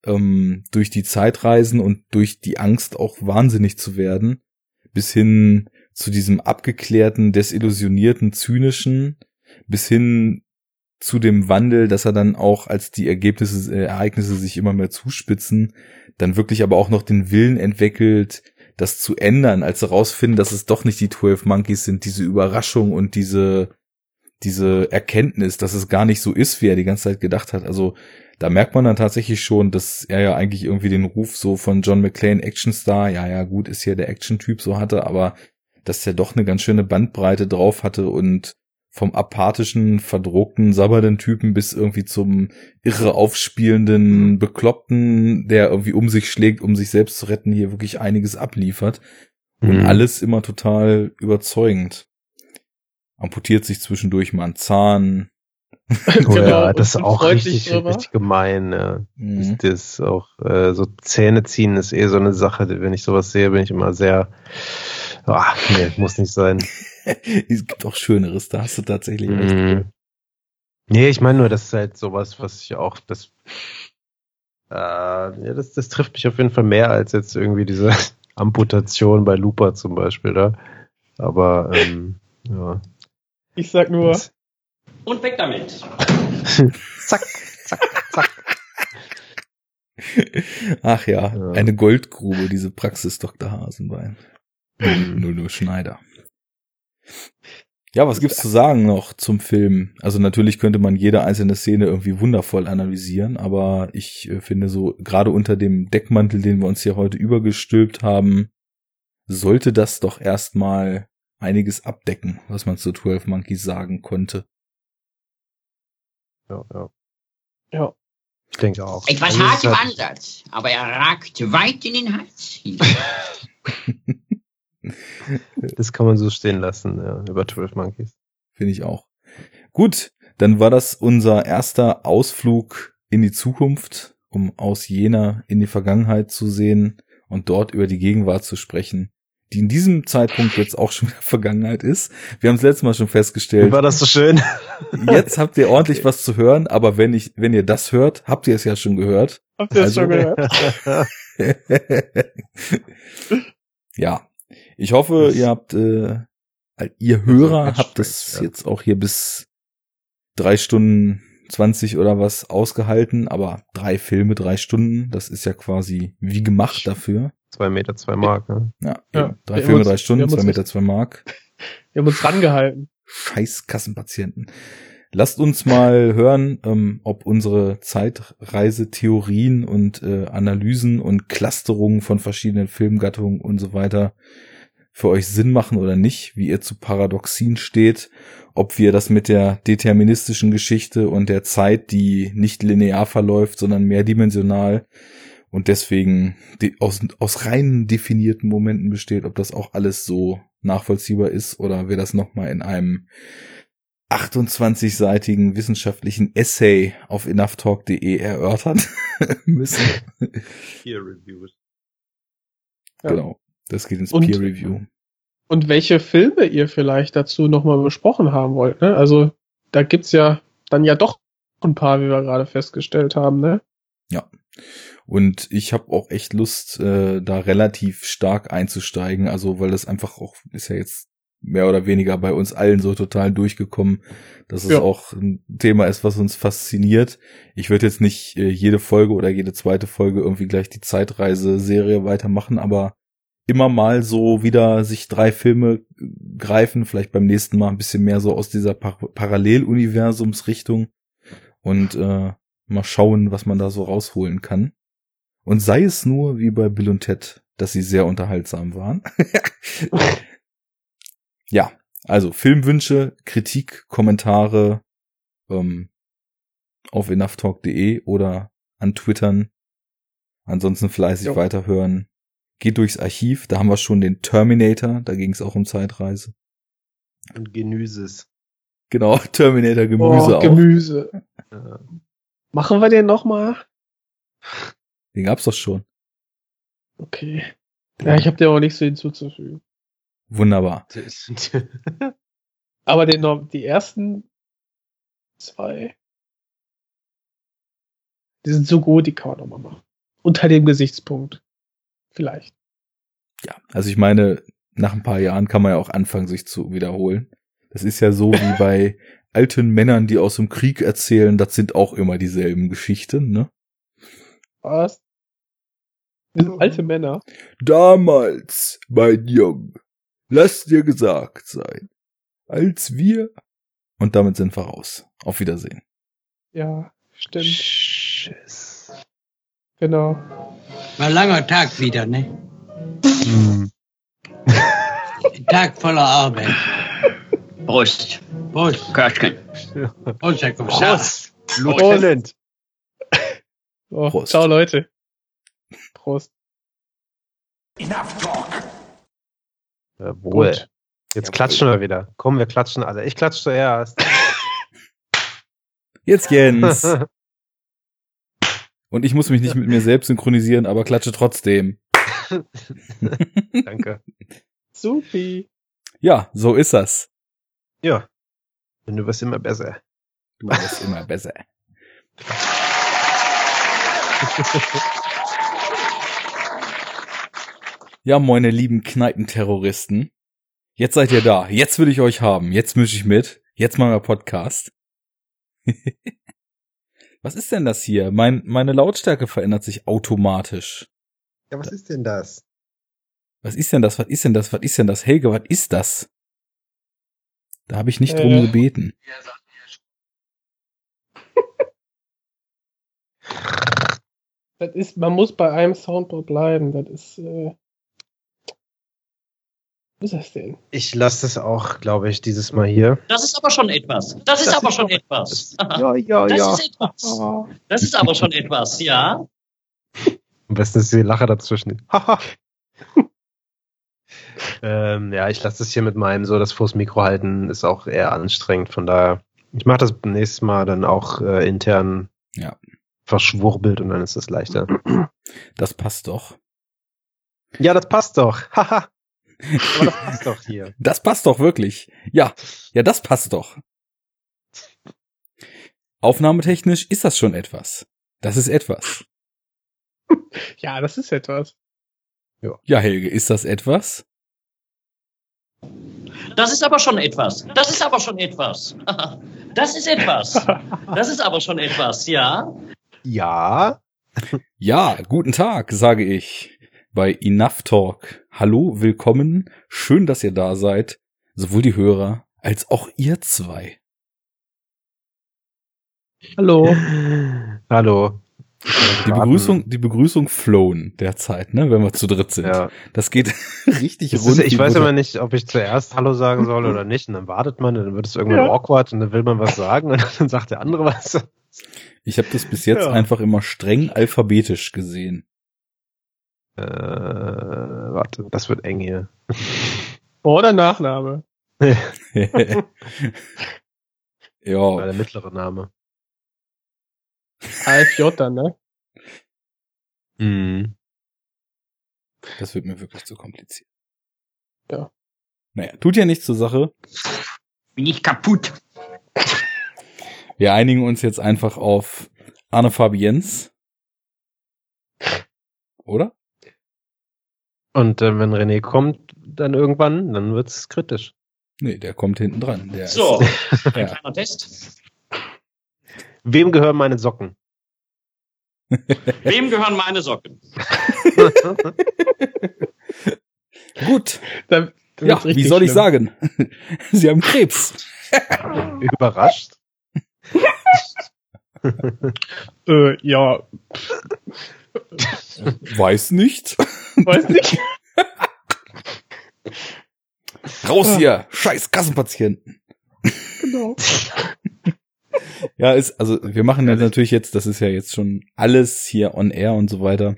[SPEAKER 1] ähm, durch die Zeitreisen und durch die Angst auch wahnsinnig zu werden, bis hin zu diesem abgeklärten, desillusionierten, zynischen, bis hin zu dem Wandel, dass er dann auch, als die Ergebnisse, äh, Ereignisse sich immer mehr zuspitzen, dann wirklich aber auch noch den Willen entwickelt, das zu ändern, als sie rausfinden, dass es doch nicht die 12 Monkeys sind, diese Überraschung und diese, diese Erkenntnis, dass es gar nicht so ist, wie er die ganze Zeit gedacht hat. Also da merkt man dann tatsächlich schon, dass er ja eigentlich irgendwie den Ruf so von John McClane Actionstar, ja, ja, gut, ist hier der Action-Typ so hatte, aber dass er doch eine ganz schöne Bandbreite drauf hatte und vom apathischen, verdruckten, sabbernden Typen bis irgendwie zum irre aufspielenden, bekloppten, der irgendwie um sich schlägt, um sich selbst zu retten, hier wirklich einiges abliefert. Und
[SPEAKER 2] Mhm.
[SPEAKER 1] alles immer total überzeugend. Amputiert sich zwischendurch mal einen Zahn. <laughs>
[SPEAKER 2] Oh
[SPEAKER 3] Genau,
[SPEAKER 2] ja, das ist auch richtig,
[SPEAKER 3] drüber.
[SPEAKER 2] richtig gemein. Ja.
[SPEAKER 1] Mhm.
[SPEAKER 2] Das ist auch äh, so Zähne ziehen ist eh so eine Sache. Wenn ich sowas sehe, bin ich immer sehr. Ah, nee, muss nicht sein. <laughs>
[SPEAKER 1] es gibt auch Schöneres, da hast du tatsächlich recht.
[SPEAKER 2] Mhm. Nee, ich meine nur, das ist halt sowas, was ich auch das. Äh, ja, das, das trifft mich auf jeden Fall mehr als jetzt irgendwie diese <laughs> Amputation bei Looper zum Beispiel da. Aber ähm, ja.
[SPEAKER 3] Ich sag nur,
[SPEAKER 5] Und weg damit. <laughs>
[SPEAKER 2] zack, zack, zack.
[SPEAKER 1] Ach ja,
[SPEAKER 2] Ja.
[SPEAKER 1] eine Goldgrube, diese Praxis Dr. Hasenbein.
[SPEAKER 2] Mhm.
[SPEAKER 1] Nur nur Schneider. Ja, was gibt's zu sagen noch zum Film? Also natürlich könnte man jede einzelne Szene irgendwie wundervoll analysieren, aber ich äh, finde so, gerade unter dem Deckmantel, den wir uns hier heute übergestülpt haben, sollte das doch erstmal einiges abdecken, was man zu 12 Monkeys sagen konnte.
[SPEAKER 2] Ja, ja.
[SPEAKER 3] ja,
[SPEAKER 2] Ich denke auch.
[SPEAKER 7] Etwas
[SPEAKER 2] Also
[SPEAKER 7] hart im
[SPEAKER 2] halt-
[SPEAKER 7] Ansatz, aber er ragt weit in den Hals. <laughs>
[SPEAKER 2] Das kann man so stehen lassen, ja, über 12 Monkeys.
[SPEAKER 1] Finde ich auch. Gut, dann war das unser erster Ausflug in die Zukunft, um aus Jena in die Vergangenheit zu sehen und dort über die Gegenwart zu sprechen, die in diesem Zeitpunkt jetzt auch schon <laughs> wieder Vergangenheit ist. Wir haben es letztes Mal schon festgestellt.
[SPEAKER 2] War das so schön? <laughs>
[SPEAKER 1] Jetzt habt ihr ordentlich was zu hören, aber wenn ich, wenn ihr das hört, habt ihr es ja schon gehört.
[SPEAKER 3] Habt ihr das
[SPEAKER 1] Also-
[SPEAKER 3] schon gehört? <laughs>
[SPEAKER 1] ja, ich hoffe, ihr habt, äh, ihr Hörer habt es
[SPEAKER 2] ja.
[SPEAKER 1] jetzt auch hier bis drei Stunden 20 oder was ausgehalten, aber drei Filme, drei Stunden, das ist ja quasi wie gemacht dafür.
[SPEAKER 2] Zwei Meter, zwei Mark, ne?
[SPEAKER 1] Ja,
[SPEAKER 3] Ja,
[SPEAKER 1] drei Filme, drei Stunden,
[SPEAKER 3] haben
[SPEAKER 1] zwei
[SPEAKER 3] uns
[SPEAKER 1] Meter,
[SPEAKER 3] echt-
[SPEAKER 1] zwei Mark. <laughs>
[SPEAKER 3] Wir haben uns rangehalten.
[SPEAKER 1] Scheiß Kassenpatienten. Lasst uns mal hören, ähm, ob unsere Zeitreisetheorien und äh, Analysen und Clusterungen von verschiedenen Filmgattungen und so weiter für euch Sinn machen oder nicht, wie ihr zu Paradoxien steht, ob wir das mit der deterministischen Geschichte und der Zeit, die nicht linear verläuft, sondern mehrdimensional und deswegen de- aus, aus rein definierten Momenten besteht, ob das auch alles so nachvollziehbar ist oder wir das nochmal in einem 28-seitigen wissenschaftlichen Essay auf enoughtalk.de erörtern <laughs> müssen.
[SPEAKER 2] Peer Reviews.
[SPEAKER 3] Ja.
[SPEAKER 1] Genau. Das geht ins
[SPEAKER 3] Und-
[SPEAKER 1] Peer Review.
[SPEAKER 3] Und welche Filme ihr vielleicht dazu nochmal besprochen haben wollt, ne? Also, da gibt's ja dann ja doch ein paar, wie wir gerade festgestellt haben, ne?
[SPEAKER 1] Und ich habe auch echt Lust, äh, da relativ stark einzusteigen. Also, weil das einfach auch ist ja jetzt mehr oder weniger bei uns allen so total durchgekommen, dass es
[SPEAKER 3] Ja.
[SPEAKER 1] auch ein Thema ist, was uns fasziniert. Ich würde jetzt nicht äh, jede Folge oder jede zweite Folge irgendwie gleich die Zeitreise-Serie weitermachen, aber immer mal so wieder sich drei Filme greifen, vielleicht beim nächsten Mal ein bisschen mehr so aus dieser Par Paralleluniversumsrichtung und äh, mal schauen, was man da so rausholen kann. Und sei es nur wie bei Bill und Ted, dass sie sehr unterhaltsam waren. <laughs> ja, also Filmwünsche, Kritik, Kommentare ähm, auf enoughtalk.de oder an Twittern. Ansonsten fleißig
[SPEAKER 3] Jo.
[SPEAKER 1] weiterhören. Geht durchs Archiv, da haben wir schon den Terminator, da ging es auch um Zeitreise.
[SPEAKER 2] Und Genüses.
[SPEAKER 1] Genau, <laughs> Terminator Gemüse
[SPEAKER 3] oh,
[SPEAKER 1] auch.
[SPEAKER 3] Gemüse. Machen wir den nochmal?
[SPEAKER 1] Den gab's doch schon.
[SPEAKER 3] Okay. Ja, ich habe dir auch nichts hinzuzufügen.
[SPEAKER 1] Wunderbar. <laughs> <laughs>
[SPEAKER 3] Aber den die ersten zwei, die sind so gut, die kann man nochmal machen. Unter dem Gesichtspunkt. Vielleicht.
[SPEAKER 1] Ja, also ich meine, nach ein paar Jahren kann man ja auch anfangen, sich zu wiederholen. Das ist ja so wie <laughs> bei alten Männern, die aus dem Krieg erzählen, das sind auch immer dieselben Geschichten, ne?
[SPEAKER 3] Was? Sind alte Männer.
[SPEAKER 1] Damals, mein Junge, lass dir gesagt sein, als wir... Und damit sind wir raus. Auf Wiedersehen.
[SPEAKER 3] Ja, stimmt.
[SPEAKER 2] Tschüss.
[SPEAKER 3] Genau.
[SPEAKER 7] War ein langer Tag wieder, ne?
[SPEAKER 2] Hm.
[SPEAKER 7] Ein Tag voller Arbeit.
[SPEAKER 5] Prost.
[SPEAKER 7] Prost.
[SPEAKER 5] Köschken.
[SPEAKER 7] Prost, Herr Kommissar.
[SPEAKER 2] Lieutenant.
[SPEAKER 3] So,
[SPEAKER 1] Prost.
[SPEAKER 3] ciao Leute. Prost.
[SPEAKER 4] Enough talk.
[SPEAKER 2] Jawohl.
[SPEAKER 3] Gut.
[SPEAKER 2] Jetzt klatschen wir wieder. Komm, wir klatschen alle. Ich klatsch zuerst. <laughs>
[SPEAKER 1] Jetzt Jens. <laughs> Und ich muss mich nicht mit mir selbst synchronisieren, aber klatsche trotzdem. <laughs>
[SPEAKER 2] Danke.
[SPEAKER 3] Supi.
[SPEAKER 1] Ja, so ist das.
[SPEAKER 2] Ja. Und du wirst immer besser.
[SPEAKER 1] Du wirst immer besser. Ja, meine lieben Kneipenterroristen. Jetzt seid ihr da. Jetzt will ich euch haben. Jetzt mische ich mit. Jetzt machen wir Podcast. <laughs> Was ist denn das hier? Mein, meine Lautstärke verändert sich automatisch.
[SPEAKER 2] Ja, was ist denn das?
[SPEAKER 1] Was ist denn das? Was ist denn das? Was ist denn das? Helge, was ist das? Da habe ich nicht drum
[SPEAKER 3] Äh.
[SPEAKER 1] gebeten. <laughs>
[SPEAKER 3] Das ist, man muss bei einem Soundboard bleiben. Das ist, äh, ist das denn?
[SPEAKER 2] Ich lasse das auch, glaube ich, dieses Mal hier.
[SPEAKER 5] Das ist aber schon etwas. Das ist
[SPEAKER 2] Das
[SPEAKER 5] aber
[SPEAKER 2] ist
[SPEAKER 5] schon etwas. <laughs>
[SPEAKER 2] Ja, ja,
[SPEAKER 5] Das ist etwas.
[SPEAKER 3] Oh,
[SPEAKER 5] Das ist aber schon etwas, ja.
[SPEAKER 2] Am besten ist die Lache dazwischen. Haha. <laughs> Ähm, ja, ich lasse das hier mit meinem so, das vors Mikro halten ist auch eher anstrengend. Von daher, ich mache das beim nächsten Mal dann auch äh, intern
[SPEAKER 1] Ja.
[SPEAKER 2] verschwurbelt und dann ist das leichter.
[SPEAKER 1] Das passt doch.
[SPEAKER 2] Ja, das passt doch. Haha. <laughs> <laughs> Aber das passt doch hier.
[SPEAKER 1] Das passt doch wirklich. Ja, ja, das passt doch. Aufnahmetechnisch ist das schon etwas. Das ist etwas. <laughs>
[SPEAKER 3] Ja, das ist etwas.
[SPEAKER 1] Ja, Helge, ist das etwas?
[SPEAKER 5] Das ist aber schon etwas. Das ist aber schon etwas. <laughs> Das ist etwas. Das ist aber schon etwas, ja.
[SPEAKER 2] Ja.
[SPEAKER 1] Ja, guten Tag, sage ich bei Enough Talk. Hallo, willkommen. Schön, dass ihr da seid. Sowohl die Hörer als auch ihr zwei.
[SPEAKER 3] Hallo. <laughs>
[SPEAKER 2] Hallo.
[SPEAKER 1] Die Begrüßung, die Begrüßung flown derzeit, ne, wenn wir zu dritt sind.
[SPEAKER 2] Ja.
[SPEAKER 1] Das geht <laughs> richtig
[SPEAKER 2] Das
[SPEAKER 1] rund.
[SPEAKER 2] ist, ich weiß
[SPEAKER 1] Butter.
[SPEAKER 2] immer nicht, ob ich zuerst Hallo sagen soll oder nicht. Und dann wartet man, dann wird es irgendwann
[SPEAKER 3] Ja.
[SPEAKER 2] awkward und dann will man was sagen <laughs> und dann sagt der andere was.
[SPEAKER 1] Ich habe das bis jetzt
[SPEAKER 3] Ja.
[SPEAKER 1] einfach immer streng alphabetisch gesehen.
[SPEAKER 2] Äh, warte, das wird eng hier.
[SPEAKER 3] Vor- <laughs> oder Nachname?
[SPEAKER 1] ja,
[SPEAKER 2] Der mittlere Name.
[SPEAKER 3] AFJ dann, ne?
[SPEAKER 2] Mhm.
[SPEAKER 1] das wird mir wirklich zu kompliziert.
[SPEAKER 3] Ja.
[SPEAKER 1] Naja, tut ja nichts zur Sache.
[SPEAKER 5] Bin ich kaputt.
[SPEAKER 1] Wir einigen uns jetzt einfach auf Arne Fabiens. Oder?
[SPEAKER 2] Und äh, wenn René kommt, dann irgendwann, dann wird's kritisch.
[SPEAKER 1] Nee, der kommt hinten dran. Der
[SPEAKER 5] So,
[SPEAKER 1] Ist,
[SPEAKER 5] ein <laughs>
[SPEAKER 1] ja.
[SPEAKER 5] kleiner Test.
[SPEAKER 2] Wem gehören meine Socken?
[SPEAKER 5] Wem gehören meine Socken? <laughs>
[SPEAKER 1] Gut.
[SPEAKER 3] Dann, dann
[SPEAKER 1] Ja, wie soll ich
[SPEAKER 3] schlimm.
[SPEAKER 1] sagen? <laughs> Sie haben Krebs.
[SPEAKER 2] Überrascht?
[SPEAKER 3] Äh, ja,
[SPEAKER 1] Weiß nicht.
[SPEAKER 3] weiß nicht.
[SPEAKER 1] Raus hier. Scheiß Kassenpatienten.
[SPEAKER 3] genau. <laughs>
[SPEAKER 1] Ja, ist, also wir machen das natürlich jetzt, das ist ja jetzt schon alles hier on air und so weiter.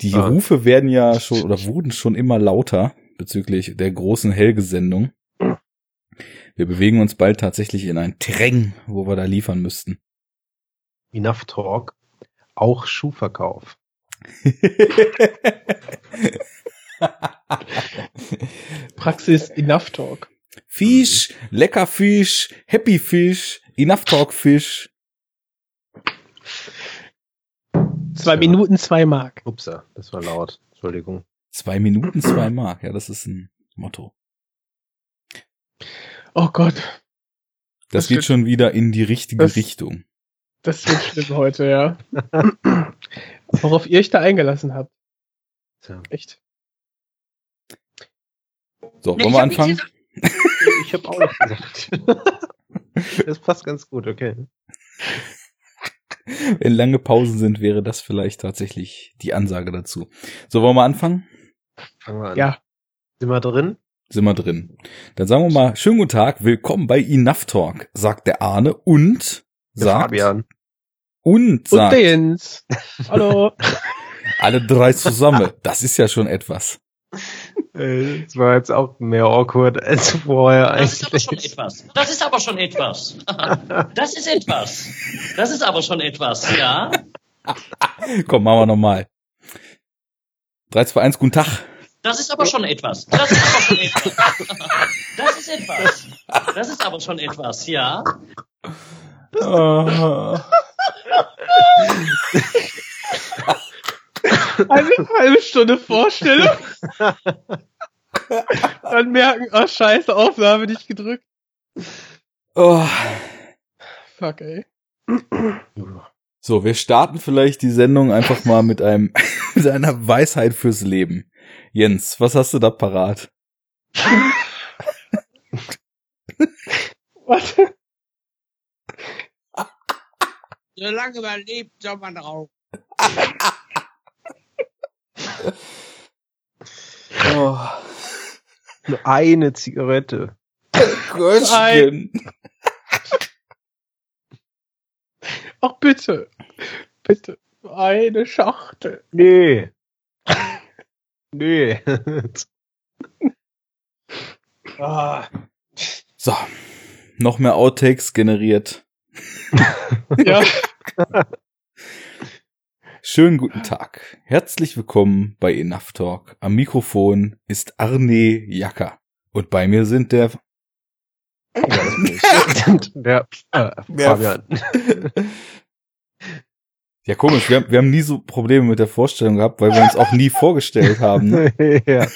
[SPEAKER 1] Die
[SPEAKER 2] Ah.
[SPEAKER 1] Rufe werden ja schon oder wurden schon immer lauter bezüglich der großen Helge-Sendung. Wir bewegen uns bald tatsächlich in ein Terrain, wo wir da liefern müssten.
[SPEAKER 2] Enough Talk. Auch Schuhverkauf. <laughs>
[SPEAKER 3] Praxis Enough Talk.
[SPEAKER 1] Fisch, lecker Fisch, Happy Fisch, Enough Talk Fisch.
[SPEAKER 3] Zwei Minuten, zwei Mark.
[SPEAKER 2] Upsa, das war laut. Entschuldigung.
[SPEAKER 1] Zwei Minuten, zwei Mark. Ja, das ist ein Motto.
[SPEAKER 3] Oh Gott,
[SPEAKER 1] Das,
[SPEAKER 3] Das
[SPEAKER 1] geht schon wieder in die richtige
[SPEAKER 3] das-
[SPEAKER 1] Richtung.
[SPEAKER 3] Das wird schlimm heute, ja. <laughs> Worauf ihr euch da eingelassen habt.
[SPEAKER 2] Tja.
[SPEAKER 3] Echt.
[SPEAKER 1] So,
[SPEAKER 5] Nee,
[SPEAKER 1] wollen wir anfangen?
[SPEAKER 2] Ich habe auch noch gesagt. <laughs> Das passt ganz gut, okay.
[SPEAKER 1] Wenn lange Pausen sind, wäre das vielleicht tatsächlich die Ansage dazu. So, wollen wir anfangen?
[SPEAKER 2] Fangen wir an.
[SPEAKER 3] Ja.
[SPEAKER 2] Sind wir drin?
[SPEAKER 1] Sind wir drin. Dann sagen wir mal, schönen guten Tag, willkommen bei Enough Talk, sagt der Arne und
[SPEAKER 2] Der
[SPEAKER 1] sagt
[SPEAKER 2] Fabian.
[SPEAKER 1] Und
[SPEAKER 3] Und
[SPEAKER 1] sagt
[SPEAKER 3] der Jens. <laughs> Hallo.
[SPEAKER 1] alle drei zusammen. Das ist ja schon etwas.
[SPEAKER 2] Äh, Das war jetzt auch mehr awkward als vorher
[SPEAKER 5] Das ist aber schon
[SPEAKER 2] eigentlich.
[SPEAKER 5] etwas. Das ist aber schon etwas. <laughs> Das ist etwas. Das ist aber schon etwas, ja.
[SPEAKER 1] Komm, machen wir nochmal. 3, 2, 1, guten Tag.
[SPEAKER 5] Das ist aber schon etwas. Das ist aber schon etwas. Das ist etwas. Das ist aber schon etwas, ja.
[SPEAKER 3] Eine halbe Stunde Vorstellung. Dann merken, oh scheiße, Aufnahme nicht gedrückt.
[SPEAKER 1] Oh.
[SPEAKER 3] Fuck, ey.
[SPEAKER 1] So, wir starten vielleicht die Sendung einfach mal mit einem <laughs> mit einer Weisheit fürs Leben. Jens, was hast du da parat? <laughs>
[SPEAKER 3] Warte.
[SPEAKER 7] Solange man lebt, soll man rauchen.
[SPEAKER 1] Oh,
[SPEAKER 2] Nur eine Zigarette.
[SPEAKER 1] Göttchen.
[SPEAKER 3] Ach bitte. Bitte. Eine Schachtel.
[SPEAKER 2] Nee. Nee.
[SPEAKER 3] Ah,
[SPEAKER 1] So, noch mehr Outtakes generiert.
[SPEAKER 3] ja. <laughs>
[SPEAKER 1] Schönen guten Tag. Herzlich willkommen bei Enough Talk. Am Mikrofon ist Arne Jacker. Und bei mir sind der
[SPEAKER 2] Ja. <laughs> Der, äh, Fabian. <laughs>
[SPEAKER 1] Ja, komisch, wir haben, wir haben nie so Probleme mit der Vorstellung gehabt, weil wir uns auch nie vorgestellt haben. Ne? <laughs>
[SPEAKER 2] ja.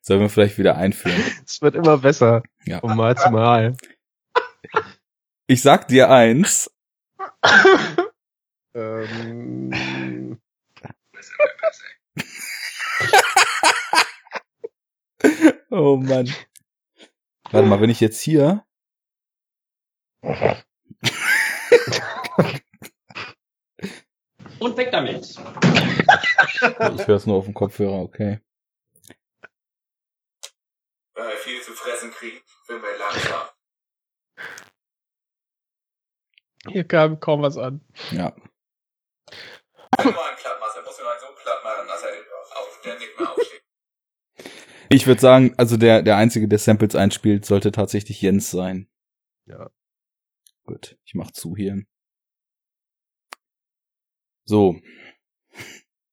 [SPEAKER 1] Sollen wir vielleicht wieder einführen?
[SPEAKER 2] Es wird immer besser.
[SPEAKER 1] Ja.
[SPEAKER 2] Von Mal zu Mal.
[SPEAKER 1] Ich sag dir eins,
[SPEAKER 2] Ähm,
[SPEAKER 1] oh Mann. Warte mal, wenn ich jetzt hier,
[SPEAKER 5] Und weg damit.
[SPEAKER 1] ich höre es nur auf dem Kopfhörer, okay.
[SPEAKER 8] Wenn wir viel zu fressen kriegen, sind wir langsam.
[SPEAKER 3] Hier kam kaum was an.
[SPEAKER 1] Ja. Ich würde sagen, also der, der Einzige, der Samples einspielt, sollte tatsächlich Jens sein.
[SPEAKER 2] Ja.
[SPEAKER 1] Gut, ich mach zu hier. So.